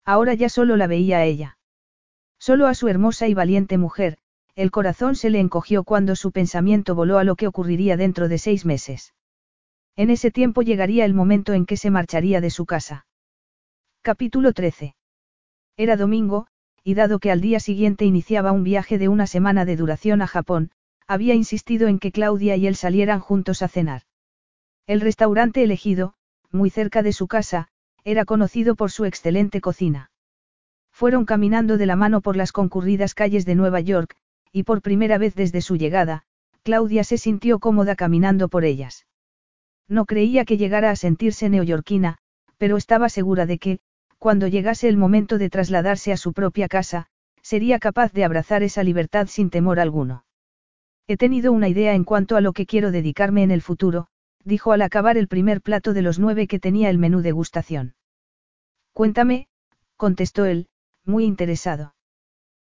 Ahora ya solo la veía a ella. Solo a su hermosa y valiente mujer, el corazón se le encogió cuando su pensamiento voló a lo que ocurriría dentro de seis meses. En ese tiempo llegaría el momento en que se marcharía de su casa. Capítulo 13. Era domingo, y dado que al día siguiente iniciaba un viaje de una semana de duración a Japón, había insistido en que Claudia y él salieran juntos a cenar. El restaurante elegido, muy cerca de su casa, era conocido por su excelente cocina. Fueron caminando de la mano por las concurridas calles de Nueva York, y por primera vez desde su llegada, Claudia se sintió cómoda caminando por ellas. No creía que llegara a sentirse neoyorquina, pero estaba segura de que, cuando llegase el momento de trasladarse a su propia casa, sería capaz de abrazar esa libertad sin temor alguno. He tenido una idea en cuanto a lo que quiero dedicarme en el futuro, dijo al acabar el primer plato de los nueve que tenía el menú degustación. Cuéntame, contestó él, muy interesado.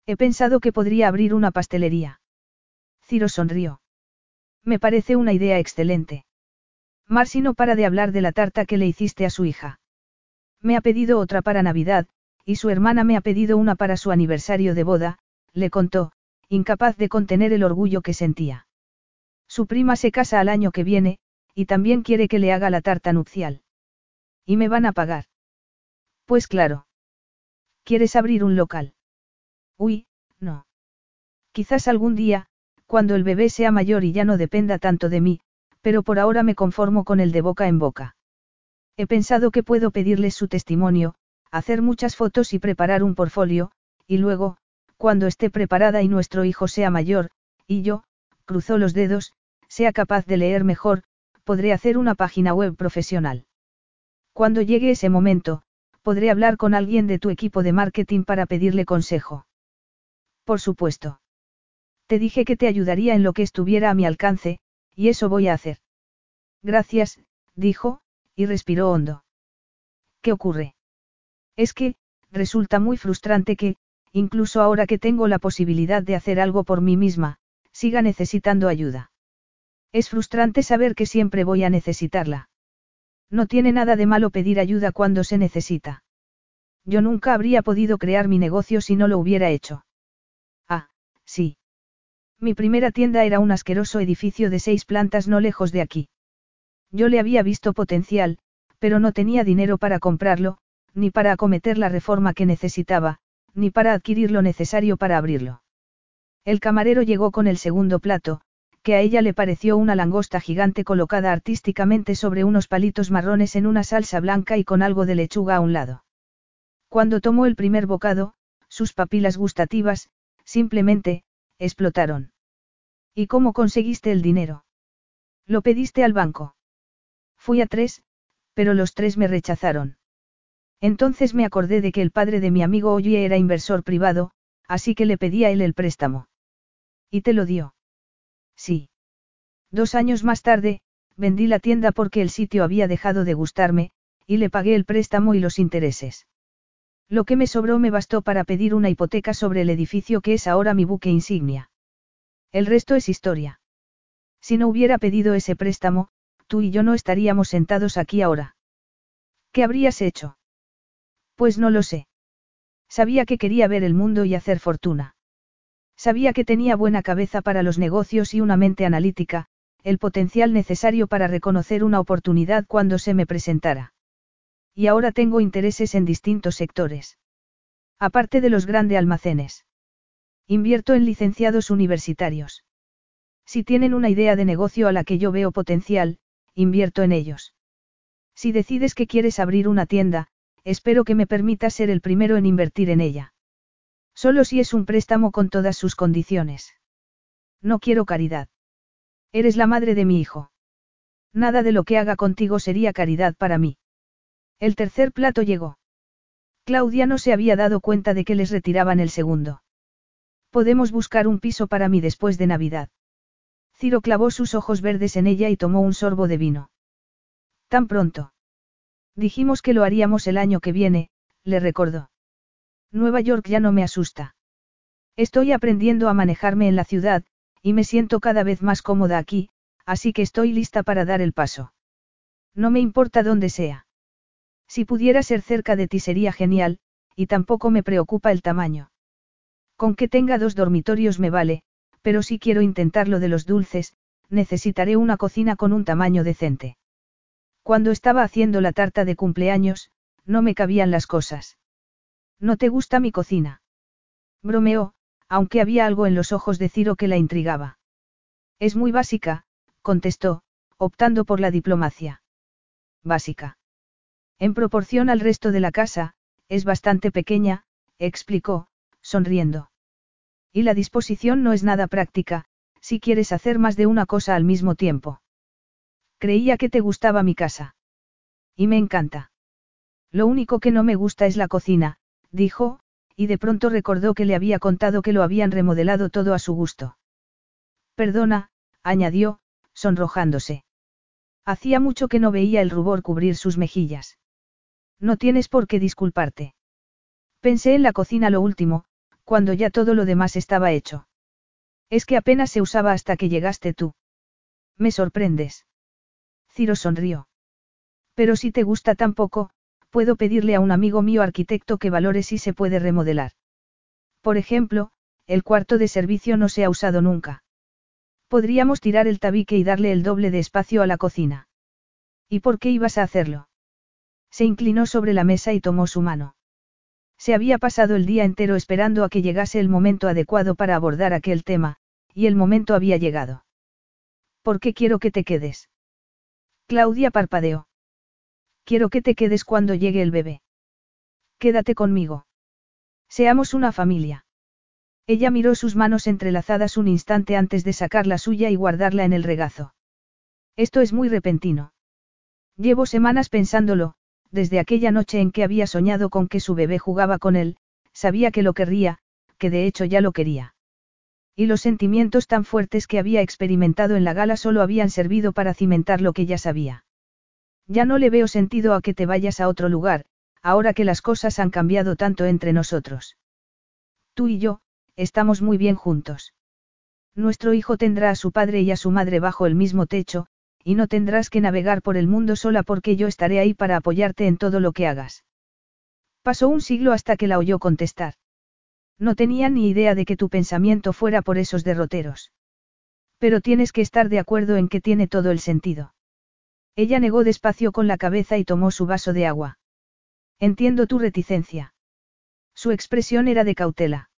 He pensado que podría abrir una pastelería. Ciro sonrió. Me parece una idea excelente. Marcy no para de hablar de la tarta que le hiciste a su hija. Me ha pedido otra para Navidad, y su hermana me ha pedido una para su aniversario de boda, le contó, incapaz de contener el orgullo que sentía. Su prima se casa al año que viene, y también quiere que le haga la tarta nupcial. ¿Y me van a pagar? Pues claro. ¿Quieres abrir un local? Uy, no. Quizás algún día, cuando el bebé sea mayor y ya no dependa tanto de mí, pero por ahora me conformo con el de boca en boca. He pensado que puedo pedirles su testimonio, hacer muchas fotos y preparar un portfolio, y luego, cuando esté preparada y nuestro hijo sea mayor, y yo, cruzó los dedos, sea capaz de leer mejor, podré hacer una página web profesional. Cuando llegue ese momento, podré hablar con alguien de tu equipo de marketing para pedirle consejo. Por supuesto. Te dije que te ayudaría en lo que estuviera a mi alcance, y eso voy a hacer. Gracias, dijo, y respiró hondo. ¿Qué ocurre? Es que, resulta muy frustrante que, incluso ahora que tengo la posibilidad de hacer algo por mí misma, siga necesitando ayuda. Es frustrante saber que siempre voy a necesitarla. No tiene nada de malo pedir ayuda cuando se necesita. Yo nunca habría podido crear mi negocio si no lo hubiera hecho. Ah, sí. Mi primera tienda era un asqueroso edificio de seis plantas no lejos de aquí. Yo le había visto potencial, pero no tenía dinero para comprarlo, ni para acometer la reforma que necesitaba, ni para adquirir lo necesario para abrirlo. El camarero llegó con el segundo plato, que a ella le pareció una langosta gigante colocada artísticamente sobre unos palitos marrones en una salsa blanca y con algo de lechuga a un lado. Cuando tomó el primer bocado, sus papilas gustativas, simplemente, explotaron. ¿Y cómo conseguiste el dinero? Lo pediste al banco. Fui a tres, pero los tres me rechazaron. Entonces me acordé de que el padre de mi amigo Oye era inversor privado, así que le pedí a él el préstamo. ¿Y te lo dio? Sí. Dos años más tarde, vendí la tienda porque el sitio había dejado de gustarme, y le pagué el préstamo y los intereses. Lo que me sobró me bastó para pedir una hipoteca sobre el edificio que es ahora mi buque insignia. El resto es historia. Si no hubiera pedido ese préstamo, tú y yo no estaríamos sentados aquí ahora. ¿Qué habrías hecho? Pues no lo sé. Sabía que quería ver el mundo y hacer fortuna. Sabía que tenía buena cabeza para los negocios y una mente analítica, el potencial necesario para reconocer una oportunidad cuando se me presentara. Y ahora tengo intereses en distintos sectores. Aparte de los grandes almacenes. Invierto en licenciados universitarios. Si tienen una idea de negocio a la que yo veo potencial, invierto en ellos. Si decides que quieres abrir una tienda, espero que me permita ser el primero en invertir en ella. Solo si es un préstamo con todas sus condiciones. No quiero caridad. Eres la madre de mi hijo. Nada de lo que haga contigo sería caridad para mí. El tercer plato llegó. Claudia no se había dado cuenta de que les retiraban el segundo. Podemos buscar un piso para mí después de Navidad. Ciro clavó sus ojos verdes en ella y tomó un sorbo de vino. Tan pronto. Dijimos que lo haríamos el año que viene, le recordó. Nueva York ya no me asusta. Estoy aprendiendo a manejarme en la ciudad, y me siento cada vez más cómoda aquí, así que estoy lista para dar el paso. No me importa dónde sea. Si pudiera ser cerca de ti sería genial, y tampoco me preocupa el tamaño. Con que tenga dos dormitorios me vale, pero si quiero intentar lo de los dulces, necesitaré una cocina con un tamaño decente. Cuando estaba haciendo la tarta de cumpleaños, no me cabían las cosas. ¿No te gusta mi cocina? Bromeó, aunque había algo en los ojos de Ciro que la intrigaba. Es muy básica, contestó, optando por la diplomacia. Básica. En proporción al resto de la casa, es bastante pequeña, explicó, sonriendo. Y la disposición no es nada práctica, si quieres hacer más de una cosa al mismo tiempo. Creía que te gustaba mi casa. Y me encanta. Lo único que no me gusta es la cocina, dijo, y de pronto recordó que le había contado que lo habían remodelado todo a su gusto. Perdona, añadió, sonrojándose. Hacía mucho que no veía el rubor cubrir sus mejillas. No tienes por qué disculparte. Pensé en la cocina lo último, cuando ya todo lo demás estaba hecho. Es que apenas se usaba hasta que llegaste tú. Me sorprendes. Ciro sonrió. Pero si te gusta tan poco, puedo pedirle a un amigo mío arquitecto que valore si se puede remodelar. Por ejemplo, el cuarto de servicio no se ha usado nunca. Podríamos tirar el tabique y darle el doble de espacio a la cocina. ¿Y por qué ibas a hacerlo? Se inclinó sobre la mesa y tomó su mano. Se había pasado el día entero esperando a que llegase el momento adecuado para abordar aquel tema, y el momento había llegado. ¿Por qué quiero que te quedes? Claudia parpadeó. Quiero que te quedes cuando llegue el bebé. Quédate conmigo. Seamos una familia. Ella miró sus manos entrelazadas un instante antes de sacar la suya y guardarla en el regazo. Esto es muy repentino. Llevo semanas pensándolo, desde aquella noche en que había soñado con que su bebé jugaba con él, sabía que lo querría, que de hecho ya lo quería. Y los sentimientos tan fuertes que había experimentado en la gala solo habían servido para cimentar lo que ya sabía. Ya no le veo sentido a que te vayas a otro lugar, ahora que las cosas han cambiado tanto entre nosotros. Tú y yo, estamos muy bien juntos. Nuestro hijo tendrá a su padre y a su madre bajo el mismo techo, y no tendrás que navegar por el mundo sola porque yo estaré ahí para apoyarte en todo lo que hagas. Pasó un siglo hasta que la oyó contestar. No tenía ni idea de que tu pensamiento fuera por esos derroteros. Pero tienes que estar de acuerdo en que tiene todo el sentido. Ella negó despacio con la cabeza y tomó su vaso de agua. Entiendo tu reticencia. Su expresión era de cautela.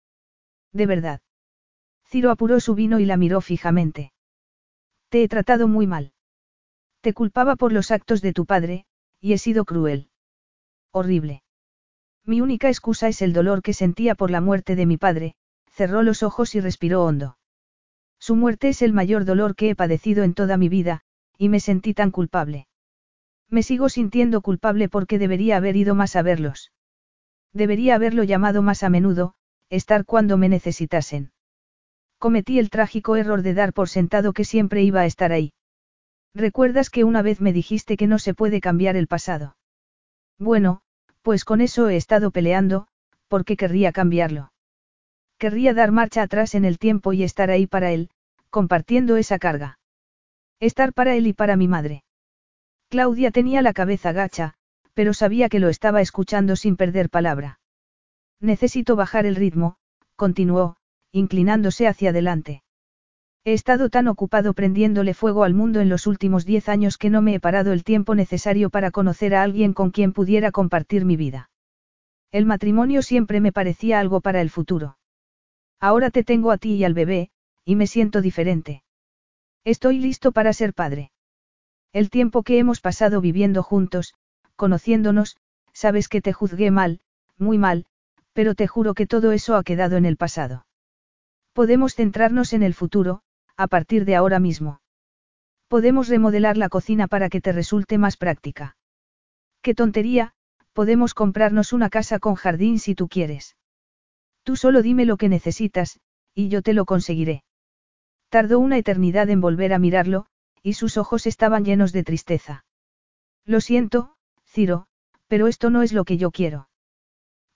De verdad. Ciro apuró su vino y la miró fijamente. Te he tratado muy mal. Te culpaba por los actos de tu padre, y he sido cruel. Horrible. Mi única excusa es el dolor que sentía por la muerte de mi padre, cerró los ojos y respiró hondo. Su muerte es el mayor dolor que he padecido en toda mi vida, y me sentí tan culpable. Me sigo sintiendo culpable porque debería haber ido más a verlos. Debería haberlo llamado más a menudo, estar cuando me necesitasen. Cometí el trágico error de dar por sentado que siempre iba a estar ahí. ¿Recuerdas que una vez me dijiste que no se puede cambiar el pasado? Bueno, pues con eso he estado peleando, porque querría cambiarlo. Querría dar marcha atrás en el tiempo y estar ahí para él, compartiendo esa carga. Estar para él y para mi madre. Claudia tenía la cabeza gacha, pero sabía que lo estaba escuchando sin perder palabra. Necesito bajar el ritmo, continuó, inclinándose hacia adelante. He estado tan ocupado prendiéndole fuego al mundo en los últimos diez años que no me he parado el tiempo necesario para conocer a alguien con quien pudiera compartir mi vida. El matrimonio siempre me parecía algo para el futuro. Ahora te tengo a ti y al bebé, y me siento diferente. Estoy listo para ser padre. El tiempo que hemos pasado viviendo juntos, conociéndonos, sabes que te juzgué mal, muy mal, pero te juro que todo eso ha quedado en el pasado. Podemos centrarnos en el futuro, a partir de ahora mismo. Podemos remodelar la cocina para que te resulte más práctica. ¡Qué tontería! Podemos comprarnos una casa con jardín si tú quieres. Tú solo dime lo que necesitas, y yo te lo conseguiré. Tardó una eternidad en volver a mirarlo, y sus ojos estaban llenos de tristeza. Lo siento, Ciro, pero esto no es lo que yo quiero.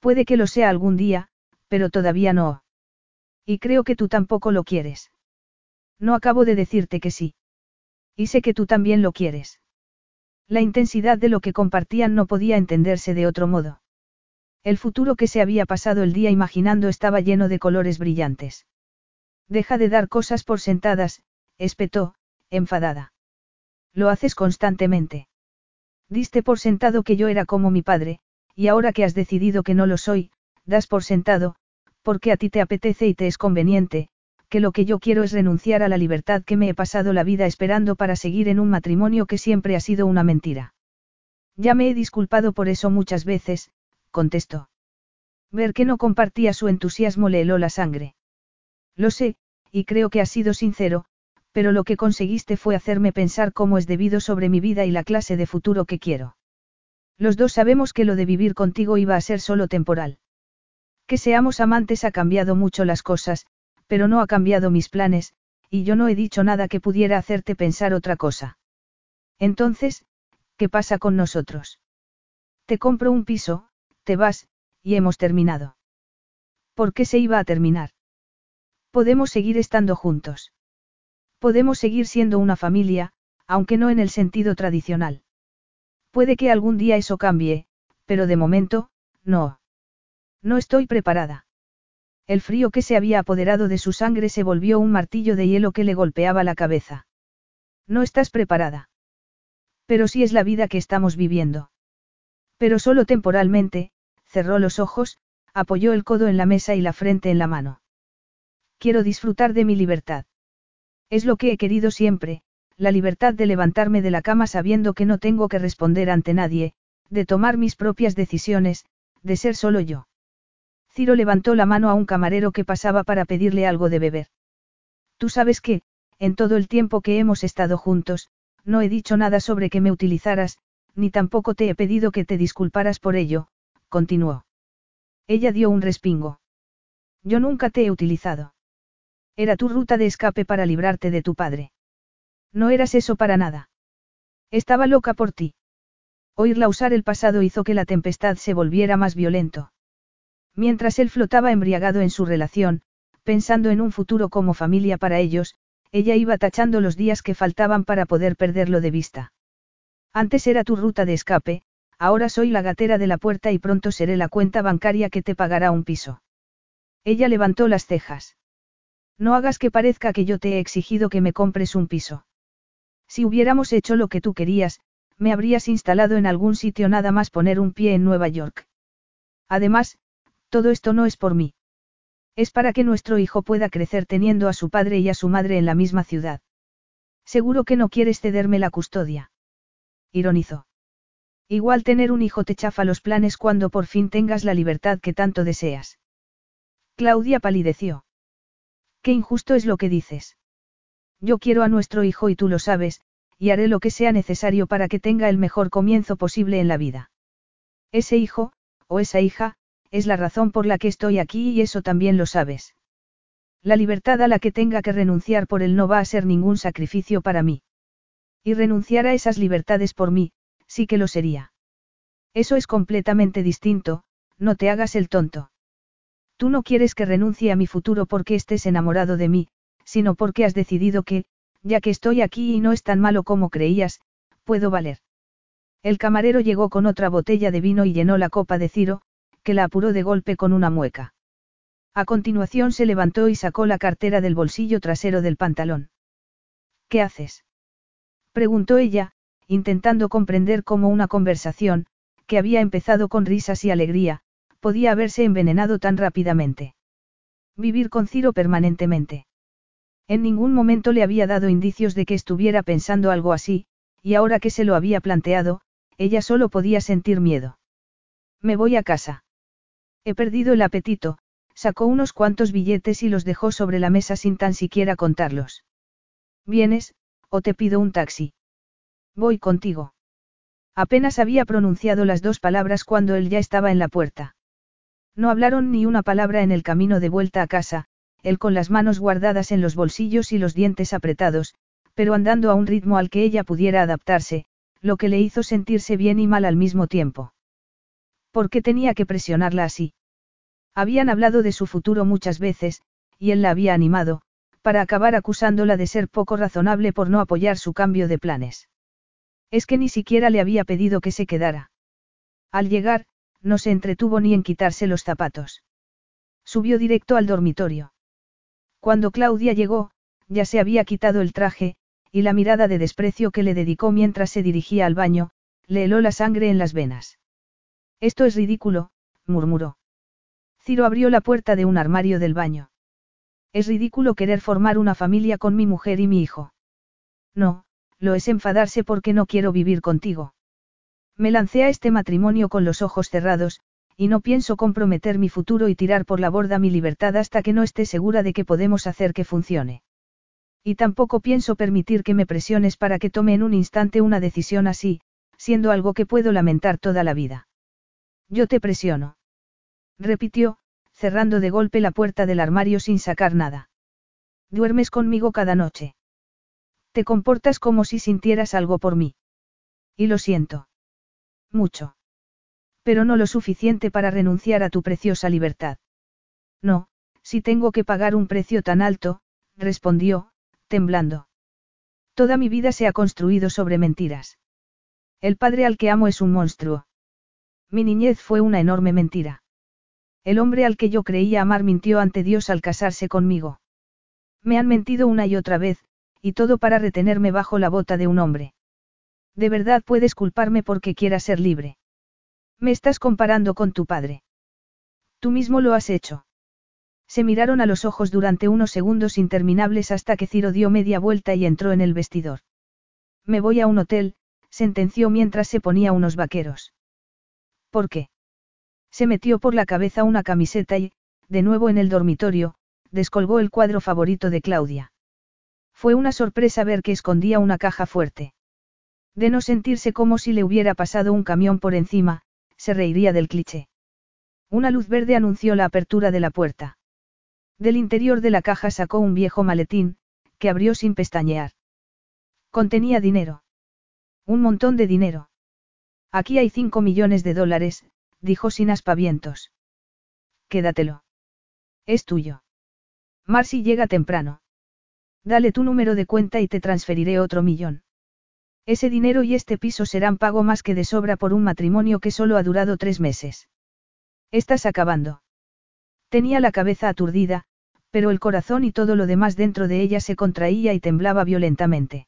Puede que lo sea algún día, pero todavía no. Y creo que tú tampoco lo quieres. No acabo de decirte que sí. Y sé que tú también lo quieres. La intensidad de lo que compartían no podía entenderse de otro modo. El futuro que se había pasado el día imaginando estaba lleno de colores brillantes. Deja de dar cosas por sentadas, espetó, enfadada. Lo haces constantemente. Diste por sentado que yo era como mi padre, y ahora que has decidido que no lo soy, das por sentado, porque a ti te apetece y te es conveniente, que lo que yo quiero es renunciar a la libertad que me he pasado la vida esperando para seguir en un matrimonio que siempre ha sido una mentira. Ya me he disculpado por eso muchas veces, contestó. Ver que no compartía su entusiasmo le heló la sangre. Lo sé, y creo que has sido sincero, pero lo que conseguiste fue hacerme pensar cómo es debido sobre mi vida y la clase de futuro que quiero. Los dos sabemos que lo de vivir contigo iba a ser solo temporal. Que seamos amantes ha cambiado mucho las cosas, pero no ha cambiado mis planes, y yo no he dicho nada que pudiera hacerte pensar otra cosa. Entonces, ¿qué pasa con nosotros? Te compro un piso, te vas, y hemos terminado. ¿Por qué se iba a terminar? Podemos seguir estando juntos. Podemos seguir siendo una familia, aunque no en el sentido tradicional. Puede que algún día eso cambie, pero de momento, no. No estoy preparada. El frío que se había apoderado de su sangre se volvió un martillo de hielo que le golpeaba la cabeza. No estás preparada. Pero sí es la vida que estamos viviendo. Pero solo temporalmente, cerró los ojos, apoyó el codo en la mesa y la frente en la mano. Quiero disfrutar de mi libertad. Es lo que he querido siempre, la libertad de levantarme de la cama sabiendo que no tengo que responder ante nadie, de tomar mis propias decisiones, de ser solo yo. Ciro levantó la mano a un camarero que pasaba para pedirle algo de beber. Tú sabes que, en todo el tiempo que hemos estado juntos, no he dicho nada sobre que me utilizaras, ni tampoco te he pedido que te disculparas por ello, continuó. Ella dio un respingo. Yo nunca te he utilizado. Era tu ruta de escape para librarte de tu padre. No eras eso para nada. Estaba loca por ti. Oírla usar el pasado hizo que la tempestad se volviera más violento. Mientras él flotaba embriagado en su relación, pensando en un futuro como familia para ellos, ella iba tachando los días que faltaban para poder perderlo de vista. Antes era tu ruta de escape, ahora soy la gatera de la puerta y pronto seré la cuenta bancaria que te pagará un piso. Ella levantó las cejas. No hagas que parezca que yo te he exigido que me compres un piso. Si hubiéramos hecho lo que tú querías, me habrías instalado en algún sitio nada más poner un pie en Nueva York. Además, todo esto no es por mí. Es para que nuestro hijo pueda crecer teniendo a su padre y a su madre en la misma ciudad. Seguro que no quieres cederme la custodia. Ironizó. Igual tener un hijo te chafa los planes cuando por fin tengas la libertad que tanto deseas. Claudia palideció. Qué injusto es lo que dices. Yo quiero a nuestro hijo y tú lo sabes, y haré lo que sea necesario para que tenga el mejor comienzo posible en la vida. Ese hijo, o esa hija, es la razón por la que estoy aquí y eso también lo sabes. La libertad a la que tenga que renunciar por él no va a ser ningún sacrificio para mí. Y renunciar a esas libertades por mí, sí que lo sería. Eso es completamente distinto, no te hagas el tonto. Tú no quieres que renuncie a mi futuro porque estés enamorado de mí, sino porque has decidido que, ya que estoy aquí y no es tan malo como creías, puedo valer. El camarero llegó con otra botella de vino y llenó la copa de Ciro, que la apuró de golpe con una mueca. A continuación se levantó y sacó la cartera del bolsillo trasero del pantalón. ¿Qué haces? preguntó ella, intentando comprender cómo una conversación, que había empezado con risas y alegría, podía haberse envenenado tan rápidamente. Vivir con Ciro permanentemente. En ningún momento le había dado indicios de que estuviera pensando algo así, y ahora que se lo había planteado, ella solo podía sentir miedo. Me voy a casa. He perdido el apetito, sacó unos cuantos billetes y los dejó sobre la mesa sin tan siquiera contarlos. ¿Vienes, o te pido un taxi? Voy contigo. Apenas había pronunciado las dos palabras cuando él ya estaba en la puerta. No hablaron ni una palabra en el camino de vuelta a casa, él con las manos guardadas en los bolsillos y los dientes apretados, pero andando a un ritmo al que ella pudiera adaptarse, lo que le hizo sentirse bien y mal al mismo tiempo. ¿Por qué tenía que presionarla así? Habían hablado de su futuro muchas veces, y él la había animado, para acabar acusándola de ser poco razonable por no apoyar su cambio de planes. Es que ni siquiera le había pedido que se quedara. Al llegar, no se entretuvo ni en quitarse los zapatos. Subió directo al dormitorio. Cuando Claudia llegó, ya se había quitado el traje, y la mirada de desprecio que le dedicó mientras se dirigía al baño, le heló la sangre en las venas. Esto es ridículo, murmuró. Ciro abrió la puerta de un armario del baño. Es ridículo querer formar una familia con mi mujer y mi hijo. No, lo es enfadarse porque no quiero vivir contigo. Me lancé a este matrimonio con los ojos cerrados, y no pienso comprometer mi futuro y tirar por la borda mi libertad hasta que no esté segura de que podemos hacer que funcione. Y tampoco pienso permitir que me presiones para que tome en un instante una decisión así, siendo algo que puedo lamentar toda la vida. Yo te presiono. Repitió, cerrando de golpe la puerta del armario sin sacar nada. Duermes conmigo cada noche. Te comportas como si sintieras algo por mí. Y lo siento. Mucho. Pero no lo suficiente para renunciar a tu preciosa libertad. No, si tengo que pagar un precio tan alto, respondió, temblando. Toda mi vida se ha construido sobre mentiras. El padre al que amo es un monstruo. Mi niñez fue una enorme mentira. El hombre al que yo creía amar mintió ante Dios al casarse conmigo. Me han mentido una y otra vez, y todo para retenerme bajo la bota de un hombre. ¿De verdad puedes culparme porque quiera ser libre? Me estás comparando con tu padre. Tú mismo lo has hecho. Se miraron a los ojos durante unos segundos interminables hasta que Ciro dio media vuelta y entró en el vestidor. Me voy a un hotel, sentenció mientras se ponía unos vaqueros. ¿Por qué? Se metió por la cabeza una camiseta y, de nuevo en el dormitorio, descolgó el cuadro favorito de Claudia. Fue una sorpresa ver que escondía una caja fuerte. De no sentirse como si le hubiera pasado un camión por encima, se reiría del cliché. Una luz verde anunció la apertura de la puerta. Del interior de la caja sacó un viejo maletín, que abrió sin pestañear. Contenía dinero. Un montón de dinero. Aquí hay cinco millones de dólares, dijo sin aspavientos. Quédatelo. Es tuyo. Marcy llega temprano. Dale tu número de cuenta y te transferiré otro millón. Ese dinero y este piso serán pago más que de sobra por un matrimonio que solo ha durado tres meses. Estás acabando. Tenía la cabeza aturdida, pero el corazón y todo lo demás dentro de ella se contraía y temblaba violentamente.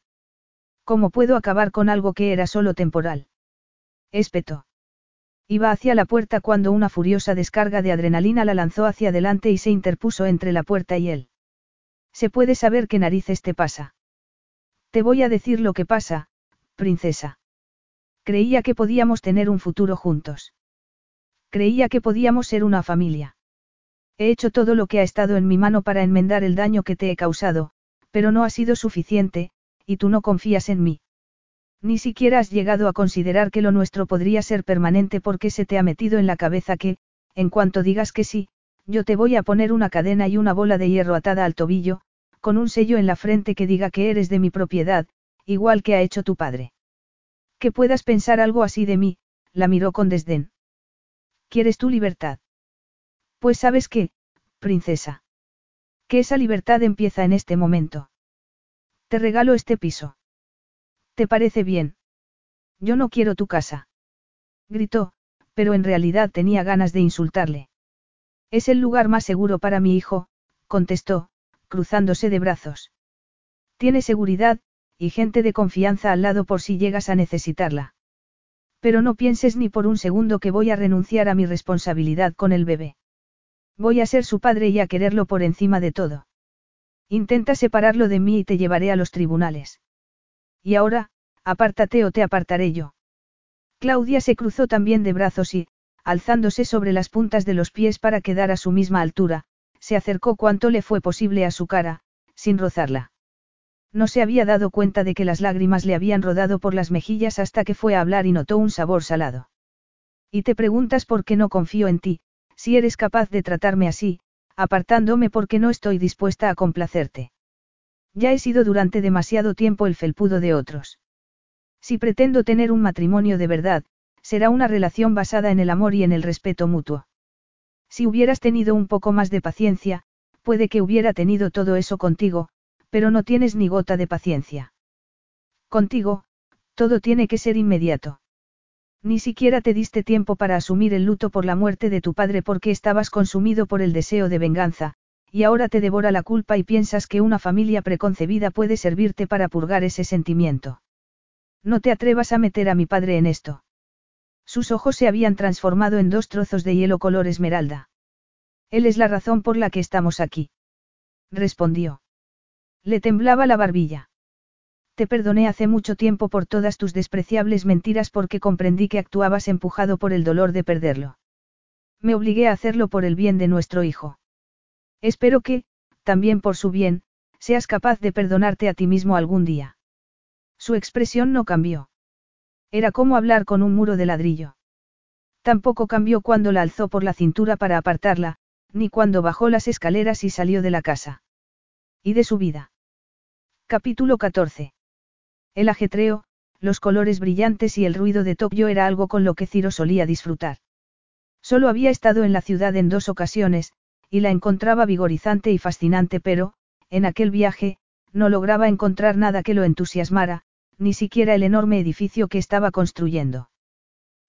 ¿Cómo puedo acabar con algo que era solo temporal? Espetó. Iba hacia la puerta cuando una furiosa descarga de adrenalina la lanzó hacia adelante y se interpuso entre la puerta y él. ¿Se puede saber qué narices te pasa? Te voy a decir lo que pasa, princesa. Creía que podíamos tener un futuro juntos. Creía que podíamos ser una familia. He hecho todo lo que ha estado en mi mano para enmendar el daño que te he causado, pero no ha sido suficiente, y tú no confías en mí. Ni siquiera has llegado a considerar que lo nuestro podría ser permanente porque se te ha metido en la cabeza que, en cuanto digas que sí, yo te voy a poner una cadena y una bola de hierro atada al tobillo, con un sello en la frente que diga que eres de mi propiedad, igual que ha hecho tu padre. Que puedas pensar algo así de mí, la miró con desdén. ¿Quieres tu libertad? Pues sabes qué, princesa. Que esa libertad empieza en este momento. Te regalo este piso. ¿Te parece bien? Yo no quiero tu casa. Gritó, pero en realidad tenía ganas de insultarle. Es el lugar más seguro para mi hijo, contestó, cruzándose de brazos. Tiene seguridad, y gente de confianza al lado por si llegas a necesitarla. Pero no pienses ni por un segundo que voy a renunciar a mi responsabilidad con el bebé. Voy a ser su padre y a quererlo por encima de todo. Intenta separarlo de mí y te llevaré a los tribunales. Y ahora, apártate o te apartaré yo. Claudia se cruzó también de brazos y, alzándose sobre las puntas de los pies para quedar a su misma altura, se acercó cuanto le fue posible a su cara, sin rozarla. No se había dado cuenta de que las lágrimas le habían rodado por las mejillas hasta que fue a hablar y notó un sabor salado. Y te preguntas por qué no confío en ti, si eres capaz de tratarme así, apartándome porque no estoy dispuesta a complacerte. Ya he sido durante demasiado tiempo el felpudo de otros. Si pretendo tener un matrimonio de verdad, será una relación basada en el amor y en el respeto mutuo. Si hubieras tenido un poco más de paciencia, puede que hubiera tenido todo eso contigo, pero no tienes ni gota de paciencia. Contigo, todo tiene que ser inmediato. Ni siquiera te diste tiempo para asumir el luto por la muerte de tu padre porque estabas consumido por el deseo de venganza, y ahora te devora la culpa y piensas que una familia preconcebida puede servirte para purgar ese sentimiento. No te atrevas a meter a mi padre en esto. Sus ojos se habían transformado en dos trozos de hielo color esmeralda. Él es la razón por la que estamos aquí. Respondió. Le temblaba la barbilla. Te perdoné hace mucho tiempo por todas tus despreciables mentiras porque comprendí que actuabas empujado por el dolor de perderlo. Me obligué a hacerlo por el bien de nuestro hijo. Espero que, también por su bien, seas capaz de perdonarte a ti mismo algún día. Su expresión no cambió. Era como hablar con un muro de ladrillo. Tampoco cambió cuando la alzó por la cintura para apartarla, ni cuando bajó las escaleras y salió de la casa. Y de su vida. Capítulo 14. El ajetreo, los colores brillantes y el ruido de Tokio era algo con lo que Ciro solía disfrutar. Solo había estado en la ciudad en dos ocasiones, y la encontraba vigorizante y fascinante, pero, en aquel viaje, no lograba encontrar nada que lo entusiasmara, ni siquiera el enorme edificio que estaba construyendo.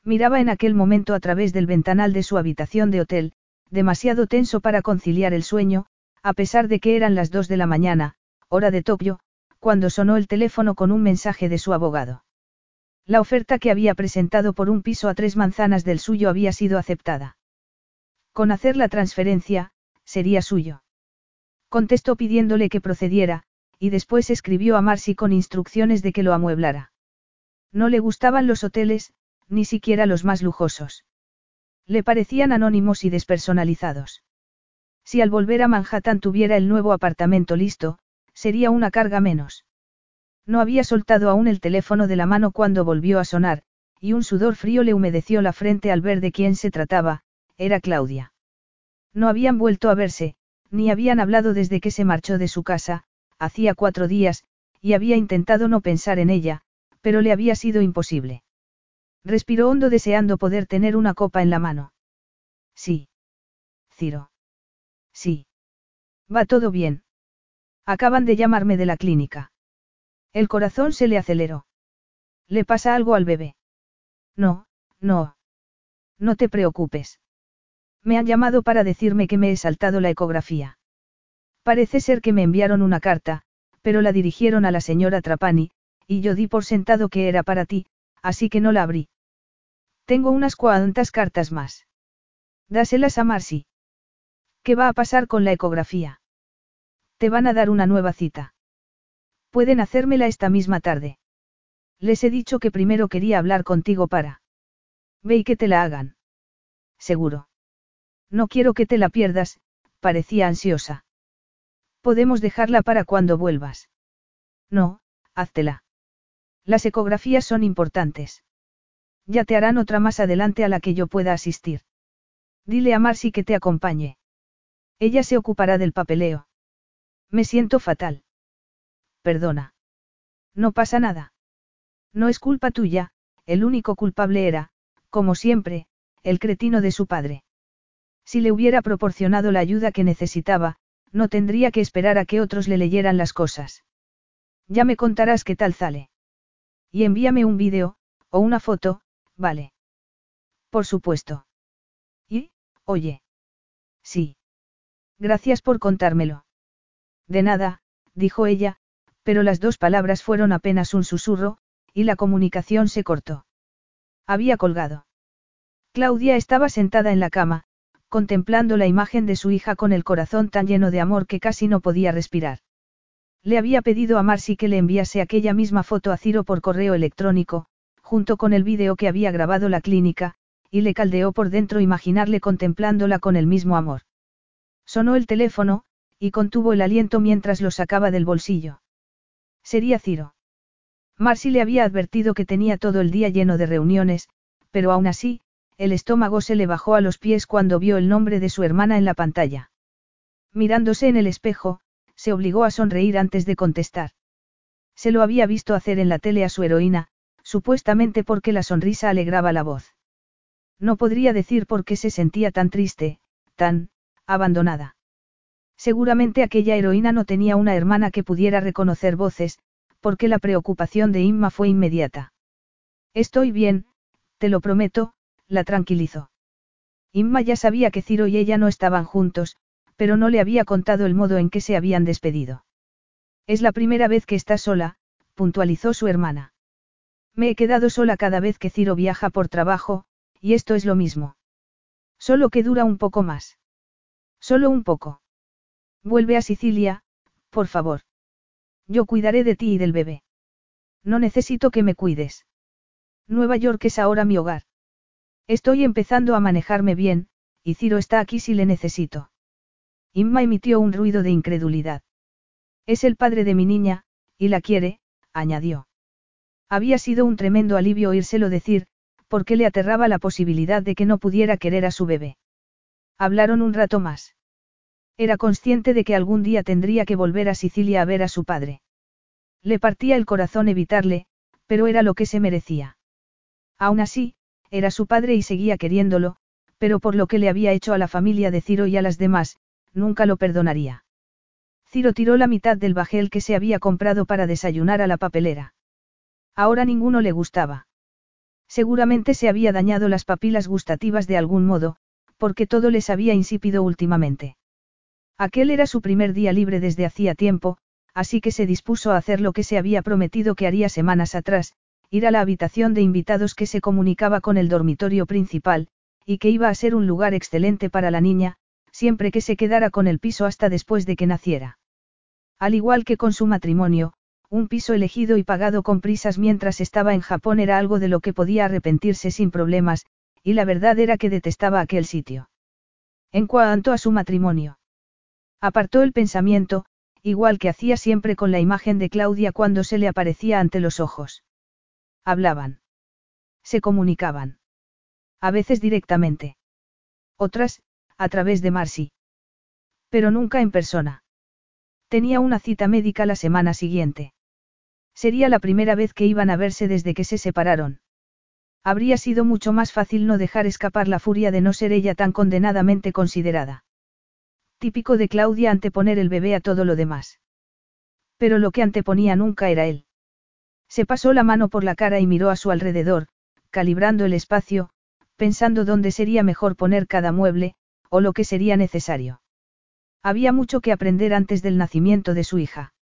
Miraba en aquel momento a través del ventanal de su habitación de hotel, demasiado tenso para conciliar el sueño, a pesar de que eran las dos de la mañana, hora de Tokio, cuando sonó el teléfono con un mensaje de su abogado. La oferta que había presentado por un piso a tres manzanas del suyo había sido aceptada. Con hacer la transferencia, sería suyo. Contestó pidiéndole que procediera, y después escribió a Marcy con instrucciones de que lo amueblara. No le gustaban los hoteles, ni siquiera los más lujosos. Le parecían anónimos y despersonalizados. Si al volver a Manhattan tuviera el nuevo apartamento listo, Sería una carga menos. No había soltado aún el teléfono de la mano cuando volvió a sonar, y un sudor frío le humedeció la frente al ver de quién se trataba, era Claudia. No habían vuelto a verse, ni habían hablado desde que se marchó de su casa, hacía cuatro días, y había intentado no pensar en ella, pero le había sido imposible. Respiró hondo deseando poder tener una copa en la mano. Sí. Ciro. Sí. Va todo bien. Acaban de llamarme de la clínica. El corazón se le aceleró. ¿Le pasa algo al bebé? No, no. No te preocupes. Me han llamado para decirme que me he saltado la ecografía. Parece ser que me enviaron una carta, pero la dirigieron a la señora Trapani, y yo di por sentado que era para ti, así que no la abrí. Tengo unas cuantas cartas más. Dáselas a Marcy. ¿Qué va a pasar con la ecografía? Te van a dar una nueva cita. Pueden hacérmela esta misma tarde. Les he dicho que primero quería hablar contigo para. Ve y que te la hagan. Seguro. No quiero que te la pierdas, parecía ansiosa. Podemos dejarla para cuando vuelvas. No, háztela. Las ecografías son importantes. Ya te harán otra más adelante a la que yo pueda asistir. Dile a Marcy que te acompañe. Ella se ocupará del papeleo. Me siento fatal. Perdona. No pasa nada. No es culpa tuya, el único culpable era, como siempre, el cretino de su padre. Si le hubiera proporcionado la ayuda que necesitaba, no tendría que esperar a que otros le leyeran las cosas. Ya me contarás qué tal sale. Y envíame un vídeo, o una foto, vale. Por supuesto. Y, oye. Sí. Gracias por contármelo. De nada, dijo ella, pero las dos palabras fueron apenas un susurro, y la comunicación se cortó. Había colgado. Claudia estaba sentada en la cama, contemplando la imagen de su hija con el corazón tan lleno de amor que casi no podía respirar. Le había pedido a Marcy que le enviase aquella misma foto a Ciro por correo electrónico, junto con el vídeo que había grabado la clínica, y le caldeó por dentro imaginarle contemplándola con el mismo amor. Sonó el teléfono, y contuvo el aliento mientras lo sacaba del bolsillo. Sería Ciro. Marcy le había advertido que tenía todo el día lleno de reuniones, pero aún así, el estómago se le bajó a los pies cuando vio el nombre de su hermana en la pantalla. Mirándose en el espejo, se obligó a sonreír antes de contestar. Se lo había visto hacer en la tele a su heroína, supuestamente porque la sonrisa alegraba la voz. No podría decir por qué se sentía tan triste, tan, abandonada. Seguramente aquella heroína no tenía una hermana que pudiera reconocer voces, porque la preocupación de Inma fue inmediata. Estoy bien, te lo prometo, la tranquilizó. Inma ya sabía que Ciro y ella no estaban juntos, pero no le había contado el modo en que se habían despedido. Es la primera vez que estás sola, puntualizó su hermana. Me he quedado sola cada vez que Ciro viaja por trabajo, y esto es lo mismo. Solo que dura un poco más. Solo un poco. Vuelve a Sicilia, por favor. Yo cuidaré de ti y del bebé. No necesito que me cuides. Nueva York es ahora mi hogar. Estoy empezando a manejarme bien, y Ciro está aquí si le necesito. Inma emitió un ruido de incredulidad. Es el padre de mi niña, y la quiere, añadió. Había sido un tremendo alivio oírselo decir, porque le aterraba la posibilidad de que no pudiera querer a su bebé. Hablaron un rato más. Era consciente de que algún día tendría que volver a Sicilia a ver a su padre. Le partía el corazón evitarle, pero era lo que se merecía. Aún así, era su padre y seguía queriéndolo, pero por lo que le había hecho a la familia de Ciro y a las demás, nunca lo perdonaría. Ciro tiró la mitad del bajel que se había comprado para desayunar a la papelera. Ahora ninguno le gustaba. Seguramente se había dañado las papilas gustativas de algún modo, porque todo les había insípido últimamente. Aquel era su primer día libre desde hacía tiempo, así que se dispuso a hacer lo que se había prometido que haría semanas atrás, ir a la habitación de invitados que se comunicaba con el dormitorio principal, y que iba a ser un lugar excelente para la niña, siempre que se quedara con el piso hasta después de que naciera. Al igual que con su matrimonio, un piso elegido y pagado con prisas mientras estaba en Japón era algo de lo que podía arrepentirse sin problemas, y la verdad era que detestaba aquel sitio. En cuanto a su matrimonio, Apartó el pensamiento, igual que hacía siempre con la imagen de Claudia cuando se le aparecía ante los ojos. Hablaban. Se comunicaban. A veces directamente. Otras, a través de Marcy. Pero nunca en persona. Tenía una cita médica la semana siguiente. Sería la primera vez que iban a verse desde que se separaron. Habría sido mucho más fácil no dejar escapar la furia de no ser ella tan condenadamente considerada. Típico de Claudia anteponer el bebé a todo lo demás. Pero lo que anteponía nunca era él. Se pasó la mano por la cara y miró a su alrededor, calibrando el espacio, pensando dónde sería mejor poner cada mueble, o lo que sería necesario. Había mucho que aprender antes del nacimiento de su hija.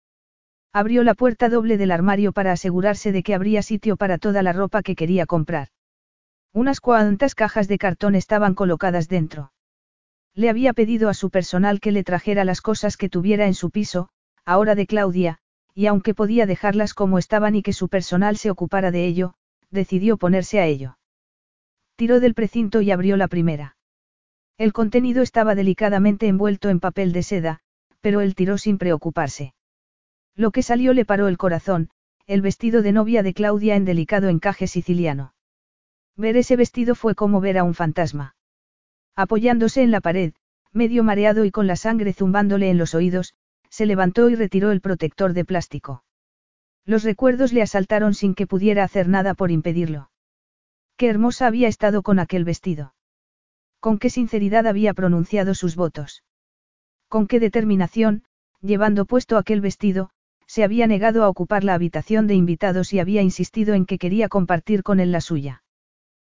Abrió la puerta doble del armario para asegurarse de que habría sitio para toda la ropa que quería comprar. Unas cuantas cajas de cartón estaban colocadas dentro. Le había pedido a su personal que le trajera las cosas que tuviera en su piso, ahora de Claudia, y aunque podía dejarlas como estaban y que su personal se ocupara de ello, decidió ponerse a ello. Tiró del precinto y abrió la primera. El contenido estaba delicadamente envuelto en papel de seda, pero él tiró sin preocuparse. Lo que salió le paró el corazón, el vestido de novia de Claudia en delicado encaje siciliano. Ver ese vestido fue como ver a un fantasma. Apoyándose en la pared, medio mareado y con la sangre zumbándole en los oídos, se levantó y retiró el protector de plástico. Los recuerdos le asaltaron sin que pudiera hacer nada por impedirlo. Qué hermosa había estado con aquel vestido. Con qué sinceridad había pronunciado sus votos. Con qué determinación, llevando puesto aquel vestido, se había negado a ocupar la habitación de invitados y había insistido en que quería compartir con él la suya.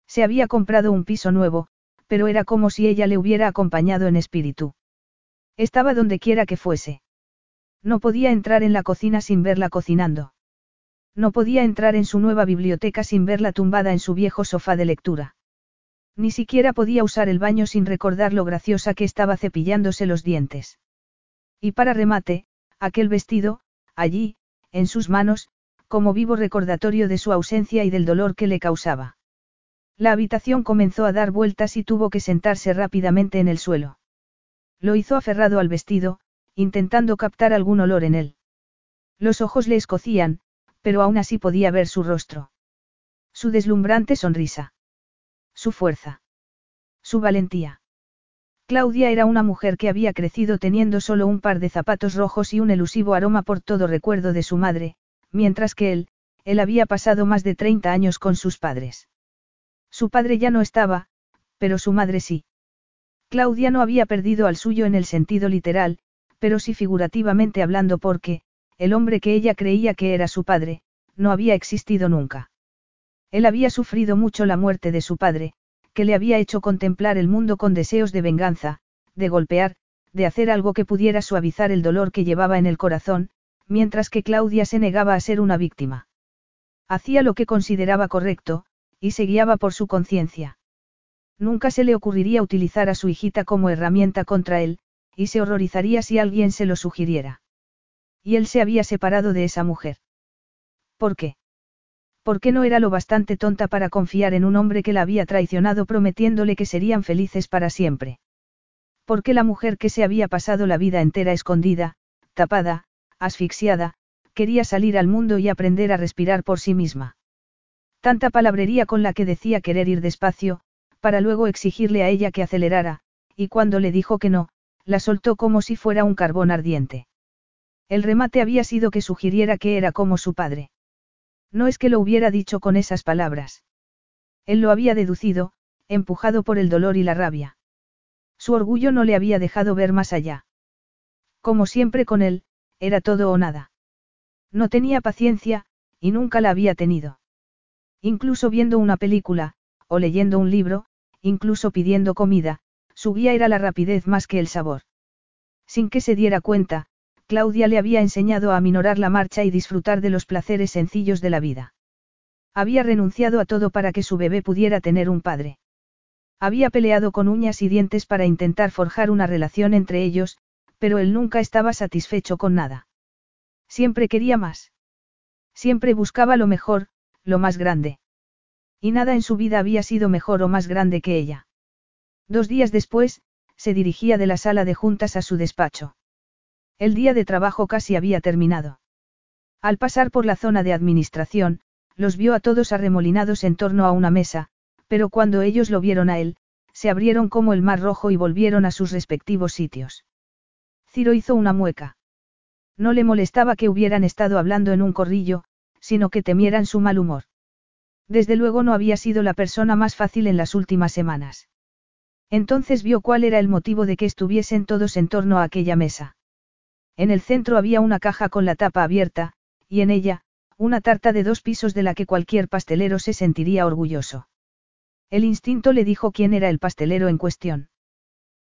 Se había comprado un piso nuevo, pero era como si ella le hubiera acompañado en espíritu. Estaba donde quiera que fuese. No podía entrar en la cocina sin verla cocinando. No podía entrar en su nueva biblioteca sin verla tumbada en su viejo sofá de lectura. Ni siquiera podía usar el baño sin recordar lo graciosa que estaba cepillándose los dientes. Y para remate, aquel vestido, allí, en sus manos, como vivo recordatorio de su ausencia y del dolor que le causaba. La habitación comenzó a dar vueltas y tuvo que sentarse rápidamente en el suelo. Lo hizo aferrado al vestido, intentando captar algún olor en él. Los ojos le escocían, pero aún así podía ver su rostro. Su deslumbrante sonrisa. Su fuerza. Su valentía. Claudia era una mujer que había crecido teniendo solo un par de zapatos rojos y un elusivo aroma por todo recuerdo de su madre, mientras que él, él había pasado más de 30 años con sus padres. Su padre ya no estaba, pero su madre sí. Claudia no había perdido al suyo en el sentido literal, pero sí figurativamente hablando porque, el hombre que ella creía que era su padre, no había existido nunca. Él había sufrido mucho la muerte de su padre, que le había hecho contemplar el mundo con deseos de venganza, de golpear, de hacer algo que pudiera suavizar el dolor que llevaba en el corazón, mientras que Claudia se negaba a ser una víctima. Hacía lo que consideraba correcto, y se guiaba por su conciencia. Nunca se le ocurriría utilizar a su hijita como herramienta contra él, y se horrorizaría si alguien se lo sugiriera. Y él se había separado de esa mujer. ¿Por qué? ¿Por qué no era lo bastante tonta para confiar en un hombre que la había traicionado prometiéndole que serían felices para siempre? ¿Por qué la mujer que se había pasado la vida entera escondida, tapada, asfixiada, quería salir al mundo y aprender a respirar por sí misma? Tanta palabrería con la que decía querer ir despacio, para luego exigirle a ella que acelerara, y cuando le dijo que no, la soltó como si fuera un carbón ardiente. El remate había sido que sugiriera que era como su padre. No es que lo hubiera dicho con esas palabras. Él lo había deducido, empujado por el dolor y la rabia. Su orgullo no le había dejado ver más allá. Como siempre con él, era todo o nada. No tenía paciencia, y nunca la había tenido. Incluso viendo una película, o leyendo un libro, incluso pidiendo comida, su guía era la rapidez más que el sabor. Sin que se diera cuenta, Claudia le había enseñado a aminorar la marcha y disfrutar de los placeres sencillos de la vida. Había renunciado a todo para que su bebé pudiera tener un padre. Había peleado con uñas y dientes para intentar forjar una relación entre ellos, pero él nunca estaba satisfecho con nada. Siempre quería más. Siempre buscaba lo mejor, lo más grande. Y nada en su vida había sido mejor o más grande que ella. Dos días después, se dirigía de la sala de juntas a su despacho. El día de trabajo casi había terminado. Al pasar por la zona de administración, los vio a todos arremolinados en torno a una mesa, pero cuando ellos lo vieron a él, se abrieron como el mar rojo y volvieron a sus respectivos sitios. Ciro hizo una mueca. No le molestaba que hubieran estado hablando en un corrillo, sino que temieran su mal humor. Desde luego no había sido la persona más fácil en las últimas semanas. Entonces vio cuál era el motivo de que estuviesen todos en torno a aquella mesa. En el centro había una caja con la tapa abierta, y en ella, una tarta de dos pisos de la que cualquier pastelero se sentiría orgulloso. El instinto le dijo quién era el pastelero en cuestión.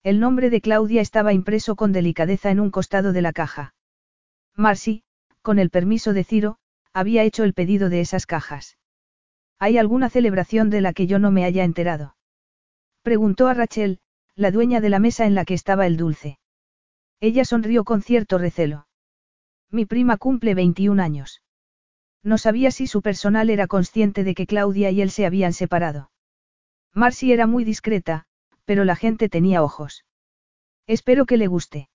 El nombre de Claudia estaba impreso con delicadeza en un costado de la caja. Marcy, con el permiso de Ciro, había hecho el pedido de esas cajas. ¿Hay alguna celebración de la que yo no me haya enterado? Preguntó a Rachel, la dueña de la mesa en la que estaba el dulce. Ella sonrió con cierto recelo. Mi prima cumple 21 años. No sabía si su personal era consciente de que Claudia y él se habían separado. Marcy era muy discreta, pero la gente tenía ojos. Espero que le guste.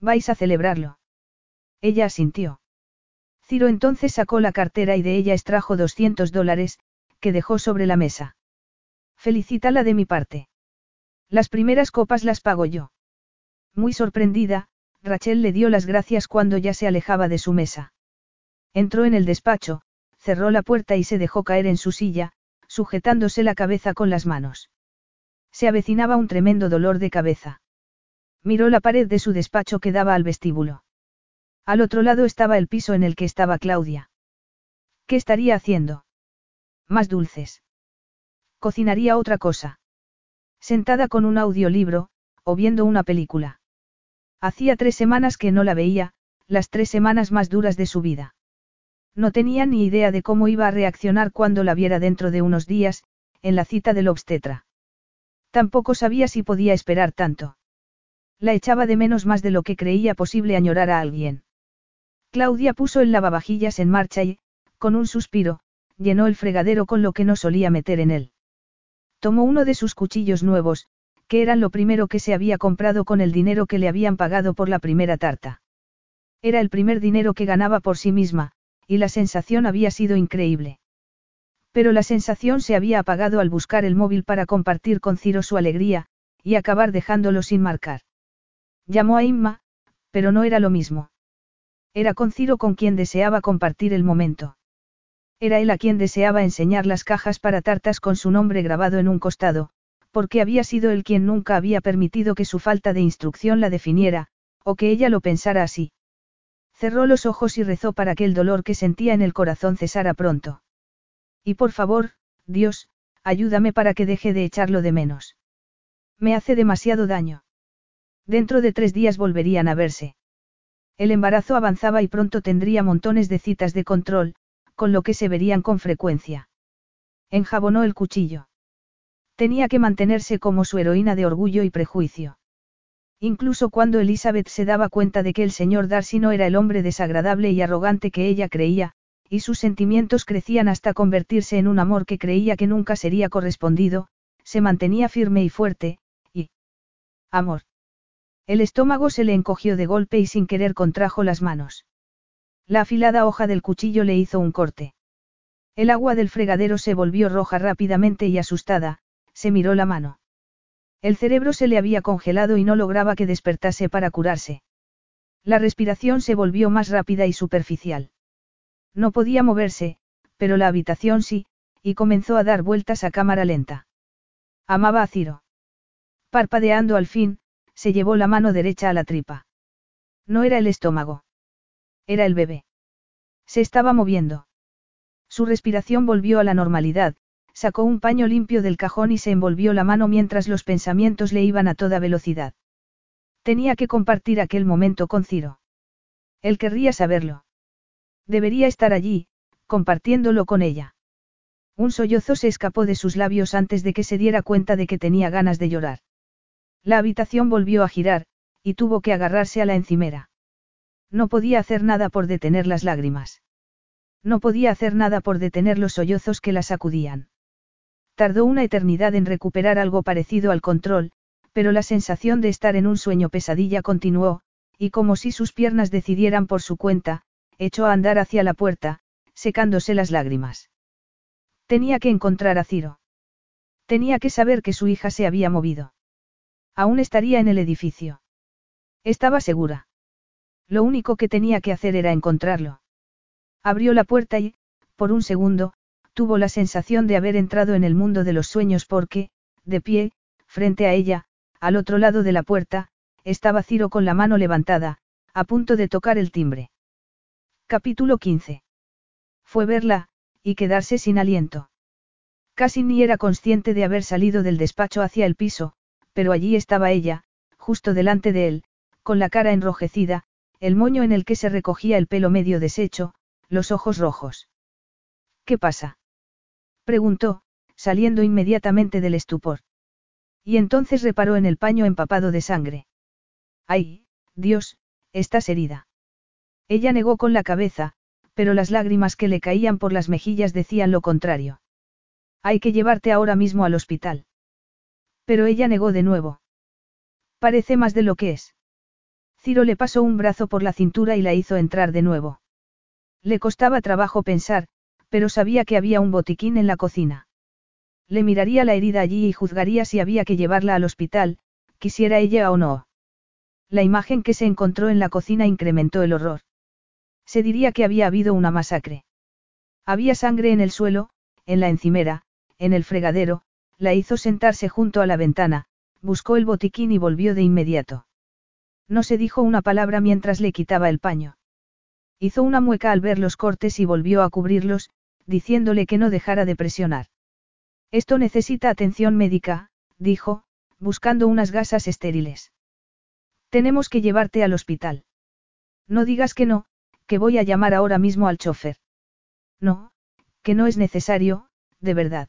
¿Vais a celebrarlo? Ella asintió. Ciro entonces sacó la cartera y de ella extrajo 200 dólares, que dejó sobre la mesa. Felicítala de mi parte. Las primeras copas las pago yo. Muy sorprendida, Rachel le dio las gracias cuando ya se alejaba de su mesa. Entró en el despacho, cerró la puerta y se dejó caer en su silla, sujetándose la cabeza con las manos. Se avecinaba un tremendo dolor de cabeza. Miró la pared de su despacho que daba al vestíbulo. Al otro lado estaba el piso en el que estaba Claudia. ¿Qué estaría haciendo? Más dulces. Cocinaría otra cosa. Sentada con un audiolibro, o viendo una película. Hacía tres semanas que no la veía, las tres semanas más duras de su vida. No tenía ni idea de cómo iba a reaccionar cuando la viera dentro de unos días, en la cita del obstetra. Tampoco sabía si podía esperar tanto. La echaba de menos más de lo que creía posible añorar a alguien. Claudia puso el lavavajillas en marcha y, con un suspiro, llenó el fregadero con lo que no solía meter en él. Tomó uno de sus cuchillos nuevos, que eran lo primero que se había comprado con el dinero que le habían pagado por la primera tarta. Era el primer dinero que ganaba por sí misma, y la sensación había sido increíble. Pero la sensación se había apagado al buscar el móvil para compartir con Ciro su alegría, y acabar dejándolo sin marcar. Llamó a Inma, pero no era lo mismo. Era con Ciro con quien deseaba compartir el momento. Era él a quien deseaba enseñar las cajas para tartas con su nombre grabado en un costado, porque había sido él quien nunca había permitido que su falta de instrucción la definiera, o que ella lo pensara así. Cerró los ojos y rezó para que el dolor que sentía en el corazón cesara pronto. Y por favor, Dios, ayúdame para que deje de echarlo de menos. Me hace demasiado daño. Dentro de tres días volverían a verse. El embarazo avanzaba y pronto tendría montones de citas de control, con lo que se verían con frecuencia. Enjabonó el cuchillo. Tenía que mantenerse como su heroína de orgullo y prejuicio. Incluso cuando Elizabeth se daba cuenta de que el señor Darcy no era el hombre desagradable y arrogante que ella creía, y sus sentimientos crecían hasta convertirse en un amor que creía que nunca sería correspondido, se mantenía firme y fuerte, y... Amor. El estómago se le encogió de golpe y sin querer contrajo las manos. La afilada hoja del cuchillo le hizo un corte. El agua del fregadero se volvió roja rápidamente y asustada, se miró la mano. El cerebro se le había congelado y no lograba que despertase para curarse. La respiración se volvió más rápida y superficial. No podía moverse, pero la habitación sí, y comenzó a dar vueltas a cámara lenta. Amaba a Ciro. Parpadeando al fin, se llevó la mano derecha a la tripa. No era el estómago. Era el bebé. Se estaba moviendo. Su respiración volvió a la normalidad, sacó un paño limpio del cajón y se envolvió la mano mientras los pensamientos le iban a toda velocidad. Tenía que compartir aquel momento con Ciro. Él querría saberlo. Debería estar allí, compartiéndolo con ella. Un sollozo se escapó de sus labios antes de que se diera cuenta de que tenía ganas de llorar. La habitación volvió a girar, y tuvo que agarrarse a la encimera. No podía hacer nada por detener las lágrimas. No podía hacer nada por detener los sollozos que la sacudían. Tardó una eternidad en recuperar algo parecido al control, pero la sensación de estar en un sueño pesadilla continuó, y como si sus piernas decidieran por su cuenta, echó a andar hacia la puerta, secándose las lágrimas. Tenía que encontrar a Ciro. Tenía que saber que su hija se había movido. Aún estaría en el edificio. Estaba segura. Lo único que tenía que hacer era encontrarlo. Abrió la puerta y, por un segundo, tuvo la sensación de haber entrado en el mundo de los sueños porque, de pie, frente a ella, al otro lado de la puerta, estaba Ciro con la mano levantada, a punto de tocar el timbre. Capítulo 15. Fue verla, y quedarse sin aliento. Casi ni era consciente de haber salido del despacho hacia el piso, pero allí estaba ella, justo delante de él, con la cara enrojecida, el moño en el que se recogía el pelo medio deshecho, los ojos rojos. ¿Qué pasa? preguntó, saliendo inmediatamente del estupor. Y entonces reparó en el paño empapado de sangre. ¡Ay, Dios, estás herida! Ella negó con la cabeza, pero las lágrimas que le caían por las mejillas decían lo contrario. Hay que llevarte ahora mismo al hospital. Pero ella negó de nuevo. Parece más de lo que es. Ciro le pasó un brazo por la cintura y la hizo entrar de nuevo. Le costaba trabajo pensar, pero sabía que había un botiquín en la cocina. Le miraría la herida allí y juzgaría si había que llevarla al hospital, quisiera ella o no. La imagen que se encontró en la cocina incrementó el horror. Se diría que había habido una masacre. Había sangre en el suelo, en la encimera, en el fregadero, la hizo sentarse junto a la ventana, buscó el botiquín y volvió de inmediato. No se dijo una palabra mientras le quitaba el paño. Hizo una mueca al ver los cortes y volvió a cubrirlos, diciéndole que no dejara de presionar. Esto necesita atención médica, dijo, buscando unas gasas estériles. Tenemos que llevarte al hospital. No digas que no, que voy a llamar ahora mismo al chofer. No, que no es necesario, de verdad.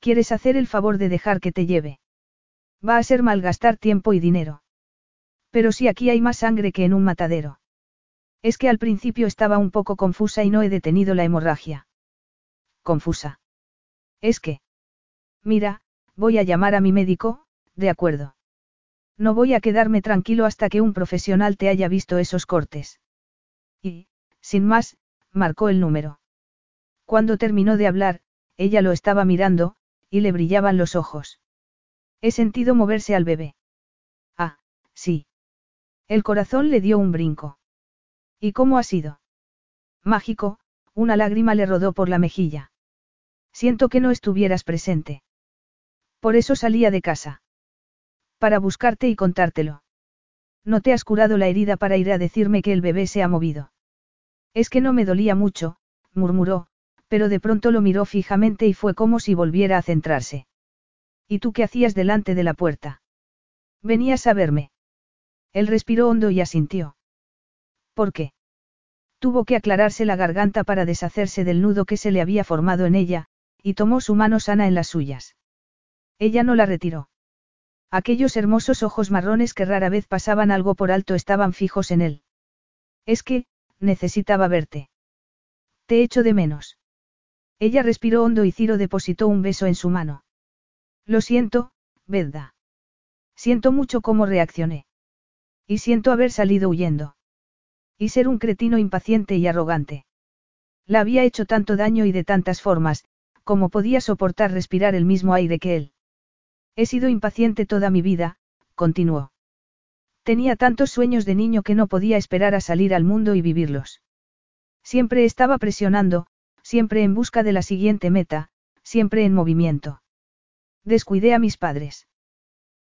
¿Quieres hacer el favor de dejar que te lleve? Va a ser malgastar tiempo y dinero. Pero si aquí hay más sangre que en un matadero. Es que al principio estaba un poco confusa y no he detenido la hemorragia. Confusa. Es que. Mira, voy a llamar a mi médico, de acuerdo. No voy a quedarme tranquilo hasta que un profesional te haya visto esos cortes. Y, sin más, marcó el número. Cuando terminó de hablar, ella lo estaba mirando, y le brillaban los ojos. He sentido moverse al bebé. Ah, sí. El corazón le dio un brinco. ¿Y cómo ha sido? Mágico, una lágrima le rodó por la mejilla. Siento que no estuvieras presente. Por eso salía de casa. Para buscarte y contártelo. No te has curado la herida para ir a decirme que el bebé se ha movido. Es que no me dolía mucho, murmuró, pero de pronto lo miró fijamente y fue como si volviera a centrarse. ¿Y tú qué hacías delante de la puerta? Venías a verme. Él respiró hondo y asintió. ¿Por qué? Tuvo que aclararse la garganta para deshacerse del nudo que se le había formado en ella, y tomó su mano sana en las suyas. Ella no la retiró. Aquellos hermosos ojos marrones que rara vez pasaban algo por alto estaban fijos en él. Es que, necesitaba verte. Te echo de menos. Ella respiró hondo y Ciro depositó un beso en su mano. Lo siento, verdad. Siento mucho cómo reaccioné. Y siento haber salido huyendo. Y ser un cretino impaciente y arrogante. La había hecho tanto daño y de tantas formas, como podía soportar respirar el mismo aire que él. He sido impaciente toda mi vida, continuó. Tenía tantos sueños de niño que no podía esperar a salir al mundo y vivirlos. Siempre estaba presionando, siempre en busca de la siguiente meta, siempre en movimiento. Descuidé a mis padres.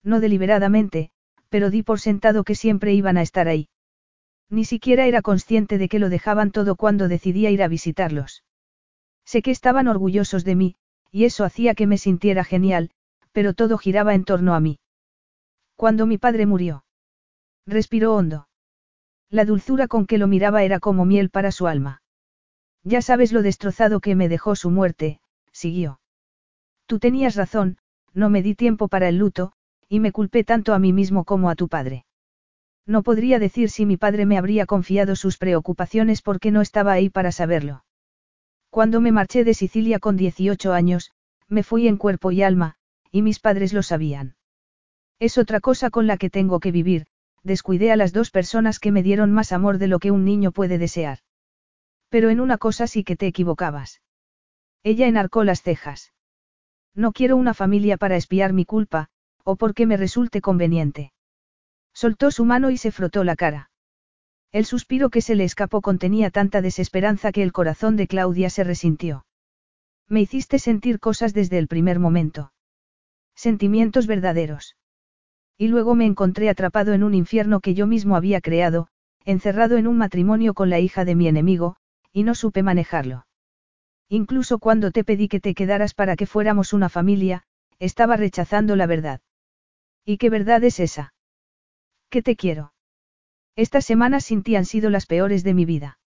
No deliberadamente, pero di por sentado que siempre iban a estar ahí. Ni siquiera era consciente de que lo dejaban todo cuando decidía ir a visitarlos. Sé que estaban orgullosos de mí, y eso hacía que me sintiera genial, pero todo giraba en torno a mí. Cuando mi padre murió. Respiró hondo. La dulzura con que lo miraba era como miel para su alma. Ya sabes lo destrozado que me dejó su muerte, siguió. Tú tenías razón, no me di tiempo para el luto, y me culpé tanto a mí mismo como a tu padre. No podría decir si mi padre me habría confiado sus preocupaciones porque no estaba ahí para saberlo. Cuando me marché de Sicilia con 18 años, me fui en cuerpo y alma, y mis padres lo sabían. Es otra cosa con la que tengo que vivir, descuidé a las dos personas que me dieron más amor de lo que un niño puede desear. Pero en una cosa sí que te equivocabas. Ella enarcó las cejas. No quiero una familia para espiar mi culpa, o porque me resulte conveniente. Soltó su mano y se frotó la cara. El suspiro que se le escapó contenía tanta desesperanza que el corazón de Claudia se resintió. Me hiciste sentir cosas desde el primer momento. Sentimientos verdaderos. Y luego me encontré atrapado en un infierno que yo mismo había creado, encerrado en un matrimonio con la hija de mi enemigo, y no supe manejarlo. Incluso cuando te pedí que te quedaras para que fuéramos una familia, estaba rechazando la verdad. ¿Y qué verdad es esa? Que te quiero. Estas semanas sin ti han sido las peores de mi vida.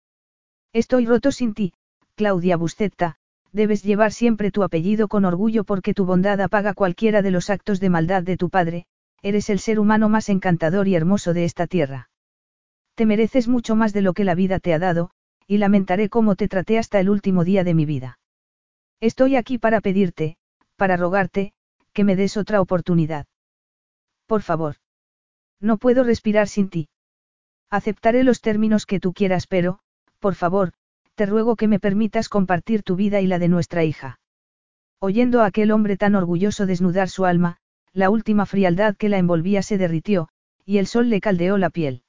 Estoy roto sin ti, Claudia Buscetta, debes llevar siempre tu apellido con orgullo porque tu bondad apaga cualquiera de los actos de maldad de tu padre, eres el ser humano más encantador y hermoso de esta tierra. Te mereces mucho más de lo que la vida te ha dado, y lamentaré cómo te traté hasta el último día de mi vida. Estoy aquí para pedirte, para rogarte, que me des otra oportunidad. Por favor. No puedo respirar sin ti. Aceptaré los términos que tú quieras, pero, por favor, te ruego que me permitas compartir tu vida y la de nuestra hija. Oyendo a aquel hombre tan orgulloso desnudar su alma, la última frialdad que la envolvía se derritió, y el sol le caldeó la piel.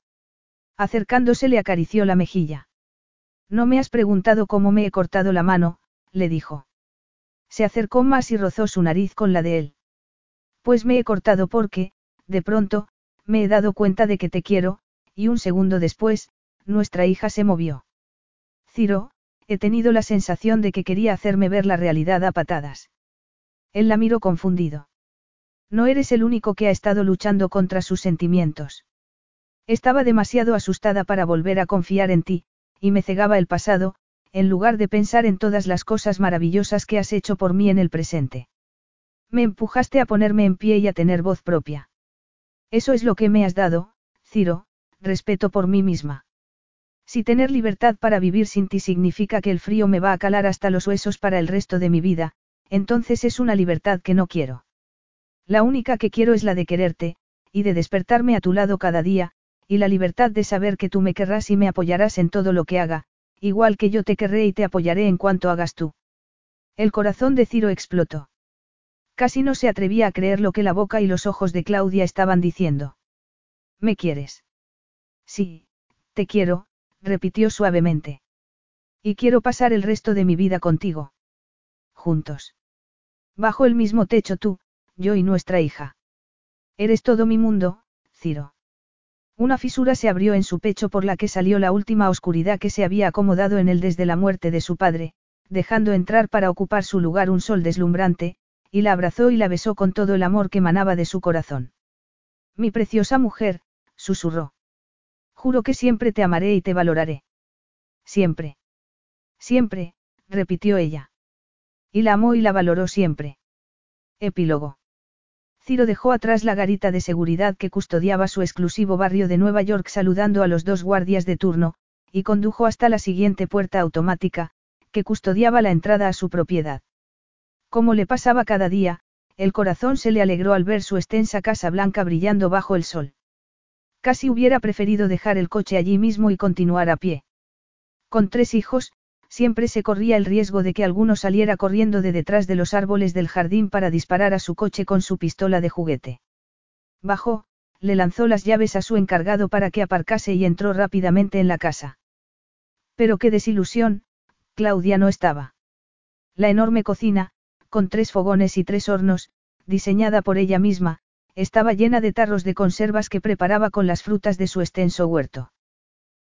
Acercándose le acarició la mejilla. No me has preguntado cómo me he cortado la mano, le dijo. Se acercó más y rozó su nariz con la de él. Pues me he cortado porque, de pronto, me he dado cuenta de que te quiero, y un segundo después, nuestra hija se movió. Ciro, he tenido la sensación de que quería hacerme ver la realidad a patadas. Él la miró confundido. No eres el único que ha estado luchando contra sus sentimientos. Estaba demasiado asustada para volver a confiar en ti, y me cegaba el pasado, en lugar de pensar en todas las cosas maravillosas que has hecho por mí en el presente. Me empujaste a ponerme en pie y a tener voz propia. Eso es lo que me has dado, Ciro, respeto por mí misma. Si tener libertad para vivir sin ti significa que el frío me va a calar hasta los huesos para el resto de mi vida, entonces es una libertad que no quiero. La única que quiero es la de quererte, y de despertarme a tu lado cada día, y la libertad de saber que tú me querrás y me apoyarás en todo lo que haga, igual que yo te querré y te apoyaré en cuanto hagas tú. El corazón de Ciro explotó. Casi no se atrevía a creer lo que la boca y los ojos de Claudia estaban diciendo. ¿Me quieres? Sí, te quiero, repitió suavemente. Y quiero pasar el resto de mi vida contigo. Juntos. Bajo el mismo techo tú, yo y nuestra hija. Eres todo mi mundo, Ciro. Una fisura se abrió en su pecho por la que salió la última oscuridad que se había acomodado en él desde la muerte de su padre, dejando entrar para ocupar su lugar un sol deslumbrante, y la abrazó y la besó con todo el amor que manaba de su corazón. Mi preciosa mujer, susurró. Juro que siempre te amaré y te valoraré. Siempre. Siempre, repitió ella. Y la amó y la valoró siempre. Epílogo. Ciro dejó atrás la garita de seguridad que custodiaba su exclusivo barrio de Nueva York saludando a los dos guardias de turno, y condujo hasta la siguiente puerta automática, que custodiaba la entrada a su propiedad. Como le pasaba cada día, el corazón se le alegró al ver su extensa casa blanca brillando bajo el sol. Casi hubiera preferido dejar el coche allí mismo y continuar a pie. Con tres hijos, siempre se corría el riesgo de que alguno saliera corriendo de detrás de los árboles del jardín para disparar a su coche con su pistola de juguete. Bajó, le lanzó las llaves a su encargado para que aparcase y entró rápidamente en la casa. Pero qué desilusión, Claudia no estaba. La enorme cocina, con tres fogones y tres hornos, diseñada por ella misma, estaba llena de tarros de conservas que preparaba con las frutas de su extenso huerto.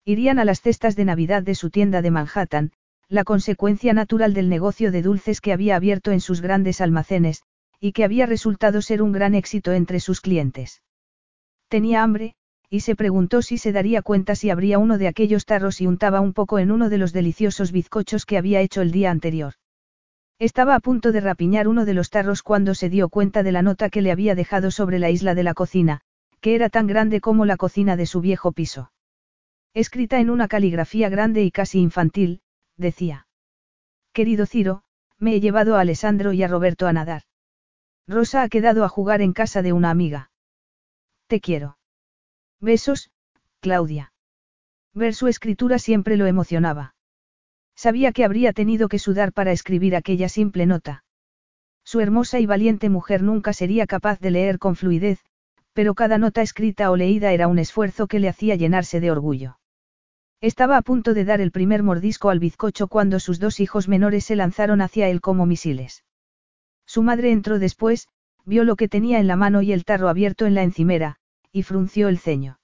Irían a las cestas de Navidad de su tienda de Manhattan, la consecuencia natural del negocio de dulces que había abierto en sus grandes almacenes, y que había resultado ser un gran éxito entre sus clientes. Tenía hambre, y se preguntó si se daría cuenta si abría uno de aquellos tarros y untaba un poco en uno de los deliciosos bizcochos que había hecho el día anterior. Estaba a punto de rapiñar uno de los tarros cuando se dio cuenta de la nota que le había dejado sobre la isla de la cocina, que era tan grande como la cocina de su viejo piso. Escrita en una caligrafía grande y casi infantil, decía. Querido Ciro, me he llevado a Alessandro y a Roberto a nadar. Rosa ha quedado a jugar en casa de una amiga. Te quiero. Besos, Claudia. Ver su escritura siempre lo emocionaba. Sabía que habría tenido que sudar para escribir aquella simple nota. Su hermosa y valiente mujer nunca sería capaz de leer con fluidez, pero cada nota escrita o leída era un esfuerzo que le hacía llenarse de orgullo. Estaba a punto de dar el primer mordisco al bizcocho cuando sus dos hijos menores se lanzaron hacia él como misiles. Su madre entró después, vio lo que tenía en la mano y el tarro abierto en la encimera, y frunció el ceño.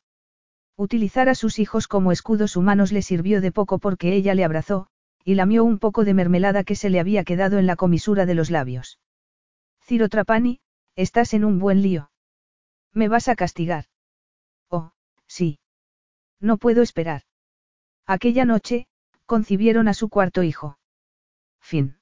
Utilizar a sus hijos como escudos humanos le sirvió de poco porque ella le abrazó, y lamió un poco de mermelada que se le había quedado en la comisura de los labios. Ciro Trapani, estás en un buen lío. ¿Me vas a castigar? Oh, sí. No puedo esperar. Aquella noche, concibieron a su cuarto hijo. Fin.